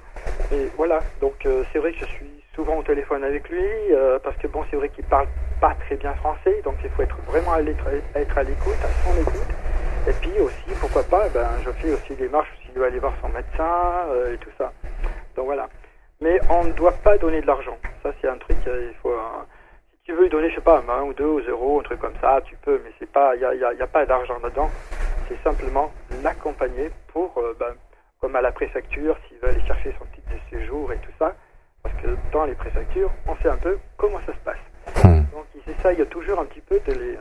Et voilà, donc euh, c'est vrai que je suis souvent au téléphone avec lui, euh, parce que bon, c'est vrai qu'il parle pas très bien français, donc il faut être vraiment à être à l'écoute, à son écoute. Et puis aussi, pourquoi pas, ben, je fais aussi des marches s'il doit aller voir son médecin euh, et tout ça. Donc voilà. Mais on ne doit pas donner de l'argent. Ça, c'est un truc, euh, il faut. euh, si tu veux lui donner, je sais pas, un ou deux ou zéro, un truc comme ça, tu peux, mais c'est pas, il y a, y a- y a pas d'argent dedans. C'est simplement l'accompagner pour, euh, ben, comme à la préfecture, s'il veut aller chercher son titre de séjour et tout ça. Parce que dans les préfectures, on sait un peu comment ça se passe. Donc ils essayent toujours un petit peu de les. euh,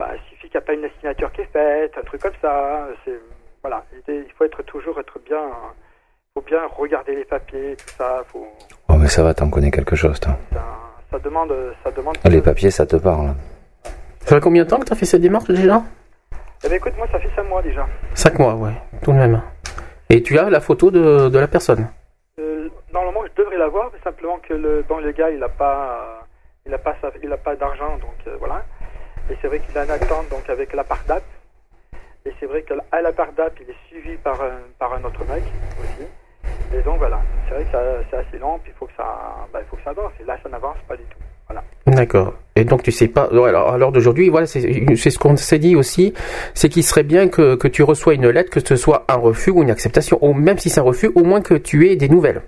bah, il suffit qu'il n'y a pas une signature qui est faite, un truc comme ça. C'est voilà, il il faut être toujours être bien. euh, faut bien regarder les papiers, tout ça. Faut, Oh, mais ça va, t'en connais quelque chose, toi. ça demande, ça demande. Les papiers, ça te parle. Ça fait combien de temps que tu as fait cette démarche déjà? Eh ben écoute, moi ça fait 5 mois déjà. 5 mois, ouais, tout de même. Et tu as la photo de, de la personne? Euh, normalement, je devrais l'avoir, mais simplement que le, bon, le gars, il n'a pas, euh, il a pas, sa- il a pas d'argent, donc euh, voilà. Et c'est vrai qu'il a une attente donc avec la Pardap. Et c'est vrai qu'à la Pardap, il est suivi par un, par un autre mec aussi. Et donc voilà, c'est vrai que c'est assez long, puis il faut que ça, bah, il faut que ça avance. Et là, ça n'avance pas du tout. Voilà. D'accord. Et donc tu sais pas. alors, à l'heure d'aujourd'hui, voilà, c'est ce qu'on s'est dit aussi, c'est qu'il serait bien que, que tu reçois une lettre, que ce soit un refus ou une acceptation, ou même si c'est un refus, au moins que tu aies des nouvelles.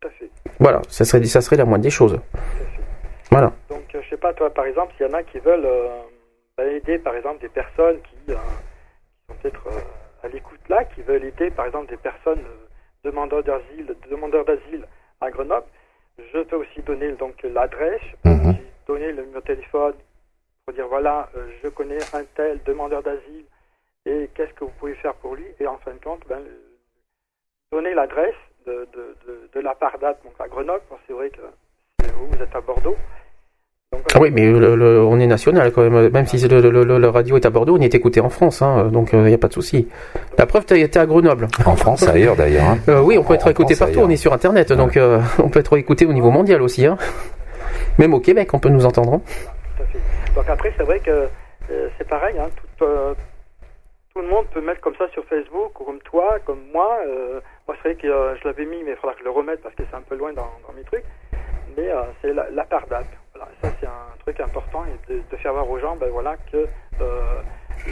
Tout à fait. Voilà, ça serait ça serait la moindre des choses. Voilà. Donc, euh, je sais pas, toi, par exemple, s'il y en a qui veulent euh, aider, par exemple, des personnes qui, euh, qui sont peut-être euh, à l'écoute là, qui veulent aider, par exemple, des personnes euh, demandeurs d'asile, demandeurs d'asile à Grenoble, je peux aussi donner donc l'adresse, je peux aussi donner le numéro de téléphone pour dire voilà, je connais un tel demandeur d'asile et qu'est-ce que vous pouvez faire pour lui. Et en fin de compte, ben, donner l'adresse de, de, de, de la part date donc à Grenoble, parce que c'est vrai que vous êtes à Bordeaux. Ah oui, mais le- le- on est national quand même. Même si le, le- le- le radio est à Bordeaux, on est écouté en France, hein, donc il n'y a pas de souci. La preuve, tu été à Grenoble. En France, ailleurs d'ailleurs. hein. Euh, oui, on peut être En écouté France, partout, ailleurs. on est sur Internet, donc euh, on peut être écouté au niveau mondial aussi. Hein. Même au Québec, on peut nous entendre. Tout à fait. Donc après, c'est vrai que euh, c'est pareil, hein, tout, euh, tout le monde peut mettre comme ça sur Facebook, ou comme toi, comme moi. euh, moi, c'est vrai que euh, je l'avais mis, mais il faudra que je le remette parce que c'est un peu loin dans, dans mes trucs. Mais euh, c'est la, la part date. Voilà, ça c'est un truc important et de, de faire voir aux gens, ben voilà, que euh,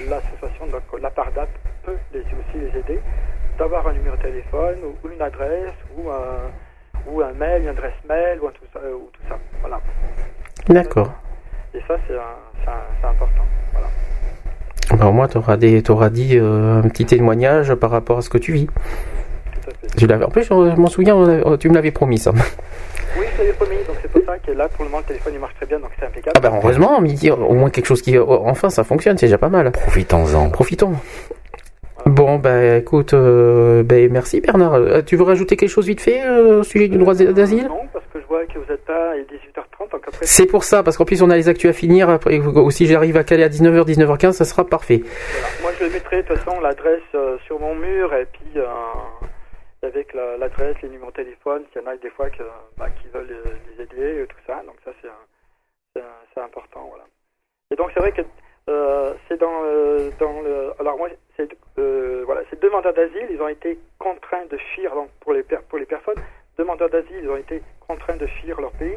l'association donc la part date peut les, aussi les aider, d'avoir un numéro de téléphone ou, ou une adresse ou un, ou un mail, une adresse mail ou un tout ça, euh, ou tout ça. Voilà. D'accord. Et ça, c'est important. Voilà. Au moins, tu auras, dit euh, un petit témoignage par rapport à ce que tu vis. Je l'avais- en plus, je, m'en souviens, tu me l'avais promis ça. Oui, je l'avais promis, donc c'est pour ça que là, pour le moment, le téléphone il marche très bien, donc c'est impeccable. Ah bah heureusement, midi, au moins quelque chose qui... oh, Enfin, ça fonctionne, c'est déjà pas mal. Profitons-en. Profitons. Bon, bah écoute, euh, bah, merci Bernard. Euh, tu veux rajouter quelque chose vite fait euh, au sujet du droit d'asile? Non, parce que je vois que vous êtes il est 18h30, donc après. C'est pour ça, parce qu'en plus on a les actus à finir. Après, ou si j'arrive à caler à 19h, 19h15, ça sera parfait. Moi, je mettrai de toute façon l'adresse euh, sur mon mur et puis euh, avec la- l'adresse, les numéros de téléphone, s'il y en a des fois que, bah, qui veulent les aider, et tout ça. Donc ça, c'est important, voilà. Et donc c'est vrai que euh, c'est dans, euh, dans le. Alors moi, c'est euh, voilà, ces demandeurs d'asile, ils ont été contraints de fuir donc pour les per- pour les personnes demandeurs d'asile, ils ont été contraints de fuir leur pays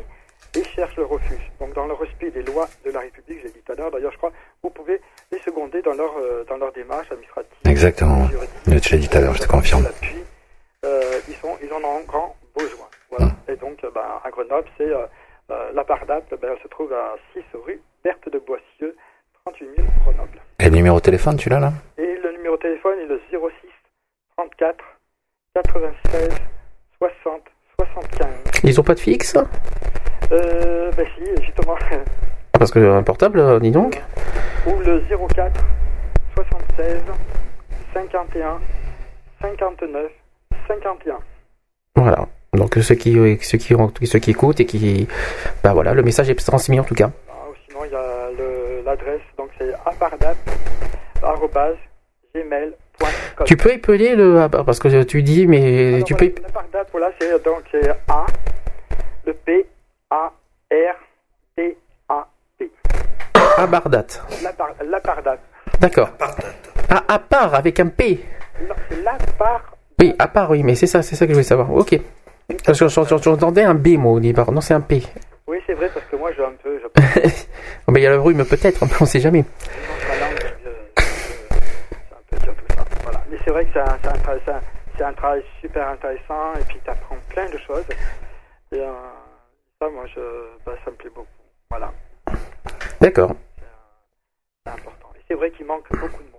et cherchent le refuge. Donc dans le respect des lois de la République, j'ai dit tout à l'heure. D'ailleurs, je crois, vous pouvez les seconder dans leur dans leur démarche administrative. Exactement. Je te l'ai dit tout à l'heure, je te confirme. Ils, sont, ils en ont grand besoin. Voilà. Et donc, euh, ben, à Grenoble, c'est euh, euh, la Pardate, ben, elle se trouve à 6 rue Berthe de Boissieu, 38 000 Grenoble. Et le numéro de téléphone, tu l'as là? Et le numéro de téléphone est le 06 34 96 60 75. Ils ont pas de fixe Euh, ben si, justement. Ah, Parce que un portable, euh, dis donc. Ou le 04 76 51 59 51. Voilà. Donc ceux qui, euh, ceux qui, ceux qui écoutent et qui, bah voilà, le message est transmis en tout cas. Sinon, il y a le- l'adresse, donc c'est apardat.gmail.com. Tu peux épeler le, ah, bah, parce que tu dis, mais tu peux. L'apardat, voilà, c'est donc A, le P, A, R, T, A, T. Abardat. Lapar- L'apardat. D'accord. Ah, à part avec un P. Non, c'est l'apart. Oui, à part, oui, mais c'est ça, c'est ça que je voulais savoir. Ok. Parce que j'en- j'en- j'entendais un B, moi, au départ. Non, c'est un P. Oui, c'est vrai, parce que moi, j'ai un peu. Bon, ben, il y a le rhume, peut-être, on sait jamais. Voilà. Mais c'est vrai que c'est un, c'est un travail- c'est un- c'est un travail super intéressant et puis tu apprends plein de choses. Et euh, ça, moi, je, bah, ça me plaît beaucoup. Voilà, D'accord. c'est important. Et c'est vrai qu'il manque beaucoup de monde.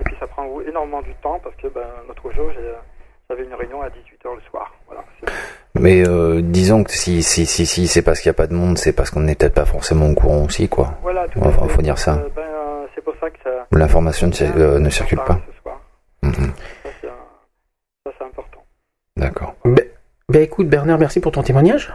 Et puis ça prend énormément du temps parce que ben, l'autre jour, j'ai- j'avais une réunion à 18h le soir. Voilà. Mais euh, disons que si si si si c'est parce qu'il n'y a pas de monde, c'est parce qu'on n'est peut-être pas forcément au courant aussi quoi. Voilà, tout Enfin, à fait. faut dire ça. Euh, ben, euh, c'est pour ça que ça. L'information ne, cir- euh, ne circule pas. Ça, c'est un- ça, c'est important. D'accord. Ben, ben, écoute Bernard, merci pour ton témoignage.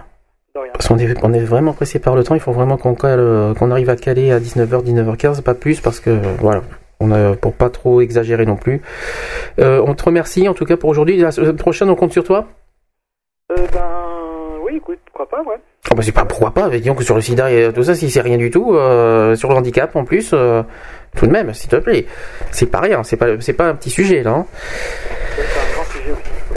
Parce qu'on est, on est vraiment pressé par le temps, il faut vraiment qu'on cale, euh, qu'on arrive à caler à 19h, 19h15, pas plus, parce que euh, voilà, on a, pour pas trop exagérer non plus. Euh, on te remercie en tout cas pour aujourd'hui. La semaine prochaine, on compte sur toi? Euh, ben, oui, écoute, pourquoi pas, ouais. Ah bah c'est pas pourquoi pas, disons que sur le sida et tout ça, si c'est rien du tout, euh, sur le handicap en plus, euh, tout de même, s'il te plaît, c'est pas rien, c'est pas, c'est pas un petit sujet là. hein.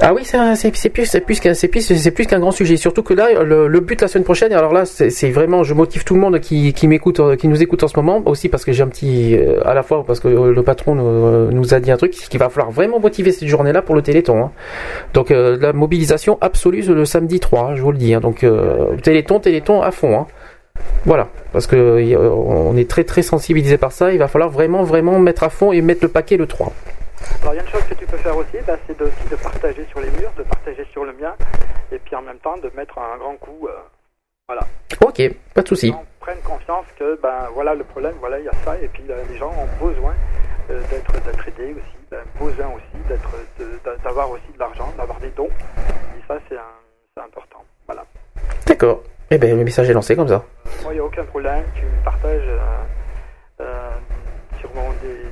Ah oui, c'est plus, c'est plus qu'un, c'est plus, c'est plus qu'un grand sujet. Surtout que là, le, le but la semaine prochaine, alors là, c'est vraiment, je motive tout le monde qui, qui m'écoute, euh, qui nous écoute en ce moment, aussi parce que j'ai un petit, euh, à la fois parce que euh, le patron nous, nous a dit un truc, qu'il va falloir vraiment motiver cette journée-là pour le Téléthon. hein. Donc la mobilisation absolue le samedi 3, hein, je vous le dis. hein. Donc euh, Téléthon, Téléthon à fond. hein. Voilà, parce que on est très très sensibilisé par ça. Il va falloir vraiment vraiment mettre à fond et mettre le paquet le 3. Alors, il y a une chose que tu peux faire aussi, bah, c'est de, aussi de partager sur les murs, de partager sur le mien, et puis en même temps de mettre un grand coup. euh, voilà. Ok, pas de souci. Prennent conscience que, ben voilà le problème, voilà, il y a ça, et puis euh, les gens ont besoin euh, d'être d'être aidés aussi, ben, besoin aussi d'être d'avoir aussi de l'argent, d'avoir des dons. Et ça, c'est important. Voilà. D'accord. Eh ben le message est lancé comme ça. Moi, il n'y a aucun problème. Tu me partages euh, sur mon, des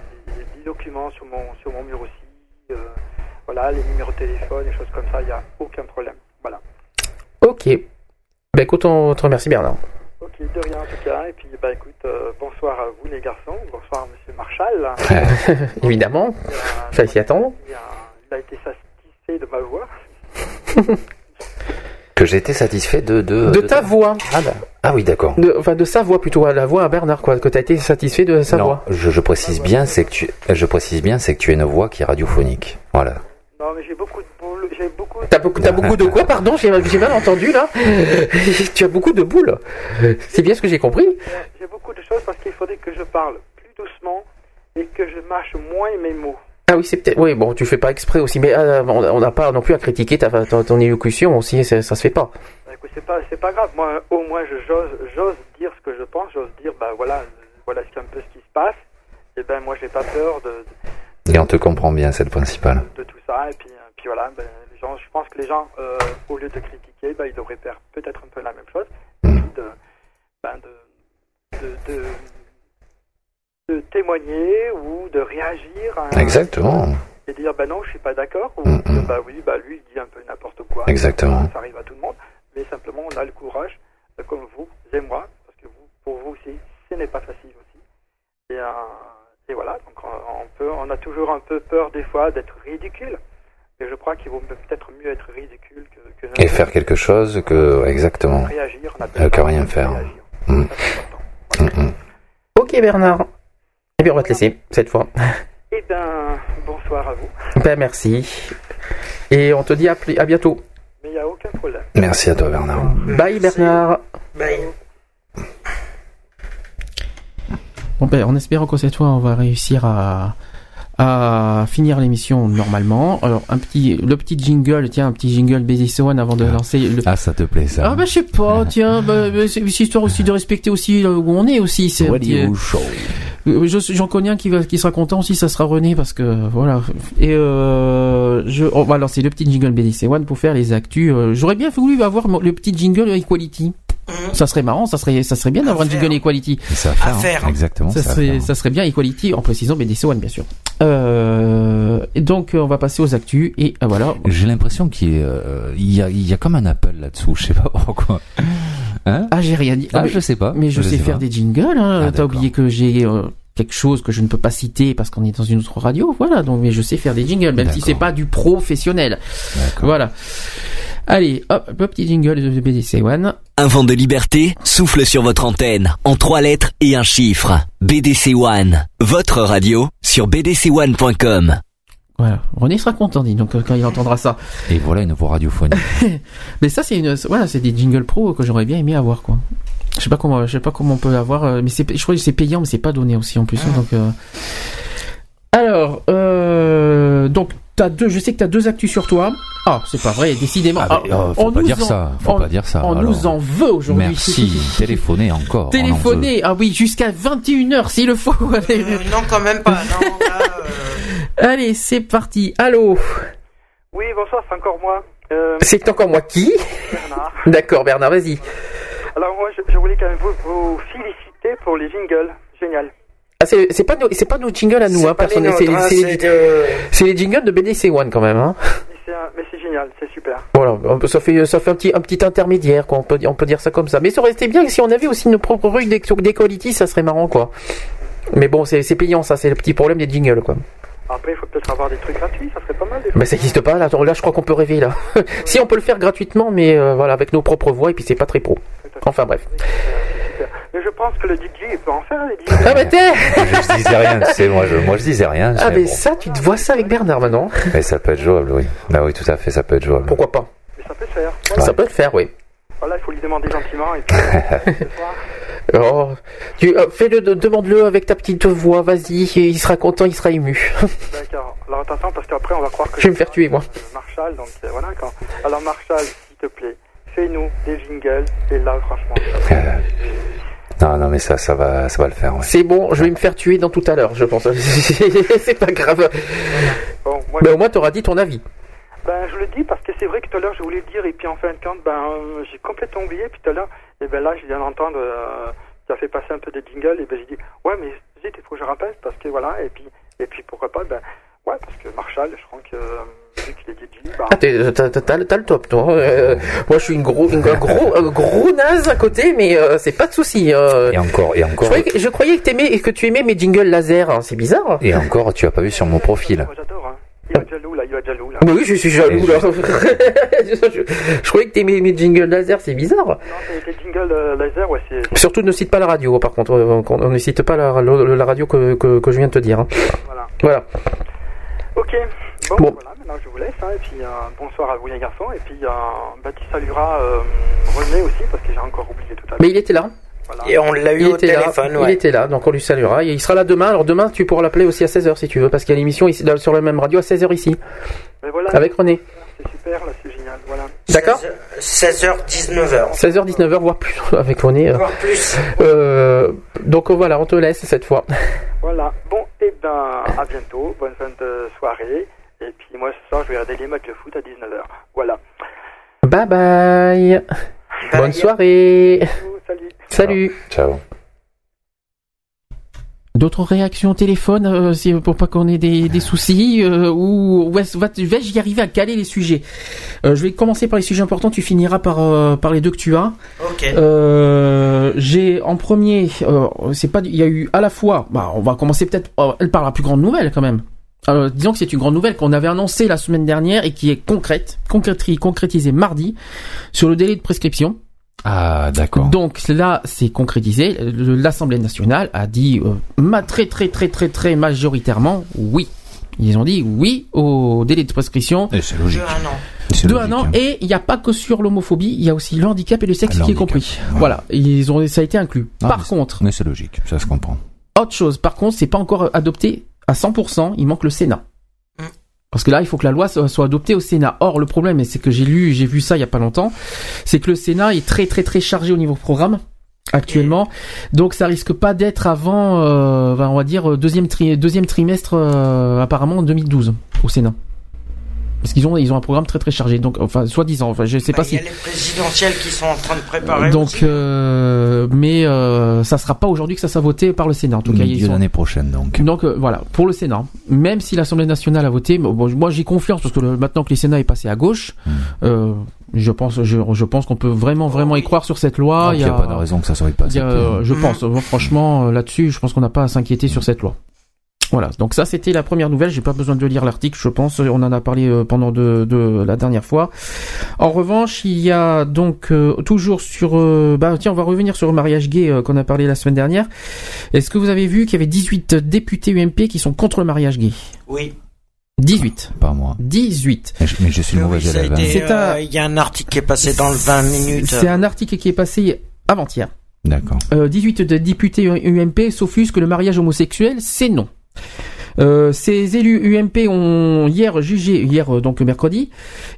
documents sur mon, sur mon mur aussi. euh, voilà, les numéros de téléphone, des choses comme ça, il n'y a aucun problème. Voilà. Ok. Ben écoute, on te remercie Bernard. Ok, de rien en tout cas. Et puis, bah écoute, euh, bonsoir à vous les garçons. Bonsoir Monsieur Marshall. Évidemment. Fallait s'y attendre. Il a, été satisfait de ma voix. Que j'ai été satisfait de de, De ta voix. Ah, bah. Ah oui d'accord. De, enfin de sa voix plutôt, la voix à Bernard quoi, que tu as été satisfait de sa non, voix. je, je précise bien, c'est que tu, je précise bien, c'est que tu as une voix qui est radiophonique. Voilà. Non, mais j'ai beaucoup de boules. J'ai beaucoup. T'as beaucoup, t'as beaucoup de quoi, pardon? J'ai j'ai mal entendu là. tu as beaucoup de boules. C'est bien ce que j'ai compris. J'ai beaucoup de choses parce qu'il faudrait que je parle plus doucement et que je mâche moins mes mots. Ah oui, c'est peut-être. Oui, bon, tu fais pas exprès aussi, mais euh, on n'a pas non plus à critiquer ta, ta- ton élocution aussi, ça, ça se fait pas. Bah, écoute, c'est pas, c'est pas grave. Moi, au moins, je, j'ose, j'ose dire ce que je pense. J'ose dire, bah voilà, voilà ce qui- un peu ce qui se passe. Et ben, moi, j'ai pas peur de, Et on te comprend bien, c'est le principal. de tout ça. Et puis, euh, puis voilà, ben, les gens, je pense que les gens, euh, au lieu de critiquer, ben, ils devraient faire peut-être un peu la même chose. Et puis de, ben, de, de, témoigner ou de réagir. à- Exactement. Et dire, ben non, je suis pas d'accord. Ou dire, bah oui, bah lui, il dit un peu n'importe quoi. Exactement. Ça arrive à tout le monde. Mais simplement, on a le courage, euh, comme vous et moi, parce que vous, pour vous aussi, ce n'est pas facile aussi. Et, euh, et voilà, donc on, on peut, on a toujours un peu peur des fois d'être ridicule. Et je crois qu'il vaut peut-être mieux être ridicule que, que Et faire quelque chose que exactement. Réagir, on Euh, que rien faire. Mm. Ok Bernard. Eh bien on va te laisser cette fois. Eh ben, bonsoir à vous. Ben merci. Et on te dit à, à bientôt. Mais il n'y a aucun problème. Merci à toi Bernard. Bye Bernard. Bye. Bon ben, en espérant que cette fois on va réussir à, à finir l'émission normalement. Alors un petit, le petit jingle, tiens un petit jingle Basic One avant de lancer. Le... Ah ça te plaît ça Ah bah je sais pas, tiens, bah, bah, c'est histoire aussi de respecter aussi là où on est aussi. C'est un Radio petit- Show. Je- J'en connais un qui, va, qui sera content aussi, ça sera René parce que voilà. Et euh, je, on va lancer le petit jingle BDC One pour faire les actus. Euh, J'aurais bien voulu avoir le petit jingle Equality. Ça serait marrant, ça serait, ça serait bien d'avoir un jingle Equality. Ça va faire, hein. exactement. Ça serait, faire. ça serait bien Equality en précisant BDC One bien sûr. Euh, et donc euh, on va passer aux actus et euh, voilà. J'ai l'impression qu'il y, a, euh, il y a, il y a comme un appel là-dessous, je sais pas pourquoi. Hein Ah j'ai rien dit. Ah, mais- je sais pas. Mais je, sais, faire pas. des jingles. Hein. Ah, T'as oublié que j'ai euh, quelque chose que je ne peux pas citer parce qu'on est dans une autre radio. Voilà. Donc mais je sais faire des jingles, même si c'est pas du professionnel. Voilà. Allez, hop, le petit jingle de BDC One. Un vent de liberté souffle sur votre antenne en trois lettres et un chiffre. BDC One, votre radio sur bdc1.com. Voilà, René sera content, dis donc, quand il entendra ça. Et voilà une voix radiophonique. mais ça, c'est une, voilà, c'est des jingles pro que j'aurais bien aimé avoir, quoi. Je sais pas comment, je sais pas comment on peut avoir, euh, mais c'est, je crois que c'est payant, mais c'est pas donné aussi en plus. hein, donc, euh. alors, euh, donc, t'as deux, je sais que t'as deux actus sur toi. Ah, c'est pas vrai, décidément. Ah, mais, Ah, euh, faut on pas nous dire en- ça, faut on- pas dire ça. On alors. nous en veut aujourd'hui. Merci. Téléphonez encore. on en Téléphoner, ah oui, jusqu'à 21h s'il le faut. Allez, non, quand même pas. Non, là, Allez, c'est parti. Allô Oui, bonsoir, c'est encore moi. Euh, C'est encore moi qui Bernard. D'accord, Bernard, vas-y. Alors moi, je, je voulais quand même vous, vous féliciter pour les jingles. Génial. Ah, c'est pas nos, c'est pas nos jingles à nous, C'est hein, nôtres, C'est hein, les, de- c'est les jingles de BDC One quand même. Hein. Mais c'est génial, c'est super. Voilà, ça fait ça fait un petit un petit intermédiaire, quoi. On peut dire- on peut dire ça comme ça. Mais ça aurait été bien si on avait aussi nos propres rues des des quality, ça serait marrant, quoi. Mais bon, c'est c'est payant, ça. C'est le petit problème des jingles, quoi. Après, il faut peut-être avoir des trucs gratuits, ça serait pas mal. Des Mais ça n'existe pas là. Je crois qu'on peut rêver là. si on peut le faire gratuitement, mais euh, voilà, avec nos propres voix et puis c'est pas très pro. Enfin bref. Mais je pense que le DJ, il peut en faire les jingles. Ah bah t'es Je disais rien, tu sais, moi je, moi je disais rien. Ah mais mais ça, tu te vois ça avec Bernard maintenant Mais ça peut être jouable, oui. Bah oui, tout à fait, ça peut être jouable. Pourquoi pas Mais ça peut se faire. Ça peut le faire, oui. Voilà, il faut lui demander gentiment. Et puis, Oh, tu euh, fais-le, de- demande-le avec ta petite voix, vas-y, il sera content, il sera ému. D'accord. Alors attention, parce qu'après, on va croire que Je vais me faire tuer, moi. c'est Marshall, donc euh, voilà. Quand... Alors Marshall, s'il te plaît, fais-nous des jingles. Et là, franchement, Non, non, mais ça, ça va, ça va le faire. ouais. C'est bon, je vais me faire tuer dans tout à l'heure, je pense. c'est pas grave. Bon, moi, Mais au moins, t'auras dit ton avis. Ben, je le dis parce que c'est vrai que tout à l'heure, je voulais le dire, et puis en fin de compte, ben, euh, j'ai complètement oublié, puis tout à l'heure, et ben là, je viens d'entendre, euh, qui a fait passer un peu des jingles, et ben j'ai dit, ouais, mais zut, il faut que je rappelle, parce que voilà, et puis, et puis pourquoi pas, ben, ouais, parce que Marshall, je crois que, euh, vu qu'il est DJ, ben, Ah, t'es- t'as, t'as- t'as- t'as le top, toi. Euh, moi, je suis une gros, une- un gros, un gros naze à côté, mais euh, c'est pas de souci. euh. Et encore, et je, encore, croyais que, je croyais que, t'aimais, que tu aimais mes jingles laser, hein, c'est bizarre. et encore, tu as pas vu sur mon profil. j'adore, hein. Il va être jaloux, là, il va être jaloux, là. Mais oui, je suis jaloux, là. je, je croyais que t'aimais mes jingles laser, c'est bizarre. Non, les jingles euh, laser, ouais, c'est, Surtout ne cite pas la radio, par contre. euh, On ne cite pas la, la- la radio que, que, que je viens de te dire. hein. voilà. Voilà. Ok. Bon, Bon. voilà, maintenant je vous laisse, hein, et puis, euh, bonsoir à vous les garçons, et puis, euh, bah, tu salueras, euh, René aussi, parce que j'ai encore oublié tout à l'heure. Mais il était là. Et on l'a eu il au était téléphone, là, ouais. Il était là, donc on lui saluera. Et il sera là demain. Alors demain, tu pourras l'appeler aussi à 16h si tu veux, parce qu'il y a l'émission sur la même radio à 16h ici. Mais voilà. Avec René. C'est super, là, c'est génial, voilà. D'accord 16h, 19h. 16h, 19h, voire plus avec René. euh. Voire plus. Euh, donc voilà, on te laisse cette fois. Voilà. Bon, et ben, à bientôt. Bonne fin de soirée. Et puis, moi, ce soir, je vais regarder les matchs de foot à 19h. Voilà. Bye bye. Bonne soirée. Salut. Salut. Ciao. D'autres réactions au téléphone euh, si- pour pas qu'on ait des, des soucis euh, ou vais-je y arriver à caler les sujets? Euh, Je vais commencer par les sujets importants, tu finiras par, euh, par les deux que tu as. Ok. Euh, J'ai en premier, euh, c'est pas, il y a eu à la fois, bah, on va commencer peut-être euh, elle par la plus grande nouvelle quand même. Alors, disons que c'est une grande nouvelle qu'on avait annoncée la semaine dernière et qui est concrète, concréti- concrétisée mardi sur le délai de prescription. Ah, d'accord. Donc là, c'est concrétisé. L'Assemblée nationale a dit euh, très très très très très majoritairement oui. Ils ont dit oui au délai de prescription. Et c'est logique. De un an. C'est De logique, un an hein. et il n'y a pas que sur l'homophobie, il y a aussi le handicap et le sexe Le qui est compris. Voilà, ils ont ça a été inclus. Ah, Par mais contre, Mais c'est logique, ça se comprend. autre chose, par contre, c'est pas encore adopté à 100%, il manque le Sénat. Parce que là, il faut que la loi soit adoptée au Sénat. Or, le problème, et c'est que j'ai lu, j'ai vu ça il y a pas longtemps, c'est que le Sénat est très très très chargé au niveau programme actuellement. Donc, ça risque pas d'être avant, euh, ben, on va dire deuxième tri- deuxième trimestre euh, apparemment en 2012 au Sénat. Parce qu'ils ont ils ont un programme très très chargé. Donc, enfin, soi-disant, enfin, je sais Bah, pas Il si. y a les présidentielles qui sont en train de préparer. Donc, aussi. euh, mais euh, ça sera pas aujourd'hui que ça sera voté par le Sénat. En tout cas, sont- d'année prochaine, donc. donc euh, voilà, pour le Sénat, même si l'Assemblée nationale a voté, bon, moi j'ai confiance parce que le- maintenant que le Sénat est passé à gauche, Hmm. euh, je pense, je, je pense qu'on peut vraiment vraiment y croire sur cette loi. Ah, il n'y a, pas de raison que ça soit pas y a, euh, je pense, euh, franchement, là-dessus, je pense qu'on n'a pas à s'inquiéter sur cette loi. Voilà, donc ça c'était la première nouvelle, j'ai pas besoin de lire l'article, je pense, on en a parlé euh, pendant de, de la dernière fois. En revanche, il y a donc euh, toujours sur... euh, bah tiens, on va revenir sur le mariage gay euh, qu'on a parlé la semaine dernière. Est-ce que vous avez vu qu'il y avait 18 députés UMP qui sont contre le mariage gay? Oui. 18. Pas moi. 18. Mais je, mais je suis le mauvais élève. hein. euh, un- Il y a un article qui est passé dans le 20 minutes. C'est un article qui est passé avant-hier. D'accord. Euh, 18 de députés UMP s'offusquent le mariage homosexuel, c'est non. Euh, ces élus UMP ont hier jugé, hier euh, donc mercredi,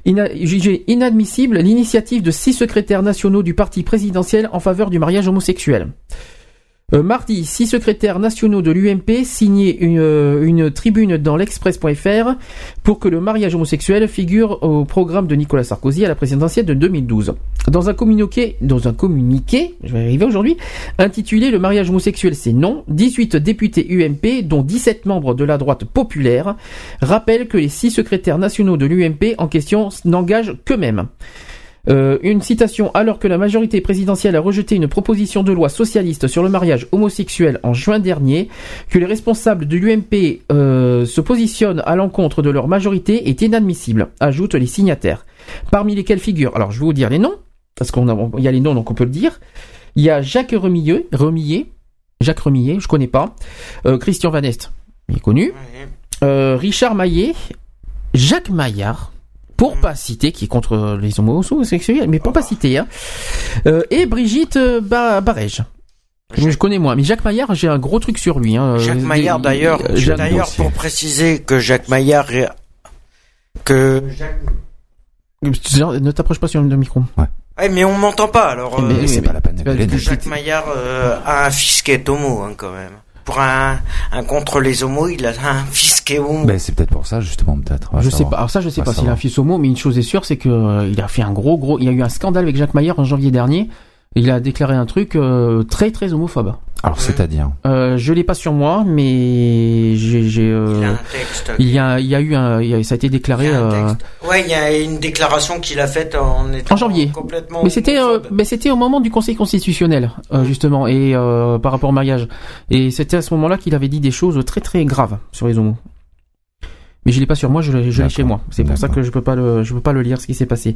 jugé inadmissible l'initiative de six secrétaires nationaux du parti présidentiel en faveur du mariage homosexuel. Euh, mardi, six secrétaires nationaux de l'UMP signaient une, euh, une tribune dans l'Express.fr pour que le mariage homosexuel figure au programme de Nicolas Sarkozy à la présidentielle de 2012. Dans un communiqué, dans un communiqué, je vais arriver aujourd'hui, intitulé Le mariage homosexuel c'est non, 18 députés UMP, dont 17 membres de la droite populaire, rappellent que les six secrétaires nationaux de l'UMP en question n'engagent qu'eux-mêmes. Euh, une citation alors que la majorité présidentielle a rejeté une proposition de loi socialiste sur le mariage homosexuel en juin dernier, que les responsables de l'UMP euh, se positionnent à l'encontre de leur majorité est inadmissible, ajoutent les signataires. Parmi lesquels figurent, alors je vais vous dire les noms, parce qu'on a, il y a les noms donc on peut le dire. Il y a Jacques Remilleux, Remillet, Jacques Remillet, je connais pas. Euh, Christian Van Est, il est connu. Euh, Richard Maillet, Jacques Maillard, pour pas citer, qui est contre les homosexuels, mais pour pas citer, hein. Euh, et Brigitte euh, Ba- Barège. Je connais moins, mais Jacques Maillard, j'ai un gros truc sur lui. Hein. Jacques Euh, Maillard d'ailleurs, Jacques- d'ailleurs pour préciser que Jacques Maillard est- que Ne t'approche pas sur le micro. Ouais, mais on m'entend pas alors. Eh, mais euh, c'est pas la peine de. Jacques Maillard euh, a un fils qui est homo hein, quand même. Pour un, un contre les homos, il a un fils Ben, c'est peut-être pour ça, justement, peut-être. Je sais pas. Alors ça, je sais pas s'il a un fils homo, mais une chose est sûre, c'est que euh, il a fait un gros, gros. Il y a eu un scandale avec Jacques Maillard en janvier dernier. Il a déclaré un truc euh, très, très homophobe. Alors, c'est-à-dire? Euh, je l'ai pas sur moi, mais j'ai, j'ai, euh, Il y a un texte. il y a, il y a eu un, il y a- ça a été déclaré. euh, Ouais, il y a une déclaration qu'il a faite en étant En janvier. complètement. Mais c'était, euh, mais c'était au moment du Conseil constitutionnel, euh, justement, et euh, par rapport au mariage. Et c'était à ce moment-là qu'il avait dit des choses très très graves sur les homos. Mais je l'ai pas sur moi, je l'ai, je l'ai chez moi. C'est pour ça que je peux pas le, je peux pas le lire ce qui s'est passé.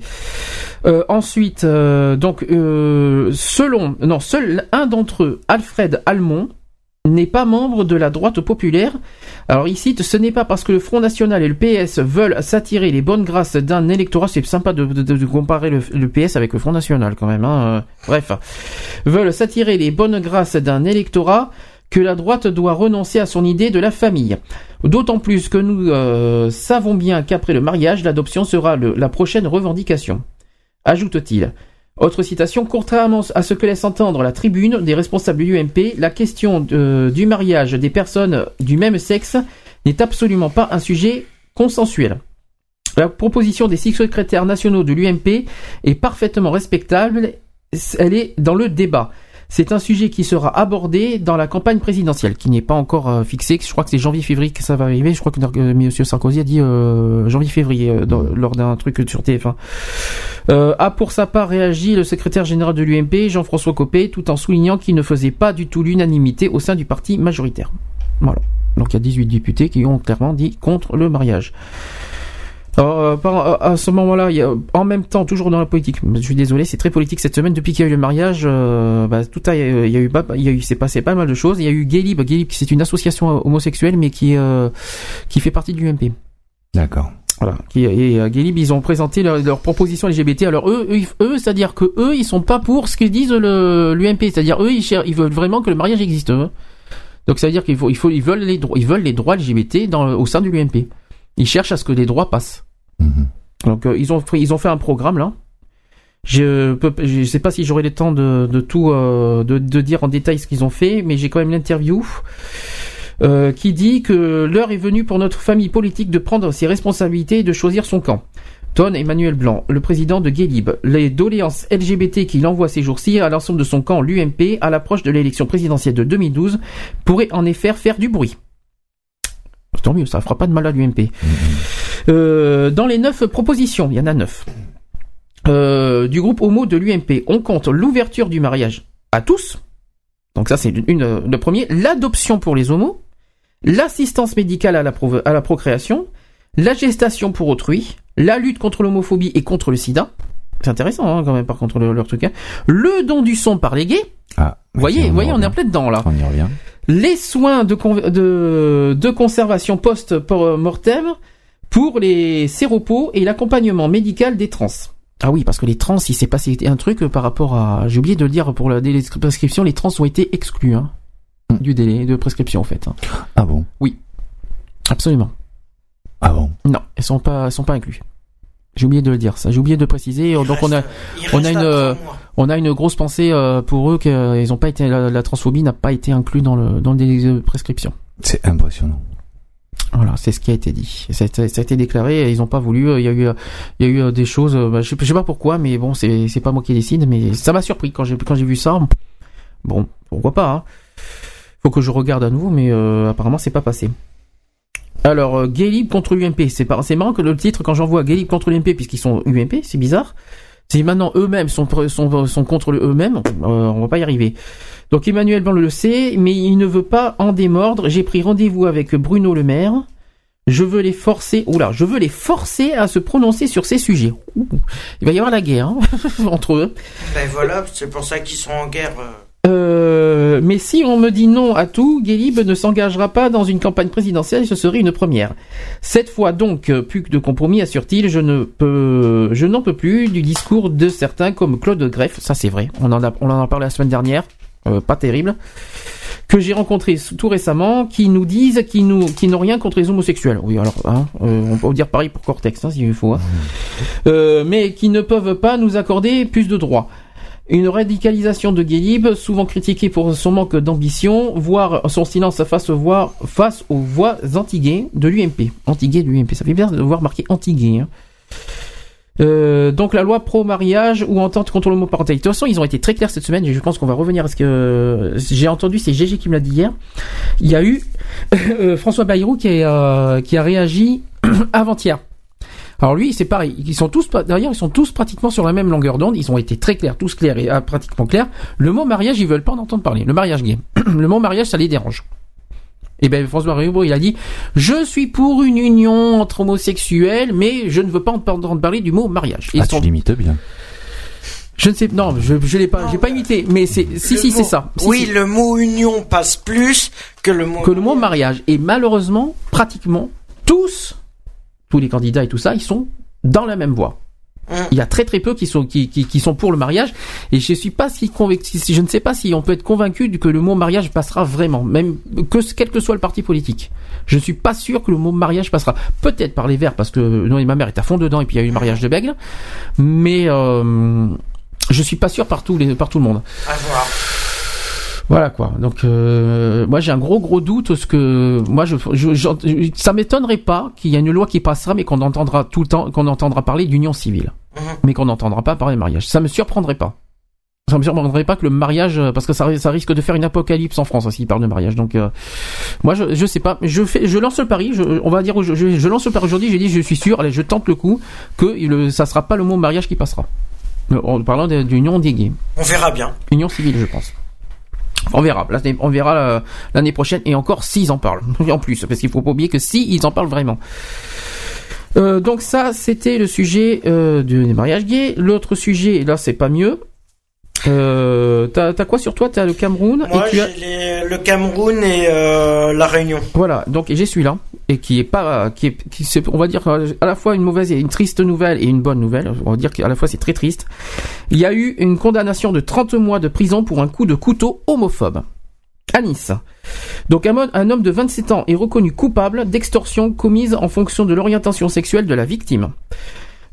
Euh, ensuite, euh, donc, euh, selon, non, seul un d'entre eux, Alfred Almond, n'est pas membre de la droite populaire. Alors il cite, ce n'est pas parce que le Front National et le PS veulent s'attirer les bonnes grâces d'un électorat, c'est sympa de, de- de comparer le, le PS avec le Front National quand même, hein, bref, veulent s'attirer les bonnes grâces d'un électorat que la droite doit renoncer à son idée de la famille. D'autant plus que nous euh, savons bien qu'après le mariage, l'adoption sera la prochaine revendication. Ajoute-t-il. Autre citation, contrairement à ce que laisse entendre la tribune des responsables du UMP, la question de- du mariage des personnes du même sexe n'est absolument pas un sujet consensuel. La proposition des six secrétaires nationaux de l'UMP est parfaitement respectable, elle est dans le débat. C'est un sujet qui sera abordé dans la campagne présidentielle, qui n'est pas encore euh, fixé. Je crois que c'est janvier-février que ça va arriver. Je crois que euh, M. Sarkozy a dit euh, janvier-février dans- lors d'un truc sur TF1. Euh, a pour sa part réagi le secrétaire général de l'UMP, Jean-François Copé, tout en soulignant qu'il ne faisait pas du tout l'unanimité au sein du parti majoritaire. Voilà. Donc il y a 18 députés qui ont clairement dit contre le mariage. Alors, euh, par- à ce moment-là, il y a, en même temps, toujours dans la politique. Je suis désolé, c'est très politique cette semaine. Depuis qu'il y a eu le mariage, euh, bah, tout a, il y a eu, il y a eu, c'est passé pas mal de choses. Il y a eu Gaylib, Gaylib, c'est une association homosexuelle, mais qui, euh, qui fait partie du UMP. D'accord. Voilà. Et euh, Gaylib, ils ont présenté leur, leur proposition LGBT. Alors eux, eux, c'est-à-dire que eux, ils sont pas pour ce qu'ils disent le l'UMP. C'est-à-dire eux, ils, ils veulent vraiment que le mariage existe. eux. Donc ça veut dire qu'il faut, il faut, ils veulent les droits, ils veulent les droits LGBT dans, au sein de l'UMP. Ils cherchent à ce que les droits passent. Donc euh, ils ont fait, ils ont fait un programme là. Je peux, je sais pas si j'aurai le temps de, de tout euh, de, de dire en détail ce qu'ils ont fait, mais j'ai quand même l'interview euh, qui dit que l'heure est venue pour notre famille politique de prendre ses responsabilités et de choisir son camp. Ton Emmanuel Blanc, le président de Guélib, les doléances LGBT qu'il envoie ces jours-ci à l'ensemble de son camp, l'UMP, à l'approche de l'élection présidentielle de 2012, pourraient en effet faire du bruit. Tant mieux, ça fera pas de mal à l'UMP. Euh, dans les neuf propositions, il y en a neuf, euh, du groupe homo de l'UMP, on compte l'ouverture du mariage à tous. Donc ça, c'est une, une- le premier. L'adoption pour les homos, l'assistance médicale à la, pro- à la procréation, la gestation pour autrui, la lutte contre l'homophobie et contre le sida. C'est intéressant hein, quand même par contre le- leur truc. hein. Le don du sang par les gays. Ah, Vous voyez, vous voyez, on est en plein dedans là. On y revient. Les soins de, con- de, de conservation post-mortem pour les séropos et l'accompagnement médical des trans. Ah oui, parce que les trans, il s'est passé un truc par rapport à... J'ai oublié de le dire pour la délai de prescription, les trans ont été exclus hein, du délai de prescription en fait. hein. Ah bon? Oui, absolument. Ah bon? Non, elles sont pas, elles sont pas inclus. J'ai oublié de le dire, ça. J'ai oublié de préciser. Donc on a, on a une, euh, on a une grosse pensée euh, pour eux qu'ils ont pas été, la, la transphobie n'a pas été inclus dans le dans le délai de prescription. C'est impressionnant. Voilà, c'est ce qui a été dit. Ça a été, ça a été déclaré. Et ils ont pas voulu. euh, Il y a eu, euh, il y a eu euh, des choses. euh, bah, je, sais, je sais pas pourquoi, mais bon, c'est c'est pas moi qui décide. Mais ça m'a surpris quand j'ai quand j'ai vu ça. Bon, pourquoi pas. Hein. Faut que je regarde à nouveau, mais euh, apparemment c'est pas passé. Alors, euh, Gay Libre contre l'UMP. C'est marrant que le titre, quand j'envoie Gay Libre contre l'UMP, puisqu'ils sont UMP, c'est bizarre. Si maintenant eux-mêmes sont, sont, sont contre eux-mêmes, euh, on va pas y arriver. Donc Emmanuel Blanc le sait, mais il ne veut pas en démordre. J'ai pris rendez-vous avec Bruno Le Maire. Je veux les forcer, oula, je veux les forcer à se prononcer sur ces sujets. Il va y avoir la guerre hein, entre eux. Ben voilà, c'est pour ça qu'ils sont en guerre. Euh. Mais si on me dit non à tout, Guélib ne s'engagera pas dans une campagne présidentielle, ce serait une première. Cette fois donc, euh, plus que de compromis, assure-t-il, je ne peux, je n'en peux plus du discours de certains comme Claude Greff, ça c'est vrai, on en a, on en a parlé la semaine dernière, euh, pas terrible, que j'ai rencontré tout récemment, qui nous disent qu'ils nous, qui n'ont rien contre les homosexuels. Oui, alors, hein, euh, on peut dire pareil pour Cortex, hein, s'il faut. hein. Euh, mais qui ne peuvent pas nous accorder plus de droits. Une radicalisation de Guélib, souvent critiquée pour son manque d'ambition, voire son silence face aux voix, face aux voix anti-gays de l'UMP. Anti-gay de l'UMP, ça fait bien de voir marqué anti-gay. hein. Euh, donc la loi pro-mariage ou entente contre l'homoparentalité. De toute façon, ils ont été très clairs cette semaine. et Je pense qu'on va revenir à ce que j'ai entendu. C'est GG qui me l'a dit hier. Il y a eu euh, François Bayrou qui, est, euh, qui a réagi avant-hier. Alors lui, c'est pareil. Ils sont tous, d'ailleurs, ils sont tous pratiquement sur la même longueur d'onde. Ils ont été très clairs, tous clairs et ah, pratiquement clairs. Le mot mariage, ils veulent pas en entendre parler. Le mariage gay. le mot mariage, ça les dérange. Et ben François Bayrou, il a dit Je suis pour une union entre homosexuels, mais je ne veux pas entendre parler du mot mariage. Ah, ils sont- tu limites bien. Je ne sais, non, je, je l'ai pas, j'ai pas imité, mais c'est, si, si, c'est ça. Si, oui, si. le mot union passe plus que le mot. que le mot mariage. Et malheureusement, pratiquement tous, tous les candidats et tout ça, ils sont dans la même voie. Il y a très très peu qui sont qui, qui, qui sont pour le mariage et je suis pas si convaincu je ne sais pas si on peut être convaincu que le mot mariage passera vraiment même que quel que soit le parti politique. Je ne suis pas sûr que le mot mariage passera. Peut-être par les Verts parce que non, ma mère est à fond dedans et puis il y a eu le mariage de Bègle, mais euh, je suis pas sûr par tout les par tout le monde. À voir. Voilà quoi. Donc euh, moi j'ai un gros gros doute ce que moi je, je, je- ça m'étonnerait pas qu'il y ait une loi qui passera mais qu'on entendra tout le temps qu'on entendra parler d'union civile. Mais qu'on n'entendra pas parler de mariage. Ça me surprendrait pas. Ça me surprendrait pas que le mariage euh, parce que ça, ça risque de faire une apocalypse en France s'il parle de mariage. Donc euh, moi je, je sais pas, je fais je lance le pari, je, on va dire je, je, lance le pari aujourd'hui, j'ai dit je suis sûr, allez je tente le coup que le, ça sera pas le mot mariage qui passera. Euh, En parlant d'union des gays. On verra bien. Union civile, je pense. On verra. On verra euh, l'année prochaine et encore s'ils en parlent. En plus, parce qu'il faut pas oublier que si ils en parlent vraiment. Euh, donc ça, c'était le sujet euh, du des mariages gays. L'autre sujet, là, c'est pas mieux. Euh, t'as t'as quoi sur toi? T'as le Cameroun Moi, et tu as... les- le Cameroun et euh, la Réunion. Voilà, donc j'ai celui-là et qui est pas, qui est, qui se- on va dire euh, à la fois une mauvaise et une triste nouvelle et une bonne nouvelle. On va dire qu'à la fois c'est très triste. Il y a eu une condamnation de 30 mois de prison pour un coup de couteau homophobe à Nice. Donc un, un homme de 27 ans est reconnu coupable d'extorsion commise en fonction de l'orientation sexuelle de la victime.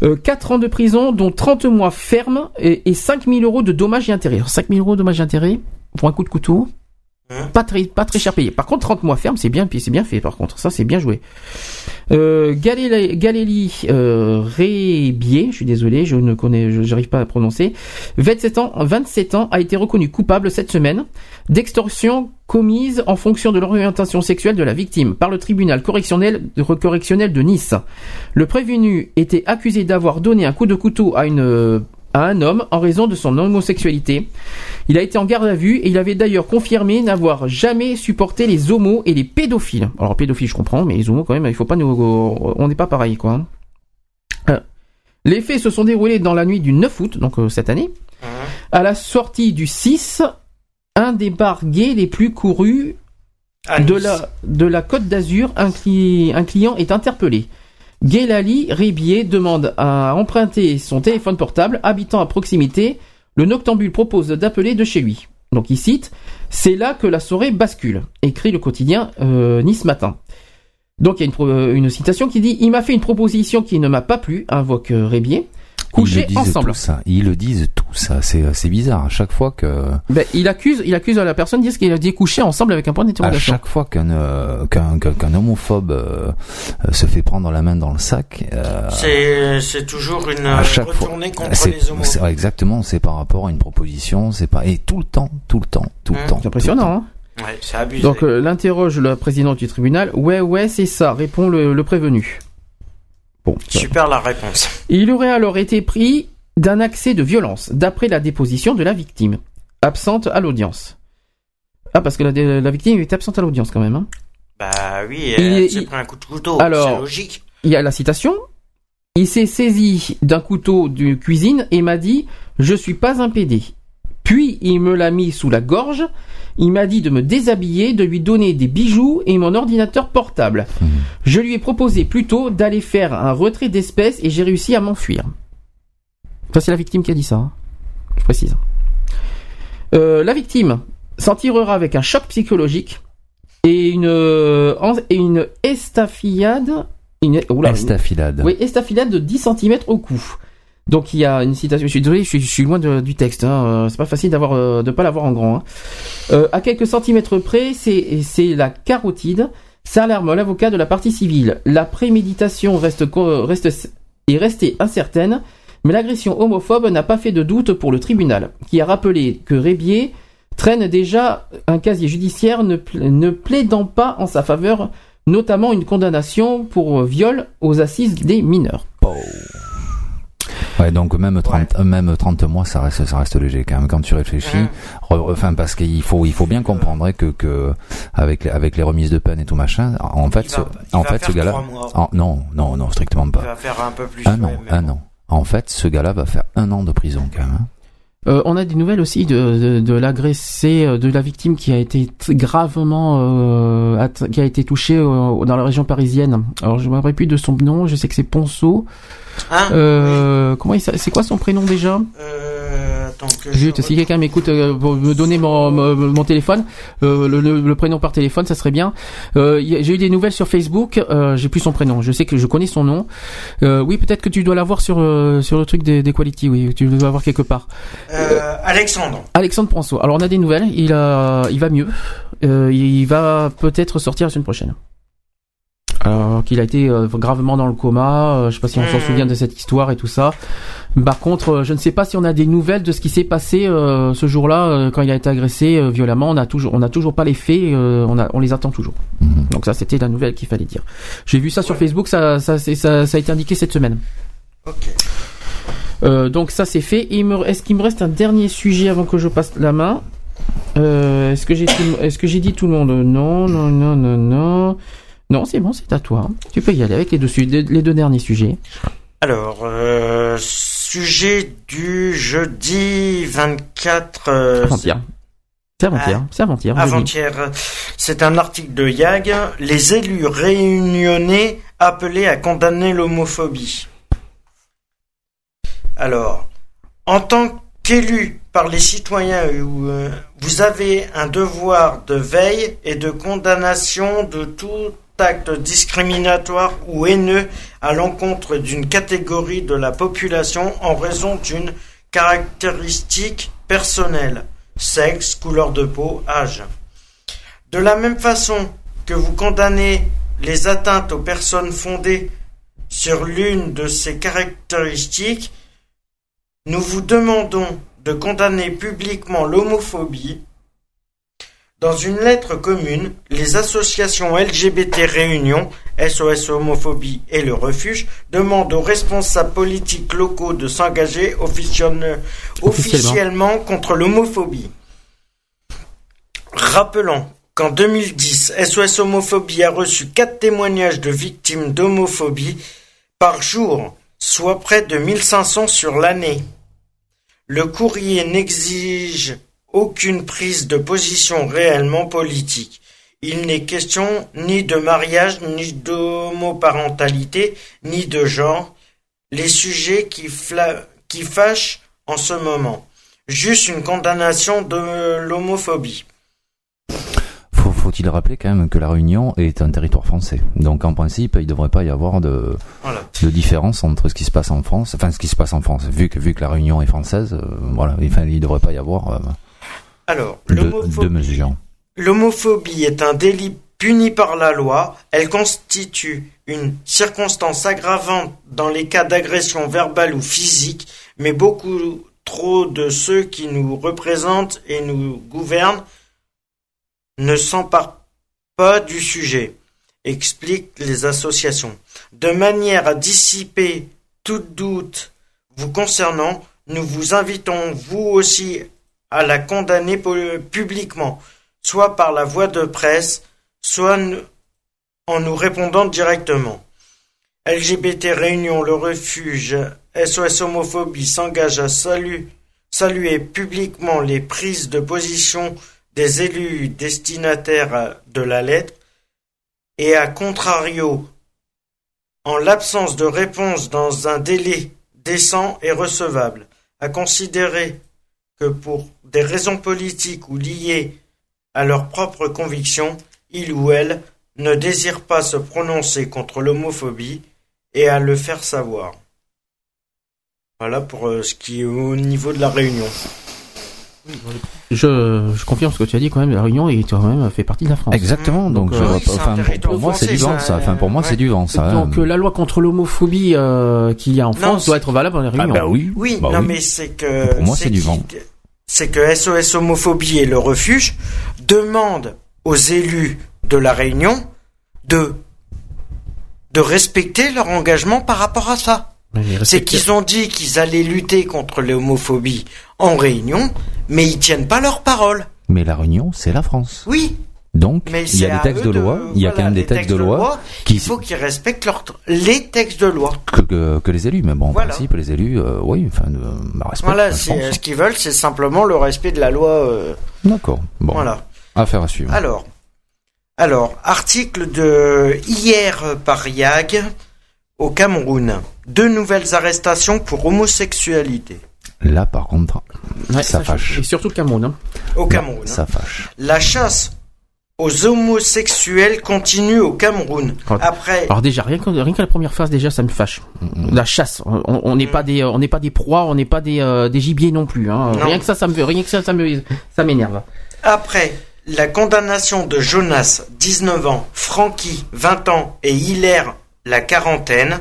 Euh, 4 ans de prison, dont 30 mois ferme et, et 5 000 euros de dommages et intérêts. Alors, 5 000 euros de dommages et intérêts pour un coup de couteau, pas très, pas très cher payé. Par contre, 30 mois ferme, c'est bien, c'est bien fait. Par contre, ça c'est bien joué. Euh, Galéli, Galéli euh, Rébier, je suis désolé, je ne connais, j'arrive pas à prononcer. 27 ans, 27 ans a été reconnu coupable cette semaine d'extorsion commise en fonction de l'orientation sexuelle de la victime par le tribunal correctionnel correctionnel de Nice. Le prévenu était accusé d'avoir donné un coup de couteau à une à un homme en raison de son homosexualité. Il a été en garde à vue et il avait d'ailleurs confirmé n'avoir jamais supporté les homos et les pédophiles. Alors pédophiles je comprends, mais les homos quand même, il faut pas nous, on n'est pas pareil quoi. hein. Euh, les faits se sont déroulés dans la nuit du 9 août, donc euh, cette année. À la sortie du 6, un des bars gays les plus courus de la, de la Côte d'Azur, un, cli- un client est interpellé. Guélali Ribier demande à emprunter son téléphone portable habitant à proximité. Le noctambule propose d'appeler de chez lui. Donc il cite C'est là que la soirée bascule, écrit le quotidien euh, Nice Matin. Donc il y a une, euh, citation qui dit Il m'a fait une proposition qui ne m'a pas plu, invoque euh, Ils le Coucher disent ensemble. tout ça. Ils le disent tout ça. C'est c'est bizarre. À chaque fois que Ben, il accuse, il accuse la personne dire qu'il a dit coucher ensemble avec un point à d'interrogation. chaque fois qu'un euh, qu'un homophobe euh, euh, se fait prendre la main dans le sac, euh, C'est c'est toujours une à euh, chaque fois, retournée contre c'est les ouais, exactement. C'est par rapport à une proposition. C'est pas et tout le temps, tout le temps, tout le Mmh. temps. C'est impressionnant, hein Ouais, c'est abusé. Donc euh, l'interroge la présidente du tribunal. Ouais, ouais, c'est ça, répond le, le prévenu. Bon. Super la réponse. Il aurait alors été pris d'un accès de violence, d'après la déposition de la victime, absente à l'audience. Ah, parce que la, la victime est absente à l'audience quand même. Hein. Bah oui, Il elle est- s'est pris un coup de couteau. Alors, c'est logique. Il y a la citation. Il s'est saisi d'un couteau de cuisine et m'a dit Je suis pas un PD. Puis il me l'a mis sous la gorge. Il m'a dit de me déshabiller, de lui donner des bijoux et mon ordinateur portable. Je lui ai proposé plutôt d'aller faire un retrait d'espèces et j'ai réussi à m'enfuir. Ça, c'est la victime qui a dit ça. hein. Je précise. Euh, la victime s'en tirera avec un choc psychologique et une, euh, et une estafillade. Une, oula, Estafilade. oui, estafilade de 10 cm au cou. Donc il y a une citation. Je suis désolé, je suis, je suis loin du texte. Hein. euh, C'est pas facile d'avoir, euh, de pas l'avoir en grand. hein. Euh, à quelques centimètres près, c'est c'est la carotide. Ça alarme l'avocat de la partie civile. La préméditation reste reste est restée incertaine, mais l'agression homophobe n'a pas fait de doute pour le tribunal, qui a rappelé que Rébier traîne déjà un casier judiciaire ne plaidant pas en sa faveur, notamment une condamnation pour viol aux assises des mineurs. Ouais, donc même 30, même 30 mois, ça reste, ça reste léger quand même quand tu réfléchis. Re- Enfin, parce qu'il faut, il faut bien comprendre hein, que, que avec, les, avec les remises de peine et tout machin, en fait, Il ce, il en va fait, faire ce gars-là, non, non, non, strictement Il pas. va faire un peu plus. Un an, un an. En fait, ce gars-là va faire un an de prison quand même. hein. Euh, on a des nouvelles aussi de, de, de l'agressé, euh, de la victime qui a été gravement, euh, qui a été touchée euh, dans la région parisienne. Alors je me rappelle plus de son nom, je sais que c'est Ponceau. Hein Euh, comment il c'est quoi son prénom déjà? Euh, attends que Juste, si quelqu'un m'écoute euh, me donner mon, téléphone, euh, le, le- le prénom par téléphone, ça serait bien. Euh, j'ai eu des nouvelles sur Facebook, euh, j'ai plus son prénom, je sais que je connais son nom. Euh, oui, peut-être que tu dois l'avoir sur sur le truc des, des quality, oui, tu dois l'avoir quelque part. Euh, Alexandre. Alexandre Ponceau. Alors on a des nouvelles, il a, il va mieux. Euh, il va peut-être sortir la semaine prochaine. Alors qu'il a été euh, gravement dans le coma, euh, je sais pas si on s'en Mhm. souvient de cette histoire et tout ça. Par contre, euh, je ne sais pas si on a des nouvelles de ce qui s'est passé euh, ce jour-là euh, quand il a été agressé euh, violemment. On a toujours, on n'a toujours pas les faits, euh, on, a, on les attend toujours. Donc ça, c'était la nouvelle qu'il fallait dire. J'ai vu ça sur Facebook, ça, ça, ça, ça a été indiqué cette semaine. Euh, donc ça c'est fait. Est-ce qu'il me reste un dernier sujet avant que je passe la main? Euh, Est-ce que j'ai est-ce que j'ai dit tout le monde? Non, non, non, non, non. Non, c'est bon, c'est à toi. Tu peux y aller avec les deux, les deux derniers sujets. Alors, euh, sujet du jeudi 24. euh, Avant-hier. C'est avant-hier. C'est avant-hier. Avant-hier, c'est un article de YAG. Les élus réunionnais appelés à condamner l'homophobie. Alors, en tant qu'élu par les citoyens, euh, vous avez un devoir de veille et de condamnation de tout discriminatoire ou haineux à l'encontre d'une catégorie de la population en raison d'une caractéristique personnelle, sexe, couleur de peau, âge. De la même façon que vous condamnez les atteintes aux personnes fondées sur l'une de ces caractéristiques, nous vous demandons de condamner publiquement l'homophobie. Dans une lettre commune, les associations LGBT Réunion, SOS Homophobie et le Refuge demandent aux responsables politiques locaux de s'engager officiellement, officiellement contre l'homophobie. Rappelons qu'en 2010, SOS Homophobie a reçu quatre témoignages de victimes d'homophobie par jour, soit près de 1500 sur l'année. Le courrier n'exige aucune prise de position réellement politique. Il n'est question ni de mariage, ni d'homoparentalité, ni de genre, les sujets qui, qui fâchent en ce moment. Juste une condamnation de l'homophobie. Faut-il rappeler quand même que la Réunion est un territoire français. Donc en principe, il ne devrait pas y avoir de, de différence entre ce qui se passe en France, enfin ce qui se passe en France, vu que, vu que la Réunion est française, euh, voilà, enfin, il ne devrait pas y avoir euh, Alors. L'homophobie est un délit puni par la loi. Elle constitue une circonstance aggravante dans les cas d'agression verbale ou physique, mais beaucoup trop de ceux qui nous représentent et nous gouvernent ne s'emparent pas du sujet, expliquent les associations. De manière à dissiper tout doute vous concernant, nous vous invitons vous aussi à la condamner publiquement, soit par la voie de presse, soit en nous répondant directement. LGBT Réunion Le Refuge, SOS Homophobie s'engage à saluer publiquement les prises de position des élus destinataires de la lettre et à contrario, en l'absence de réponse dans un délai décent et recevable, à considérer que pour des raisons politiques ou liées à leurs propres convictions, il ou elle ne désire pas se prononcer contre l'homophobie et à le faire savoir. Voilà pour euh, ce qui est au niveau de la réunion. Je, je confirme ce que tu as dit quand même. La Réunion est quand même fait partie de la France. Exactement. Donc, euh, enfin, pour, moi c'est du vent ça. Enfin pour moi c'est du vent ça. Donc la loi contre l'homophobie euh, qu'il y a en France doit être valable dans la Réunion. Ah bah oui. Oui. Bah non mais c'est que. Pour moi c'est du vent. C'est que SOS homophobie et le refuge demandent aux élus de la Réunion de de respecter leur engagement par rapport à ça. C'est qu'ils ont dit qu'ils allaient lutter contre l'homophobie en Réunion, mais ils tiennent pas leur parole. Mais la Réunion, c'est la France. Oui. Donc, il y a des textes de, loi, il y a quand même des textes, de loi, qui... Il faut qu'ils respectent les textes de loi. Que, que, les élus, mais bon, en principe, les élus, euh, oui, enfin, euh, bah, Voilà, ce qu'ils veulent, c'est simplement le respect de la loi. Euh... D'accord. Bon. Voilà. Affaire à suivre. Alors, alors, article de hier par YAG au Cameroun. Deux nouvelles arrestations pour homosexualité. Là, par contre, ça, fâche. Et surtout le Cameroun. Hein. Au Cameroun. ça hein. fâche. La chasse aux homosexuels continue au Cameroun. Après. Alors déjà rien que rien que la première phase déjà ça me fâche. La chasse, on n'est pas des on n'est pas des proies, on n'est pas des, euh, des gibiers non plus. Hein. Rien que ça ça me rien que ça ça me ça m'énerve. Après la condamnation de Jonas, 19 ans, Francky, 20 ans et Hilaire, la quarantaine,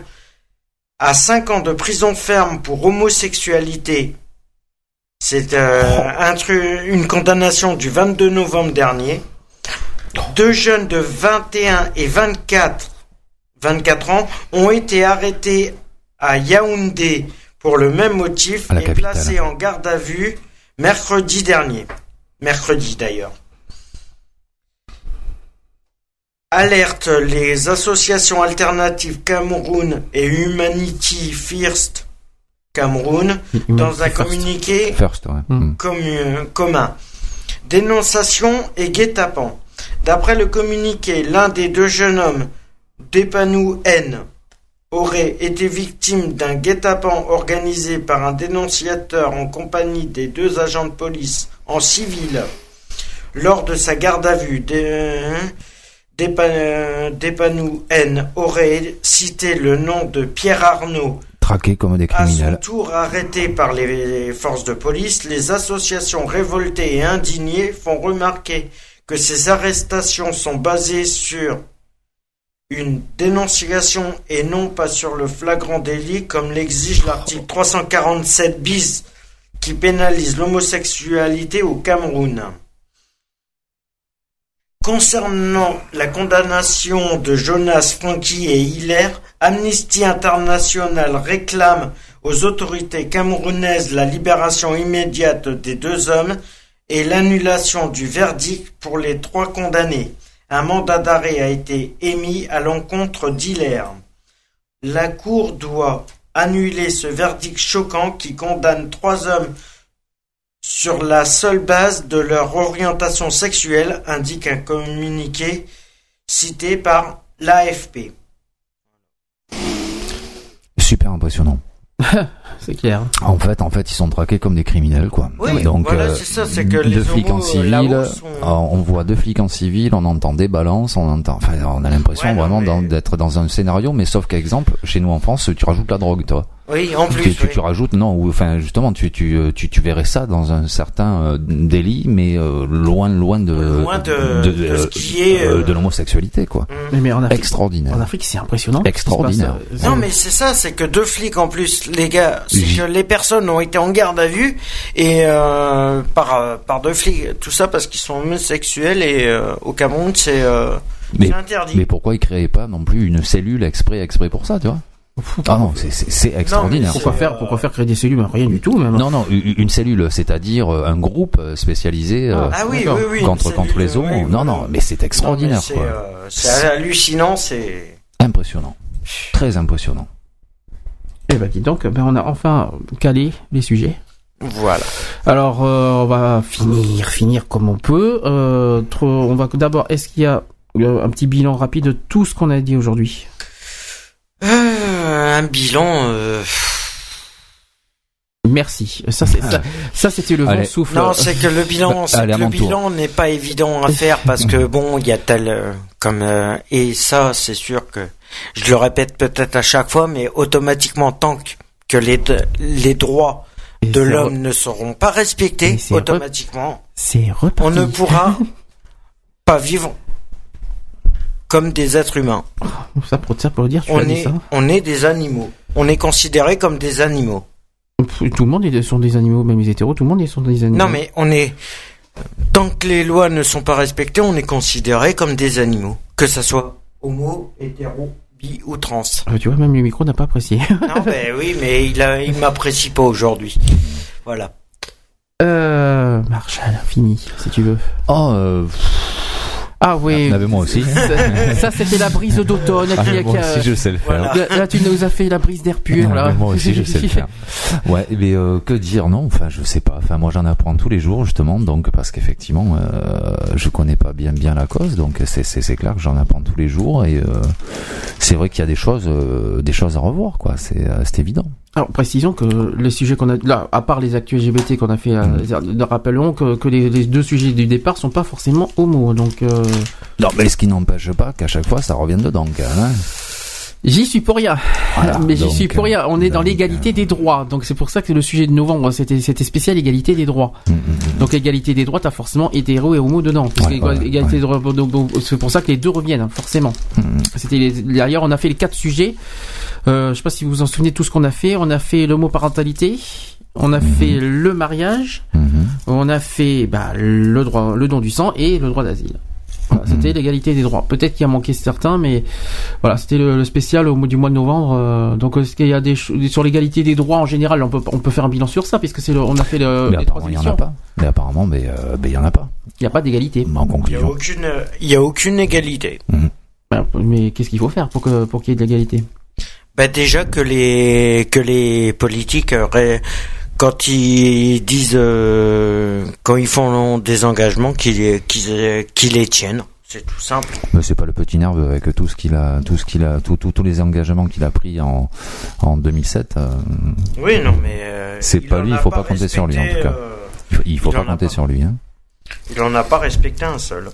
à 5 ans de prison ferme pour homosexualité. C'est euh, une condamnation du 22 novembre dernier. Deux jeunes de 21 et 24, 24 ans ont été arrêtés à Yaoundé pour le même motif et placés en garde à vue mercredi dernier. Mercredi d'ailleurs. Alerte les associations alternatives Cameroun et Humanity First Cameroun dans un communiqué hmm. commun. Dénonciation et guet-apens. D'après le communiqué, l'un des deux jeunes hommes, Depanou N, aurait été victime d'un guet-apens organisé par un dénonciateur en compagnie des deux agents de police en civil lors de sa garde à vue. N aurait cité le nom de Pierre Arnaud. Traqué comme des criminels. À son tour arrêté par les forces de police, les associations révoltées et indignées font remarquer que ces arrestations sont basées sur une dénonciation et non pas sur le flagrant délit comme l'exige l'article 347 bis qui pénalise l'homosexualité au Cameroun. Concernant la condamnation de Jonas, Franky et Hilaire, Amnesty International réclame aux autorités camerounaises la libération immédiate des deux hommes et l'annulation du verdict pour les trois condamnés. Un mandat d'arrêt a été émis à l'encontre d'Hilaire. La Cour doit annuler ce verdict choquant qui condamne trois hommes sur la seule base de leur orientation sexuelle, indique un communiqué cité par l'AFP. Super impressionnant. c'est clair. En fait, en fait, ils sont traqués comme des criminels, quoi. Oui, Donc, voilà, euh, c'est ça, c'est que deux les flics en homos, civil, sont- euh, on voit deux flics en civil, on entend des balances, on entend, enfin, on a l'impression Ouais, non, vraiment mais- d'être dans un scénario, mais sauf qu'exemple, chez nous en France, tu rajoutes la drogue, toi. Oui, en plus, Tu, tu, oui. tu rajoutes, non, ou enfin, justement, tu, tu, euh, tu, tu verrais ça dans un certain euh, délit, mais euh, loin, loin de, Loin de- de ce qui est, euh, euh, de l'homosexualité, quoi. Mais, mais en Afrique, Extraordinaire. en Afrique, c'est impressionnant. Extraordinaire. Ce euh, Non, mais c'est ça, c'est que deux flics en plus, les gars, c'est J- que les personnes ont été en garde à vue et euh, par par deux flics, tout ça parce qu'ils sont homosexuels et euh, au Cameroun c'est euh, Mais, c'est interdit. mais pourquoi ils créaient pas non plus une cellule exprès, exprès pour ça, tu vois? Ah non, c'est- extraordinaire. Pourquoi faire, pourquoi faire créer des cellules Rien du tout, même. Non, non, une cellule, c'est-à-dire euh, un groupe euh, spécialisé euh, Ah oui, d'accord. oui, oui, une contre, contre cellule, les homos. oui, non, oui. non, mais c'est extraordinaire, c'est, euh, hallucinant, c'est Impressionnant. Très impressionnant. Eh ben, dis donc, ben, on a enfin calé les sujets. voilà. Alors, euh, on va finir, finir comme on peut. Euh, trop- on va d'abord, est-ce qu'il y a un petit bilan rapide de tout ce qu'on a dit aujourd'hui? Un bilan. euh, Merci. Ça, c'est ça, ça, c'était le vent Allez. souffle. Non, c'est que le bilan, Bah, allez, que le bilan n'est pas évident à faire parce que bon, il y a tel euh, comme euh, et ça, c'est sûr que je le répète peut-être à chaque fois, mais automatiquement tant que, que les les droits Et de l'homme re- ne seront pas respectés, c'est re- automatiquement, C'est on ne pourra pas vivre comme des êtres humains. Ça pour, ça pour le dire, tu On as dit est ça. on est des animaux. On est considérés comme des animaux. Tout le monde est, sont des animaux, même les hétéros, tout le monde est sont des animaux. Non, mais on est. Tant que les lois ne sont pas respectées, on est considéré comme des animaux. Que ça soit homo, hétéro, bi ou trans. Euh, tu vois, même le micro n'a pas apprécié. non, ben oui, mais il, a, il m'apprécie pas aujourd'hui. Voilà. Euh, Marshall, fini, si tu veux. Oh, euh, Ah oui. avait moi aussi. Ça, c'était la brise d'automne. Ah, moi aussi, je sais le faire. Là, là, tu nous as fait la brise d'air pur. Ouais, là. Moi aussi, je sais le faire. Ouais, mais euh, que dire Non, enfin, je sais pas. Enfin, moi, j'en apprends tous les jours justement, donc parce qu'effectivement, euh, je connais pas bien bien la cause, donc c'est c'est c'est clair que j'en apprends tous les jours et euh, c'est vrai qu'il y a des choses euh, des choses à revoir, quoi. C'est euh, c'est évident. Alors, précisons que les sujets qu'on a là, à part les actus LGBT qu'on a fait, euh, Mm. rappelons que, que les, les deux sujets du départ sont pas forcément homo. Donc, euh, Non, mais ce qui n'empêche pas qu'à chaque fois, ça revienne dedans, hein. J'y suis pour rien. Voilà, Mais j'y suis pour rien. On est dans l'égalité des droits. Donc, c'est pour ça que le sujet de novembre, c'était c'était spécial égalité des droits. Mm, mm, mm. Donc, égalité des droits, t'as forcément hétéro et homo dedans. Parce Ouais, ouais, des droits, c'est pour ça que les deux reviennent, hein, forcément. Mm, mm. C'était les- d'ailleurs on a fait les quatre sujets. Euh, je sais pas si vous vous en souvenez tout ce qu'on a fait. On a fait l'homoparentalité, on a fait le mariage, on a fait bah, le droit, le don du sang et le droit d'asile. Voilà, Mhm. C'était l'égalité des droits. Peut-être qu'il y a manqué certains, mais voilà, c'était le, le spécial au mois du mois de novembre. euh, donc est-ce qu'il y a des sur l'égalité des droits en général, on peut on peut faire un bilan sur ça puisque c'est le- on a fait le, Mais les apparemment, il y en a pas. Mais apparemment, mais euh, il y en a pas. Il n'y a pas d'égalité. En Il n'y a conclusion. aucune, il y a aucune égalité. Ben, Mais qu'est-ce qu'il faut faire pour que pour qu'il y ait de l'égalité? Bah déjà que les que les politiques euh, ré- quand ils disent euh, quand ils font des engagements qu'ils qu'ils les tiennent, c'est tout simple. Mais c'est pas le petit nerveux avec tout ce qu'il a, tout ce qu'il a, tout- tout- tous les engagements qu'il a pris en en 2007. euh, Oui, non mais euh, C'est pas lui, il faut pas compter sur lui, en tout cas. euh, il faut- il pas compter pas. sur lui. Hein. il en a pas respecté un seul.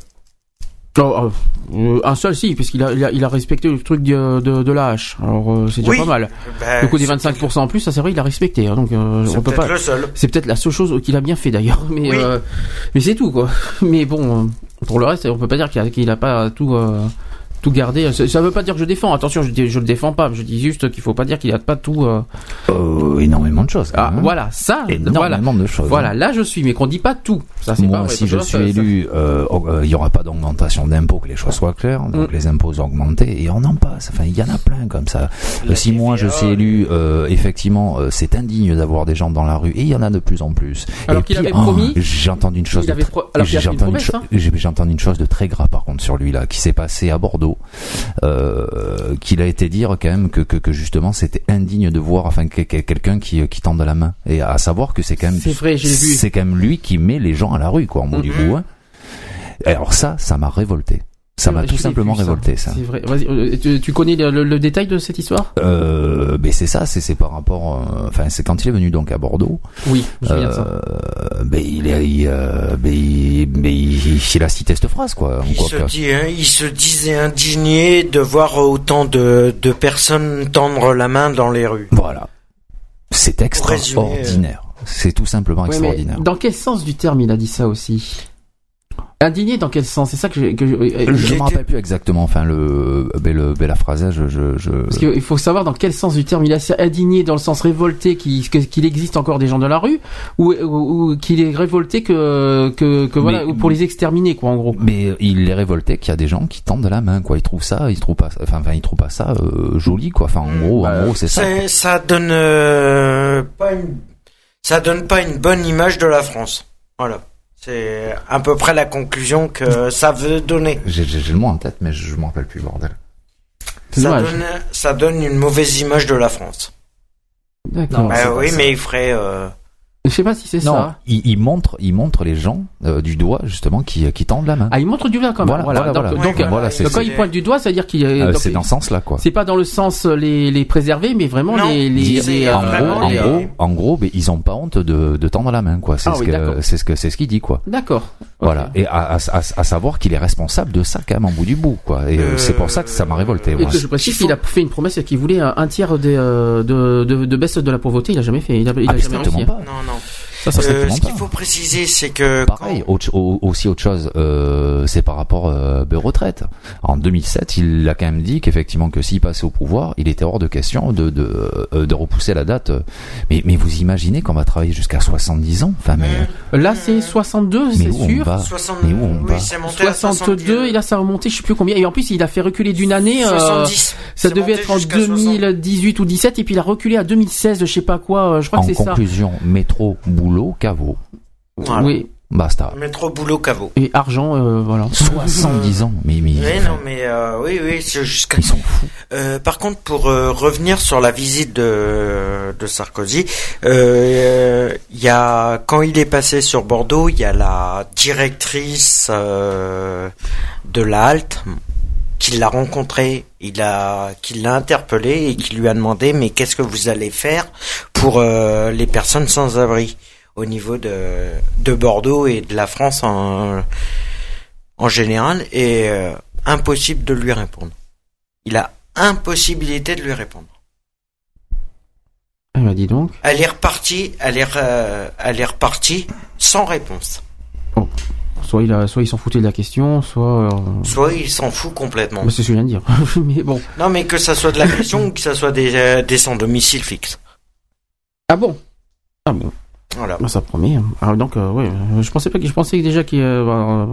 Oh, euh, un seul si, parce qu'il a, il a, il a respecté le truc de, de, de la hache. Alors euh, c'est déjà Oui. pas mal. Bah, le coup des c'est 25% en plus, ça c'est vrai, il a respecté. hein, donc euh, C'est on peut peut-être pas. C'est peut-être la seule chose qu'il a bien fait d'ailleurs, mais Oui. euh, mais c'est tout quoi. Mais bon, euh, pour le reste, on peut pas dire qu'il a, qu'il a pas tout euh, tout gardé. Ça, ça veut pas dire que je défends. Attention, je, je le défends pas. Je dis juste qu'il faut pas dire qu'il a pas tout. euh, Euh, énormément de choses. Ah hein. voilà, ça. Énormément Voilà. de choses. Voilà, hein. là je suis, mais qu'on dit pas tout. Ça c'est pas Moi, si je suis élu, euh, oh, euh, il y aura pas d'augmentation d'impôts, que les choses soient claires. Donc Mm. les impôts augmentés et on en passe. Enfin, il y en a plein comme ça. Si moi je suis élu, effectivement, c'est indigne d'avoir des gens dans la rue et il y en a de plus en plus. Alors qu'il avait oh, promis- j'ai entendu une chose. j'ai entendu j'ai entendu une chose de très grave par contre sur lui là, qui s'est passé à Bordeaux. Euh, qu'il a été dire quand même que, que, que justement c'était indigne de voir enfin que- que- quelqu'un qui qui tende la main et à savoir que c'est quand même C'est quand même lui qui met les gens à la rue quoi en bout du bout. hein. Alors ça, ça m'a révolté. Ça m'a tout simplement ça. révolté ça. C'est vrai. Vas-y, euh, tu, tu connais le, le- le détail de cette histoire? Euh, mais c'est ça, c'est par rapport, euh, enfin c'est quand il est venu donc à Bordeaux. Oui, je souviens de ça. Euh, ben il est, il, euh, ben, il, ben, il, il a cité cette phrase quoi. Il Quoi se, que- dit, hein, il se disait indigné de voir autant de, de personnes tendre la main dans les rues. Voilà. C'est euh, extraordinaire. C'est tout simplement Ouais, mais extraordinaire. dans quel sens du terme il a dit ça aussi? Indigné dans quel sens? C'est ça que je. Que je, euh, Je me rappelle plus exactement. Enfin le, le, ben, la phrase, je, je, je... Parce qu'il faut savoir dans quel sens du terme il est indigné dans le sens révolté qu'il existe encore des gens de la rue ou, ou, ou qu'il est révolté que que, que voilà Mais- ou pour les exterminer quoi en gros. Mais il est révolté qu'il y a des gens qui tendent la main, quoi. Ils trouvent ça, ils trouvent pas, enfin, enfin, ils trouvent pas ça euh, joli, quoi. Enfin, en gros, en gros, c'est ça. Ça donne euh, pas une, ça donne pas une bonne image de la France. Voilà. C'est à peu près la conclusion que ça veut donner. J'ai le mot en tête, mais je, je m'en rappelle plus, bordel. Ça donne, ça donne une mauvaise image de la France. D'accord. Bah oui, mais il ferait. euh, Je sais pas si c'est Non, ça. il, il montre, il montre les gens euh, du doigt justement qui, qui tendent la main. Ah, il montre du doigt quand même. Voilà, Voilà. voilà, donc, voilà. donc, voilà, quand il pointe du doigt, ça veut dire qu'il Euh, c'est dans ce sens-là, quoi. C'est pas dans le sens euh, les, les préserver, mais vraiment Non, les, les, les, en, euh, gros, en les- gros, en gros, ben, ils ont pas honte de, de tendre la main, quoi. C'est Ah ce oui, que, c'est ce que, c'est ce qu'il dit, quoi. D'accord. Voilà. Et à, à, à, à savoir qu'il est responsable de ça, quand même, en bout du bout, quoi. Et euh, c'est pour ça que ça m'a révolté. Et moi. que je précise qu'il a fait une promesse qu'il voulait un, tiers des, euh, de, de, de baisse de la pauvreté. Il a jamais fait. Il a, il Ah, a jamais réussi. pas. Non, non. Ça, ça, Euh, ce qu'il faut préciser, c'est que Pareil, autre- au- aussi autre chose, euh, c'est par rapport euh, ben, retraite. En 2007, il a quand même dit qu'effectivement que s'il passait au pouvoir, il était hors de question de de, euh, de repousser la date. Mais mais vous imaginez qu'on va travailler jusqu'à 70 ans? Enfin mais Là, c'est 62, mais c'est sûr. va? 60 Mais où on oui, va? c'est monté à 62 et là ça a remonté je sais plus combien et en plus il a fait reculer d'une année euh, 70. ça C'est devait être en jusqu'à 2018 ou 17 et puis il a reculé à 2016 je sais pas quoi euh, je crois en que c'est ça conclusion, métro, boulot, caveau. Voilà. oui Basta. Métro boulot caveau. et argent euh, voilà 70 ans. Mais mais Oui, non, mais euh, oui, oui, c'est jusqu'à. ils sont fous. Euh, par contre, pour euh, revenir sur la visite de, de Sarkozy, euh, il y a quand il est passé sur Bordeaux, il y a la directrice euh, de la halte qui l'a rencontré, il a, qui l'a interpellé et qui lui a demandé mais qu'est-ce que vous allez faire pour euh, les personnes sans abri? Au niveau de, de Bordeaux et de la France en, en général et euh, impossible de lui répondre. Il a impossibilité de lui répondre. elle m'a dit donc Elle est repartie, elle est, re- elle est repartie sans réponse. soit il a soit il s'en foutait de la question soit euh, Soit il s'en fout complètement. bah, c'est ce que je viens de dire mais bon Non, mais que ça soit de la question ou que ça soit des, euh, des sans domicile fixe. ah bon? Ah bon Voilà. Bah, ça promet alors donc euh, ouais euh, je pensais pas que je pensais déjà qu'il euh, bah,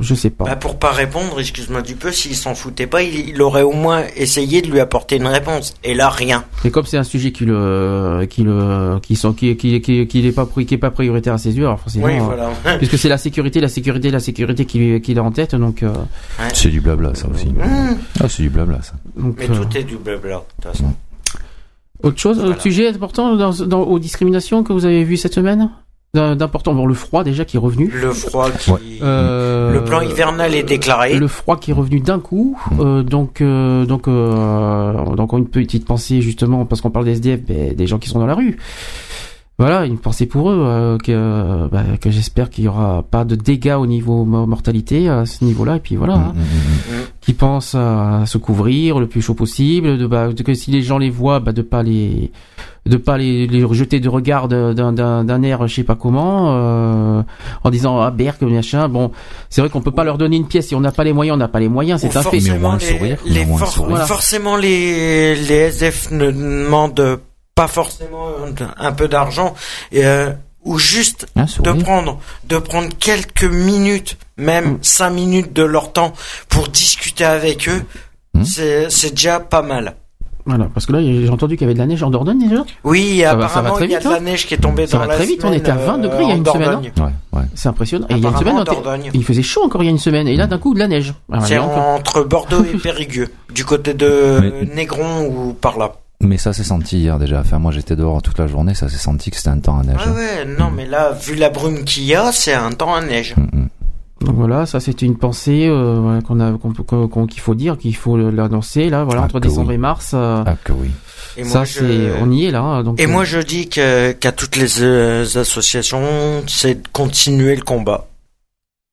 je sais pas Bah, pour pas répondre, excuse-moi du peu, s'il s'en foutait pas, il, il aurait au moins essayé de lui apporter une réponse. Et là, rien. Et comme c'est un sujet qui le, qui le, qui sont, qui, qui, qui, qui n'est pas, qui est pas prioritaire à ses yeux, alors forcément, Oui, euh, voilà. puisque c'est la sécurité, la sécurité, la sécurité qui, qui est en tête, donc, euh, C'est du blabla ça aussi. Mmh. Ah, c'est du blabla ça. donc, Mais euh, tout est du blabla, de toute façon. Autre chose, Voilà. autre sujet important dans, dans, aux discriminations que vous avez vu cette semaine, d'important, bon, le froid déjà qui est revenu, Le froid qui... Euh, Le plan hivernal est déclaré. le froid qui est revenu d'un coup, euh, donc, euh, donc, euh, donc une petite pensée justement parce qu'on parle des SDF, ben, des gens qui sont dans la rue. Voilà, une pensée pour eux, euh, que, euh, bah, que j'espère qu'il y aura pas de dégâts au niveau mo- mortalité à ce niveau-là, et puis voilà, hein, Mm, mm, mm. qui pensent à se couvrir le plus chaud possible, de, bah, de- que si les gens les voient, bah, de pas les, de pas les, les jeter de regard d'un, d'un, d'un air, je sais pas comment, euh, en disant ah berk machin. Bon, c'est vrai qu'on peut pas leur donner une pièce si on n'a pas les moyens, on n'a pas les moyens, c'est un fait. Mais au moins forcément, le les- sourire, les au moins le for- sourire. Voilà. Forcément, les, les SDF ne demandent pas forcément un peu d'argent, euh, ou juste Un de prendre, de prendre quelques minutes, même Mm. cinq minutes de leur temps pour discuter avec eux, Mm. c'est, c'est déjà pas mal. Voilà, parce que là, j'ai entendu qu'il y avait de la neige en Dordogne déjà? Oui, Ça va- ça va apparemment, très il y a vite, de la hein? neige qui est tombée Ça dans va la très vite, on semaine, était à 22 euh, degrés il y a en une semaine. Dordogne. hein. C'est impressionnant. Et il y a une semaine, on Dordogne. il faisait chaud encore il y a une semaine. Et là, d'un coup, de la neige. Alors, C'est donc, entre Bordeaux et Périgueux, du côté de Négron ou par là. Mais ça s'est senti hier déjà. Enfin, moi j'étais dehors toute la journée, ça s'est senti que c'était un temps à neige. Ouais, ouais, non, mais là, vu la brume qu'il y a, c'est un temps à neige. Donc voilà, ça c'était une pensée euh, qu'on a, qu'on peut- qu'on- qu'on- qu'il faut dire, qu'il faut l'annoncer là, voilà, Ah, entre décembre oui. et mars. euh, Ah que oui. Et ça moi, je- c'est, on y est là. hein, Donc Et euh, moi, je dis que, qu'à toutes les euh, associations, c'est de continuer le combat.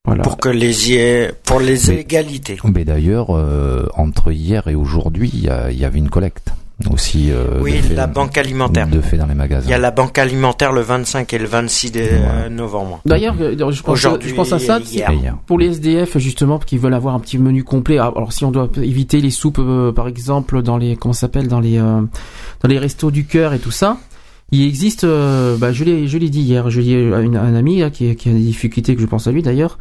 Voilà. Pour que les y ait- pour les Mais- égalités. Mais d'ailleurs, euh, entre hier et aujourd'hui, il y, a- il y avait une collecte aussi. euh, Oui, de fait- la banque alimentaire. De fait dans les magasins. Il y a la banque alimentaire le 25 et le 26 de- euh, novembre. D'ailleurs, euh, je pense, Aujourd'hui je pense à ça hier. pour les SDF justement qui veulent avoir un petit menu complet. Ah, Alors si on doit éviter les soupes, euh, par exemple, dans les comment ça s'appelle dans les euh, dans les restos du cœur et tout ça. Il existe, euh, bah, je l'ai, je l'ai dit hier, je l'ai à une- à un ami là, qui, qui a des difficultés, que je pense à lui d'ailleurs.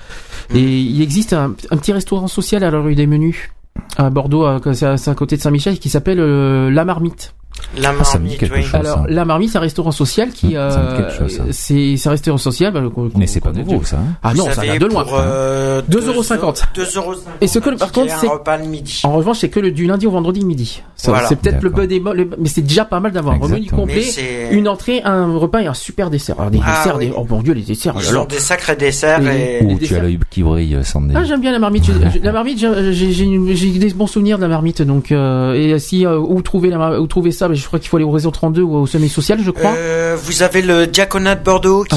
Et il existe un, un petit restaurant social à la rue des Menus à Bordeaux, c'est à, à côté de Saint-Michel, qui s'appelle euh, La Marmite. La Ah, ça me dit marmite, quelque oui. chose. Alors. La Marmite, c'est un restaurant social qui, ça me dit euh, quelque chose, ça. c'est, c'est un restaurant social. bah, qu'on- Mais c'est pas nouveau ça. hein. Ah Vous non, ça vient de loin. euh, 2,50 2,50 Et ce que, par contre, c'est- repas le midi. En revanche, c'est que le du lundi au vendredi midi. Ça, Voilà. C'est peut-être le D'accord. peu des le- mais c'est déjà pas mal d'avoir un menu complet, une entrée, un repas et un super dessert. Alors, des Ah desserts, oui. des... oh mon dieu, les desserts. Ils alors. ont des sacrés desserts Et- et, les Ou tu as l'œil qui brille, Sandy. Ah, j'aime bien la marmite. La marmite, j'ai- j'ai j'ai une- j'ai des bons souvenirs de la marmite. Donc, euh, et si euh, où trouver la où trouver ça, je crois qu'il faut aller au réseau 32 ou au sommet social, je crois. Euh, vous avez le diaconat de Bordeaux Ah,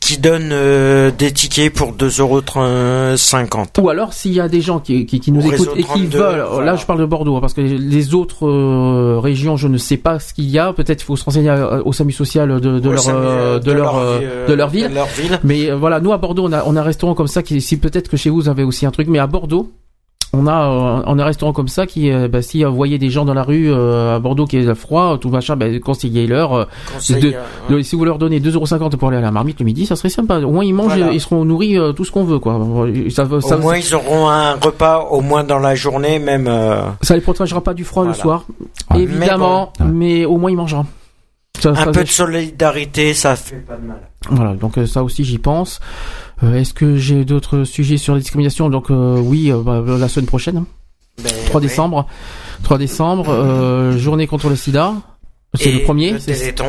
qui, donne euh, des tickets pour 2,50€. Ou alors s'il y a des gens qui, qui, qui nous Au écoutent et qui 32, veulent, voilà. là je parle de Bordeaux hein, parce que les autres euh, régions je ne sais pas ce qu'il y a, peut-être il faut se renseigner au SAMU social de, leur SAMU, de, leur de leur ville. de leur ville. Mais voilà, nous à Bordeaux on a on a un restaurant comme ça qui si peut-être que chez vous vous avez aussi un truc, mais à Bordeaux on a euh, on a un restaurant comme ça qui euh, bah, si euh, vous voyez des gens dans la rue euh, à Bordeaux qui est froid tout machin bah, conseillez-leur euh, Conseil, de- euh, de- si vous leur donnez 2,50€ pour aller à la marmite le midi ça serait sympa au moins ils mangent Voilà. ils seront nourris euh, tout ce qu'on veut quoi ça, Au ça, moins, ils auront un repas au moins dans la journée, même. euh, ça les protégera pas du froid le soir, Ah. évidemment, Mais bon. mais au moins il mangera. Ça- un ça- peu de solidarité, ça fait pas de mal. Voilà, donc euh, ça aussi j'y pense. Euh, Est-ce que j'ai d'autres sujets sur la discrimination Donc euh, oui, euh, bah, la semaine prochaine, hein. Ben, 3 oui. décembre. 3 décembre, euh, journée contre le sida. C'est le premier. le.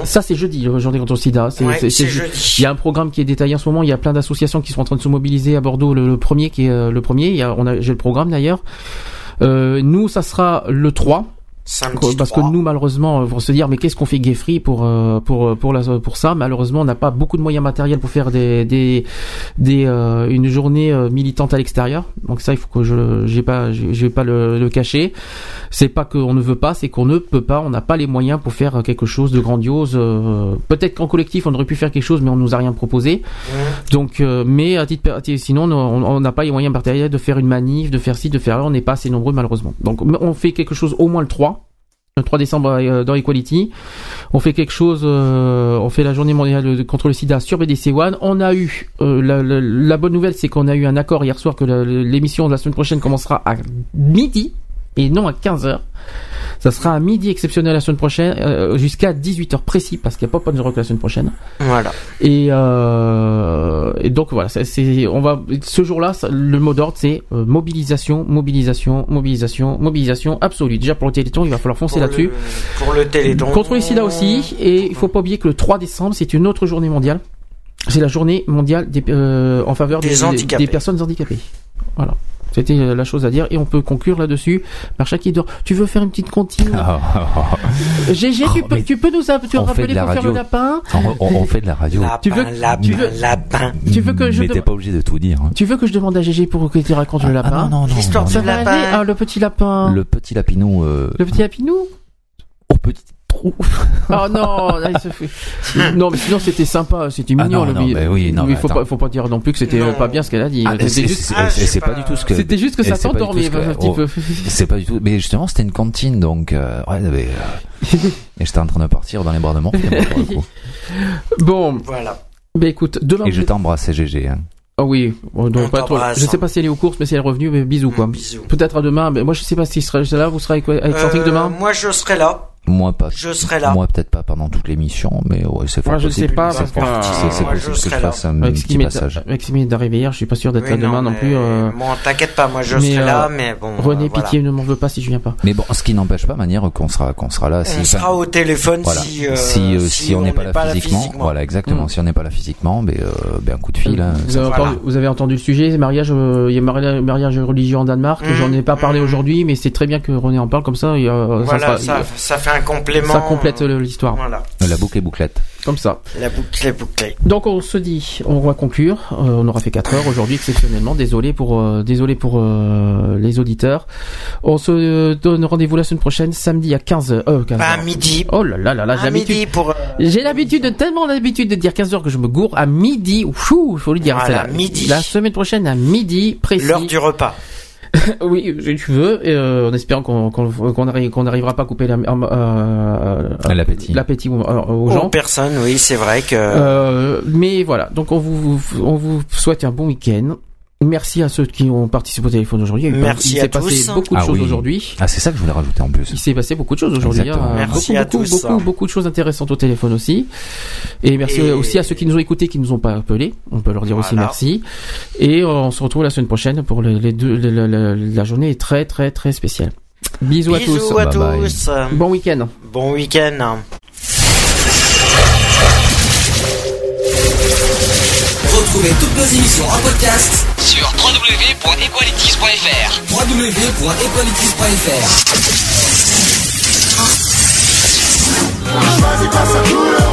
Ça c'est jeudi, journée contre le sida. C'est Ouais, jeudi. Il y a un programme qui est détaillé en ce moment. Il y a plein d'associations qui sont en train de se mobiliser à Bordeaux. Le, le premier qui est euh, le premier. Il y a, on a, j'ai le programme d'ailleurs. Euh, nous, ça sera le 3. Samedi Parce que 3. nous, malheureusement, euh, pour se dire, mais qu'est-ce qu'on fait gay free pour euh, pour euh, pour la pour ça Malheureusement, on n'a pas beaucoup de moyens matériels pour faire des des des euh, une journée euh, militante à l'extérieur. Donc ça, il faut que je j'ai pas je vais pas le, le cacher. C'est pas qu'on ne veut pas, c'est qu'on ne peut pas. On n'a pas les moyens pour faire quelque chose de grandiose. euh, Peut-être qu'en collectif, on aurait pu faire quelque chose, mais on nous a rien proposé. Donc, euh, mais à titre, sinon, on- on n'a pas les moyens matériels de faire une manif, de faire ci, de faire là. On n'est pas assez nombreux malheureusement. Donc, on fait quelque chose au moins le 3 le 3 décembre euh, dans Equality. On fait quelque chose, euh, on fait la journée mondiale contre le sida sur BDC One. On a eu, euh, la, la- bonne nouvelle, c'est qu'on a eu un accord hier soir que l'émission de la semaine prochaine commencera à midi et non à 15h. Ça sera à midi exceptionnel la semaine prochaine, euh, jusqu'à 18h précis, parce qu'il n'y a pas Pop Rock la semaine prochaine. Voilà. Et, euh, et donc voilà, c'est, on va ce jour-là, le mot d'ordre c'est euh, mobilisation, mobilisation, mobilisation, mobilisation absolue. Déjà pour le Téléthon, il va falloir foncer là-dessus. Pour le Téléthon. Contre le sida aussi, et il faut pas oublier que le 3 décembre, c'est une autre journée mondiale. C'est la journée mondiale des, en faveur Des des personnes handicapées. Voilà. C'était euh, la chose à dire et on peut conclure là-dessus par chaque qui dort. Tu veux faire une petite comptine Ah, ah, ah. GG, tu, peux, tu peux nous tu rappeler de la pour faire radio. le lapin On, on- on fait de la radio. Lapin, Tu veux- lapin, tu veux- lapin. Tu veux que je Mais te- t'es pas obligé de tout dire. hein. Tu veux que je demande à GG pour que tu racontes le Ah, lapin non, non, non. L'histoire non, du lapin. aller Ah, le petit lapin. Le petit lapinou euh, Le petit lapinou au petit trou. Oh non, là, il se fait- non mais sinon c'était sympa, c'était Ah mignon. non, le non, mais oui, non, il mais faut attends. pas, faut pas dire non plus que c'était euh, pas bien ce qu'elle a dit. Ah, C'était c'est juste, c'est- Ah, c'est- pas pas- du tout ce que. c'était juste que ça s'endormait un petit oh, peu. C'est pas du tout. Mais justement, c'était une cantine, donc. euh, ouais, mais, euh, et j'étais en train de partir dans les bras de mon coup. Bon, Voilà. bah écoute, demain. Et je t'embrasse, GG. Hein. Ah oui, On pas trop. Je sais pas si elle est aux courses, mais si elle est revenue, mais bisous quoi. Peut-être à demain. Mais moi je sais pas si sera là. Vous serez avec, avec Euh, demain. Moi, je serai là. Moi pas. Je serai là. Moi peut-être pas pendant toute l'émission, mais ouais, c'est fort Moi je possible. sais pas C'est parce que c'est- possible que je fasse un petit passage. m'est arrivé hier, je suis pas sûr d'être là demain non, plus. euh, Bon, t'inquiète pas, moi je mais, serai là, euh, mais bon. René, euh, pitié, ne m'en veux pas si je viens pas. Mais bon, ce qui n'empêche pas, manière qu'on sera qu'on sera là. On sera au téléphone si, euh, si, euh, on n'est pas, là physiquement, voilà exactement. Mm. Si on n'est pas là physiquement, ben, euh, ben un coup de fil. hein, Vous avez, entendu, le sujet, mariage, euh, il y a mari- mariage religieux en Danemark. Mhm, J'en ai pas parlé aujourd'hui, mais c'est très bien que René en parle comme ça, ça fait un complément. ça complète le- l'histoire. Voilà. La boucle est bouclette. Comme ça. La boucle est bouclée. Donc on se dit, on va conclure. Euh, on aura fait 4 heures aujourd'hui exceptionnellement. Désolé pour, euh, désolé pour euh, les auditeurs. On se euh, donne rendez-vous la semaine prochaine, samedi à 15h. Euh, 15 Bah, à midi. Oh là là là là, j'ai À l'habitude. midi pour. euh, J'ai l'habitude, tellement l'habitude de dire 15h que je me gourre à midi. Ouh, faut le dire. Voilà, la, midi. La semaine prochaine à midi précis. L'heure du repas. oui, si tu veux, et, euh, en espérant qu'on qu'on qu'on arri- qu'on n'arrivera pas à couper la- euh, euh, L'appétit. l'appétit aux, aux Aux gens. personnes, oui, c'est vrai que. Euh, mais voilà, donc on vous, on vous souhaite un bon week-end. Merci à ceux qui ont participé au téléphone aujourd'hui. Merci il à s'est passé beaucoup de Ah choses oui. aujourd'hui. Ah, c'est ça que je voulais rajouter en plus. Il s'est passé beaucoup de choses aujourd'hui. Exactement. hein. Merci beaucoup, à beaucoup, tous. beaucoup, beaucoup de choses intéressantes au téléphone aussi. Et merci Et- aussi à ceux qui nous ont écoutés, qui nous ont pas appelés. On peut leur dire aussi merci. Et on se retrouve la semaine prochaine pour les, les deux. la- la- la- la journée est très, très, très spéciale. Bisous, à tous. Bisous à Bye bye. tous. Bon week-end. Bon week-end. Retrouvez toutes nos émissions en podcast www.equalities.fr. www.equalities.fr.